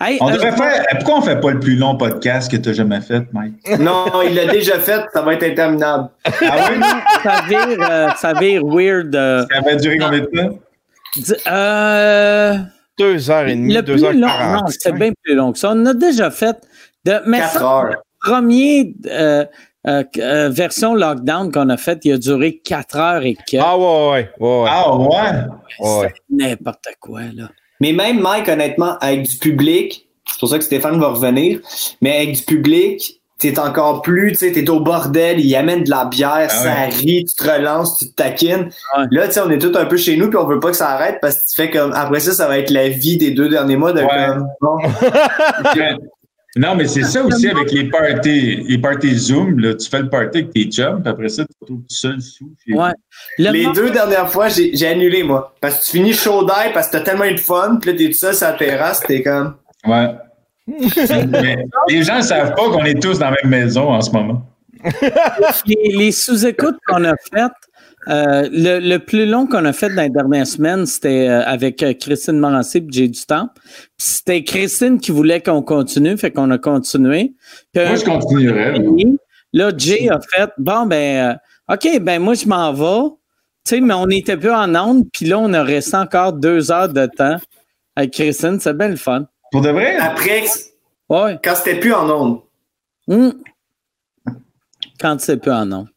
S1: Hey,
S3: On
S1: euh,
S3: devrait faire. Pourquoi on fait pas le plus long podcast que tu as jamais fait, Mike? *laughs*
S2: Non, il l'a déjà fait, ça va être interminable.
S3: Ah oui?
S1: ça vire, euh, ça vire weird. euh,
S3: Ça va durer combien de temps?
S1: euh,
S4: Deux heures et demie,
S1: le
S4: deux
S1: plus
S4: heures
S1: long, non, c'est bien plus long que ça. On a déjà fait de, mais
S2: 4
S1: ça,
S2: heures.
S1: Premier euh, euh, euh, version lockdown qu'on a fait, il a duré 4 heures et quelques.
S4: Ah ouais, ouais, ouais. ouais.
S3: Ah ouais?
S4: ouais.
S1: C'est n'importe quoi, là.
S2: Mais même Mike, honnêtement, avec du public, c'est pour ça que Stéphane va revenir, mais avec du public, t'es encore plus, tu sais, t'es au bordel, il amène de la bière,
S3: Ah
S2: ça
S3: ouais.
S2: rit, tu te relances, tu te taquines.
S1: Ouais.
S2: Là, tu sais, on est tous un peu chez nous, puis on veut pas que ça arrête parce que tu fais comme, après ça, ça va être la vie des deux derniers mois de
S3: Ouais.
S2: comme, bon. *laughs*
S3: Non, mais c'est ça aussi avec les parties, les parties Zoom. Là, tu fais le party avec tes chums, puis après ça, tu te retrouves tout seul sous.
S1: Ouais. Le
S2: Les deux dernières fois, j'ai j'ai annulé, moi. Parce que tu finis chaud d'air, parce que t'as tellement eu de fun, puis là, t'es tout seul sur la terrasse, t'es comme,
S3: Ouais. *laughs* mais les gens ne savent pas qu'on est tous dans la même maison en ce moment.
S1: les, les sous-écoutes qu'on a faites, euh, le, le plus long qu'on a fait dans les dernières semaines, c'était euh, avec euh, Christine Morancy et J'ai du temps. C'était Christine qui voulait qu'on continue, fait qu'on a continué. Puis,
S3: Moi, je continuerais.
S1: Là, Jay a fait Bon, ben, OK, ben, moi, je m'en vais. Tu sais, mais on n'était plus en onde, puis là, on a resté encore deux heures de temps avec Christine. C'est bien le fun.
S3: Pour de vrai?
S2: après,
S1: Ouais.
S2: quand c'était plus en ondes.
S1: Hum. Quand c'est plus en onde.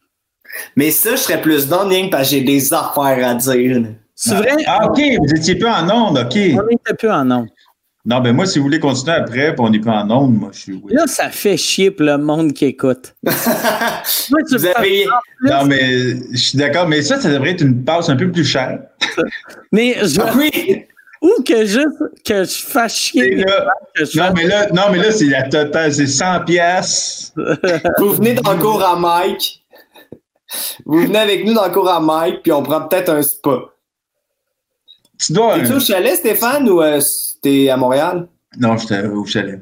S2: Mais ça, je serais plus que parce que j'ai des affaires à dire.
S1: C'est vrai?
S3: Ah, OK, vous étiez pas en onde, OK.
S1: On plus en onde.
S3: Non, ben moi, si vous voulez continuer après, puis on n'est pas en onde, moi, je suis oui.
S1: Là, ça fait chier pour le monde qui écoute. *laughs* Moi, tu
S2: Vous avez,
S3: Non, mais je suis d'accord, mais ça, ça devrait être une passe un peu plus chère. *laughs*
S1: Mais je,
S2: Ah oui,
S1: ou que juste que je fasse chier.
S3: Là-
S1: que je
S3: Non,
S1: fasse-
S3: mais là, non, mais là, c'est la totale, c'est 100 pièces. *laughs*
S2: vous venez cours à Mike. Vous venez avec nous dans le cours à Mike, puis on prend peut-être un spa.
S3: Tu dois.
S2: T'es-tu au chalet, Stéphane, ou euh, t'es à Montréal?
S3: Non, j'étais au chalet.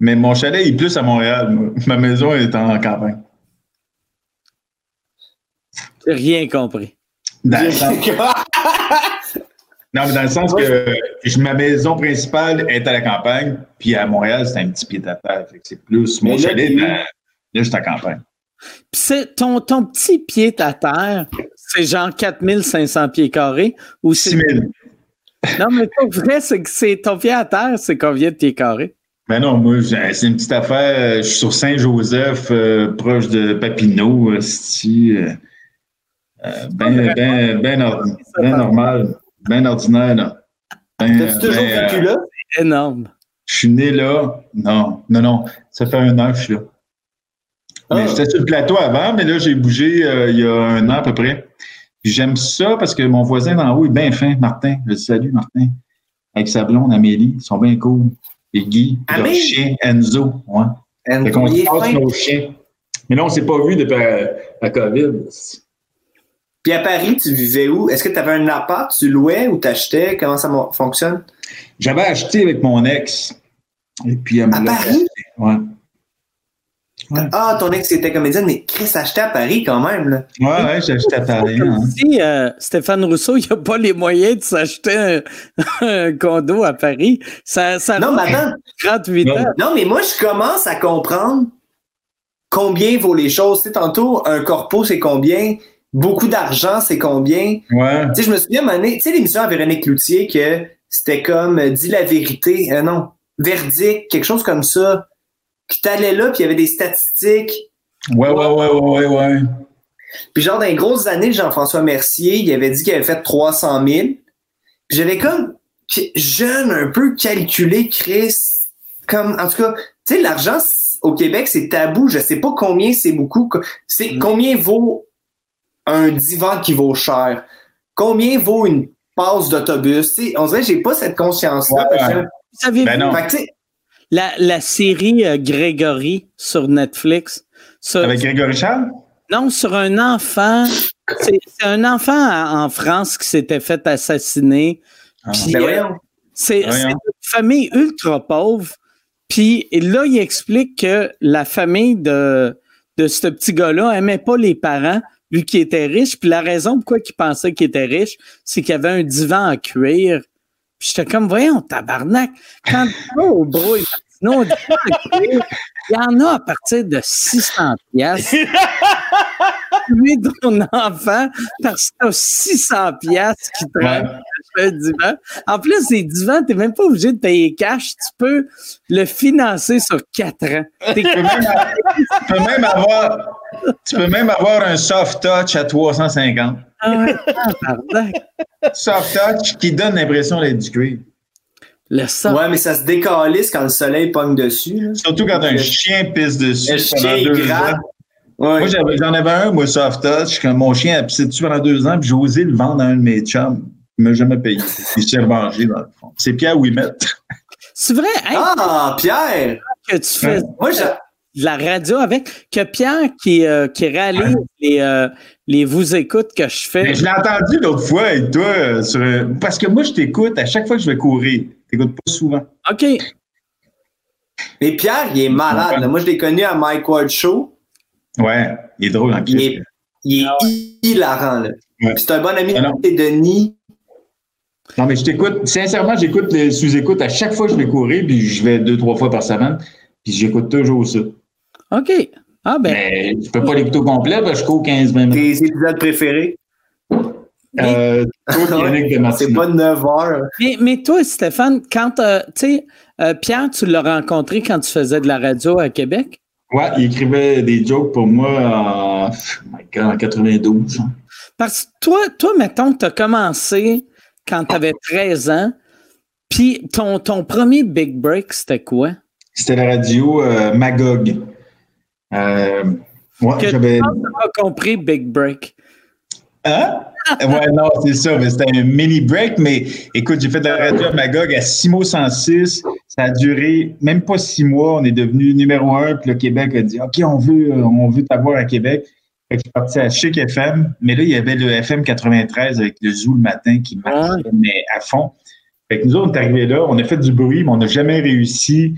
S3: Mais mon chalet est plus à Montréal. Ma maison est en campagne.
S1: J'ai rien compris.
S3: Dans le sens- *laughs* non, mais dans le sens que je- ma maison principale est à la campagne, puis à Montréal, c'est un petit pied à terre. C'est plus. Mon
S2: Mais là,
S3: chalet,
S2: où?
S3: ben, là, je suis en campagne.
S1: Puis c'est ton, ton petit pied à terre, c'est genre 4500 pieds carrés ou
S3: 6
S1: c'est.
S3: 000.
S1: Non, mais pas vrai, c'est que c'est ton pied à terre, c'est combien de pieds carrés?
S3: Ben non, moi, c'est une petite affaire. Je suis sur Saint-Joseph, euh, proche de Papineau, euh, c'ti, euh, euh, ben, ben, ben, ordi- ben normal, ben ordinaire, là. Ben,
S2: T'as-tu toujours
S3: ben, euh,
S2: vécu là?
S1: Énorme.
S3: Je suis né là. Non, non, non. Ça fait un an que je suis là. Mais
S2: Ah.
S3: j'étais sur le plateau avant, mais là, j'ai bougé euh, il y a un an à peu près. Puis j'aime ça parce que mon voisin d'en haut est bien fin, Martin. Je le salue, Martin. Avec sa blonde, Amélie. Ils sont bien cool. Et Guy, puis leur chien, Enzo. Ouais. Fait qu'on passe nos chiens. Mais là, on s'est pas vu depuis la, la COVID.
S2: Puis à Paris, tu vivais où? Est-ce que tu avais un appart, tu louais ou t'achetais? Comment ça fonctionne?
S3: J'avais acheté avec mon ex. Et puis, elle me
S2: À Paris?
S3: acheté. Ouais. Ouais.
S2: Ah, ton ex était comédienne, mais Chris achetait à Paris quand même. Là.
S3: Ouais, ouais, j'ai acheté à Paris. hein.
S1: Si euh, Stéphane Rousseau, il n'a pas les moyens de s'acheter un, *laughs* un condo à Paris, ça, ça
S2: Non, mais attends.
S1: 38
S3: Non.
S1: ans.
S2: Non, mais moi, je commence à comprendre combien vaut les choses. Tu sais, tantôt, un corpo, c'est combien? Beaucoup d'argent, c'est combien?
S3: Ouais.
S2: Tu sais, je me souviens, tu sais, l'émission à Véronique Cloutier, que c'était comme euh, Dis la vérité, euh, non, verdict, quelque chose comme ça. Puis t'allais là, puis il y avait des statistiques.
S3: Ouais, ouais, ouais, ouais, ouais, ouais.
S2: Puis genre, dans les grosses années Jean-François Mercier, il avait dit qu'il avait fait 300 000. Puis j'avais comme, jeune, un peu calculé, Chris. Comme, en tout cas, tu sais, l'argent au Québec, c'est tabou. Je sais pas combien c'est beaucoup. Co- C'est
S1: Mm.
S2: combien vaut un divan qui vaut cher? Combien vaut une passe d'autobus? Tu sais, on dirait que j'ai pas cette conscience-là.
S3: Ouais,
S2: parce que-
S3: ouais.
S1: Vous savez,
S3: Ben non.
S2: Fait que,
S1: la, la série euh, Grégory sur Netflix, sur-
S3: Avec Grégory Charles?
S1: non, sur un enfant, c'est un enfant en en France qui s'était fait assassiner.
S3: Ah.
S2: Ben
S1: euh,
S2: voyons.
S1: C'est une famille ultra pauvre. Puis là, il explique que la famille de, de ce petit gars-là aimait pas les parents vu qu'il était riche. Puis la raison pourquoi il pensait qu'il était riche, c'est qu'il avait un divan en cuir Puis j'étais comme, voyons, tabarnak, quand tu vas au brouille, sinon, il y en a à partir de 600 pièces. Tu ton enfant parce que t'as 600 pièces qui traînent un divan. En plus, les divans, t'es même pas obligé de payer cash. Tu peux le financer sur 4 ans. *laughs*
S3: Tu peux même avoir, tu peux même avoir un soft touch à 350.
S1: Ah ouais.
S3: Soft touch qui donne l'impression d'être du cuir.
S1: Le soft.
S2: Ouais, mais ça se décalisse quand le soleil pogne dessus. là.
S3: Surtout quand un chien pisse dessus
S2: Le
S3: pendant
S2: chien
S3: deux
S2: gratte.
S3: ans.
S2: Ouais.
S3: Moi, j'avais- j'en avais un, moi, soft touch, quand mon chien a pissé dessus pendant deux ans, puis j'ai osé le vendre à un de mes chums. Il m'a jamais payé. Il s'est revengé, dans le fond. C'est Pierre Ouimet.
S1: C'est vrai, hey,
S2: Ah, Pierre!
S1: que tu fais
S2: Moi, j'ai.
S1: De la radio avec, que Pierre qui, euh, qui réalise les, euh, les vous écoute que je fais.
S3: Mais je l'ai entendu l'autre fois avec toi, euh, sur, parce que moi, je t'écoute à chaque fois que je vais courir. Je t'écoute pas souvent.
S1: OK.
S2: Mais Pierre, il est malade. là. Moi, je l'ai connu à Mike Ward Show.
S3: Ouais, il est drôle en
S2: Il est, il est hilarant. Là.
S3: Ouais.
S2: C'est un bon ami
S3: Ah non.
S2: de Denis.
S3: Non, mais je t'écoute. Sincèrement, j'écoute les sous-écoutes à chaque fois que je vais courir, puis je vais deux, trois fois par semaine, puis j'écoute toujours ça.
S1: OK. Ah ben,
S3: Mais je peux pas l'écouter au complet, parce que je cours 15-20 minutes.
S2: Tes épisodes préférés?
S3: Euh, *laughs*
S2: C'est pas 9 heures.
S1: mais, mais toi, Stéphane, quand, euh, tu sais, euh, Pierre, tu l'as rencontré quand tu faisais de la radio à Québec?
S3: Ouais, il écrivait des jokes pour moi en, oh my God, en 92. hein.
S1: Parce que toi, toi mettons que tu as commencé quand tu avais 13 ans, puis ton, ton premier big break, c'était quoi?
S3: C'était la radio euh, Magog. Euh, ouais,
S1: Que
S3: j'avais.
S1: pas compris big break.
S3: Hein? *laughs* Ouais, non, c'est ça. mais C'était un mini break, mais écoute, j'ai fait de la radio à Magog à Simo 106. Ça a duré même pas six mois. On est devenu numéro un. Puis le Québec a dit OK, on veut, on veut t'avoir à Québec. Fait que je suis parti à Chic FM. Mais là, il y avait le FM 93 avec le Zoo le matin qui marchait, mais à fond. Fait que nous autres, on est arrivés là, on a fait du bruit, mais on n'a jamais réussi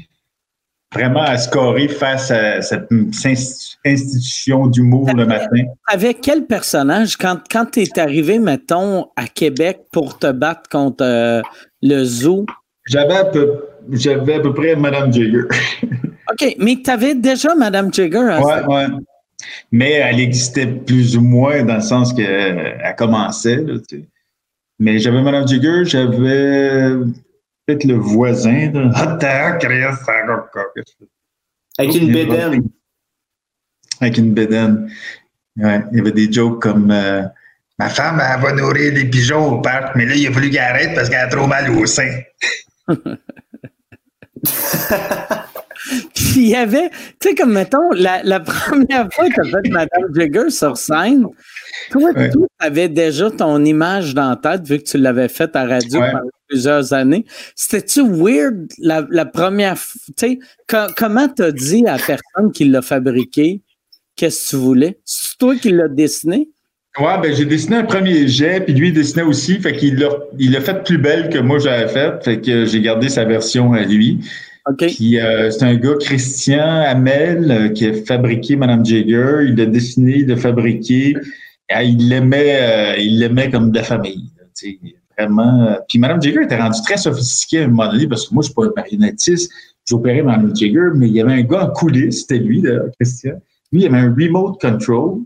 S3: vraiment à scorer face à cette inst- institution d'humour le matin.
S1: Avec quel personnage, quand, quand tu es arrivé, mettons, à Québec pour te battre contre euh, le zoo?
S3: J'avais à peu, j'avais à peu près Madame Jagger. *laughs*
S1: OK, mais tu avais déjà Madame Jagger. à
S3: Ouais, ouais. Mais elle existait plus ou moins dans le sens qu'elle commençait. Là, tu sais. Mais j'avais Madame Jagger, j'avais peut-être le voisin. là. Ah, t'as.
S2: Avec une bédaine.
S3: Avec une bédaine. Ouais, il y avait des jokes comme euh, Ma femme, elle va nourrir des pigeons au parc, mais là, il a fallu qu'elle arrête parce qu'elle a trop mal au sein.
S1: Puis *laughs* il y avait, tu sais, comme mettons, la, la première fois que tu as fait Madame Jagger sur scène, toi,
S3: Ouais.
S1: tu avais déjà ton image dans la tête, vu que tu l'avais fait à radio
S3: Ouais.
S1: pendant plusieurs années. C'était-tu weird la, la première fois? Tu sais, co- comment t'as dit à la personne qui l'a fabriqué qu'est-ce que tu voulais? C'est toi qui l'as dessiné?
S3: Ouais, ben j'ai dessiné un premier jet, puis lui il dessinait aussi, fait qu'il l'a il l'a fait plus belle que moi j'avais fait, fait que j'ai gardé sa version à lui. Euh, c'est un gars Christian Hamel euh, qui a fabriqué Madame Jagger, il l'a dessiné, il l'a fabriqué, il l'aimait euh, il l'aimait comme de la famille, là, vraiment. euh. Puis Madame Jagger était rendue très sophistiquée à un moment donné parce que moi je suis pas un marionnettiste, j'opérais Madame Jagger, mais il y avait un gars en coulisses, c'était lui Christian. Lui, il avait un remote control.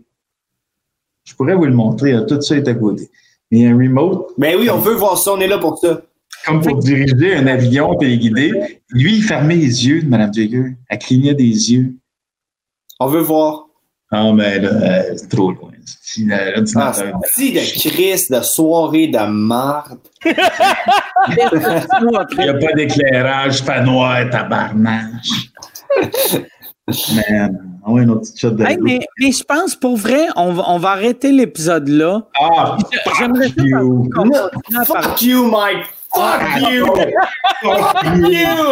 S3: Je pourrais vous le montrer, tout ça est à côté. Mais un remote,
S2: Ben oui, on veut voir ça, on est là pour ça.
S3: comme pour diriger un avion téléguidé. Lui, il fermait les yeux de Mme Jagger. Elle clignait des yeux.
S2: On veut voir.
S3: Ah, mais là, euh, c'est trop loin. Si, là,
S2: Ah, de Christ, de soirée de marde? *laughs*
S3: Il n'y a pas d'éclairage, pas noir, tabarnache. *laughs* Man, ouais, une petite shot de
S1: Hey, mais, mais je pense, pour vrai, on va, on va arrêter l'épisode là.
S3: Ah,
S1: J'aimerais ça
S3: fuck you.
S1: à parler.
S2: Fuck you, Mike. Fuck you.
S3: Fuck
S2: Fuck
S3: you. Yeah, you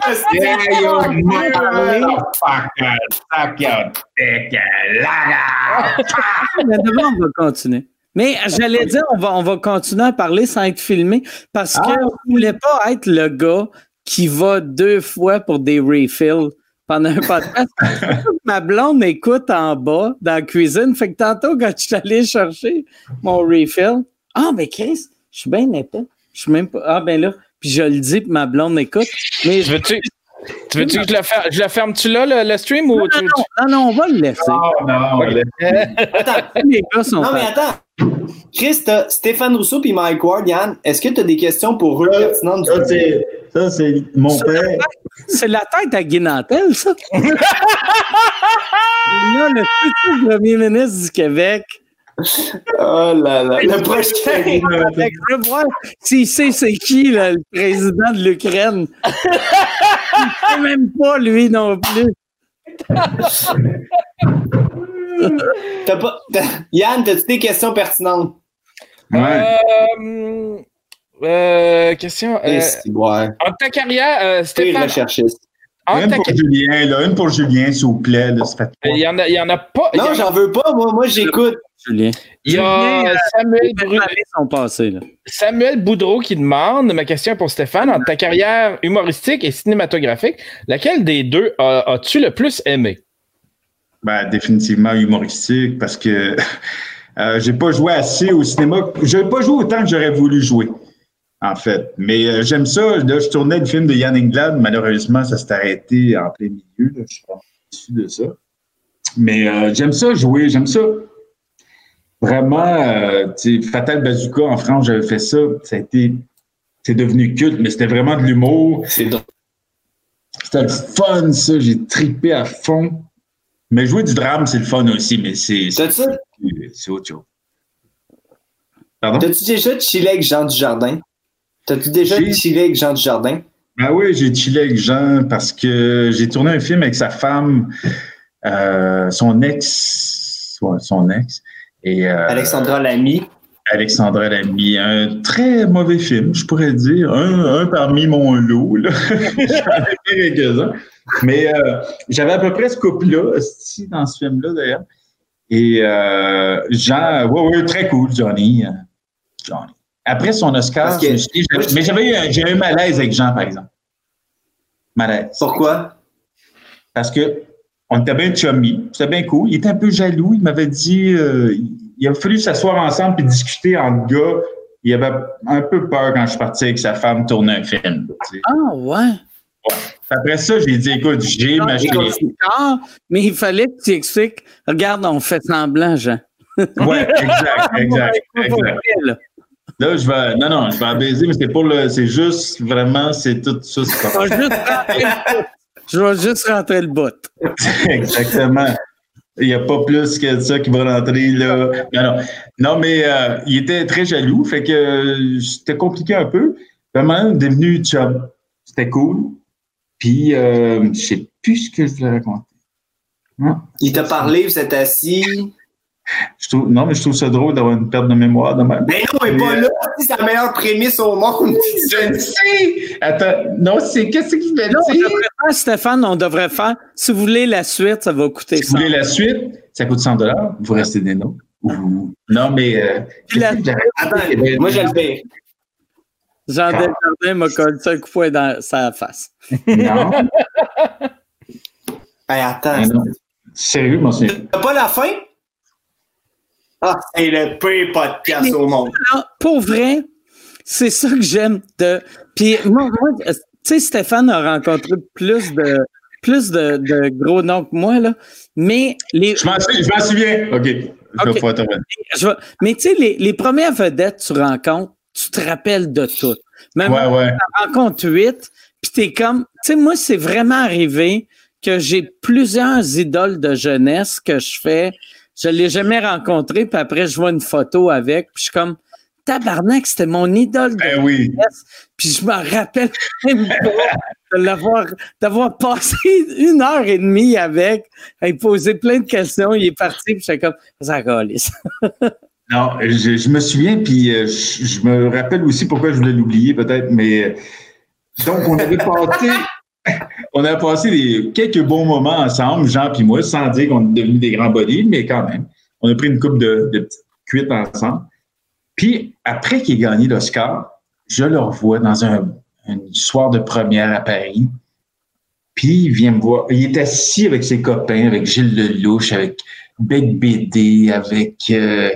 S2: Fuck you.
S3: motherfucker. Suck your dick. *laughs*
S1: Mais d'abord, on va continuer. Mais j'allais dire, on va, on va continuer à parler sans être filmé parce que je voulais pas être le gars qui va deux fois pour des refills pendant un podcast. *laughs* Ma blonde écoute en bas dans la cuisine. Fait que tantôt, quand je suis allé chercher mon refill, ah, ben Chris, je suis bien épais. Je suis même pas. Ah, ben là. puis je le dis, puis ma blonde écoute. Mais
S4: Tu veux-tu tu veux-tu que je la, fer- je la ferme-tu là, le, le stream, ou
S1: non,
S4: tu-
S1: non, non, on va le laisser.
S3: Oh, non, *laughs*
S2: Attends,
S1: Les gars sont
S2: non, mais attends. Chris, Stéphane Rousseau puis Mike Ward, Yann, est-ce que tu as des questions pour eux?
S3: Ça, c'est, ça, c'est mon père.
S1: C'est la tête à Guinantel, ça. *laughs* Là, le futur premier ministre du Québec.
S2: Oh là là. *laughs* Le prochain.
S1: Je veux voir s'il sait c'est qui là, le président de l'Ukraine. Il sait même pas, lui non plus. *laughs*
S2: T'as pas... t'as- Yann, as-tu des questions pertinentes?
S3: Ouais.
S4: Euh, euh, question. Euh, en ta carrière, euh, Stéphane,
S3: Une
S4: ta
S3: pour Julien, là. Une pour Julien, s'il vous plaît. Là, ça fait
S4: il y en a, il y en a pas.
S2: Non, j'en veux pas, moi. Moi, j'écoute.
S1: Julien.
S4: il y a
S1: Julien,
S4: Samuel,
S1: là.
S4: Boudreau qui demande, ma question pour Stéphane, entre ta carrière humoristique et cinématographique, laquelle des deux as- as-tu le plus aimé?
S3: Ben, définitivement humoristique parce que *laughs* euh, j'ai pas joué assez au cinéma. J'ai pas joué autant que j'aurais voulu jouer, en fait. Mais euh, j'aime ça. Là, je tournais le film de Yann Englund. Malheureusement, ça s'est arrêté en plein milieu. Là. Je suis déçu de ça. Mais euh, j'aime ça jouer. J'aime ça. Vraiment, euh, Fatal Bazooka en France, j'avais fait ça. Ça a été. C'est devenu culte, mais c'était vraiment de l'humour.
S2: C'est drôle.
S3: C'était le fun, ça. J'ai tripé à fond. Mais jouer du drame, c'est le fun aussi, mais c'est c'est autre chose. Pardon?
S2: t'as-tu déjà chillé avec Jean Dujardin? T'as-tu déjà chillé avec Jean Dujardin?
S3: Ben oui, j'ai chillé avec Jean parce que j'ai tourné un film avec sa femme, euh, son ex, ouais, son ex, et euh,
S2: Alexandra Lamy.
S3: Alexandra Lamy. Un très mauvais film, je pourrais dire. Un, un parmi mon lot. là. *laughs* J'en ai fait quelques-uns. Mais euh, j'avais à peu près ce couple-là, dans ce film-là d'ailleurs. Et euh, Jean, oui, oui, très cool, Johnny. euh, Johnny. Après son Oscar,
S2: que-
S3: je me suis dit, j'avais- mais j'avais eu, j'ai eu un malaise avec Jean, par exemple. Malaise.
S2: Pourquoi?
S3: Parce que on était bien chummy, c'était bien cool. Il était un peu jaloux. Il m'avait dit, euh, il a fallu s'asseoir ensemble et discuter en gars. Il avait un peu peur quand je suis parti avec sa femme tourner un film. tu sais.
S1: Ah, ouais.
S3: Après ça, j'ai dit, écoute, j'ai ma.
S1: Ah, mais il fallait que tu expliques. Regarde, on fait semblant, Jean.
S3: Ouais, exact, *laughs* exact, exact.
S1: Là.
S3: Je vais, non, non, je vais en baiser, mais c'est pour le, c'est juste vraiment, c'est tout ça. c'est
S1: Je vais juste rentrer le bout. Je vais juste rentrer le bout.
S3: Exactement. Il n'y a pas plus que ça qui va rentrer là. Non, non. Non, mais euh, il était très jaloux, fait que euh, c'était compliqué un peu. Vraiment, devenu chum. C'était cool. Puis, euh, je sais plus ce que je voulais raconter. Non,
S2: Il t'a parlé, vous êtes assis.
S3: Je trouve, non, mais je trouve ça drôle d'avoir une perte de mémoire de même.
S2: Ben non, mais pas là. C'est la meilleure prémisse au monde. *laughs*
S3: Je le sais! Attends, non, c'est qu'est-ce qu'il fait
S1: Là, on
S3: dire?
S1: devrait faire, Stéphane, on devrait faire. Si vous voulez la suite, ça va coûter
S3: Si vous
S1: ça.
S3: voulez la suite, ça coûte 100 vous restez des noms. Non, mais. Euh,
S1: la-
S2: Attends, moi, je le fais.
S1: Jean Desjardins m'a collé un coup de poing dans sa face.
S3: Non.
S2: Hey, *laughs* attends.
S3: Ah non. Sérieux, mon souviens.
S2: T'as pas la fin? Ah, c'est le pire podcast au monde.
S1: Là, pour vrai, c'est ça que j'aime de. Puis moi, moi, tu sais, Stéphane a rencontré plus de plus de, de gros noms que moi, là. Mais les.
S3: Je m'en suis- je m'en souviens. OK. Je vais te
S1: vais- mais tu sais, les, les premières vedettes que tu rencontres, tu te rappelles de tout. Même
S3: Ouais, ouais.
S1: en rencontre huit, puis t'es comme, tu sais, moi, c'est vraiment arrivé que j'ai plusieurs idoles de jeunesse que je fais. Je l'ai jamais rencontré, puis après, je vois une photo avec, puis je suis comme, tabarnak, c'était mon idole de
S3: Ben oui.
S1: puis je m'en rappelle *laughs* même pas d'avoir passé une heure et demie avec, à lui poser plein de questions, il est parti, puis j'étais comme, ça. *laughs*
S3: Non, je, je me souviens, puis euh, je, je me rappelle aussi pourquoi je voulais l'oublier, peut-être, mais. euh, Donc, on avait passé. On a passé des, quelques bons moments ensemble, Jean puis moi, sans dire qu'on est devenus des grands bodies, mais quand même. On a pris une coupe de, de petites cuites ensemble. Puis, après qu'il ait gagné l'Oscar, je le revois dans un, un soir de première à Paris. Puis, il vient me voir. Il est assis avec ses copains, avec Gilles Lelouch, avec Bec BD, avec euh,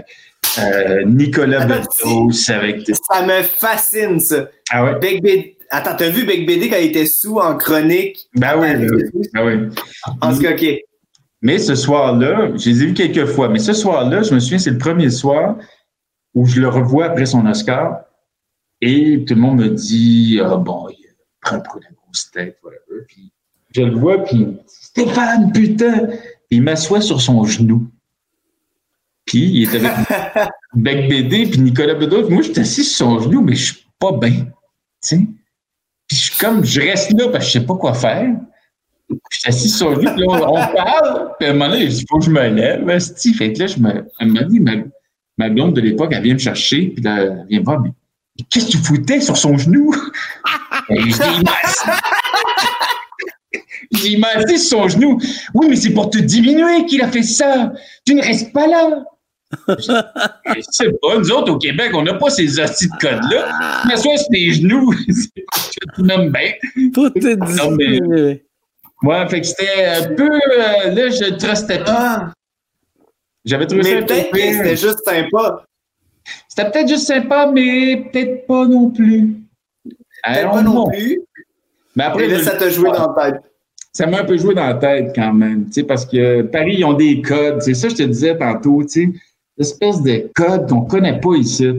S3: euh, Nicolas Bedos, avec...
S2: Ça me fascine, ça.
S3: Ah ouais?
S2: Big Bid. Attends, t'as vu Bec BD quand il était sous en chronique?
S3: Ben oui, ben oui.
S2: En tout cas, OK.
S3: Mais ce soir-là, je les ai vus quelques fois, mais ce soir-là, je me souviens, c'est le premier soir où je le revois après son Oscar. Et tout le monde me dit Ah bon, il prend pour la grosse tête, whatever. Puis je le vois, puis Stéphane, putain! il m'assoit sur son genou. Puis il était avec *laughs* Bec BD, puis Nicolas Bedos. Moi, je suis assis sur son genou, mais je suis pas bien. Tu sais? Puis je suis comme, je reste là parce que je sais pas quoi faire. Je suis assis sur genou, puis là, on parle. Puis à un moment donné, il faut que je me lève. Asti. Fait que là, je me, elle m'a dit, ma, ma blonde de l'époque, elle vient me chercher, puis elle vient me voir, mais qu'est-ce que tu foutais sur son genou? *laughs* Et je dis, j'ai massé sur son genou. Oui, mais c'est pour te diminuer qu'il a fait ça. Tu ne restes pas là. Je sais pas, nous autres au Québec, on n'a pas ces hosties de codes-là. Mais soit sur tes genoux, *laughs* tu m'aimes bien.
S1: Pour te
S3: Non, mais-. Ouais, fait que c'était un peu. euh, là, je trustais pas.
S2: Ah,
S3: J'avais trouvé ça
S2: mais
S3: un peu
S2: peut-être que c'était juste sympa.
S3: C'était peut-être juste sympa, mais peut-être pas non plus.
S2: Peut-être pas non plus.
S3: Mais après,
S2: Et là,
S3: je-
S2: ça t'a joué dans la tête.
S3: ça m'a un peu joué dans la tête quand même, tu sais, parce que Paris, ils ont des codes. C'est ça que je te disais tantôt, tu sais, espèce de codes qu'on connaît pas ici.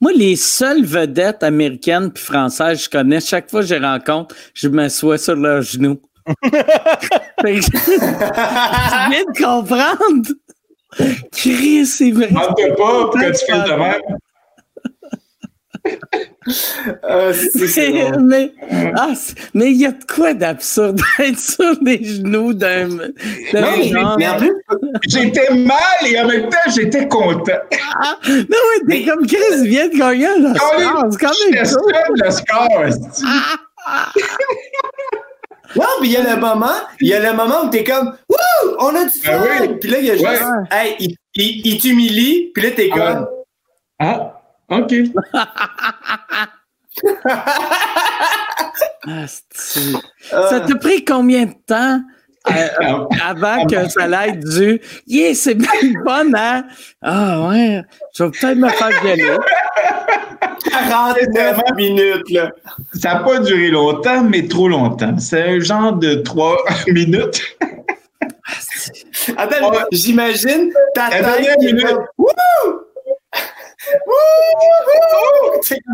S1: Moi, les seules vedettes américaines puis françaises que je connais, chaque fois que je les rencontre, je m'assois sur leurs genoux. *laughs* Que je viens de comprendre. Chris, c'est vrai.
S3: Pas pourquoi tu fais de même. *laughs* *laughs*
S2: Ah,
S1: Mais, mais, ah, mais il y a de quoi d'absurde *laughs* d'être sur les genoux d'un genre.
S3: J'étais mal et en même temps, j'étais content.
S1: Ah, non, ouais, t'es
S2: Mais-
S1: comme Chris il vient de gagner un Oscar. C'est quand même cool.
S3: le score. *laughs*
S2: non, puis il y a le moment, il y a le moment où t'es comme, wouh, on a du
S3: Ben
S2: fun!
S3: oui.
S2: Puis là, il y a juste,
S3: Ouais.
S2: hey, il, il, il t'humilie, puis là, t'es comme,
S3: Ah.
S1: Ah, c'est- *laughs*
S2: ah,
S1: Ça t'a pris combien de temps euh, avant que ça l'aille du Yeah, c'est bien bon, hein? Ah ouais, je vais peut-être me faire gueuler.
S2: 49 minutes, là.
S3: Ça n'a pas duré longtemps, mais trop longtemps. C'est un genre de trois *laughs* minutes.
S2: Attends,
S3: Ouais.
S2: j'imagine ta tête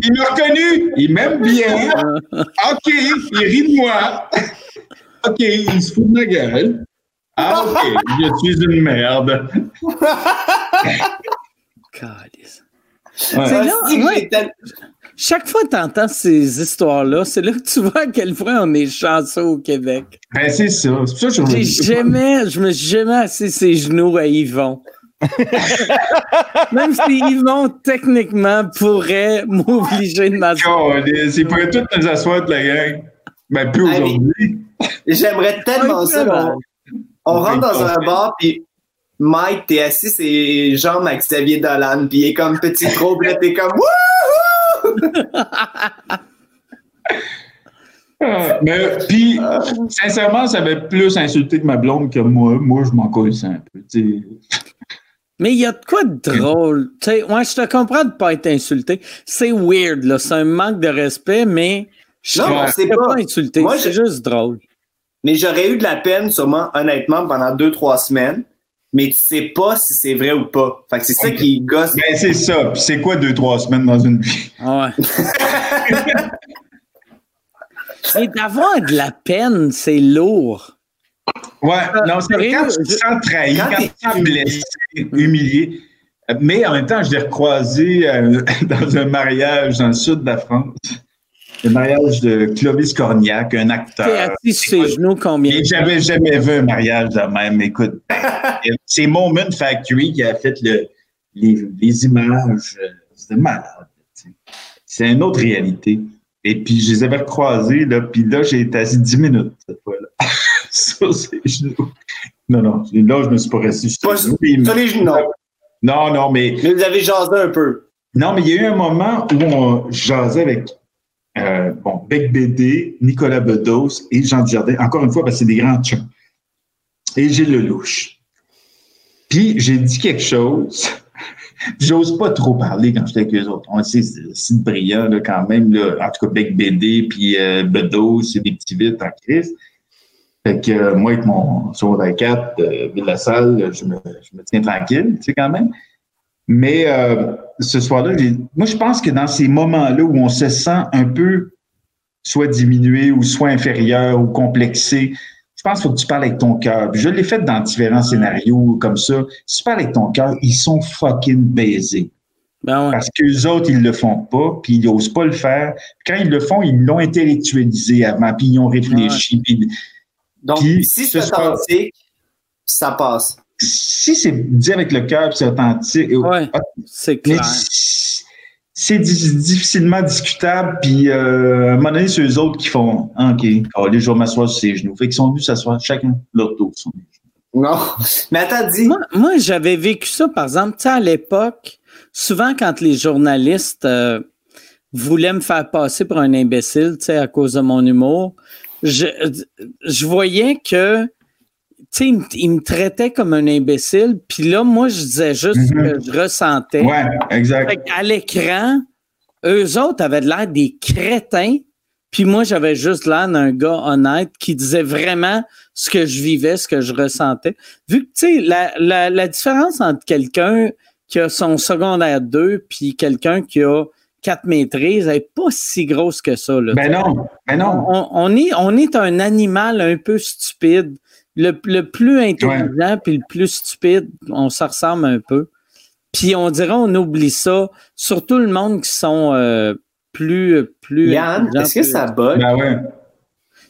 S3: Il m'a reconnu. Il m'aime bien. OK. Il rit de moi. OK. Il se fout de ma gueule. Ah, OK. Je suis une merde.
S1: Calice.
S3: Ouais.
S1: C'est là, ouais. Chaque fois que tu entends ces histoires-là, c'est là que tu vois à quel point on est chanceux au Québec.
S3: Ben, c'est ça. C'est ça que je
S1: jamais, je me suis jamais assis ses genoux à Yvon. *laughs* Même si Yvon, techniquement, pourrait m'obliger de m'asseoir.
S3: Calais, C'est pour tout nous asseoir de la gang. Ben, plus
S2: Allez.
S3: aujourd'hui.
S2: J'aimerais tellement ça. On, rentre dans un bar, puis Mike, t'es assis, c'est jambes avec Xavier Dolan, puis il est comme petit puis là, t'es comme Wouhou! *laughs*
S3: Ah, Mais, puis, sincèrement, ça avait plus insulté que ma blonde que moi. Moi, je m'en colle un peu. tu sais.
S1: Mais il y a de quoi de drôle. Tu sais, ouais, je te comprends de pas être insulté. C'est weird, là. C'est un manque de respect, mais je
S2: Non,
S1: ne
S2: c'est
S1: pas.
S2: pas.
S1: insulté.
S2: Moi,
S1: c'est
S2: je-
S1: juste drôle.
S2: Mais j'aurais eu de la peine, sûrement, honnêtement, pendant deux, trois semaines. Mais tu sais pas si c'est vrai ou pas. Fait que c'est ça qui gosse.
S3: Ben, c'est ça. Puis, c'est quoi deux, trois semaines dans une vie?
S1: Ouais. *laughs* Et d'avoir de la peine, c'est lourd.
S3: Ouais, non, c'est quand tu te sens trahi,
S2: Quand t'es
S3: tu te sens blessé, humilié. Mais en même temps, je l'ai recroisé euh, *laughs* dans un mariage dans le sud de la France. Le mariage de Clovis Cornillac, un
S1: T'es
S3: acteur.
S1: assis sur ses genoux combien
S3: Et j'avais jamais vu un mariage de même. Écoute, *laughs* c'est Moment Factory qui a fait le, les, les images. euh, C'était malade. C'est une autre réalité. Et puis, je les avais recroisés, là, puis là, j'ai été assis 10 minutes cette fois-là. *laughs* sur ses genoux. Non, non, là, je me suis pas resté sur
S2: Pas
S3: ses genoux.
S2: Sur les genoux, non.
S3: Non, non, mais
S2: Mais vous avez jasé un peu.
S3: non, mais il y a eu un moment où on jasait avec euh, bon, Bec BD, Nicolas Bedos et Jean Dujardin. Encore une fois, parce que c'est des grands chums. Et Gilles Lelouch. Puis j'ai dit quelque chose *laughs* J'ose pas trop parler quand j'étais avec eux autres. On sait, c'est brillant, là, quand même, là. En tout cas, Bec BD, puis euh, Bedo, c'est des petits vites en crise. Fait que euh, moi, avec mon secondaire 4, euh, Ville la Salle, je me, je me tiens tranquille, tu sais, quand même. Mais euh, ce soir-là, moi, je pense que dans ces moments-là où on se sent un peu soit diminué ou soit inférieur ou complexé, je pense qu'il faut que tu parles avec ton cœur. Je l'ai fait dans différents scénarios comme ça. Si tu parles avec ton cœur, ils sont fucking baisés.
S1: Ben ouais.
S3: Parce qu'eux autres, ils le font pas, puis ils n'osent pas le faire. Quand ils le font, ils l'ont intellectualisé avant, puis ils ont réfléchi. Puis
S2: Donc,
S3: Puis,
S2: si
S3: ce
S2: c'est authentique, ça passe.
S3: si c'est dit avec le cœur, c'est authentique,
S1: Ouais, c'est
S3: mais
S1: clair.
S3: c'est di- difficilement discutable, puis euh, à un moment donné, c'est eux autres qui font Ah, OK, allez, je vais m'asseoir sur ses genoux. Fait qu'ils sont venus s'asseoir chacun leur dos. sur mes genoux.
S2: Non. *laughs* Mais attends, dis.
S1: Moi, moi, j'avais vécu ça, par exemple, tu sais, à l'époque, souvent quand les journalistes euh, voulaient me faire passer pour un imbécile, tu sais, à cause de mon humour, je, je voyais que, tu sais, ils, me- ils me traitaient comme un imbécile, puis là, moi, je disais juste ce
S3: Mhm.
S1: que je ressentais.
S3: Ouais, exact.
S1: Fait à l'écran, eux autres avaient l'air des crétins, puis moi, j'avais juste l'air d'un gars honnête qui disait vraiment ce que je vivais, ce que je ressentais. Vu que, tu sais, la, la, la différence entre quelqu'un qui a son secondaire 2 puis quelqu'un qui a quatre maîtrises, elle n'est pas si grosse que ça. Là,
S3: Ben non, ben non.
S1: on, on est, on est un animal un peu stupide. Le, le plus intelligent puis le plus stupide, on se ressemble un peu. Puis on dirait on oublie ça. Surtout le monde qui sont euh, plus, plus.
S2: Yann, est-ce que ça bug?
S3: Ben ouais.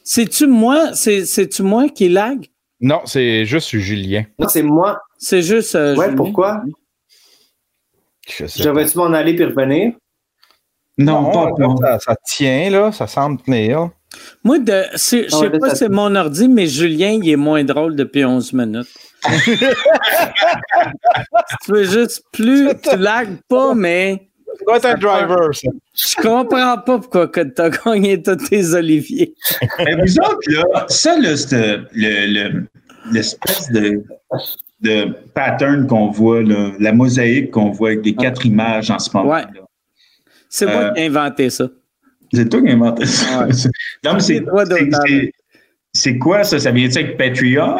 S1: C'est-tu moi? C'est, c'est-tu moi qui lag?
S4: Non, c'est juste Julien.
S2: Non, c'est moi.
S1: C'est juste. euh,
S2: Ouais,
S1: Julien.
S2: pourquoi?
S4: Je pas.
S2: devrais-tu m'en aller puis revenir?
S3: Non, pas,
S4: ça, ça tient, là. Ça semble tenir.
S1: Moi, de, je
S2: Ah
S1: sais
S2: ouais,
S1: pas si c'est mon ordi, mais Julien, il est moins drôle depuis 11 minutes. *laughs* tu veux juste plus, tu lags pas, mais
S4: être un driver, ça.
S1: je comprends pas pourquoi que t'as gagné tous tes oliviers.
S3: Mais vous autres, là, ça, là, c'est le, le- l'espèce de, de pattern qu'on voit, là, la mosaïque qu'on voit avec les quatre images en ce moment.
S1: Ouais.
S3: là.
S1: C'est moi
S3: Euh,
S1: qui ai inventé ça.
S3: C'est toi qui as inventé ça.
S1: Ouais. *laughs*
S3: non, mais c'est, quoi ça? Ça vient-tu avec Patreon?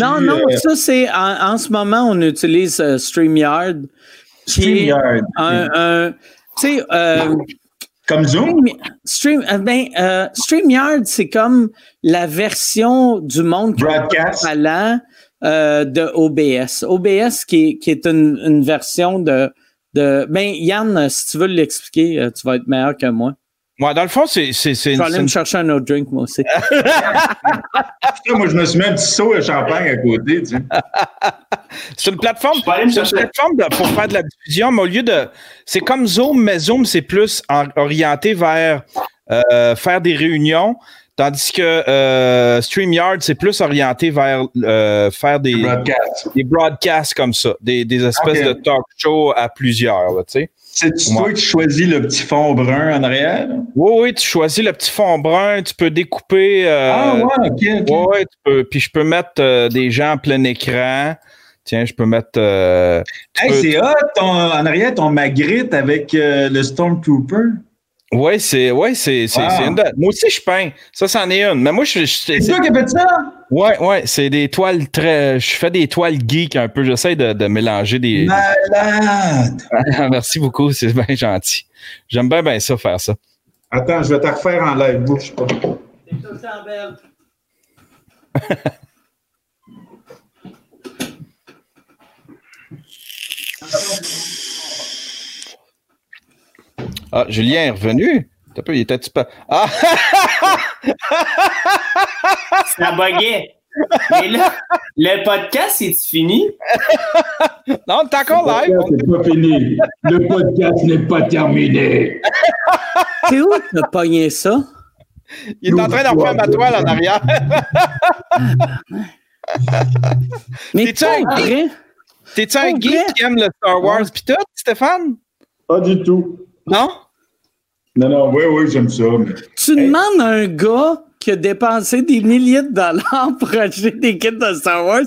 S1: Non, non,
S3: euh,
S1: ça c'est en, en ce moment, on utilise euh, StreamYard. Qui est
S3: StreamYard?
S1: un, un- tu sais, euh,
S3: Comme Zoom?
S1: Stream, ben, StreamYard, c'est comme la version du monde
S3: Broadcast?
S1: euh, de OBS. OBS qui est, qui est une, une version de, de. Ben, Yann, euh, si tu veux l'expliquer, euh, tu vas être meilleur que moi.
S4: Ouais, dans le fond, c'est, c'est, c'est
S1: Je
S4: une,
S1: vais aller me chercher un autre drink, moi aussi. *laughs*
S3: Moi, je me suis mis un petit seau de champagne à côté, tu sais. *laughs*
S4: c'est une plateforme, une plateforme de- pour faire de la diffusion, mais au lieu de. C'est comme Zoom, mais Zoom, c'est plus en- orienté vers euh, faire des réunions, tandis que euh, StreamYard, c'est plus orienté vers euh, faire des,
S3: Broadcast.
S4: des broadcasts comme ça, des, des espèces de talk shows à plusieurs, là, tu sais. Ouais.
S3: toi qui choisis le petit fond brun en arrière?
S4: Oui, oui, tu choisis le petit fond brun, tu peux découper. euh,
S3: ah, ouais, ok, ok.
S4: Ouais, ouais, tu peux. Puis je peux mettre des gens en plein écran. Tiens, je peux mettre.
S3: Hey, c'est hot, ton, en arrière, ton Magritte avec le Stormtrooper.
S4: Ouais, c'est. Ouais, c'est. c'est-
S3: Wow.
S4: c'est une de- Moi aussi, je peins. Ça, c'en est une. Mais moi, je.
S3: C'est
S4: c'est-
S3: toi qui as fait ça?
S4: ouais, ouais, c'est des toiles très. Je fais des toiles geek un peu. J'essaie de, de mélanger des.
S3: Malade!
S4: Merci beaucoup, c'est bien gentil. J'aime bien, bien ça, faire ça.
S3: Attends, je vais te refaire en live. Bouge pas. *laughs*
S4: Ah, Julien est revenu? T'as peu, il était-tu pas. Ah! *laughs*
S2: Ça buguait. Mais là, le podcast, est fini? *laughs*
S4: non, t'es encore live.
S3: C'est pas fini. Le podcast n'est pas terminé.
S1: C'est où t'as pogné ça?
S4: Il est en train d'en faire ma toile en arrière. *laughs*
S1: Mais
S4: T'es-tu un
S1: vrai?
S4: T'es-tu un geek qui aime le Star Wars pis tout, Stéphane?
S3: Pas du tout.
S4: Non?
S3: Non, non, oui, oui, j'aime ça. mais-
S1: Tu demandes à un gars qui a dépensé des milliers de dollars *laughs* pour acheter des kits de Star Wars.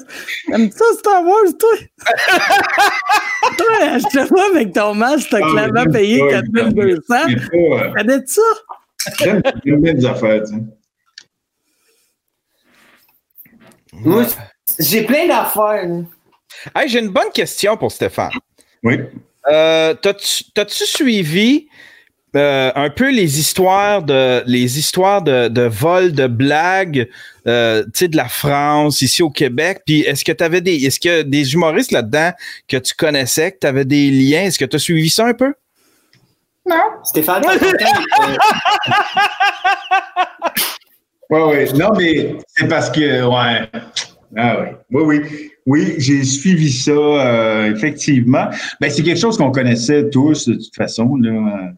S1: Aimes-tu ça, Star Wars, toi? *laughs* toi, achète-moi avec ton masque, t'as
S3: Ah,
S1: clairement payé
S3: j'aime
S1: 4200.
S3: pas, j'aime pas, euh,
S1: Connais-tu ça?
S3: J'aime bien des affaires, tu sais.
S2: Moi, j'ai plein d'affaires.
S4: Hey, j'ai une bonne question pour Stéphane.
S3: Oui.
S4: Euh, T'as-tu t'as-tu suivi euh, un peu les histoires de les histoires de, de vol, de blagues, euh, tu sais, de la France, ici au Québec? Puis est-ce que tu avais des. Est-ce que des humoristes là-dedans que tu connaissais, que tu avais des liens? Est-ce que tu as suivi ça un peu?
S2: Stéphane, content, euh,
S3: Oui, oui. Non, mais c'est parce que, ouais. Ah oui. Oui, oui. Oui, j'ai suivi ça, euh, effectivement. Ben, c'est quelque chose qu'on connaissait tous, de toute façon. Là.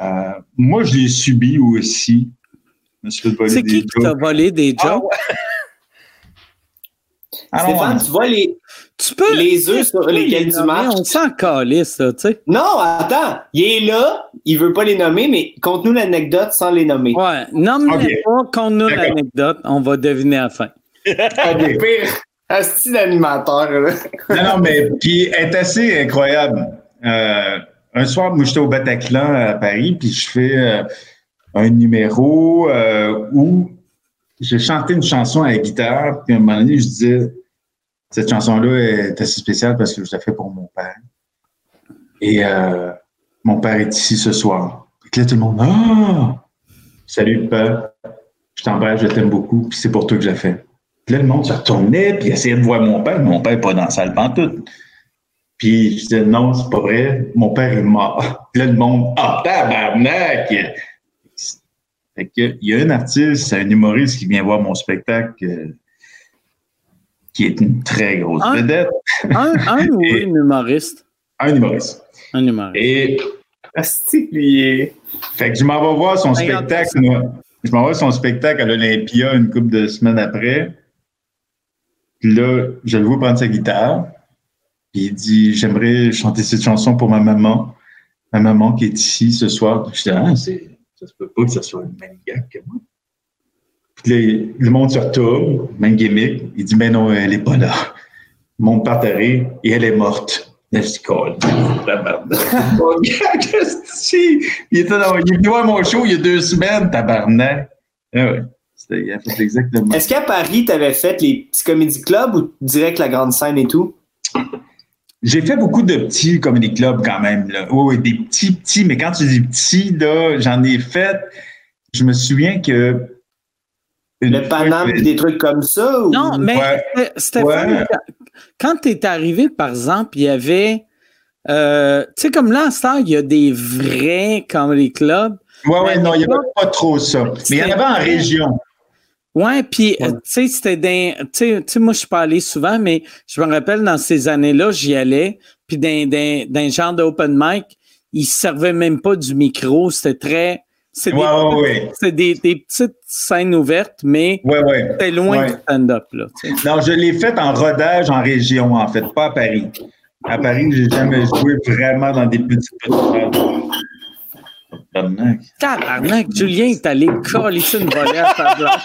S3: Euh, moi, je l'ai subi aussi.
S1: C'est qui qui t'a volé des jokes? *laughs*
S3: Ah non,
S2: Stéphane, tu vois les,
S1: Tu peux.
S2: les œufs sur lesquels
S1: les
S2: tu marches?
S1: On s'en calisse, tu sais.
S2: Non, attends. Il est là, il veut pas les nommer, mais conte-nous l'anecdote sans les nommer.
S1: Ouais, nomme-les
S3: Ok.
S1: pas
S3: D'accord.
S1: l'anecdote, on va deviner à la fin. *laughs*
S3: OK.
S2: Pire, un style d'animateur, là.
S3: Non, non, mais puis elle est assez incroyable. Euh, un soir, moi, j'étais au Bataclan à Paris, puis je fais euh, un numéro euh, où j'ai chanté une chanson à la guitare, puis à un moment donné, je disais cette chanson-là est assez spéciale parce que je la fais pour mon père. Et euh, mon père est ici ce soir. Puis là, tout le monde, ah! Salut, père. Je t'embrasse, je t'aime beaucoup, puis c'est pour toi que je la fais. Puis là, le monde se retournait, puis essayait de voir mon père. Mon père n'est pas dans la salle pantoute. Puis je disais, non, c'est pas vrai. Mon père est mort. Puis là, le monde, ah, tabarnak! Fait que, il y a un artiste, un humoriste qui vient voir mon spectacle, euh, qui est une très grosse vedette.
S1: Un, un *laughs* ou
S3: Et-
S1: une humoriste?
S3: Un humoriste.
S1: Un humoriste.
S3: Et
S2: Asti, lui, il est-
S3: Fait que je m'en vais voir son spectacle, moi. Je m'en vais voir son spectacle à l'Olympia une couple de semaines après. Puis là, je le vois prendre sa guitare. Il dit J'aimerais chanter cette chanson pour ma maman. Ma maman qui est ici ce soir. Je dis Ah, ça se peut pas que ce soit le même gars que moi. Puis là, le monde se retourne, même gimmick. Il dit Mais non, elle est pas là. Le monde part à rire et elle est morte. C'est? *laughs* Il était dans, il est venu voir mon show il y a deux semaines, tabarnak. Ah ouais. Exactement.
S2: Est-ce qu'à Paris, t'avais fait les petits comédie clubs ou direct la grande scène et tout?
S3: J'ai fait beaucoup de petits comedy clubs quand même. Là. Oui, oui, des petits, petits, mais quand tu dis petits, là, j'en ai fait. Je me souviens que.
S2: Le Paname des trucs comme ça? Ou...
S1: Non, mais
S3: Ouais.
S1: Sté- Stéphane,
S3: Ouais.
S1: quand tu es arrivé, par exemple, il y avait. euh, tu sais, comme là, à il y a des vrais comedy clubs.
S3: Ouais,
S1: Mais
S3: non, il n'y avait pas trop ça. Mais il y en avait en région.
S1: Ouais, puis,
S3: Ouais.
S1: euh, tu sais, c'était dans. Tu sais- moi, je suis pas allé souvent, mais je me rappelle, dans ces années-là, j'y allais. Puis, dans, dans, dans un genre d'open mic, ils se servaient même pas du micro. C'était très. C'est des,
S3: ouais, ouais.
S1: c'est des, des petites scènes ouvertes, mais c'était loin du stand-up.
S3: Non, je l'ai fait en rodage en région, en fait, pas à Paris. À Paris, j'ai jamais joué vraiment dans des petites petites Tabarnak.
S1: Tabarnak, Julien est allé coller une volée à sa blanche.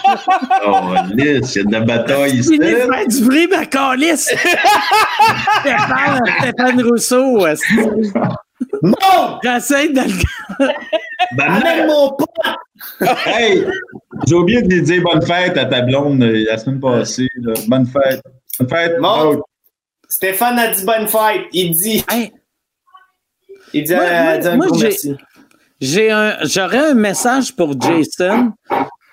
S3: Oh, lisse, il y a de la bataille ici.
S1: Il est fait du bruit, ma calice! *laughs* Stéphane, Stéphane Rousseau,
S2: Non!
S1: j'essaie de le
S2: Amène mon pote!
S3: Hey, j'ai oublié de lui dire bonne fête à ta blonde euh, la semaine passée. là. Bonne fête. Bonne fête. Oh,
S2: Stéphane a dit bonne fête. Il dit,
S1: Hey,
S2: il dit,
S1: Moi,
S2: euh,
S1: moi,
S2: dit un
S1: moi,
S2: merci.
S1: J'ai un, j'aurais un message pour Jason.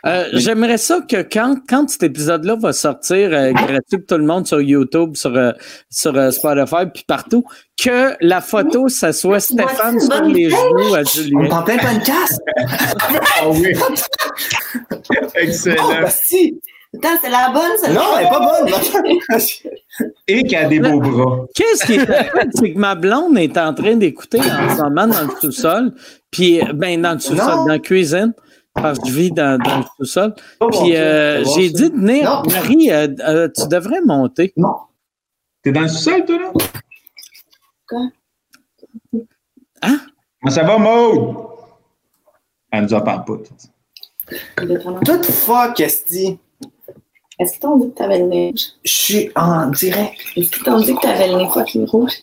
S1: Euh, J'aimerais ça que quand, quand cet épisode-là va sortir euh, gratuit pour tout le monde sur YouTube, sur, euh, sur euh, Spotify, puis partout, que la photo, ça soit Stéphane sur les
S6: idée.
S1: genoux à
S2: On
S1: Julien.
S2: est en plein podcast. *laughs*
S3: ah oui. *laughs*
S2: Oh,
S3: Excellent.
S2: bah si.
S6: Attends, c'est la bonne, celle
S2: Non, elle est pas bonne. *laughs*
S3: Et qui a des beaux bras.
S1: Qu'est-ce qui est *laughs* c'est que ma blonde est en train d'écouter en ce moment dans le sous-sol, puis ben dans le sous-sol,
S2: Non.
S1: dans la cuisine, parce que je vis dans, dans le sous-sol.
S2: Oh,
S1: Puis euh,
S2: bon,
S1: j'ai
S2: ça.
S1: dit de venir,
S2: Non.
S1: Marie, euh, euh, tu devrais monter.
S2: Non.
S3: T'es dans le sous-sol, toi, là?
S6: Quoi?
S1: Hein?
S3: Comment ça va, Maude? Elle nous en parle pas.
S2: Tout fuck, esti.
S6: Est-ce qu'ils t'ont dit que t'avais le nez rouge?
S2: Je suis en direct.
S6: Est-ce qu'ils t'ont dit que t'avais le nez fucking rouge?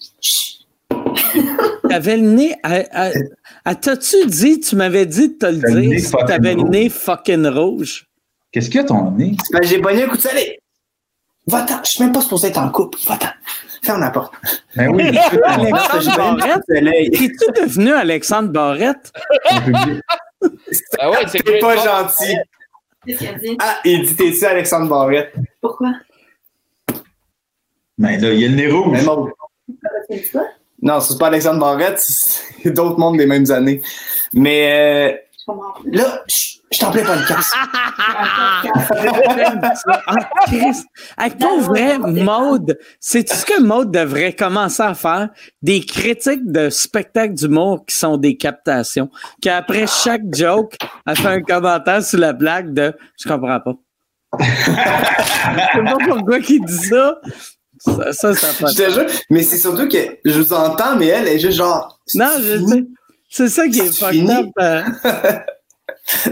S6: *laughs*
S1: T'avais le nez. à- à- à- T'as-tu dit, tu m'avais dit de te le dire, si t'avais le nez fucking rouge?
S3: Qu'est-ce qu'il y a ton nez?
S2: Ben, j'ai pogné un coup de soleil. Va-t'en. Je suis même pas supposé être en couple. Va-t'en. Ferme la porte.
S3: Ben oui, *laughs*
S1: Alexandre Barrette? Es-tu devenu Alexandre Barrette? *laughs*
S4: Ah ouais, c'est
S2: T'es pas gentil.
S6: Qu'est-ce qu'il a dit?
S2: Ah, il dit t'es-tu Alexandre Barrette?
S6: Pourquoi?
S3: Ben là, il y a le nez rouge.
S2: Mais
S6: ça?
S2: Non, c'est pas Alexandre Barrette, c'est *laughs* d'autres mondes des mêmes années. Mais là, je t'en plais pas le casse. *laughs*
S1: Ah, Christ. Hey, pour vrai, Maude, c'est ce que Maude devrait commencer à faire? Des critiques de spectacles d'humour qui sont des captations. Qu'après chaque joke, elle fait un commentaire sur la blague de Je comprends pas. *laughs* Je sais pas pourquoi il dit ça. Ça, ça, ça
S2: Je te jure. Mais c'est surtout que je vous entends, mais elle est juste genre.
S1: Non, je sais. C'est ça qui est fucked
S2: fini.
S1: euh. *laughs*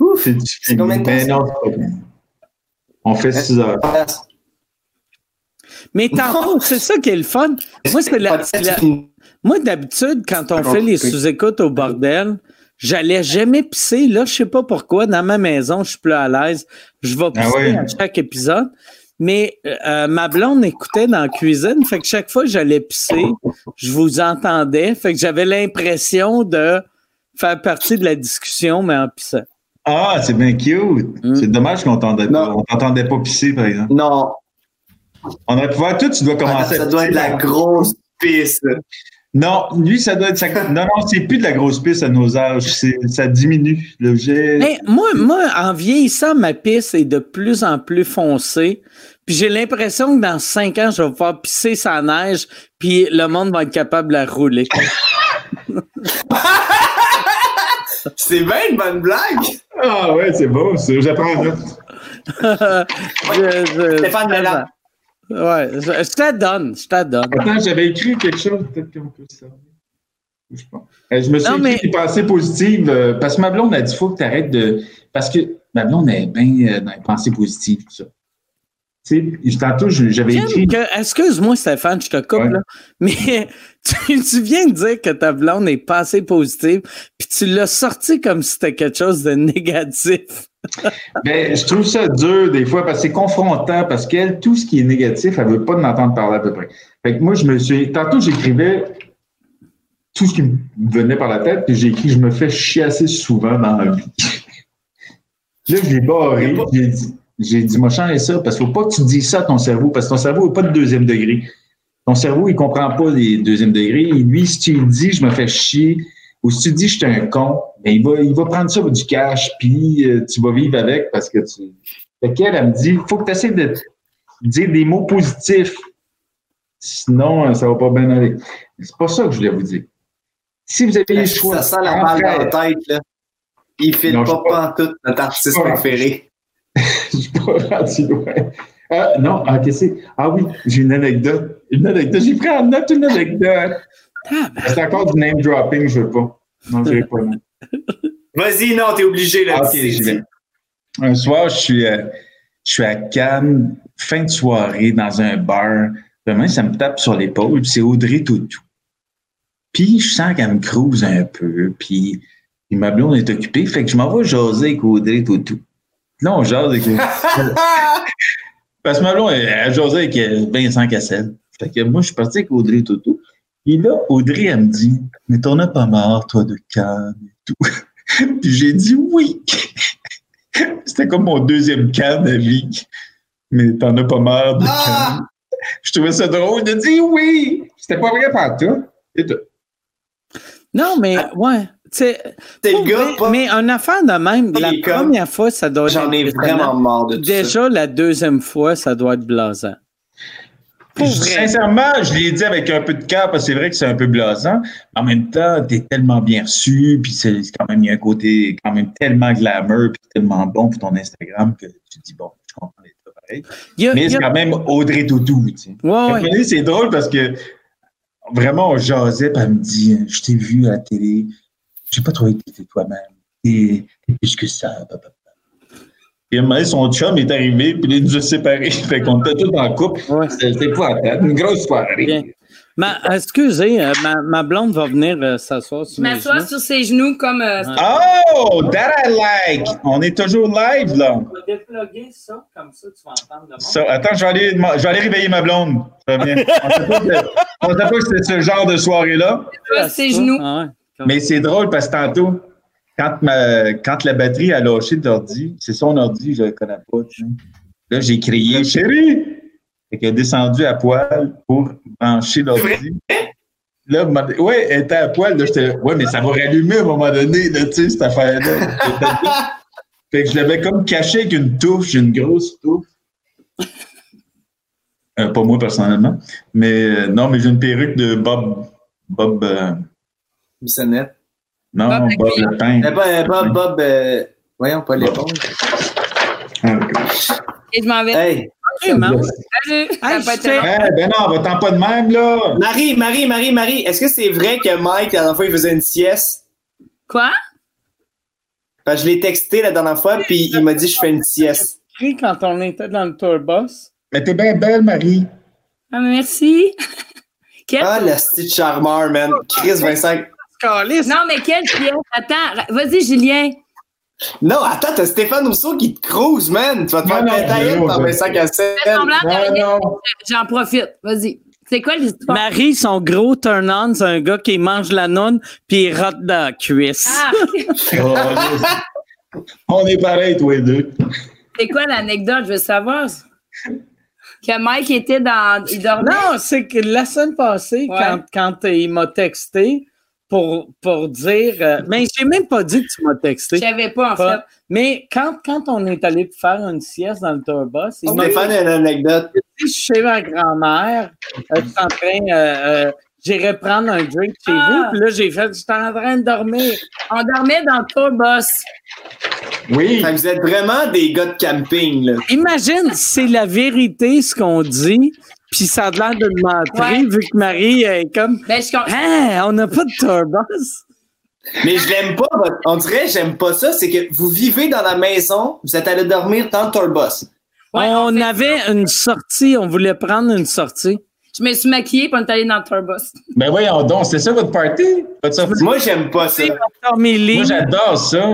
S2: Ouf.
S3: C'est
S2: combien de temps.
S3: On fait 6 heures.
S1: Mais tantôt, c'est ça qui est le fun. Moi, c'est la, c'est la- Moi, d'habitude, quand on fait les sous-écoutes au bordel, j'allais jamais pisser. Là, je sais pas pourquoi. Dans ma maison, je suis plus à l'aise. Je vais pisser
S3: Ah ouais.
S1: à chaque épisode. Mais euh, ma blonde écoutait dans la cuisine. Fait que chaque fois que j'allais pisser, je vous entendais. Fait que j'avais l'impression de faire partie de la discussion, mais en pissant.
S3: Ah, c'est bien cute.
S1: Mm.
S3: C'est dommage qu'on t'entendait pas. On t'entendait pas pisser, par exemple.
S2: Non,
S3: On aurait pu voir, toi, tu dois commencer.
S2: ça doit être de la grosse pisse.
S3: Non, lui, ça doit être. sa- Non, non, c'est plus de la grosse pisse à nos âges. Ça diminue. Le jet.
S1: Hey, moi, moi, en vieillissant, ma pisse est de plus en plus foncée. Puis j'ai l'impression que dans cinq ans, je vais pouvoir pisser sa neige, puis le monde va être capable de la rouler. *laughs*
S2: C'est bien une bonne blague.
S3: Ah, ouais, c'est bon. c'est- J'apprends *laughs*
S1: je-
S2: Stéphane Mélan.
S1: Ouais, je, je te donne, je te donne.
S3: Attends, j'avais écrit quelque chose, peut-être qu'on peut se servir. Je sais pas. Euh, Je me suis
S1: Non,
S3: écrit
S1: mais-
S3: des pensées positives euh, parce que ma blonde a dit faut que tu arrêtes de. Parce que ma blonde est bien euh, dans les pensées positives, tout ça. Tantôt, j'avais écrit.
S1: Excuse-moi, Stéphane, je te coupe,
S3: Ouais.
S1: là. Mais *laughs* tu, tu viens de dire que ta blonde est passée positive, puis tu l'as sorti comme si c'était quelque chose de négatif. *laughs*
S3: Ben, je trouve ça dur des fois parce que c'est confrontant, parce qu'elle, tout ce qui est négatif, elle veut pas en entendre parler à peu près. Fait que moi, je me suis. Tantôt, j'écrivais tout ce qui me venait par la tête, puis j'ai écrit Je me fais chier assez souvent dans la vie. *laughs* Là, je l'ai barré, j'ai dit, j'ai dit, moi, change ça, parce qu'il faut pas que tu dises ça à ton cerveau, parce que ton cerveau n'a pas de deuxième degré. Ton cerveau, il comprend pas les deuxième degrés. Et lui, si tu lui dis, je me fais chier, ou si tu dis, je suis un con, ben, il, va, il va prendre ça pour du cash, puis euh, tu vas vivre avec parce que tu. Fait qu'elle, elle me dit, il faut que tu essaies de dire des mots positifs. Sinon, euh, ça va pas bien aller. Mais C'est pas ça que je voulais vous dire. Si vous avez les choix.
S2: Ça sent la balle dans la tête, là. Il file
S3: Non,
S2: pas
S3: pas.
S2: pantoute notre artiste préféré. *laughs*
S3: Je suis pas rendu loin. Ah, non, ah, qu'est-ce que c'est? Ah oui, j'ai une anecdote. Une anecdote. J'ai pris en note une anecdote. C'est encore du name dropping, je veux pas. Non, je veux pas.
S2: Vas-y, non, t'es obligé, là.
S3: Ah, ok,
S2: C'est-
S3: j'y vais. Un soir, je suis, euh, je suis à Cannes, fin de soirée, dans un bar. Vraiment, ça me tape sur l'épaule, puis c'est Audrey Toutou. Puis je sens qu'elle me crouse un peu, puis, puis ma blonde est occupée, fait que je m'en vais jaser avec Audrey Toutou. Là, on jase avec *laughs* Parce que ma blonde, elle, elle jasait avec euh, Vincent Cassel. Fait que moi, je suis parti avec Audrey Toutou. Et là, Audrey, elle me dit, mais t'en as pas marre, toi, de Cannes et tout. *laughs* puis j'ai dit oui. *laughs* C'était comme mon deuxième Cannes à vie. Mais t'en as pas marre de
S2: Ah!
S3: Cannes. Je trouvais ça drôle de dire oui. C'était pas vrai par toi. Et tout.
S1: Non, mais ouais.
S2: T'es le gars, pas.
S1: mais une affaire de même, la
S2: comme-
S1: première fois, ça doit être.
S2: J'en ai vraiment marre de tout ça.
S1: Déjà, la deuxième fois, ça doit être blasant. Pour
S3: Je-
S1: vrai.
S3: Sincèrement, je l'ai dit avec un peu de cœur parce que c'est vrai que c'est un peu blasant. En même temps, t'es tellement bien reçu, puis c'est quand même il y a un côté quand même tellement glamour, puis tellement bon pour ton Instagram que tu te dis bon, je comprends les pareil.
S1: A-
S3: Mais c'est quand même Audrey Toutou, tu sais.
S1: Ouais,
S3: Fait que,
S1: ouais.
S3: mais C'est drôle parce que vraiment, on jasait, puis elle me dit Je t'ai vu à la télé, j'ai pas trouvé que t'étais toi-même. t'es plus que ça. papa. Puis à un moment donné, son chum est arrivé, puis il nous a séparés. *laughs* Fait qu'on était tous en couple.
S1: Ouais.
S3: C'était épouvantable. Une grosse soirée.
S1: Bien. Ma, excusez, euh, ma, ma blonde va venir euh, s'asseoir sur
S6: sur ses genoux comme. euh,
S3: Oh, that I like! On est toujours live, là.
S1: On va déploguer ça, comme ça, tu vas entendre le monde.
S3: Ça, attends, je vais, aller, je vais aller réveiller ma blonde. Ça va bien. On ne savait pas que- c'était ce genre de soirée-là.
S6: ses genoux.
S1: Ah ouais.
S3: Mais c'est drôle parce que tantôt, quand, ma, quand la batterie a lâché de l'ordi, c'est son ordi, je ne le connais pas. tu sais. Là, j'ai crié Chérie! Fait qu'elle est descendue à poil pour brancher l'ordi. Là, ouais, elle était à poil. Là, j'étais, ouais, mais ça va rallumer à un moment donné, là, tu sais, cette affaire-là. *laughs* fait que je l'avais comme caché avec une touffe, une grosse touffe. Euh, pas moi personnellement. Mais euh, non, mais j'ai une perruque de Bob. Bob. euh,
S2: Bissonnette.
S3: non,
S6: Bob
S3: Bob. Lepin.
S2: Eh, Bob, Bob, Bob, euh, voyons, pas l'éponge.
S3: Ah,
S6: Et je m'en vais.
S2: Hey,
S1: Hey.
S6: Salut.
S3: Eh, ben non, va-t'en pas de même, là!
S2: Marie, Marie, Marie, Marie, est-ce que c'est vrai que Mike, la dernière fois, il faisait une sieste?
S6: Quoi?
S2: Que je l'ai texté la dernière fois, puis il m'a dit je fais une sieste.
S1: Quand on était dans le tourbus.
S3: Mais t'es bien belle, Marie.
S6: Ah, merci. Quel-
S2: Ah, le style charmeur, man. Chris Vincent.
S1: Calice.
S6: Non, mais quelle pièce? Attends, vas-y, Julien.
S2: Non, attends, t'as Stéphane Rousseau qui te crouse, man. Tu vas te faire.
S6: Fais semblant de
S3: Non,
S6: rien.
S3: non.
S6: J'en profite. Vas-y. C'est quoi l'histoire?
S1: Marie, son gros turn-on, c'est un gars qui mange la nonne puis il rote dans la cuisse.
S6: Ah, *laughs*
S3: Oh, On est pareil, tous les deux.
S6: c'est quoi l'anecdote? Je veux savoir. Que Mike était dans. Il dormait.
S1: Non, c'est que la semaine passée,
S6: Ouais.
S1: quand, quand il m'a texté pour, pour dire. euh, mais j'ai même pas dit que tu m'as
S6: Je
S1: texté.
S6: savais pas, en
S1: Pas-
S6: fait.
S1: Mais quand, quand on est allé faire une sieste dans le tourbus, dit
S2: Stéphane a une anecdote.
S1: je suis chez ma grand-mère, euh, je suis en train. euh, euh, J'irai prendre un drink chez
S6: Ah.
S1: vous, puis là, j'ai fait, j'étais en train de dormir.
S6: On dormait dans le tourbus.
S3: Oui.
S2: Vous êtes vraiment des gars de camping, là.
S1: Imagine, c'est la vérité ce qu'on dit, puis ça a l'air de me mentir,
S6: Ouais.
S1: vu que Marie est comme
S6: Ben, je
S1: Hein, on n'a pas de tourbus.
S2: Mais je l'aime pas, on dirait j'aime pas ça, c'est que vous vivez dans la maison, vous êtes allé dormir dans le tourbus.
S6: Ouais,
S1: on avait une sortie, on voulait prendre une sortie.
S6: Je me suis maquillée pour on est allé dans le tourbus.
S3: Ben voyons donc, c'est ça votre party? Votre sortie?
S2: Moi, j'aime pas ça.
S3: Moi, j'adore ça.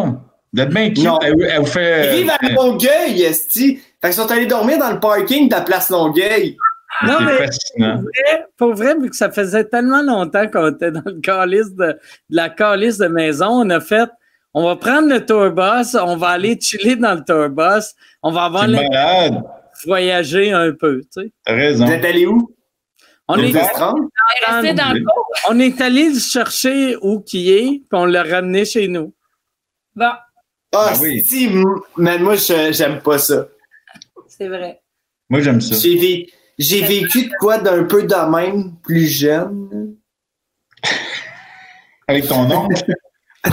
S3: Vous êtes bien cute.
S2: Non.
S3: Elle, elle vous fait.
S2: Ils vivent à Longueuil, Esti. Fait qu'ils sont allés dormir dans le parking de la place Longueuil.
S1: Non,
S3: c'est
S1: mais
S3: fascinant.
S1: pour vrai, vu que ça faisait tellement longtemps qu'on était dans le calice de, de la calice de maison, on a fait on va prendre le tourbus, on va aller chiller dans le tourbus, on va avoir
S3: malade.
S1: voyager un peu, tu sais.
S3: T'as raison.
S2: Vous êtes allés où?
S1: On est,
S6: resté dans le
S1: on est allé le chercher où qui est, puis on l'a ramené chez nous.
S6: Bon,
S2: Ah,
S3: Ah oui.
S2: si, m- man, moi, je- j'aime pas ça.
S6: c'est vrai.
S3: Moi, j'aime ça.
S2: J'ai j'ai vécu de quoi d'un peu de même, plus jeune.
S3: Avec ton nom? *laughs*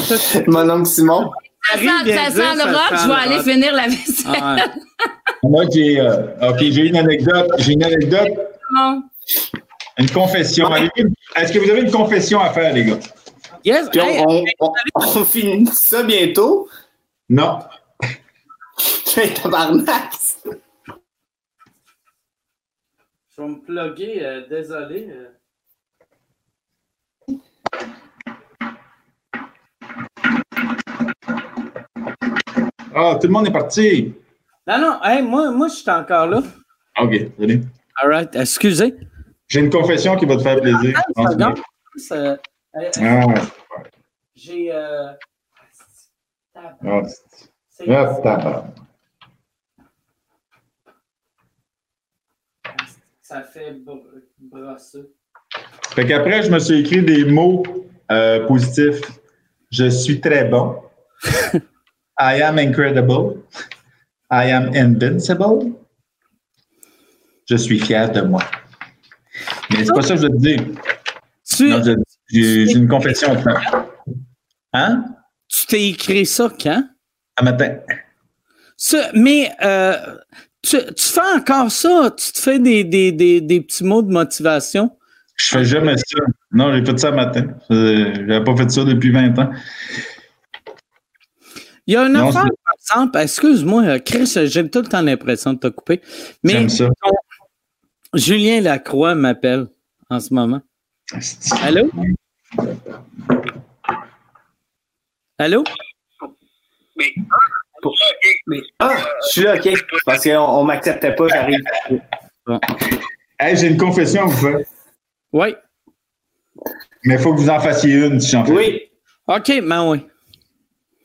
S2: Mon oncle Simon.
S6: Ça sent, ça
S1: de
S6: sent le rock, je vais
S1: le
S6: aller
S1: rock.
S6: finir la vaisselle.
S1: Ah, ouais.
S3: Moi, j'ai. euh, OK, j'ai une anecdote. J'ai une anecdote.
S6: Bon.
S3: Une confession. Est-ce que vous avez une confession à faire, les gars?
S1: Yes,
S2: Puis
S1: hey,
S2: on, on, on finit ça bientôt.
S3: Non. *laughs*
S2: Tabarnak.
S1: Je vais me plugger, euh, désolé. euh.
S3: Ah, tout le monde est parti.
S1: Non, non, hey, moi, moi je suis encore là.
S3: OK, salut.
S1: All right, excusez.
S3: J'ai une confession qui va te faire plaisir.
S1: Ah, pardon. C'est- euh,
S3: Ah,
S1: J'ai. Euh...
S3: ah,
S1: c'est-
S3: ah, tabarnak.
S1: Ça fait br- brosser.
S3: Fait qu'après, je me suis écrit des mots euh, positifs. Je suis très bon. *laughs* I am incredible. I am invincible. Je suis fier de moi. Mais c'est pas ça que je veux te dire.
S1: Tu
S3: Non, je- j'ai j'ai une confession à faire. Hein?
S1: tu t'es écrit ça quand?
S3: Un matin.
S1: Ça, mais euh, tu, tu fais encore ça? Tu te fais des, des, des, des petits mots de motivation?
S3: Je fais jamais ça. Non, j'ai fait ça un matin. J'avais pas fait ça depuis 20 ans.
S1: Il y a affaire,
S3: c'est-
S1: par exemple, excuse-moi, Chris, j'ai tout le temps l'impression de te couper. Mais
S3: J'aime ça.
S1: Julien Lacroix m'appelle en ce moment. Allô? Allô?
S2: Mais, ah, je suis là, OK. Parce qu'on on m'acceptait pas, j'arrive.
S3: Hey, j'ai une confession à vous faire.
S1: Oui.
S3: Mais il faut que vous en fassiez une, si j'en fais.
S2: Oui.
S1: OK, ben oui.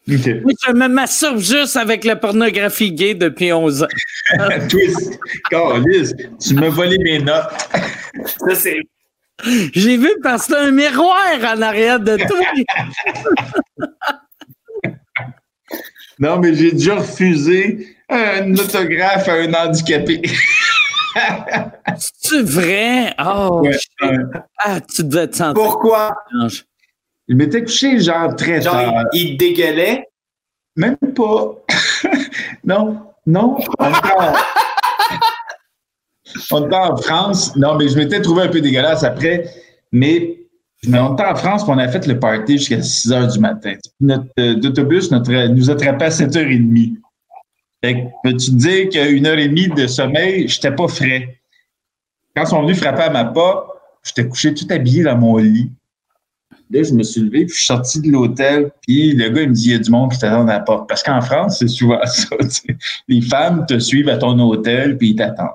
S1: Je me masturbe juste avec la pornographie gay depuis 11 ans. *laughs*
S3: Twist. Carlis, tu m'as volé mes notes.
S2: Ça, c'est.
S1: J'ai vu parce que t'as un miroir en arrière de toi. *laughs*
S3: Non, mais j'ai déjà refusé un autographe à un handicapé. *laughs*
S1: C'est vrai? Oh,
S3: Ouais,
S1: shit.
S3: ouais.
S1: ah, tu devais te sentir
S2: Pourquoi?
S1: étrange.
S3: Il m'était couché genre très
S2: Genre,
S3: tard.
S2: il, il dégueulait?
S3: Même pas. *laughs* non, non. On était, en... *laughs* on était en France. Non, mais je m'étais trouvé un peu dégueulasse après. Mais on était en France, puis on a fait le party jusqu'à 6 heures du matin. Notre euh, d'autobus notre, nous attrapait à 7h30. Fait que, peux-tu te dire qu'une heure et demie de sommeil, j'étais pas frais? Quand ils sont venus frapper à ma porte, j'étais couché tout habillé dans mon lit. Là, je me suis levé, puis je suis sorti de l'hôtel, puis le gars, il me dit, il y a du monde qui t'attend à la porte. Parce qu'en France, c'est souvent *laughs* ça. Les femmes te suivent à ton hôtel, puis ils t'attendent.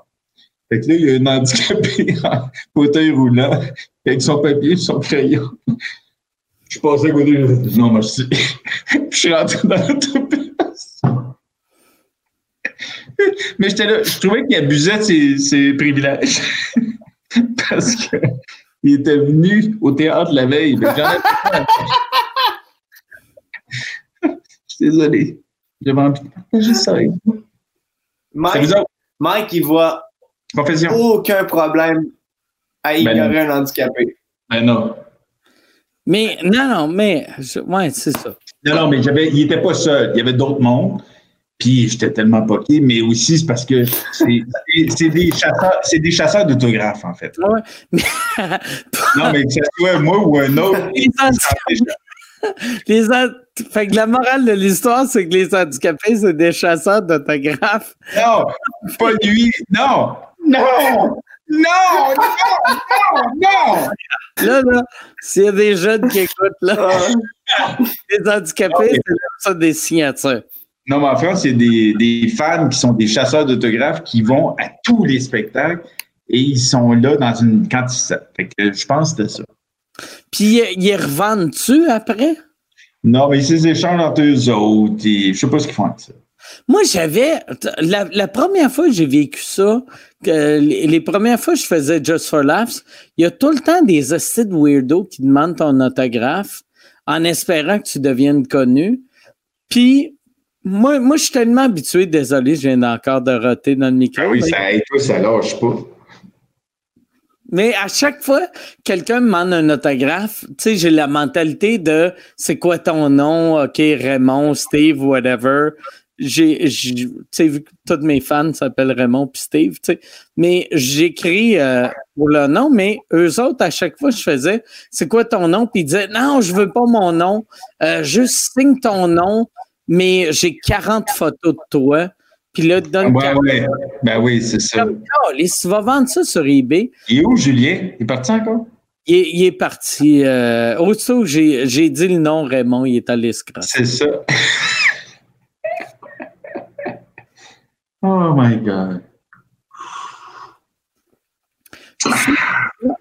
S3: Fait que là, il y a un handicapé *laughs* en fauteuil roulant, avec son papier et son crayon. Je passais à côté, je dis, non, merci. *laughs* Je suis rentré dans l'autobus. Mais j'étais là, je trouvais qu'il abusait de ses, ses privilèges. *laughs* Parce que il était venu au théâtre la veille. Je suis désolé. J'avais envie de partager ça avec vous. Ça
S2: Mike. Mike, il voit Aucun problème à ignorer
S3: Ben
S2: un handicapé.
S3: Ben non.
S1: Mais non, non, mais je- ouais, c'est ça.
S3: Non, non, mais j'avais, il était pas seul. Il y avait d'autres mondes. Puis j'étais tellement poqué, mais aussi c'est parce que c'est, des chasseurs, c'est des chasseurs d'autographes, en fait.
S1: Ouais. Mais- *laughs*
S3: Non, mais que ce soit moi ou un autre. *laughs*
S1: Les *laughs* Fait que la morale de l'histoire, c'est que les handicapés, c'est des chasseurs d'autographes.
S3: Non, pas lui. Non, non, non, non, non, non.
S1: Là, là, s'il y a des jeunes qui écoutent, là, *laughs* les handicapés, c'est ça des signatures.
S3: Non, mais en France, il y a des, des fans qui sont des chasseurs d'autographes qui vont à tous les spectacles et ils sont là dans une quantité. Fait que je pense que c'était ça.
S1: Puis, ils revendent-tu après?
S3: Non, mais ils s'échangent entre eux autres et je sais pas ce qu'ils font avec ça.
S1: Moi, j'avais. La, la première fois que j'ai vécu ça, que les, les premières fois que je faisais Just for Laughs, il y a tout le temps des hosties de weirdos qui demandent ton autographe en espérant que tu deviennes connu. Puis, moi, moi je suis tellement habitué, désolé, je viens encore de roter dans le micro.
S3: Ah oui, ça aide, ça lâche pas.
S1: Mais à chaque fois, quelqu'un me demande un autographe, tu sais, j'ai la mentalité de c'est quoi ton nom, OK, Raymond, Steve, whatever. J'ai, tu sais, vu que tous mes fans s'appellent Raymond puis Steve, tu sais. Mais j'écris euh, pour le nom, mais eux autres, à chaque fois, je faisais c'est quoi ton nom? Puis ils disaient non, je veux pas mon nom, euh, juste signe ton nom, mais j'ai 40 photos de toi. Puis là, donne
S3: Ouais, ouais. Ben oui, c'est ça.
S1: comme oh, tu vas vendre ça sur eBay.
S3: Il est où, Julien? Il est parti encore?
S1: Il est, il est parti. Euh, que j'ai, j'ai dit le nom Raymond, il est allé se.
S3: C'est ça. Oh my God.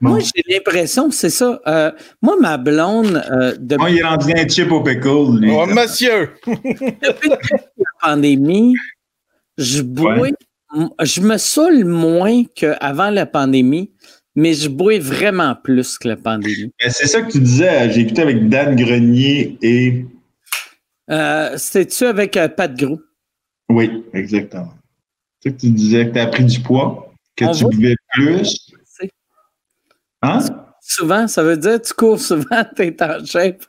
S1: Moi, j'ai l'impression, c'est ça. euh, moi, ma blonde, euh, depuis
S3: Moi, il est rendu un chip au pickle, lui.
S4: Oh, monsieur! *laughs*
S1: depuis la pandémie, je bois,
S3: Ouais.
S1: je me saoule moins qu'avant la pandémie, mais je bois vraiment plus que la pandémie.
S3: C'est ça que tu disais. J'ai écouté avec Dan Grenier et.
S1: Euh, C'était-tu avec euh, Pat Gros?
S3: Oui, exactement. C'est ça que tu disais que tu as pris du poids, que
S1: On
S3: tu buvais plus. Hein?
S1: Souvent, ça veut dire que tu cours souvent, *laughs* t'es en shape.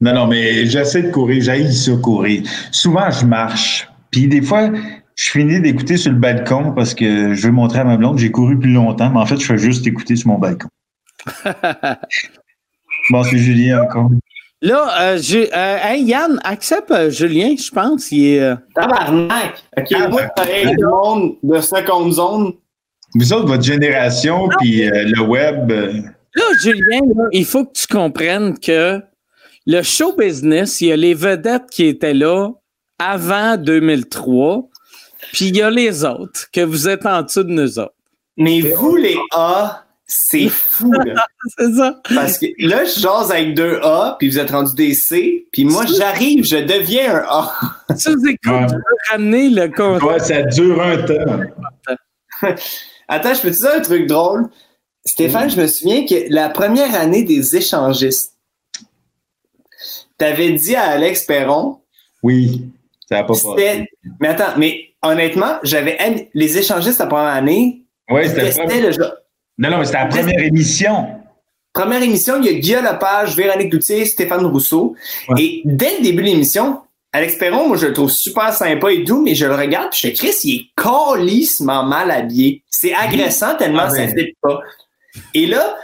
S3: Non, non, mais j'essaie de courir. J'aille ça courir. Souvent, je marche. Puis des fois, je finis d'écouter sur le balcon parce que je veux montrer à ma blonde que j'ai couru plus longtemps, mais en fait, je fais juste écouter sur mon balcon. *laughs* Bon, c'est Julien encore.
S1: Là, euh, j'ai- euh, hey, Yann, accepte euh, Julien, je pense. Il est,
S2: Tabarnak! OK,
S3: Ah,
S2: moi, pareil, le monde de seconde zone.
S3: Vous autres, votre génération, puis euh, le web.
S1: Là, Julien, là, il faut que tu comprennes que le show business, il y a les vedettes qui étaient là avant 2003, puis il y a les autres, que vous êtes en dessous de nous autres.
S2: Mais vous, les A, c'est fou, là. *laughs*
S1: C'est ça?
S2: Parce que là, je jase avec deux A, puis vous êtes rendu des C, puis moi, j'arrive, je deviens un A.
S1: Tu nous écoutes,
S3: Ouais.
S1: tu veux ramener le concept.
S3: ouais, ça dure un temps. *laughs*
S2: Attends, je peux te dire un truc drôle? Stéphane, je me souviens que la première année des échangistes, t'avais dit à Alex Perron,
S3: Oui, ça n'a pas passé.
S2: Mais attends, mais honnêtement, j'avais. Les échangistes la première année,
S3: Oui, c'était
S2: le genre.
S3: Non, non, mais c'était la première émission.
S2: Première émission, il y a Guillaume Lepage, Véronique Doutier, Stéphane Rousseau.
S3: Ouais.
S2: Et dès le début de l'émission, Alex Perron, moi, je le trouve super sympa et doux, mais je le regarde, puis je fais, Chris, il est calissement mal habillé. C'est agressant tellement
S3: Ah,
S2: ça
S3: ouais.
S2: ne fit pas. Et là,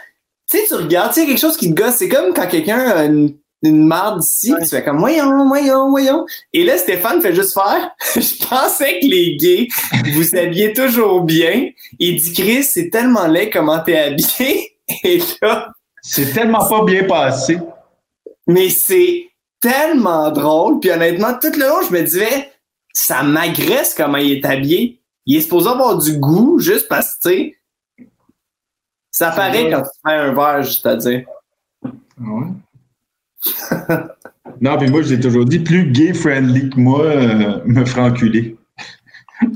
S2: tu sais, tu regardes, tu sais, quelque chose qui te gosse. C'est comme quand quelqu'un a une, une marde ici, puis tu fais comme, voyons, voyons, voyons. Et là, Stéphane fait juste faire, *laughs* je pensais que les gays, vous habillez toujours bien. Il dit, Chris, c'est tellement laid comment t'es habillé. *laughs* Et là,
S3: C'est tellement pas bien passé.
S2: mais c'est tellement drôle. Puis honnêtement, tout le long, je me disais, ça m'agresse comment il est habillé. Il est supposé avoir du goût juste parce que, tu sais, ça paraît
S3: vrai.
S2: quand tu fais un verre, juste à dire. *laughs*
S3: non, puis moi, je l'ai toujours dit, plus gay-friendly que moi, euh, me fera enculer. *laughs*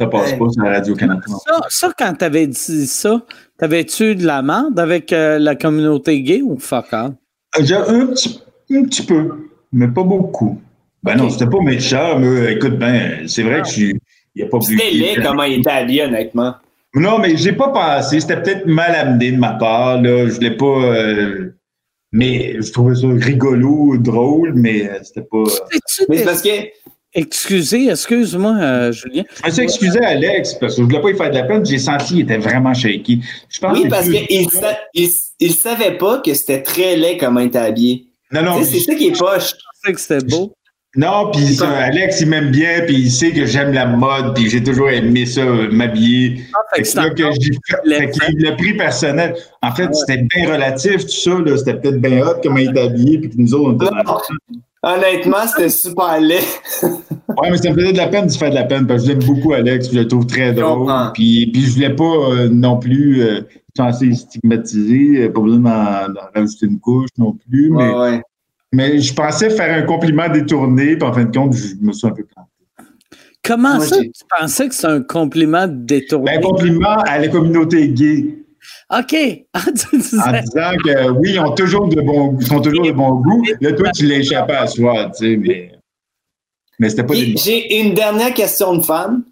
S3: Ça passe pas sur la Radio-Canada.
S1: Ça, ça, quand t'avais dit ça, t'avais-tu de la merde avec euh, la communauté gay ou fuck all?
S3: J'ai un petit, un petit peu, mais pas beaucoup. Ben non, c'était pas méchant, mais écoute, ben, c'est vrai que je suis. Il n'y a pas plus.
S2: C'était laid comment il était habillé, honnêtement.
S3: Non, mais j'ai pas pensé. C'était peut-être mal amené de ma part. Là. Je l'ai pas. euh, mais je trouvais ça rigolo, drôle, mais euh, c'était pas.
S1: T'es-tu
S2: Mais c'est
S1: des-
S2: parce que,
S1: Excusez, excuse-moi, euh, Julien.
S3: Je me suis excusé à Alex parce que je voulais pas lui faire de la peine. J'ai senti qu'il était vraiment shaky. Je pense
S2: oui,
S3: que
S2: parce
S3: c'est-
S2: qu'il sa- il, il savait pas que c'était très laid comment il était habillé.
S3: Non, non,
S2: C'est ça qui est poche.
S1: Je pensais que c'était beau.
S3: Non, puis Alex, il m'aime bien, puis il sait que j'aime la mode, puis j'ai toujours aimé ça, euh, m'habiller.
S1: Ah, fait
S3: Fait
S1: que
S3: que l'a pris personnel. En fait, c'était bien relatif, tout ça. là. C'était peut-être bien hot comment il était habillé, puis que nous autres, on était dans.
S2: Honnêtement, c'était super laid. *laughs*
S3: Ouais, mais ça me faisait de la peine de se faire de la peine parce que j'aime beaucoup Alex, je le trouve très drôle. Puis, puis je voulais pas euh, non plus euh, censé stigmatiser, euh, pas besoin d'en, d'en rajouter une couche non plus. Mais,
S2: Ouais, ouais.
S3: Mais je pensais faire un compliment détourné, puis en fin de compte, je me suis un peu planté.
S1: Comment
S2: Moi,
S1: ça, tu pensais que c'est un compliment détourné?
S3: Ben, un compliment à la communauté gay
S1: OK. *laughs* Ah,
S3: en disant que oui, ils ont toujours de bons, ils sont toujours de bon goût. Là, toi, tu l'as échappé à soi, tu sais, mais, mais c'était pas des
S2: J'ai une dernière question de fan.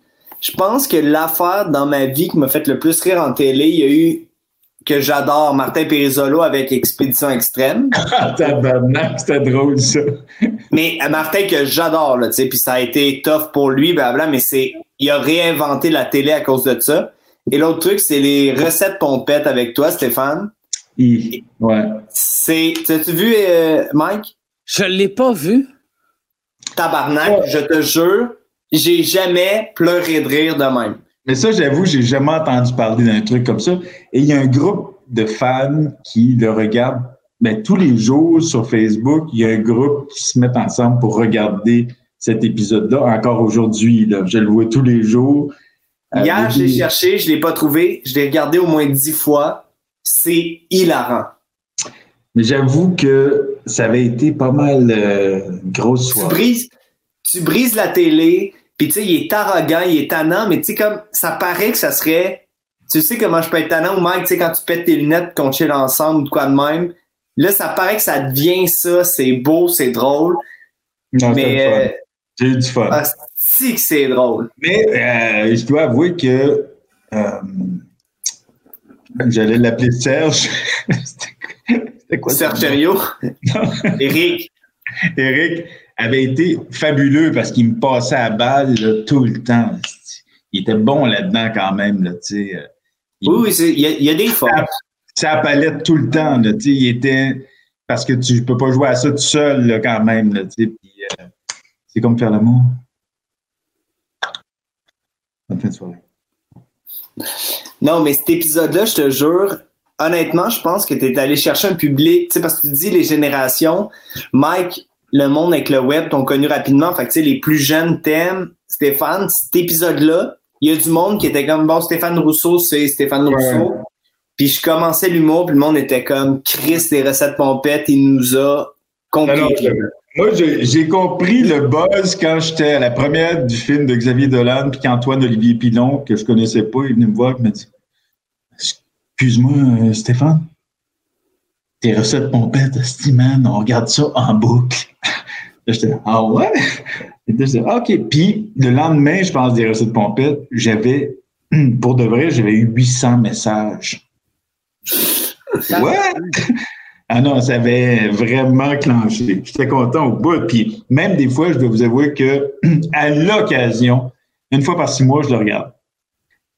S2: Je pense que l'affaire dans ma vie qui m'a fait le plus rire en télé, il y a eu que j'adore Martin Périsolo avec Expédition Extrême. *laughs*
S3: Tabarnak, c'était drôle, ça.
S2: Mais euh, Martin que j'adore, là, tu sais, puis ça a été tough pour lui, blabla, mais c'est, il a réinventé la télé à cause de ça. Et l'autre truc, c'est les recettes pompettes avec toi, Stéphane.
S3: Hi. Ouais.
S2: C'est, as-tu vu, euh, Mike?
S1: Je l'ai pas vu.
S2: Tabarnak, je te jure, j'ai jamais pleuré de rire de même.
S3: Mais ça, j'avoue, j'ai jamais entendu parler d'un truc comme ça. Et il y a un groupe de fans qui le regardent ben, tous les jours sur Facebook. Il y a un groupe qui se met ensemble pour regarder cet épisode-là encore aujourd'hui. Je le vois tous les jours. Euh,
S2: Hier, je l'ai cherché, je l'ai pas trouvé, je l'ai regardé au moins dix fois. C'est hilarant.
S3: Mais j'avoue que ça avait été pas mal euh, grosse
S2: Tu
S3: soirée.
S2: brises, tu brises la télé, puis tu sais, il est arrogant, il est tannant, mais tu sais, comme ça paraît que ça serait. Tu sais comment je peux être tannant ou Mike, tu sais, quand tu pètes tes lunettes qu'on chill ensemble ou de quoi de même. Là, ça paraît que ça devient ça, c'est beau, c'est drôle.
S3: Non,
S2: mais euh,
S3: J'ai eu du fun.
S2: ah, si que c'est drôle.
S3: Mais euh, je dois avouer que euh, j'allais l'appeler Serge. *laughs* C'était- quoi? Nom?
S2: Sergerio, Eric.
S3: Eric *laughs* avait été fabuleux parce qu'il me passait à balle là, tout le temps. Il était bon là-dedans quand même. Là, sais. Il-
S2: Oui, il y, a- il y a des forces.
S3: sa palette tout le temps. Là, il était. Parce que tu peux pas jouer à ça tout seul là, quand même. Là, euh, c'est comme faire l'amour. Bonne fin de soirée.
S2: Non, mais cet épisode-là, je te jure, honnêtement, je pense que tu es allé chercher un public, tu sais, parce que tu dis les générations. Mike, le monde avec le web t'ont connu rapidement. Fait que, tu sais, les plus jeunes t'aiment. Stéphane, cet épisode-là, il y a du monde qui était comme, bon, Stéphane Rousseau, c'est Stéphane Rousseau. Puis je commençais l'humour, puis le monde était comme, Chris des recettes pompettes, il nous a compliqué.
S3: Moi, j'ai compris le buzz quand j'étais à la première du film de Xavier Dolan, puis qu'Antoine Olivier Pilon, que je connaissais pas, il venait me voir et m'a dit Excuse-moi, euh, Stéphane, tes recettes pompettes, man, on regarde ça en boucle. *laughs* J'étais Ah ouais? Ah, OK. Puis le lendemain, je pense, des recettes pompettes, j'avais, *clears throat* pour de vrai, j'avais eu 800 messages. Ouais! *laughs* Ah non, ça avait vraiment clenché. J'étais content au bout. Puis même des fois, je dois vous avouer que *clears throat* à l'occasion, une fois par six mois, je le regarde.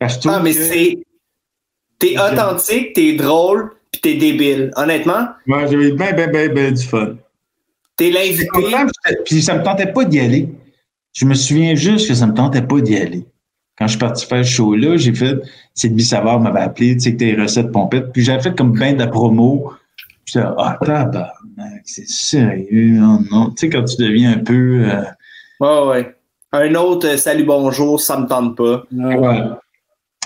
S2: ah, mais c'est. T'es authentique, t'es drôle, puis t'es débile. Honnêtement.
S3: Moi, j'avais bien, bien, bien, bien du fun.
S2: T'es l'invité.
S3: Puis ça me tentait pas d'y aller. Je me souviens juste que ça me tentait pas d'y aller. Quand je suis parti faire ce show-là, j'ai fait, c'est Savard m'avait appelé, tu sais, que tes recettes pompettes. Puis j'avais fait comme ben de la promo J'étais, ah, tabarnak, c'est sérieux, oh non. Tu sais, quand tu deviens un peu. Euh...
S2: Ouais, ouais. Un autre euh, salut, bonjour, ça me tente pas.
S3: Ouais.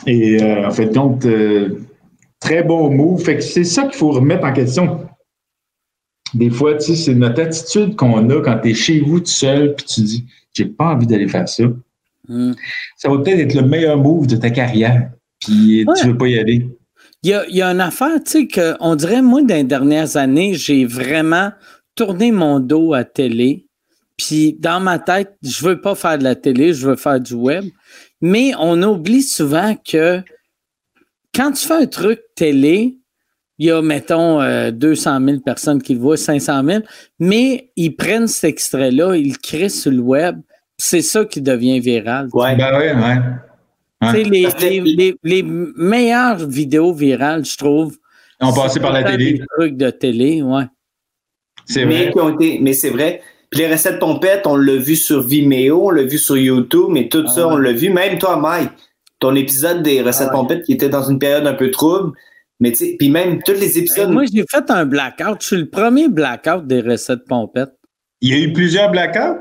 S3: Et euh, en fait, donc, euh, très bon mot. Fait que c'est ça qu'il faut remettre en question. Des fois, tu sais, c'est notre attitude qu'on a quand tu es chez vous tout seul, puis tu dis, j'ai pas envie d'aller faire ça. Hmm. Ça va peut-être être le meilleur move de ta carrière, puis tu veux pas y aller.
S1: Il y a, y a une affaire, tu sais, qu'on dirait, moi, dans les dernières années, j'ai vraiment tourné mon dos à télé. Puis dans ma tête, je veux pas faire de la télé, je veux faire du web. Mais on oublie souvent que quand tu fais un truc télé, il y a, mettons, 200 euh, 000 personnes qui le voient, 500 000, mais ils prennent cet extrait-là, ils le créent sur le web, c'est ça qui devient viral.
S3: Ouais, ben oui, ouais.
S1: Les, les, meilleures vidéos virales, je trouve.
S3: On passé par la télé.
S1: Des trucs de télé, ouais.
S2: C'est vrai. Mais, c'est vrai. Puis les recettes pompettes, on l'a vu sur Vimeo, on l'a vu sur YouTube, mais tout ça, ah on l'a vu. Même toi, Mike, ton épisode des recettes ah pompettes qui était dans une période un peu trouble. Mais tu sais, puis même tous les épisodes.
S1: Moi, j'ai fait un blackout. Je suis le premier blackout des recettes pompettes.
S3: Il y a eu plusieurs blackouts?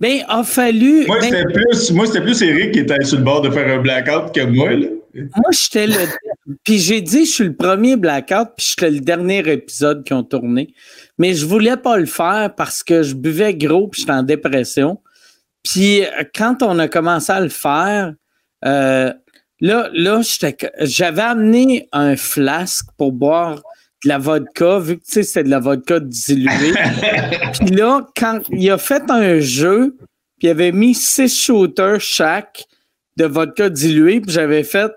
S1: Ben, a fallu.
S3: Moi,
S1: ben
S3: c'était plus, moi, c'était plus Eric qui était sur le bord de faire un blackout que moi, là.
S1: Moi, j'étais le. puis j'ai dit, je suis le premier blackout, puis j'étais le dernier épisode qui ont tourné. Mais je voulais pas le faire parce que je buvais gros, puis j'étais en dépression. Puis quand on a commencé à le faire, euh, là, là j'avais amené un flasque pour boire de la vodka, vu que c'est de la vodka diluée. *laughs* puis là, quand il a fait un jeu, puis il avait mis six shooters chaque de vodka diluée, puis j'avais fait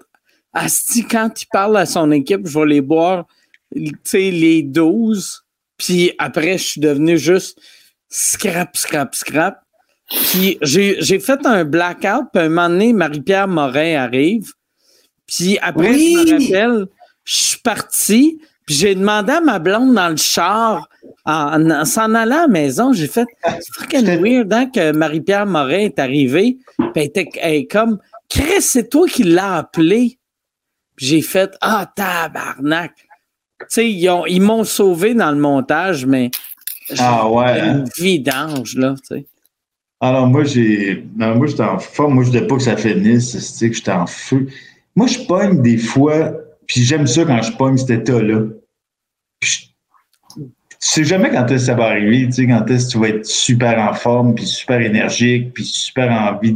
S1: Asti, quand il parle à son équipe, je vais les boire les 12. Puis après, je suis devenu juste scrap, scrap, scrap. Puis j'ai fait un blackout, puis un moment donné, Marie-Pierre Morin arrive. Puis après, je me rappelle, je suis parti, puis j'ai demandé à ma blonde dans le char, en, s'en allant à la maison, j'ai fait c'est fucking weird hein, que Marie-Pierre Morin est arrivée. Puis elle était comme Chris, c'est toi qui l'as appelé. J'ai fait Ah, tabarnak. Tu sais, ils, m'ont sauvé dans le montage, mais
S3: ah, ouais,
S1: une vidange, là, tu sais.
S3: Alors, moi, j'ai. moi, j'étais en forme. Moi, je voulais pas que ça finisse. que j'étais en feu. Moi, je pogne des fois puis j'aime ça quand je pogne cet état-là. Tu sais jamais quand est-ce que ça va arriver, tu sais, quand est-ce que tu vas être super en forme, puis super énergique, puis super envie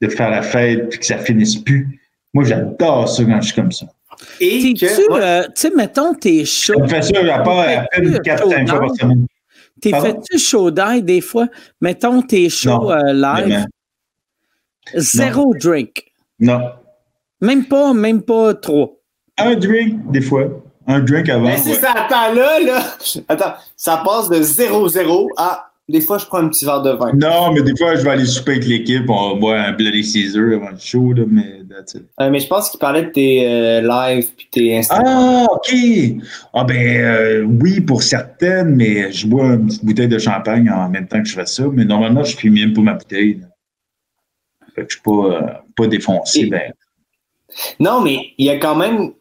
S3: de, faire la fête, puis que ça finisse plus. Moi, j'adore ça quand je suis comme ça.
S1: Et tu euh, sais, mettons, t'es chaud.
S3: Je fais ça à part à peine 4-5 fois par semaine.
S1: T'es fait-tu chaud d'ail des fois? Mettons, t'es chaud euh, live. Zéro drink.
S3: Non.
S1: Même pas, même pas trois.
S3: Un drink, des fois. Un drink avant.
S2: Mais si ça attend là, là, attends, ça passe de 0-0 à Des fois, je prends un petit verre de vin.
S3: Non, mais des fois, je vais aller souper avec l'équipe. On boit un Bloody Caesar avant le show, là, mais that's it.
S2: Euh, mais je pense qu'il parlait de tes euh, lives puis tes Instagram.
S3: Ah, OK. Ah, ben euh, oui, pour certaines, mais je bois une petite bouteille de champagne en même temps que je fais ça. Mais normalement, je fume même pas ma bouteille. là. Fait que je suis pas, pas défoncé.
S2: Et-
S3: Ben,
S2: Non, mais il y a quand même.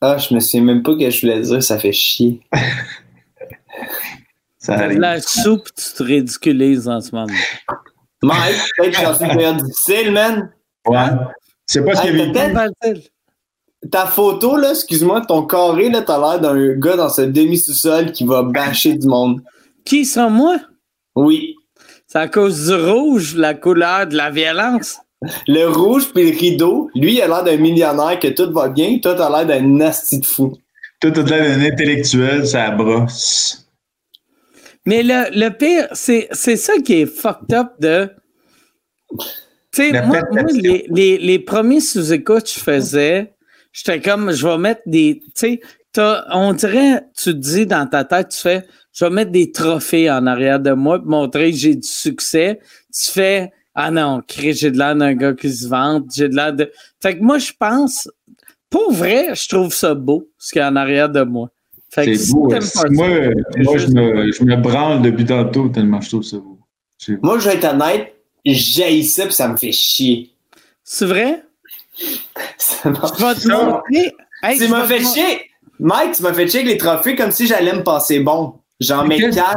S2: Ah, je me souviens même pas que je voulais dire, ça fait chier. *laughs*
S1: T'as de la soupe, tu te ridiculises en ce moment.
S2: Mike, peut-être que je suis dans une période difficile, man.
S3: Ouais. C'est pas ce qu'il y avait.
S2: t'as Ta photo, là, excuse-moi, ton carré, là, t'as l'air d'un gars dans ce demi-sous-sol qui va bâcher du monde.
S1: Qui sont moi?
S2: Oui.
S1: C'est à cause du rouge, la couleur de la violence.
S2: Le rouge puis le rideau, lui, il a l'air d'un millionnaire que tout va bien. Toi, t'as l'air d'un nasty de fou.
S3: Tout a l'air d'un intellectuel, ça brosse.
S1: Mais le, le pire, c'est, c'est ça qui est fucked up de. Tu sais, moi, les, les, les premiers sous-écoutes que je faisais, j'étais comme, je vais mettre des. Tu sais, on dirait, tu te dis dans ta tête, tu fais, je vais mettre des trophées en arrière de moi pour montrer que j'ai du succès. Tu fais, ah non, j'ai de l'air d'un gars qui se vante, j'ai de l'air de. Fait que moi, je pense, pour vrai, je trouve ça beau, ce qu'il y a en arrière de moi. Fait que
S3: C'est
S1: si
S3: beau.
S1: pas
S3: Moi,
S1: ça, c'est
S3: moi je, me, je me branle depuis tantôt tellement je trouve ça beau.
S2: Moi, je vais être honnête, j'haïs ça puis ça me fait chier.
S1: C'est vrai?
S2: Ça m'a-
S1: montrer. Hey,
S2: Tu m'as fait chier! Mike, tu m'as fait chier avec les trophées comme si j'allais me passer bon. J'en mets quatre.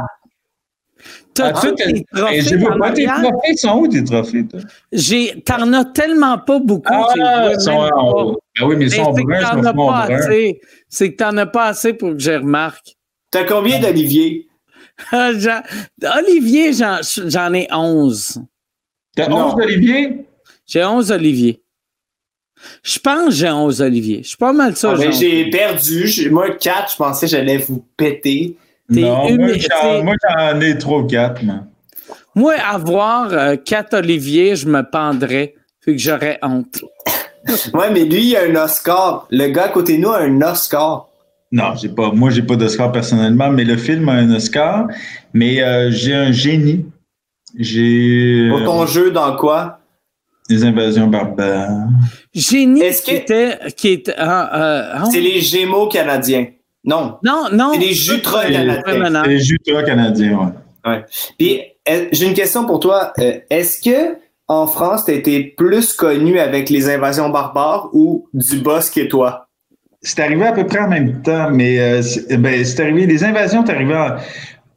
S1: T'as
S3: Ah,
S1: tous tes
S3: Eh,
S1: trophées
S3: j'ai
S1: en
S3: pas tes trophées, ils sont où tes trophées, toi?
S1: J'ai, t'en as tellement pas beaucoup.
S3: Ah,
S1: vois
S3: ils sont
S1: même
S3: en
S1: pas.
S3: haut. Ben oui, mais ils sont
S1: c'est que
S3: bruns,
S1: t'en
S3: je me
S1: as
S3: fous en
S1: pas
S3: brun.
S1: assez. C'est que t'en as pas assez pour que je remarque.
S2: T'as combien d'Olivier? *laughs*
S1: J'en- Olivier, j'en, j'en ai 11.
S3: T'as
S2: Non.
S3: 11 Olivier?
S1: J'ai 11 Olivier. Je pense que j'ai 11 Olivier. Je suis pas mal sûr.
S2: Ah,
S1: j'ai
S2: perdu. J'ai- Moi, quatre, je pensais que j'allais vous péter.
S3: Non, moi,
S1: humide,
S3: j'en-
S1: t'sais.
S3: moi, j'en ai 3 ou 4, moi.
S1: Moi, avoir 4 Olivier, je me pendrais. Fait que j'aurais honte. *laughs*
S2: Ouais, mais lui, il a un Oscar. Le gars à côté de nous a un Oscar.
S3: Non, j'ai pas, moi, j'ai pas d'Oscar personnellement, mais le film a un Oscar. Mais euh, j'ai un génie. J'ai
S2: Pour
S3: euh,
S2: ton jeu, dans quoi?
S3: des invasions barbares.
S1: Génie
S2: Est-ce
S1: qui
S2: que-
S1: était. Qui était ah, euh, ah,
S2: C'est les Gémeaux canadiens. Non.
S1: Non, non.
S2: C'est les Jutras
S1: c'est-
S2: canadiens.
S3: C'est les Jutras canadiens, ouais.
S2: Puis, euh, j'ai une question pour toi. Euh, Est-ce que en France, t'as été plus connu avec les invasions barbares ou du boss que toi?
S3: C'est arrivé à peu près en même temps, mais euh, c'est ben, c'est arrivé, les invasions, c'est arrivé en-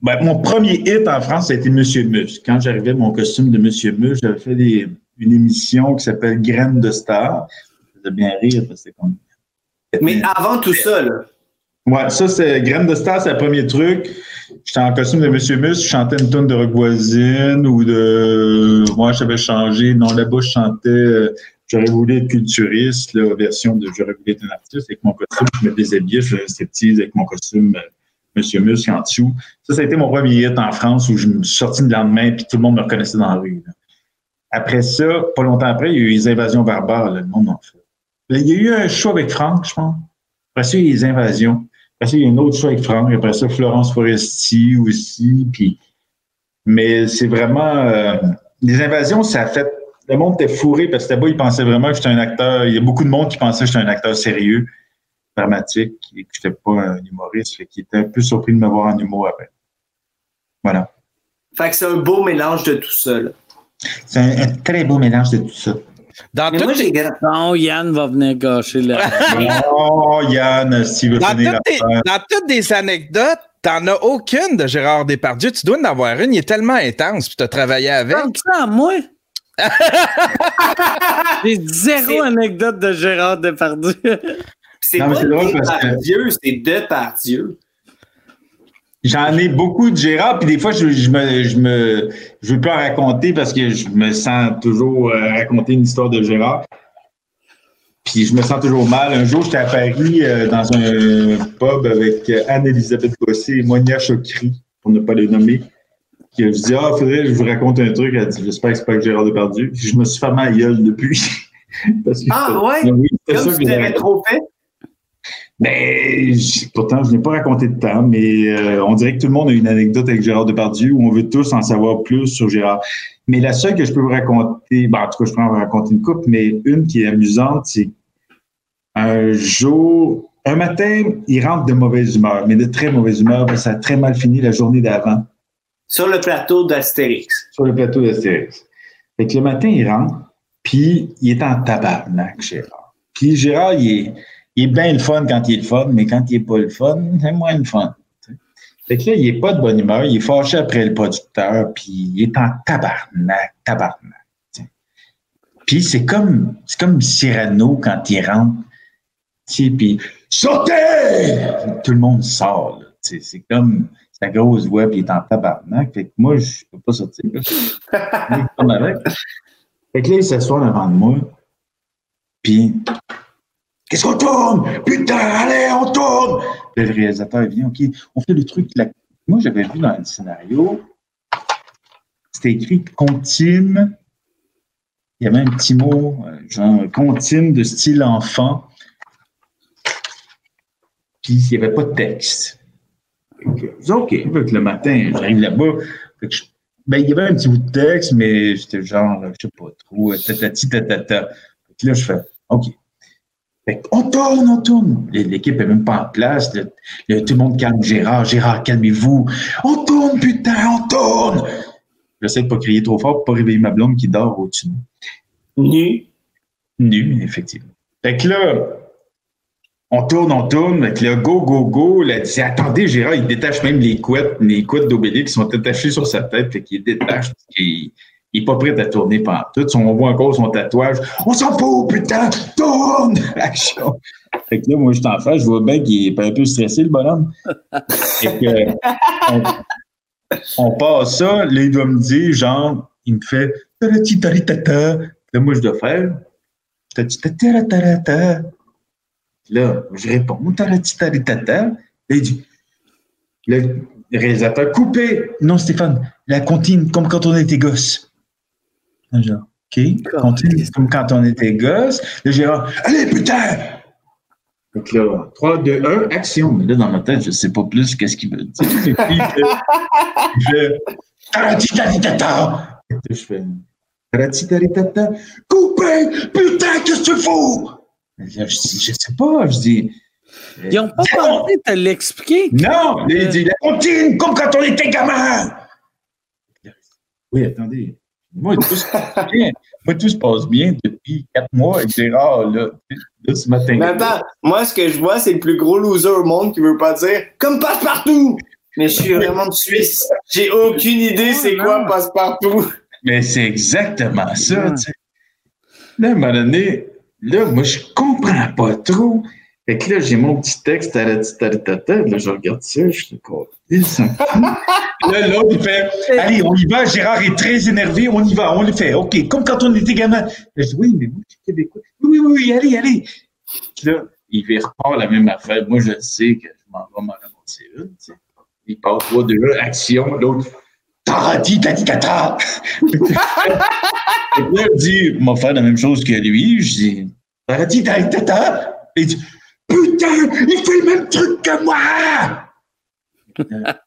S3: ben, mon premier hit en France, ça a été Monsieur Mus. Quand j'arrivais mon costume de Monsieur Mus, j'avais fait des- une émission qui s'appelle Graines de Star. Ça faisait bien rire parce que c'était comme.
S2: Mais avant tout ça, là,
S3: Ouais, ça, c'est Graines de Star, c'est le premier truc. J'étais en costume de Monsieur Mus, je chantais une tonne de rock voisine ou de. Moi, j'avais changé. Non, là-bas, je chantais. euh, J'aurais voulu être culturiste, la version de J'aurais voulu être un artiste avec mon costume. Je me déshabillais, je un striptease avec mon costume euh, Monsieur Mus en dessous. Ça, ça a été mon premier hit en France où je me suis sorti le lendemain puis tout le monde me reconnaissait dans la rue. Après ça, pas longtemps après, il y a eu les invasions barbares, là, le monde en fait. Là, Il y a eu un show avec Franck, je pense. Après ça, il y a eu les invasions. Après ça, il y a un autre show avec Franck. Après ça, Florence Foresti aussi. Puis... Mais c'est vraiment... euh, Les invasions, ça a fait... Le monde était fourré parce que là-bas, ils pensaient vraiment que j'étais un acteur... Il y a beaucoup de monde qui pensait que j'étais un acteur sérieux, dramatique, et que j'étais pas un humoriste, fait qu'ils étaient un peu surpris de me voir en humour après. Voilà.
S2: fait que c'est un beau mélange de tout ça. là.
S3: C'est un, un très beau mélange de tout ça.
S4: Dans
S2: Mais
S4: toutes
S2: moi,
S4: tes-
S1: Non, Yann va venir gâcher *laughs*
S3: oh, Yann, s'il veut
S4: dans
S3: finir
S4: toutes tes-
S3: l'affaire.
S4: dans toutes des anecdotes, t'en as aucune de Gérard Depardieu. Tu dois en avoir une. Il est tellement intense, puis t'as travaillé avec.
S1: Comme ça, moi? *laughs* J'ai zéro anecdote de Gérard Depardieu.
S2: C'est
S3: Non, mais
S2: pas
S3: c'est drôle
S2: de
S3: parce que-
S2: par Dieu, c'est de par Dieu.
S3: J'en ai beaucoup de Gérard, puis des fois, je, je me, je me, je veux pas en raconter parce que je me sens toujours euh, raconter une histoire de Gérard. Puis je me sens toujours mal. Un jour, j'étais à Paris euh, dans un pub avec euh, Anne-Elisabeth Bossé et Monia Chokri, pour ne pas les nommer. Puis je dis, ah, faudrait que je vous raconte un truc. Elle dit, j'espère que c'est pas que Gérard Depardieu. Puis je me suis fait ma gueule depuis. *laughs* Parce que
S2: Ah, ouais?
S3: Oui,
S2: Comme tu l'avais trop fait?
S3: Mais pourtant, je n'ai pas raconté de temps, mais euh, on dirait que tout le monde a une anecdote avec Gérard Depardieu où on veut tous en savoir plus sur Gérard. Mais la seule que je peux vous raconter, ben, en tout cas, je peux en raconter une coupe, mais une qui est amusante, c'est un jour, un matin, il rentre de mauvaise humeur, mais de très mauvaise humeur, parce que ça a très mal fini la journée d'avant
S2: Sur le plateau d'Astérix.
S3: sur le plateau d'Astérix. Fait que le matin, il rentre, puis il est en tabarnak, Gérard. Puis Gérard, il est, il est bien le fun quand il est le fun, mais quand il est pas le fun, c'est moins le fun. Fait que là, il est pas de bonne humeur, il est fâché après le producteur, puis il est en tabarnak, tabarnak. Puis c'est comme, c'est comme Cyrano quand il rentre, puis sortez! Tout le monde sort, là. C'est comme sa grosse voix, puis il est en tabarnak. Fait que moi, je peux pas sortir. *laughs* là. Fait que là, il s'assoit devant de moi, puis Qu'est-ce qu'on tourne? Putain, allez, on tourne! Le réalisateur vient, OK, on fait le truc. Moi, j'avais vu dans le scénario, c'était écrit comptine. Il y avait un petit mot, euh, genre comptine de style enfant. Puis il n'y avait pas de texte. Dis, OK, le matin, j'arrive là-bas. Ben, il y avait un petit bout de texte, mais j'étais genre, je sais pas trop, euh, tatati tatata. Fait que là, je fais, OK. Fait on tourne, on tourne. L'équipe est même pas en place. Le- le- tout le monde calme Gérard. Gérard, calmez-vous. On tourne, putain, on tourne. J'essaie de pas crier trop fort pour pas réveiller ma blonde qui dort au-dessus.
S2: Nu.
S3: Nu, effectivement. Fait que là, on tourne, on tourne. Fait que là, go, go, go. Là, dit, attendez, Gérard, il détache même les couettes, les couettes d'Obélix qui sont attachées sur sa tête. Fait qu'il détache parce il est pas prêt à tourner pendant tout. On voit encore son tatouage. On s'en fout, putain! Tourne! *laughs* Action! Fait que là, moi, je suis en face, je vois bien qu'il est un peu stressé, le bonhomme. *laughs* Fait que, on, on passe ça, là, il doit me dire, genre, il me fait. Là, moi, je dois faire. Là, je réponds. Là, il dit, le réalisateur, coupé. Non, Stéphane, la contine comme quand on était gosse. OK, continue comme quand on était gosse. Le Gérard, allez, putain! Donc là, 3, 2, 1, action. Mais là, dans ma tête, je ne sais pas plus qu'est-ce qu'il veut dire. Et puis, euh, je je fais. Coupé! Putain, qu'est-ce que tu fous? Là, je dis, je sais pas. Je dis. euh,
S1: Ils n'ont pas pensé de l'expliquer.
S3: Non! Il dit, la comptine, comme quand on était gamin! Oui, attendez. Moi, tout se passe *laughs* bien. Moi, tout se passe bien depuis quatre mois Gérard, là, là ce matin.
S2: Mais attends, moi, ce que je vois, c'est le plus gros loser au monde qui veut pas dire comme passe-partout. Mais je suis vraiment de Suisse. J'ai aucune idée c'est quoi passe-partout.
S3: Mais c'est exactement ça, tu sais. Là, à un moment donné, là, moi, je comprends pas trop. Fait que là, j'ai mon petit texte, tarati, taritata. Là, je regarde ça, je suis quoi? *laughs* Là, l'autre, il fait Allez, on y va. Gérard est très énervé, on y va, on le fait. OK, comme quand on était gamin. Là, je dis Oui, mais moi, je suis québécois. Oui, oui, oui, allez, allez. Là, il repart la même affaire. Moi, je sais que je m'en vais m'en ramasser une. Il passe 3, 2, 1, action. L'autre, tarati, tatitata. Que *laughs* là, il dit, m'a fait la même chose que lui. Je dis, tarati, tatitata. Il dit, putain, il fait le même truc que moi. *laughs*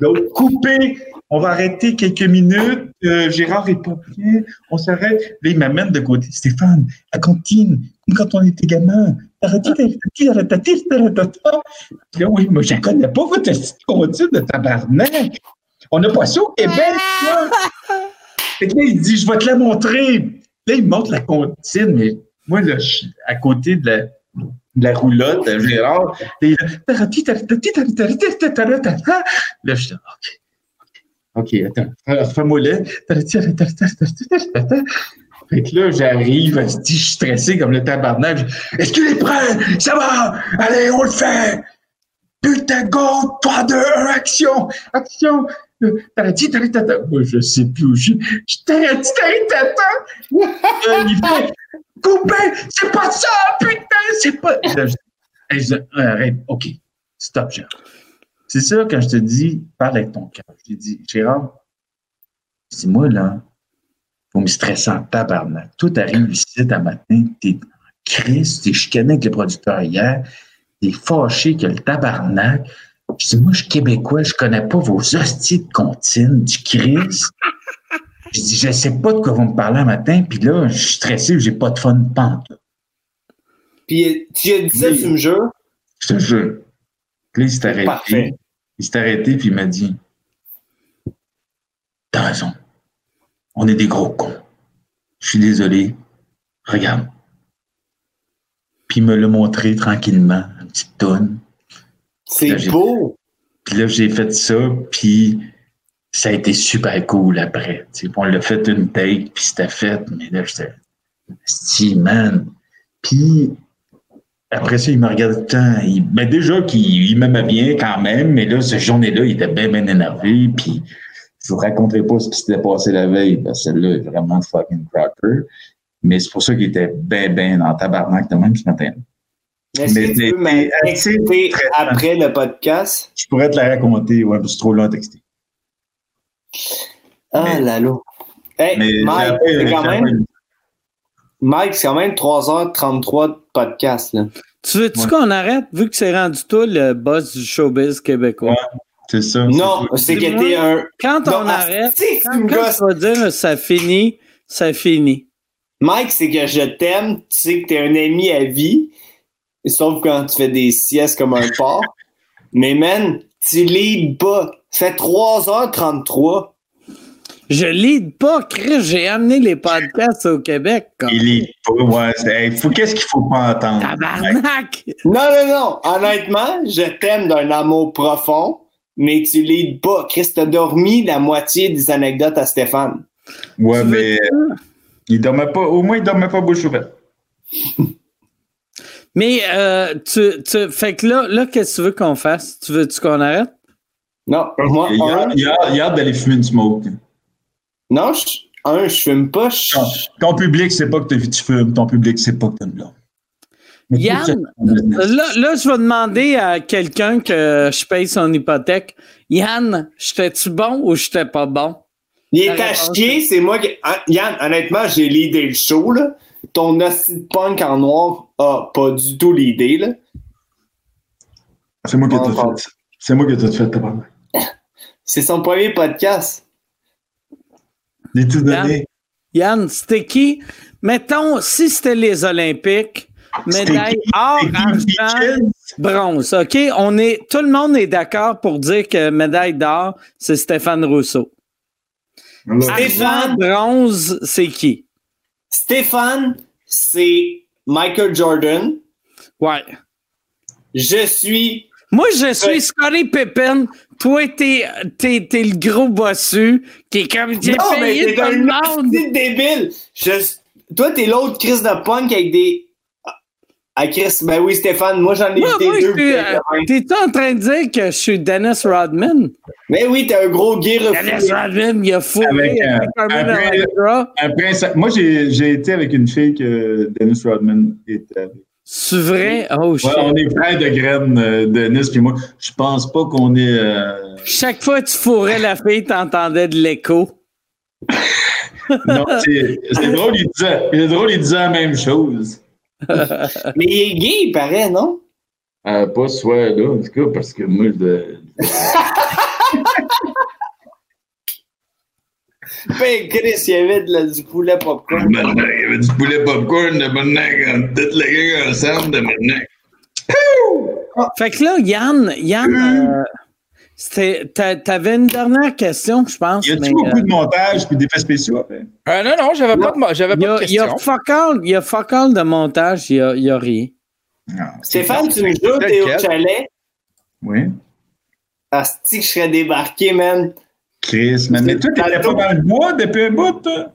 S3: L'autre, coupé. On va arrêter quelques minutes. Euh, Gérard est pas bien. On s'arrête. Là, il m'amène de côté. Stéphane, à cantine, comme quand on était gamin. Là, oui, moi, je ne connais pas votre comptine de tabarnak. On n'a pas ça au Québec, là. *laughs* Fait que là, il dit, je vais te la montrer. Là, il me montre la comptine, mais moi, là, je suis à côté de la, la roulotte Gérard. Taratata. Là, je dis, OK. OK, attends. Alors, Fais-moi là. Fait que là, j'arrive, je suis stressé comme le tabarnak. Est-ce qu'il est prêt? Ça va! Allez, on le fait! Putain, go! 3, 2, 1, action! Action! Euh, Tarati. Moi, je sais plus où je je tarati, tarati, tata. Coupé! C'est pas ça! Putain, c'est pas. Là, je- je- Arrête, OK. Stop, Gérard. C'est ça quand je te dis, parle avec ton cœur. Te dis, Gérard, c'est moi, là, faut me stresser en tabarnak. Tout arrive ici à matin, t'es en crise, t'es chicané avec le producteur hier, T'es fâché que le tabarnak. Je dis, moi, je suis québécois, je connais pas vos hosties de comptines, du Christ. Je dis, je sais pas de quoi vous me parlez un matin, puis là, je suis stressé, j'ai pas de fun de pente.
S2: Puis tu as dit ça, tu me jures?
S3: Je te jure. Puis là, il s'est arrêté.
S2: Parfait.
S3: Il s'est arrêté, puis il m'a dit T'as raison. On est des gros cons. Je suis désolé. Regarde. Puis il me l'a montré tranquillement, une petite tonne.
S2: C'est beau.
S3: Puis là, j'ai fait ça, puis ça a été super cool après. On l'a fait une take, puis c'était fait, mais là, j'étais. Si, man. Puis après ça, il me regardait tout le temps. Il, ben déjà qu'il il m'aimait bien quand même, mais là, cette journée-là, il était bien, bien énervé, puis je vous raconterai pas ce qui s'était passé la veille, parce que celle-là est vraiment fucking cracker. Mais c'est pour ça qu'il était bien, bien dans le tabarnak de même ce matin. Mais
S2: que tu m'expliquer après le podcast?
S3: Je pourrais te la raconter, ouais, c'est trop long à texter.
S2: Ah là là. Hey,
S3: Mais
S2: Mike, c'est quand même,
S3: appris-
S2: Mike, c'est quand même 3h33 de podcast. Là.
S1: Tu veux-tu
S3: Ouais.
S1: qu'on arrête, vu que c'est rendu toi le boss du showbiz québécois?
S3: Ouais. C'est ça.
S2: Non,
S3: c'est
S2: que t'es un.
S1: Quand on
S2: Non,
S1: arrête,
S2: que tu
S1: quand, quand tu vas dire ça finit, ça finit.
S2: Mike, c'est que je t'aime, tu sais que t'es un ami à vie, sauf quand tu fais des siestes comme un porc. Mais man, tu leads pas. Ça fait 3h33.
S1: Je lead pas, Chris, j'ai amené les podcasts au Québec. comme-
S3: Il est pas, ouais. hey, qu'est-ce qu'il faut pas entendre?
S1: Tabarnak!
S2: Non, non, non. Honnêtement, je t'aime d'un amour profond, mais tu leads pas. Chris, t'as dormi la moitié des anecdotes à Stéphane.
S3: Ouais,
S1: Tu
S3: mais il dormait pas, au moins, il dormait pas bouche ouverte. *laughs*
S1: Mais, euh, tu, tu, fait que là, là qu'est-ce que tu veux qu'on fasse? Tu veux-tu qu'on arrête?
S2: Non, moi,
S3: Il a,
S2: un,
S3: il a, il a hâte d'aller fumer une smoke.
S2: non, je, un, je fume pas. je-
S3: Ton, ton public, c'est pas que tu fumes. Ton public, c'est pas que t'as une blonde.
S1: Yann. Là, là, je vais demander à quelqu'un que je paye son hypothèque. Yann, j'étais-tu bon ou j'étais pas bon?
S2: Il est à chier, c'est moi qui. Ah, Yann, honnêtement, j'ai l'idée le show, là. Ton hostie punk en noir a pas du tout l'idée, là.
S3: C'est moi qui ai
S2: on
S3: tout
S2: parle.
S3: fait. C'est moi qui ai tout fait, tabarnak. *laughs*
S2: C'est son premier podcast.
S3: J'ai tout donné.
S1: Yann, c'était qui? Mettons, si c'était les Olympiques, médaille or, argent, bronze. OK? On est, tout le monde est d'accord pour dire que médaille d'or, c'est Stéphane Rousseau.
S2: Stéphane.
S1: Bronze, c'est qui?
S2: Stéphane, c'est Michael Jordan.
S1: Ouais.
S2: Je suis.
S1: Moi, je suis. Scottie Pippen. Toi, t'es, t'es, t'es le gros bossu qui est comme j'ai
S2: non, mais t'es un débile. Je- Toi, t'es l'autre Chris de punk avec des. Ah, Chris, ben oui, Stéphane, moi j'en ai été
S1: moi,
S2: deux.
S1: euh,
S2: t'es
S1: en train de dire que je suis Dennis Rodman?
S2: Mais oui, t'es un gros gay
S1: Dennis. Rodman, il a fourré
S3: Avec,
S1: avec,
S3: euh,
S1: Carmen
S3: après-
S1: Electra.
S3: Après, ça- moi, j'ai été avec une fille que Dennis Rodman était avec.
S1: C'est vrai? Oh.
S3: Ouais, on est frères de graines, euh, Dennis puis moi. Je pense pas qu'on est. euh,
S1: Chaque fois que tu fourrais la fille, t'entendais de l'écho. *laughs*
S3: Non, c'est c'est drôle, il disait, c'est drôle, il disait la même chose. *laughs*
S2: Mais il est gay, il paraît, non?
S3: Euh, pas ce soir-là, en tout cas, parce que moi, je. *laughs*
S2: Ben, Chris, il y avait de la, du poulet popcorn.
S3: Maintenant, il y avait du poulet popcorn de maintenant, toute la gang ensemble de maintenant.
S1: Fait que là, Yann, Yann, euh, t'a- t'avais une dernière question, je pense.
S3: Y a-tu
S1: mais,
S3: beaucoup
S1: euh,
S3: de montage puis d'effets spéciaux après?
S4: Euh, non, non, j'avais pas de, j'avais
S1: il y
S4: pas de
S1: a, il y a
S4: question.
S1: fuck all, il y a fuck all de montage, il y a, il y a rien.
S3: Non.
S2: Stéphane, tu me joues, t'es au chalet?
S3: Oui.
S2: Asti que je serais débarqué, man.
S3: Chris, man. Mais toi, t'étais pas dans le bois depuis un bout, toi?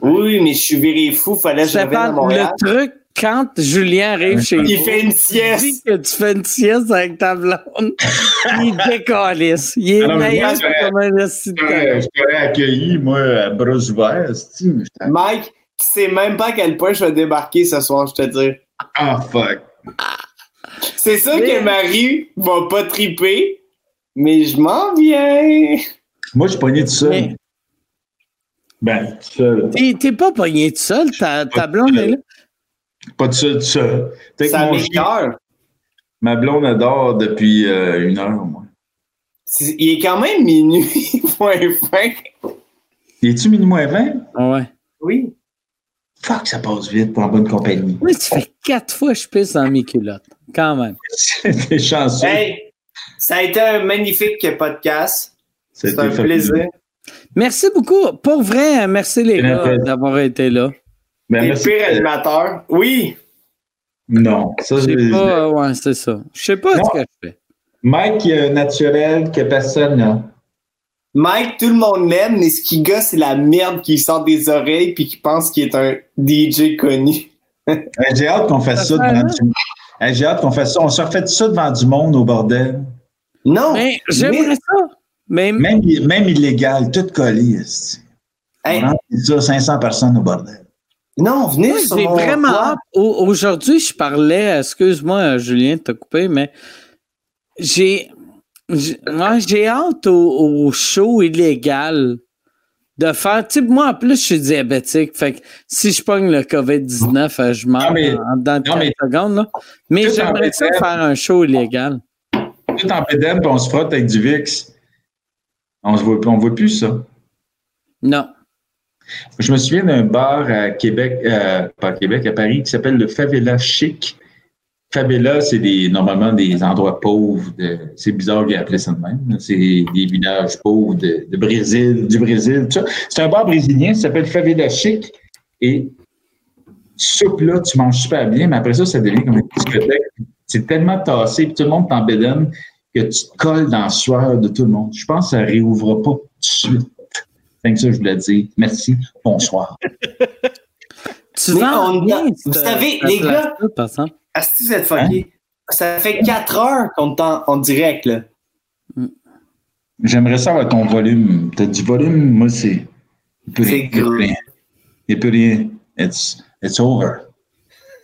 S2: Oui, mais je suis viré fou, fallait que je revienne à
S1: Stéphane,
S2: Montréal.
S1: le truc, quand Julien arrive chez
S2: Il
S1: vous,
S2: fait une
S1: il dit
S2: sieste.
S1: que tu fais une sieste avec ta blonde, *laughs* il décalisse. Il est meilleur comme un
S3: Je t'aurais accueilli, moi, à bras ouverts,
S2: Mike, tu sais même pas à quel point je vais débarquer ce soir, je te dis.
S3: Ah, fuck.
S2: C'est sûr
S1: Mais-
S2: que Marie va pas triper, mais je m'en viens.
S3: Moi, je suis pogné tout seul.
S1: Mais-
S3: Ben, tout seul.
S1: T'es t'es pas pogné tout seul, ta, ta blonde est là.
S3: Pas tout seul, seul.
S2: Ça m'écoeure.
S3: Ma blonde adore depuis euh, une heure au moins.
S2: Il est quand même minuit, point fin.
S3: Es-tu minuit moins 20?
S1: Ouais.
S2: Oui.
S3: Fuck, ça passe vite en bonne compagnie.
S1: Oui, ça fait quatre fois que je pisse dans mes culottes. Quand même. *laughs*
S3: T'es chanceux.
S2: Hey, ça a été un magnifique podcast. C'est
S3: C'était
S2: un
S3: fabuleux.
S2: plaisir.
S1: Merci beaucoup. Pour vrai, merci les gars
S3: plaisir.
S1: d'avoir été là.
S2: Et le pire animateur. Oui.
S3: Non, ça,
S1: Je pas, ouais, c'est ça. Je sais pas
S3: Non.
S1: ce que je fais.
S3: Mike euh, naturel que personne n'a.
S2: Mike, tout le monde l'aime, mais ce qui gosse, c'est la merde qui sort des oreilles puis qui pense qu'il est un DJ connu. *laughs*
S3: J'ai hâte qu'on fasse ça devant du Hey, J'ai hâte qu'on fasse ça. On se refait ça devant du monde au bordel.
S2: Non.
S1: Mais j'aimerais ça. Mais
S3: Même, même illégal, tout esti.
S2: Hey,
S3: On rentre ça 500 personnes au bordel.
S2: Non, venez
S1: moi,
S2: sur mon
S1: vraiment Aujourd'hui, je parlais, excuse-moi, Julien, de te couper, mais j'ai j'ai ouais, j'ai hâte au, au show illégal de faire. Tu sais, moi, en plus, je suis diabétique. Fait que si je pogne le COVID-19, euh, je meurs
S3: Non, mais-
S1: en, dans
S3: non,
S1: 4
S3: mais-
S1: secondes. Là. Mais j'aimerais ça faire un show illégal.
S3: Tout en pédale, puis on se frotte avec du VIX. On ne voit, on voit plus ça.
S1: Non.
S3: Je me souviens d'un bar à Québec, euh, pas à Québec, à Paris, qui s'appelle le Favela Chic. Favela, c'est normalement des endroits pauvres. C'est bizarre qu'il appelé ça de même. C'est des villages pauvres de, Brésil, du Brésil, tout ça. C'est un bar brésilien, ça s'appelle Favela Chic. Et soupe là, tu manges super bien, mais après ça, ça devient comme une discothèque. C'est tellement tassé, puis tout le monde t'embédonne que tu te colles dans la sueur de tout le monde. Je pense que ça réouvrira pas tout de suite. Que ça je voulais dire. Merci. Bonsoir. *laughs*
S1: Tu
S2: Mais on-
S1: bien,
S2: vous savez, les gars- vous êtes fucké. Ça fait 4 heures qu'on est en, en direct, là.
S3: J'aimerais savoir ton volume. T'as du volume, moi, c'est. il peut
S2: C'est
S3: rien, il peut
S2: gros.
S3: rien. Il peut rien. It's, it's over.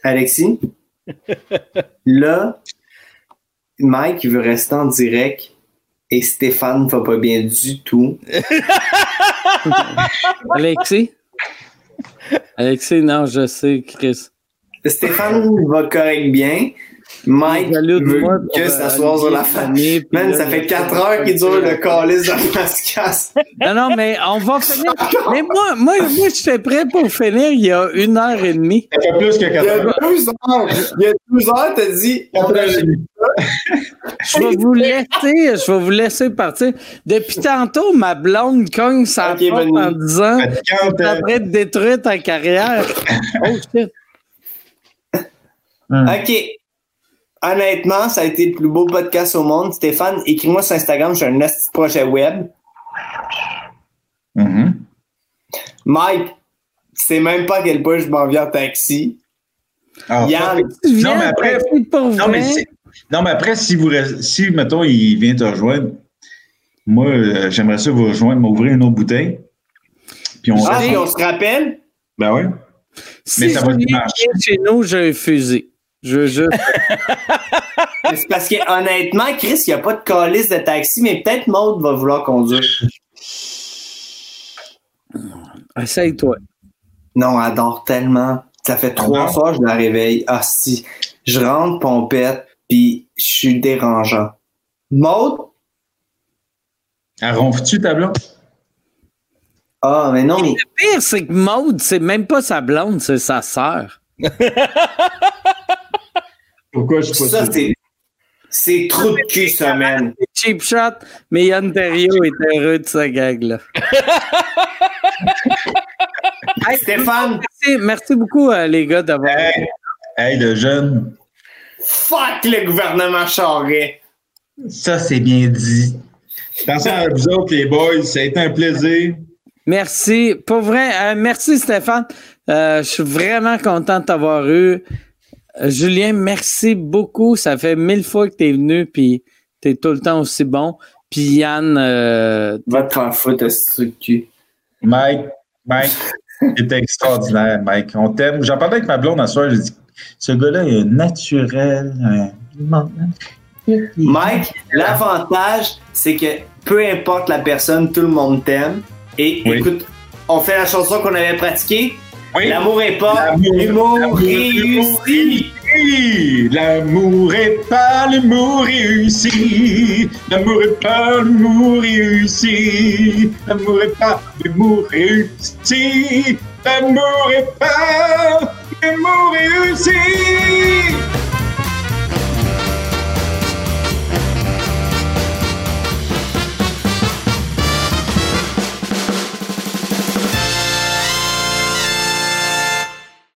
S2: Alexis, *laughs* là, Mike il veut rester en direct et Stéphane va pas bien du tout. *laughs*
S1: Alexis? Alexis, non, je sais, Chris.
S2: Stéphane va correct bien. Mike veut
S1: moi
S2: que ça soit sur la fin.
S1: Puis
S2: Man,
S1: là,
S2: ça fait
S1: a
S2: 4
S1: fait
S2: heures qu'il dure le calice de Mascasse. *laughs*
S1: Non, non, mais on va *laughs* finir. Mais moi, moi, moi j'étais prêt pour finir il y a une heure et demie.
S3: Ça fait plus que
S2: Il y a
S3: 4 heures.
S2: deux heures. Il y a deux heures, t'as dit.
S3: Quatre heures et demie. *laughs*
S1: Je vais vous laisser, je vais vous laisser partir. Depuis tantôt, ma blonde cogne sa
S2: Ok,
S1: porte en disant train de détruire ta carrière. Oh shit.
S2: OK. Honnêtement, ça a été le plus beau podcast au monde. Stéphane, écris-moi sur Instagram, j'ai un projet web.
S3: mhm.
S2: Mike, tu sais même pas à quel point je m'en viens en taxi.
S3: Ah,
S2: Yann,
S1: Tu viens
S3: Non, mais après- Non, mais, c'est- non, mais après, si, vous, si, mettons, il vient te rejoindre, moi, euh, j'aimerais ça vous rejoindre, m'ouvrir une autre bouteille. Puis on
S2: ah, on se rappelle?
S3: Ben ouais.
S1: Si
S3: mais ça va
S1: vient chez nous, j'ai un fusil. Je veux juste. *laughs*
S2: C'est parce que honnêtement, Chris, il n'y a pas de calice de taxi, mais peut-être Maud va vouloir conduire.
S1: Essaye-toi.
S2: Non, elle dort tellement. Ça fait trois
S3: dort?
S2: fois que je la réveille. Ah si. Je rentre pompette, puis je suis dérangeant. Maud?
S3: Elle ronfle-tu, ta blonde?
S2: Ah, mais non, mais
S1: Le pire, c'est que Maude, c'est même pas sa blonde, c'est sa sœur. *laughs*
S3: Pourquoi je suis pas
S2: ça, c'est. C'est trop de cul, ça, man.
S1: Cheap shot, mais Yann Terriot est heureux de sa gag-là. *laughs* Hey,
S2: Stéphane,
S1: merci, merci beaucoup, euh, les gars, d'avoir.
S3: Hey, hey, le jeune,
S2: fuck le gouvernement Charret.
S3: ça, c'est bien dit. Attention à vous autres, les boys, ça a été un plaisir.
S1: Merci. Pour vrai, euh, merci Stéphane. Euh, je suis vraiment content de t'avoir eu. Euh, Julien, merci beaucoup. Ça fait mille fois que tu es venu, puis tu es tout le temps aussi bon. Puis Yann, euh,
S2: Va te faire foutre.
S3: Mike, Mike, *laughs* c'était extraordinaire, Mike. On t'aime. J'en parlais avec ma blonde un soir, j'ai dit, ce gars-là est naturel.
S2: Mike, l'avantage, c'est que peu importe la personne, tout le monde t'aime. Et
S3: Oui.
S2: écoute, on fait la chanson qu'on avait pratiquée.
S3: Oui.
S2: L'amour est pas
S3: L'amour-
S2: l'humour
S3: l'amour- réussi. L'amour est pas l'amour réussi. L'amour est pas l'amour réussi. L'amour est pas l'amour réussi. L'amour est pas l'amour réussi.